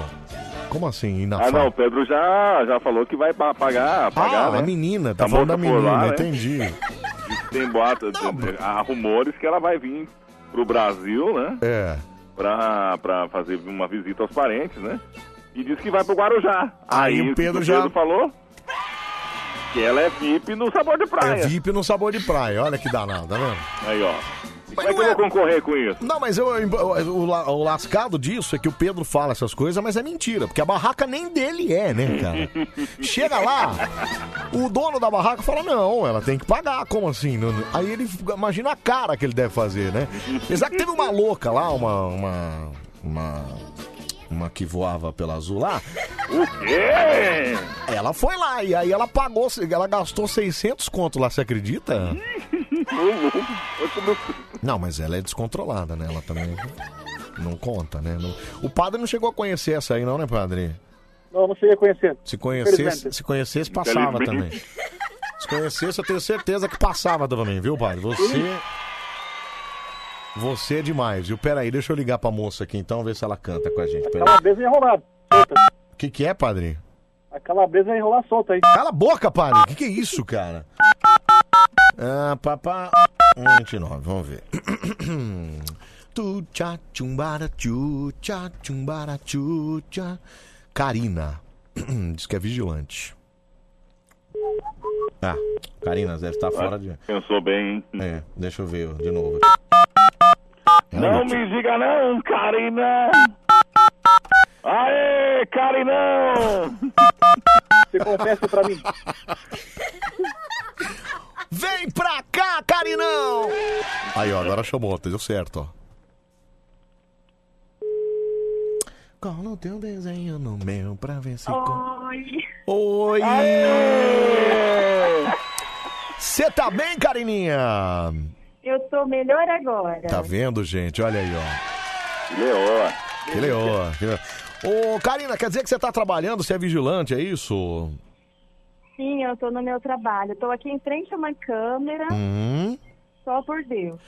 Como assim, ir na Ah, Fátima? não, o Pedro já, já falou que vai pa- pagar, pagar Ah, né? a menina, tá falando da moça menina, lá, né? entendi. Tem boato, há rumores que ela vai vir pro Brasil, né? É. Pra, pra fazer uma visita aos parentes, né? E diz que vai pro Guarujá. Aí o que Pedro o já- Pedro falou que ela é VIP no sabor de praia. É VIP no sabor de praia, olha que danado, tá vendo? Aí, ó. Como é que eu vou concorrer com isso? Não, mas eu, o, o lascado disso é que o Pedro fala essas coisas, mas é mentira, porque a barraca nem dele é, né, cara? [LAUGHS] Chega lá, o dono da barraca fala, não, ela tem que pagar, como assim? Não- não- Aí ele, imagina a cara que ele deve fazer, né? Apesar que teve uma louca lá, uma, uma, uma, uma que voava pela azul lá. O quê? Ela foi lá, e aí ela pagou, ela gastou 600 conto lá, você acredita? Não, mas ela é descontrolada, né? Ela também não conta, né? O padre não chegou a conhecer essa aí, não, né, padre? Não, não sei conhecer. Se conhecesse, se conhecesse passava também. Se conhecesse, eu tenho certeza que passava também, viu, padre? Você. Você é demais, viu? Pera aí, deixa eu ligar pra moça aqui então, ver se ela canta com a gente. A Pera calabresa solta. O que, que é, padre? A calabresa ia enrolar solta aí. Cala a boca, padre! O que, que é isso, cara? Ah, papá. 29, vamos ver. [CLEARS THROAT] Tu tcha chumbara tchu tcha chumbara tchu tcha. Karina. [CLEARS THROAT] Diz que é vigilante. Ah, Karina deve estar fora de. Pensou bem, hein? É, deixa eu ver de novo. Não me diga não, Karina! Aê, Carinão! Você confessa pra mim. [LAUGHS] Vem pra cá, Carinão! Aí, ó, agora chamou, deu certo, ó. Cola o teu desenho no meu pra ver se. Oi. Oi! Você tá bem, Carininha? Eu tô melhor agora. Tá vendo, gente? Olha aí, ó. Leoa. Que leoa. Que leoa. Ô, Karina, quer dizer que você tá trabalhando, você é vigilante, é isso? Sim, eu tô no meu trabalho. Tô aqui em frente a uma câmera, Hum. só por Deus.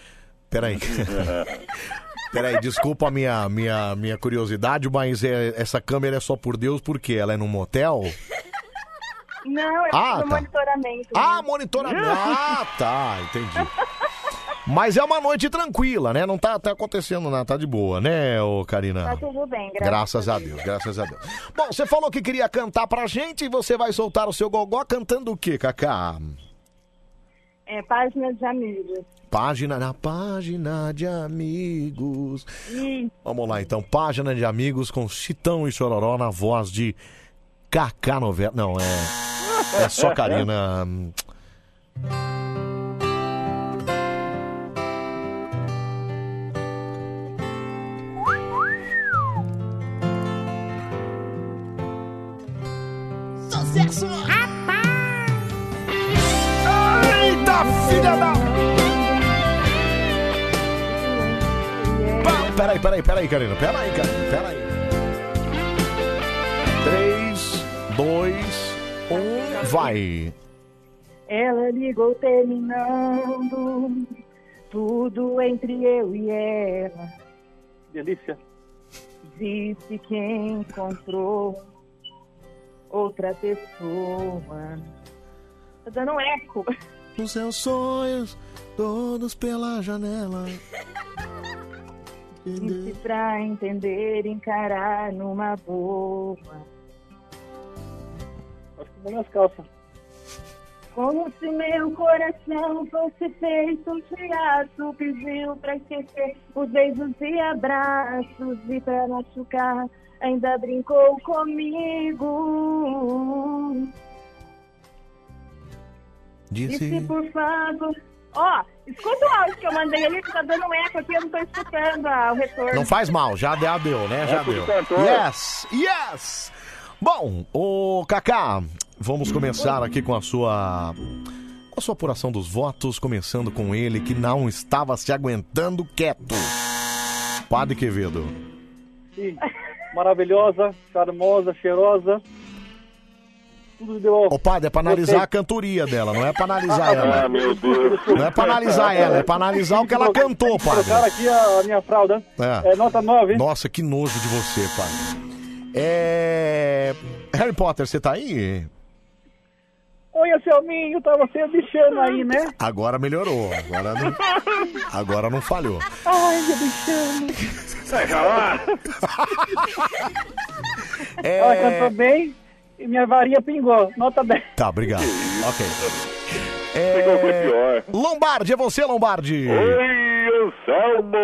Peraí. [LAUGHS] Peraí, desculpa a minha, minha, minha curiosidade, mas é, essa câmera é só por Deus porque ela é num motel? Não, é Ah, no tá. monitoramento. Ah, monitoramento. Ah, tá, entendi. [LAUGHS] Mas é uma noite tranquila, né? Não tá, tá acontecendo nada, tá de boa, né, ô Karina? Tá tudo bem, graças, Graças a Deus, graças a Deus. Bom, você falou que queria cantar pra gente e você vai soltar o seu gogó cantando o quê, Cacá? É, página de amigos. Página na página de amigos. Ih, Vamos lá, então. Página de amigos com Chitão e Chororó na voz de Cacá Novela. Não, é. É só Karina. [LAUGHS] Sucesso! Eita, filha da. Pá, Peraí, peraí, peraí, Karina. Peraí, Karina. Peraí. 3, 2, 1, vai. ela ligou terminando tudo entre eu e ela. Delícia. Disse que encontrou outra pessoa. Tá dando um eco. Os seus sonhos, todos pela janela. [LAUGHS] Disse pra entender, encarar numa boa. Acho que molhou as calças. Como se meu coração fosse feito de aço, pediu pra esquecer os beijos e abraços e pra machucar, ainda brincou comigo. Disse, Disse. por favor. Ó, escuta o áudio que eu mandei ali, que tá dando um eco aqui, eu não tô escutando ah, o retorno. Não faz mal, já deu, né? Já É, deu. Yes, yes. Bom, o Kaká, vamos começar aqui com a sua com a sua apuração dos votos, começando com ele que não estava se aguentando quieto. Padre Quevedo. Sim. Maravilhosa, charmosa, cheirosa. Tudo de bom. Ô, padre, é pra analisar a cantoria dela, não é pra analisar ela. Ah, meu Deus. Não é pra analisar ela, é pra analisar o que ela cantou, padre. Trocaram aqui a, a minha fralda. É. É nota 9. hein? Nossa, que nojo de você, padre. É. Harry Potter, você tá aí? Oi, Anselminho, tava se bichando aí, né? Agora melhorou. Agora não, agora não falhou. Ai, meu bichano. Sai pra lá. É... Ela cantou bem e minha varinha pingou. Nota 10. Tá, obrigado. Ok. Foi pior. Lombardi, é você, Lombardi? Oi, Anselmo.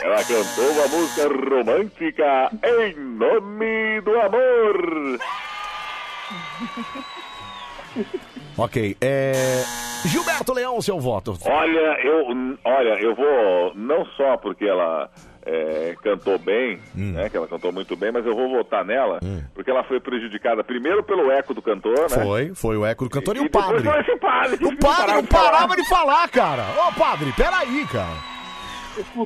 Ela cantou uma música romântica em nome do amor. [LAUGHS] Ok, é. Gilberto Leão, seu voto. Olha, eu, olha, eu vou não só porque ela é, cantou bem, Hum. né? Que ela cantou muito bem, mas eu vou votar nela porque ela foi prejudicada primeiro pelo eco do cantor, né? Foi, foi o eco do cantor e, E o padre. foi esse padre. O padre não parava de falar, cara. Ô, padre, peraí, cara.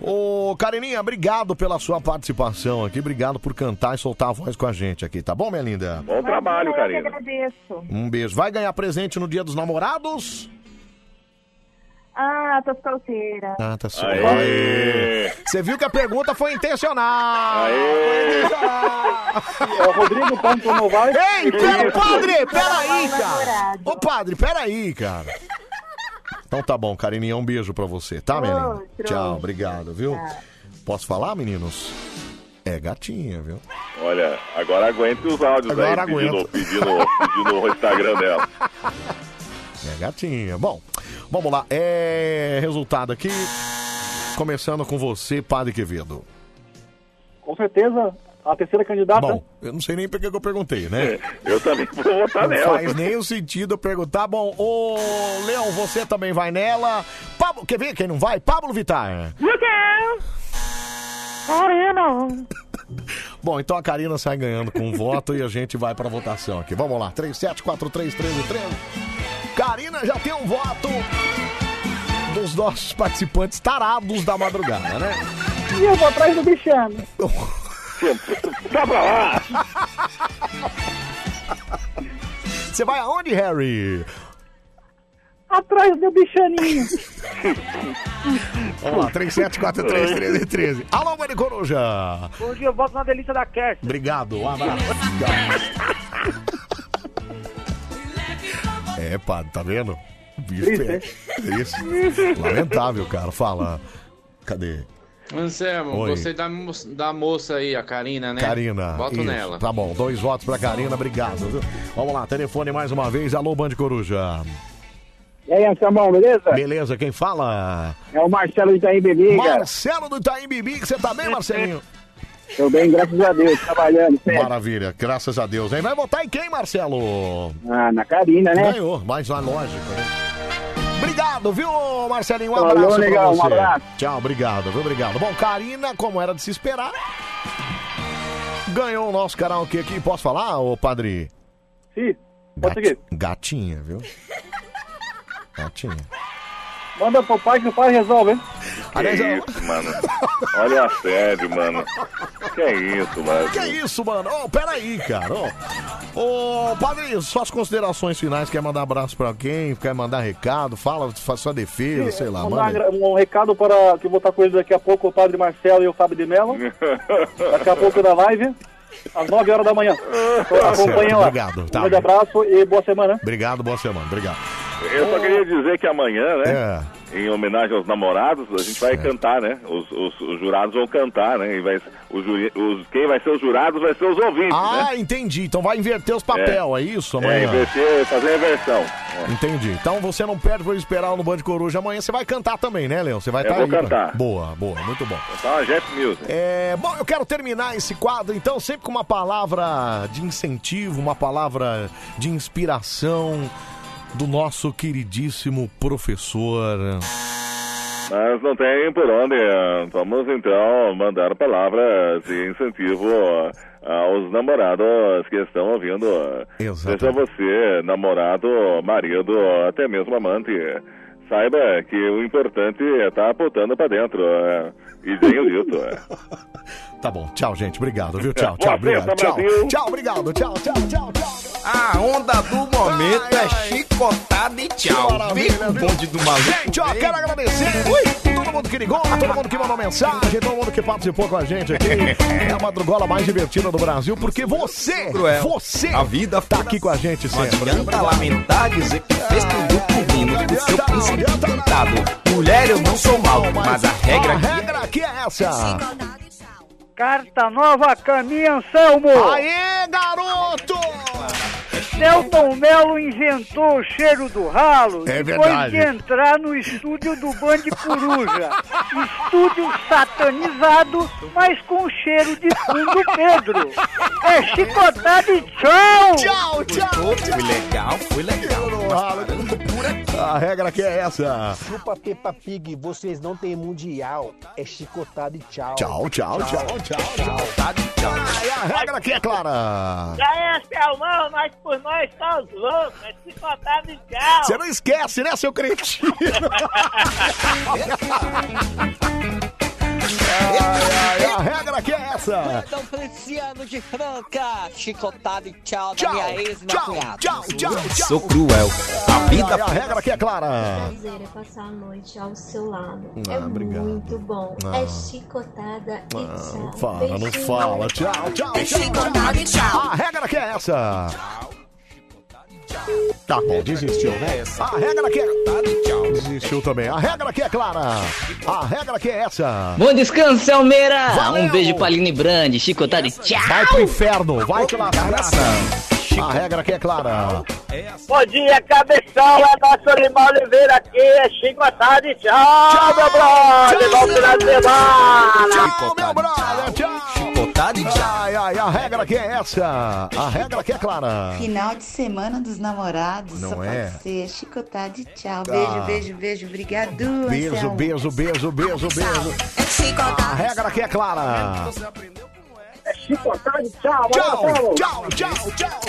Ô, Carininha, obrigado pela sua participação aqui. Obrigado por cantar e soltar a voz com a gente aqui, tá bom, minha linda? Bom trabalho, Karina. agradeço. Um beijo. Vai ganhar presente no dia dos namorados? Ah, tô solteira. Ah, tá certo. Aê! Você viu que a pergunta foi intencional. É o Rodrigo Ponto não vai. Ei, pera, padre, peraí, cara. Ô, padre, peraí, cara. Então tá bom, Carininha, um beijo pra você, tá, minha linda? Outro. Tchau, obrigado, viu? Posso falar, meninos? É gatinha, viu? Olha, agora aguente os áudios Agora aí pedindo, aguento. pedindo, pedindo o Instagram dela. [LAUGHS] É gatinha. Bom, vamos lá. É resultado aqui. Começando com você, Padre Quevedo. Com certeza, a terceira candidata. Bom, eu não sei nem por que eu perguntei, né? Eu também vou votar Não nela. faz nenhum sentido eu perguntar. Bom, ô Leão, você também vai nela. Pablo, quer ver quem não vai? Pablo Vittar. Não. Karina. [LAUGHS] Bom, então a Karina sai ganhando com um voto e a gente vai pra votação aqui. Vamos lá, 37431313. Karina já tem um voto dos nossos participantes tarados da madrugada, né? E eu vou atrás do bichano. [LAUGHS] Tá pra lá! Você vai aonde, Harry? Atrás do bichaninho. Vamos lá, 37431313. Alô, Mari Coruja. Bom dia, eu volto na delícia da Kerst. Obrigado, um abraço. É, padre, tá vendo? O bicho é. Isso. Lamentável, cara. Fala. Cadê? Anselmo, Oi. gostei da, mo- da moça aí, a Karina, né? Karina. Voto isso. nela. Tá bom, dois votos pra Karina, obrigado. Viu? Vamos lá, telefone mais uma vez. Alô, Band Coruja. E aí, Anselmão, beleza? Beleza, quem fala? É o Marcelo de Itaim Bibi. Marcelo do Itaim Bibi, que você tá bem, Marcelinho? [LAUGHS] Tô bem, graças a Deus, trabalhando. sempre. Maravilha, graças a Deus. Hein? Vai votar em quem, Marcelo? Ah, na Karina, né? Ganhou, mas na lógica, né? Obrigado, viu, Marcelinho? Um abraço pra legal, um você. abraço. Tchau, obrigado, viu? Obrigado. Bom, Karina, como era de se esperar, ganhou o nosso karaokê aqui. Posso falar, ô padre? Sim, pode seguir. Gatinha, viu? [LAUGHS] Gatinha. Manda pro pai que o pai resolve, hein? Que Aliás, isso, mano. Olha a assédio, mano. Que isso, mano. Que isso, mano? Ô, peraí, cara. Ô, Ô, padre, suas considerações finais. Quer mandar abraço pra alguém? Quer mandar recado? Fala, faz sua defesa, sei lá, Mandar manda. um recado para que eu vou estar com ele daqui a pouco, o Padre Marcelo e o Fábio de Mello. [LAUGHS] Daqui a pouco da live, às 9 horas da manhã. Tá certo, Acompanha lá. obrigado, tá. Um grande abraço e boa semana. Obrigado, boa semana. Obrigado. Eu só queria dizer que amanhã, né? É. Em homenagem aos namorados, a gente vai cantar, né? Os, os- os jurados vão cantar, né? E vai, os, os- quem vai ser os jurados vai ser os ouvintes, Ah, né? entendi. Então vai inverter os papel, é, isso É, amanhã? inverter, fazer a inversão. Entendi. Então você não perde por esperar no Band Coruja amanhã. Você vai cantar também, né, Leão? Você vai estar vou aí. pra- cantar. Boa, boa, muito bom. Tá uma Jet Music. É, bom, eu quero terminar esse quadro, então, sempre com uma palavra de incentivo, uma palavra de inspiração do nosso queridíssimo professor. Mas não tem por onde. eh, Vamos então mandar palavras de incentivo eh, aos namorados que estão ouvindo. Seja você namorado, marido, até mesmo amante. Saiba que o importante é estar apontando pra dentro. eh, E tenho dito. [LAUGHS] Tá bom, tchau, gente. Obrigado, viu? Tchau, tchau, [LAUGHS] obrigado. Tchau, tchau, obrigado. Tchau, tchau, tchau, tchau. A onda do momento é chicotada e tchau. Vem o viu? bonde do maluco. Gente, ó, quero agradecer todo mundo que ligou, todo mundo que mandou mensagem, todo mundo que participou com a gente aqui. [LAUGHS] É a madrugola mais divertida do Brasil, porque você, Cruel. você, A vida tá aqui com a gente Não sempre. adianta lamentar, dizer que fez tudo por mim do seu príncipe encantado. Mulher, eu não sou mal, mas a regra A é regra aqui é essa. Carta nova, caminha Anselmo. Aê, garoto! Selton Mello inventou o cheiro do ralo É depois verdade. de entrar no estúdio do Band Coruja. Estúdio satanizado, mas com cheiro de fundo Pedro. É chicotada e tchau! Tchau, tchau, Foi legal, foi legal. A regra que é essa. Chupa Peppa Pig, vocês não têm mundial. É chicotada e tchau. Tchau, tchau, tchau, tchau, tchau. E a regra que é clara. Já é Selmão, nós por nós estamos loucos, é chicotado e tchau. Você não esquece, né, seu cretino? [LAUGHS] Ai, ai, a regra que é essa. Então, Feliciano de Franca, chicotado e tchau, Tchau, da minha ex tchau, tchau, tchau, tchau. Sou cruel. A vida ai, a regra que é clara. prazer é passar a noite ao seu lado. Ah, é obrigado. muito bom. Ah. É chicotada e Ah, tchau. não fala, não fala. Tchau, tchau, tchau. Chicotada e tchau. A regra que é essa. Tá bom, desistiu, né? A regra que é... Desistiu também. A regra que é clara. A regra que é essa. Bom descanso, Selmeira! Valeu! Um beijo pra Aline Brand, chicotado e tchau! Vai pro inferno, vai te lascar. A regra que é clara. Bom dia, cabeção, é nosso Limão Oliveira aqui, é chicotado e tchau, meu brother, bom final de semana. Tchau, meu brother, tchau. Chicotado e tchau. Ai, ai, a regra que é essa. A regra que é clara. Final de semana dos namorados. Não só é? pode ser chicotado e tchau. Ah. Beijo, beijo, beijo. Obrigado. Beijo, beijo, beijo, beijo, beijo. A regra que é clara. É chicotado e tchau, Tchau, Marcelo. tchau, tchau, tchau.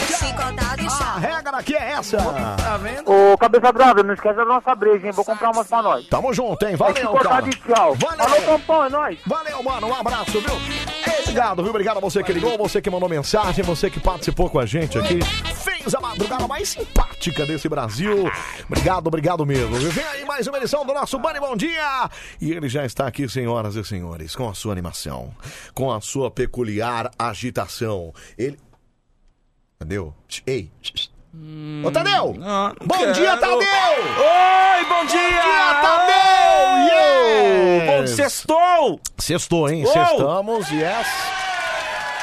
A regra que é essa. Tá vendo? Ô, cabeça brava, não esquece da nossa breja, hein? Vou comprar umas pra nós. Tamo junto, hein? É Valeu, chicotado cara. e tchau. Valeu. Alô, Pampão, é nóis. Valeu, mano. Um abraço, viu? Obrigado, viu? Obrigado a você que ligou, você que mandou mensagem, você que participou com a gente aqui. Fez a madrugada mais simpática desse Brasil. Obrigado, obrigado mesmo. Vem aí mais uma edição do nosso Bani Bom Dia. E ele já está aqui, senhoras e senhores, com a sua animação, com a sua peculiar agitação. Ele. Tadeu? Ei. Ô, Tadeu! Bom quero. dia, Tadeu! Oi, bom dia! dia, Tadeu! Yes! Bom, sextou! Sextou, hein? Uou! Sextamos, yes.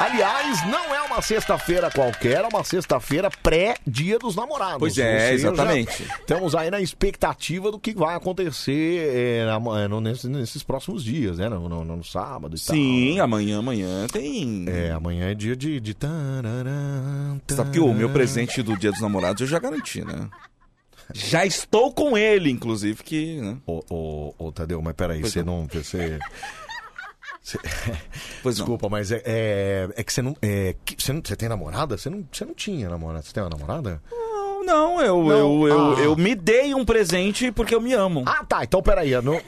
Aliás, não é uma sexta-feira qualquer, é uma sexta-feira pré-Dia dos Namorados. Pois é, exatamente. Estamos aí na expectativa do que vai acontecer é, na- no- nesses, nesses próximos dias, né? No, no- no sábado e Sim, amanhã, amanhã tem. tal. É, amanhã é dia de. de... tararã, Sabe que o meu presente do Dia dos Namorados eu já garanti, né? Já estou com ele, inclusive, que. Né? Ô, ô, ô, Tadeu, mas peraí, Pois você não. não. Você. [LAUGHS] Pois não. Desculpa, mas é, é, é que você não. É, você não. Você tem namorada? Você não, você não tinha namorada. Você tem uma namorada? Não, não, eu, Não. Eu, eu, Ah. eu me dei um presente porque eu me amo. Ah, tá. Então, peraí. No,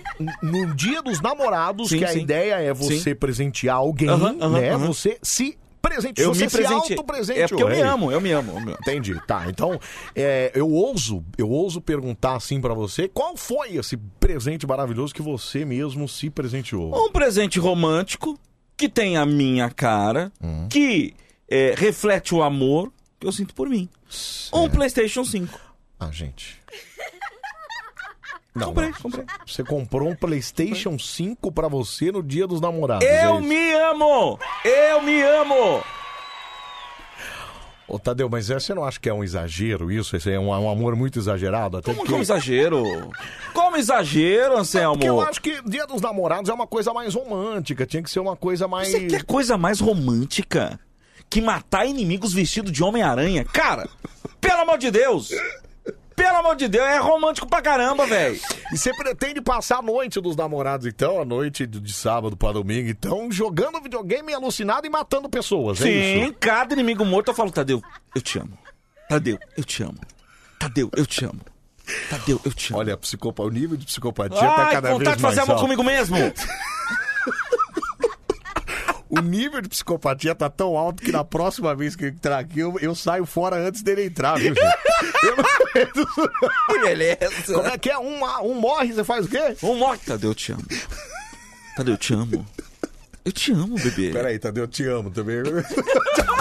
no dia dos namorados, Sim, que a sim. ideia é você Sim. presentear alguém, Aham, aham, né? aham. Você se presente, Eu você me se presente- é porque eu me amo, eu me amo. Entendi, tá. Então, é, eu ouso, eu ouso perguntar assim pra você, qual foi esse presente maravilhoso que você mesmo se presenteou? Um presente romântico que tem a minha cara, Hum. que é, reflete o amor que eu sinto por mim. Um PlayStation 5. Ah, gente. Não, comprei, não. comprei. Você comprou um PlayStation 5 pra você no dia dos namorados. é Eu isso? me amo! Eu me amo! Ô, Tadeu, mas é, você não acha que é um exagero isso? Esse é um, um amor muito exagerado? Até Como, porque... como exagero? Como exagero, Anselmo? Porque eu acho que Dia dos Namorados é uma coisa mais romântica, tinha que ser uma coisa mais. Você quer coisa mais romântica que matar inimigos vestido de Homem-Aranha? Cara, pelo amor de Deus! Pelo amor de Deus, é romântico pra caramba, velho. E você pretende passar a noite dos namorados, então, a noite de, sábado pra domingo, então, jogando videogame alucinado e matando pessoas, é Sim, isso? cada inimigo morto eu falo, Tadeu, eu te amo. Tadeu, eu te amo. Tadeu, eu te amo. Tadeu, eu te amo. Olha, psicopa... o nível de psicopatia tá Ai, cada vez vontade de mais fazer amor alto. comigo mesmo. [LAUGHS] O nível de psicopatia tá tão alto que na próxima vez que ele entrar aqui, eu, eu saio fora antes dele entrar, viu, gente? Eu não... Beleza. Como é que é? Um, um morre, você faz o quê? Um morre. Tadeu, eu te amo. Tadeu, eu te amo. Eu te amo, bebê. Peraí, Tadeu, eu te amo também. [LAUGHS]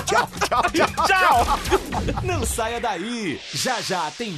Tchau, tchau, tchau, tchau. Não saia daí. Já já tem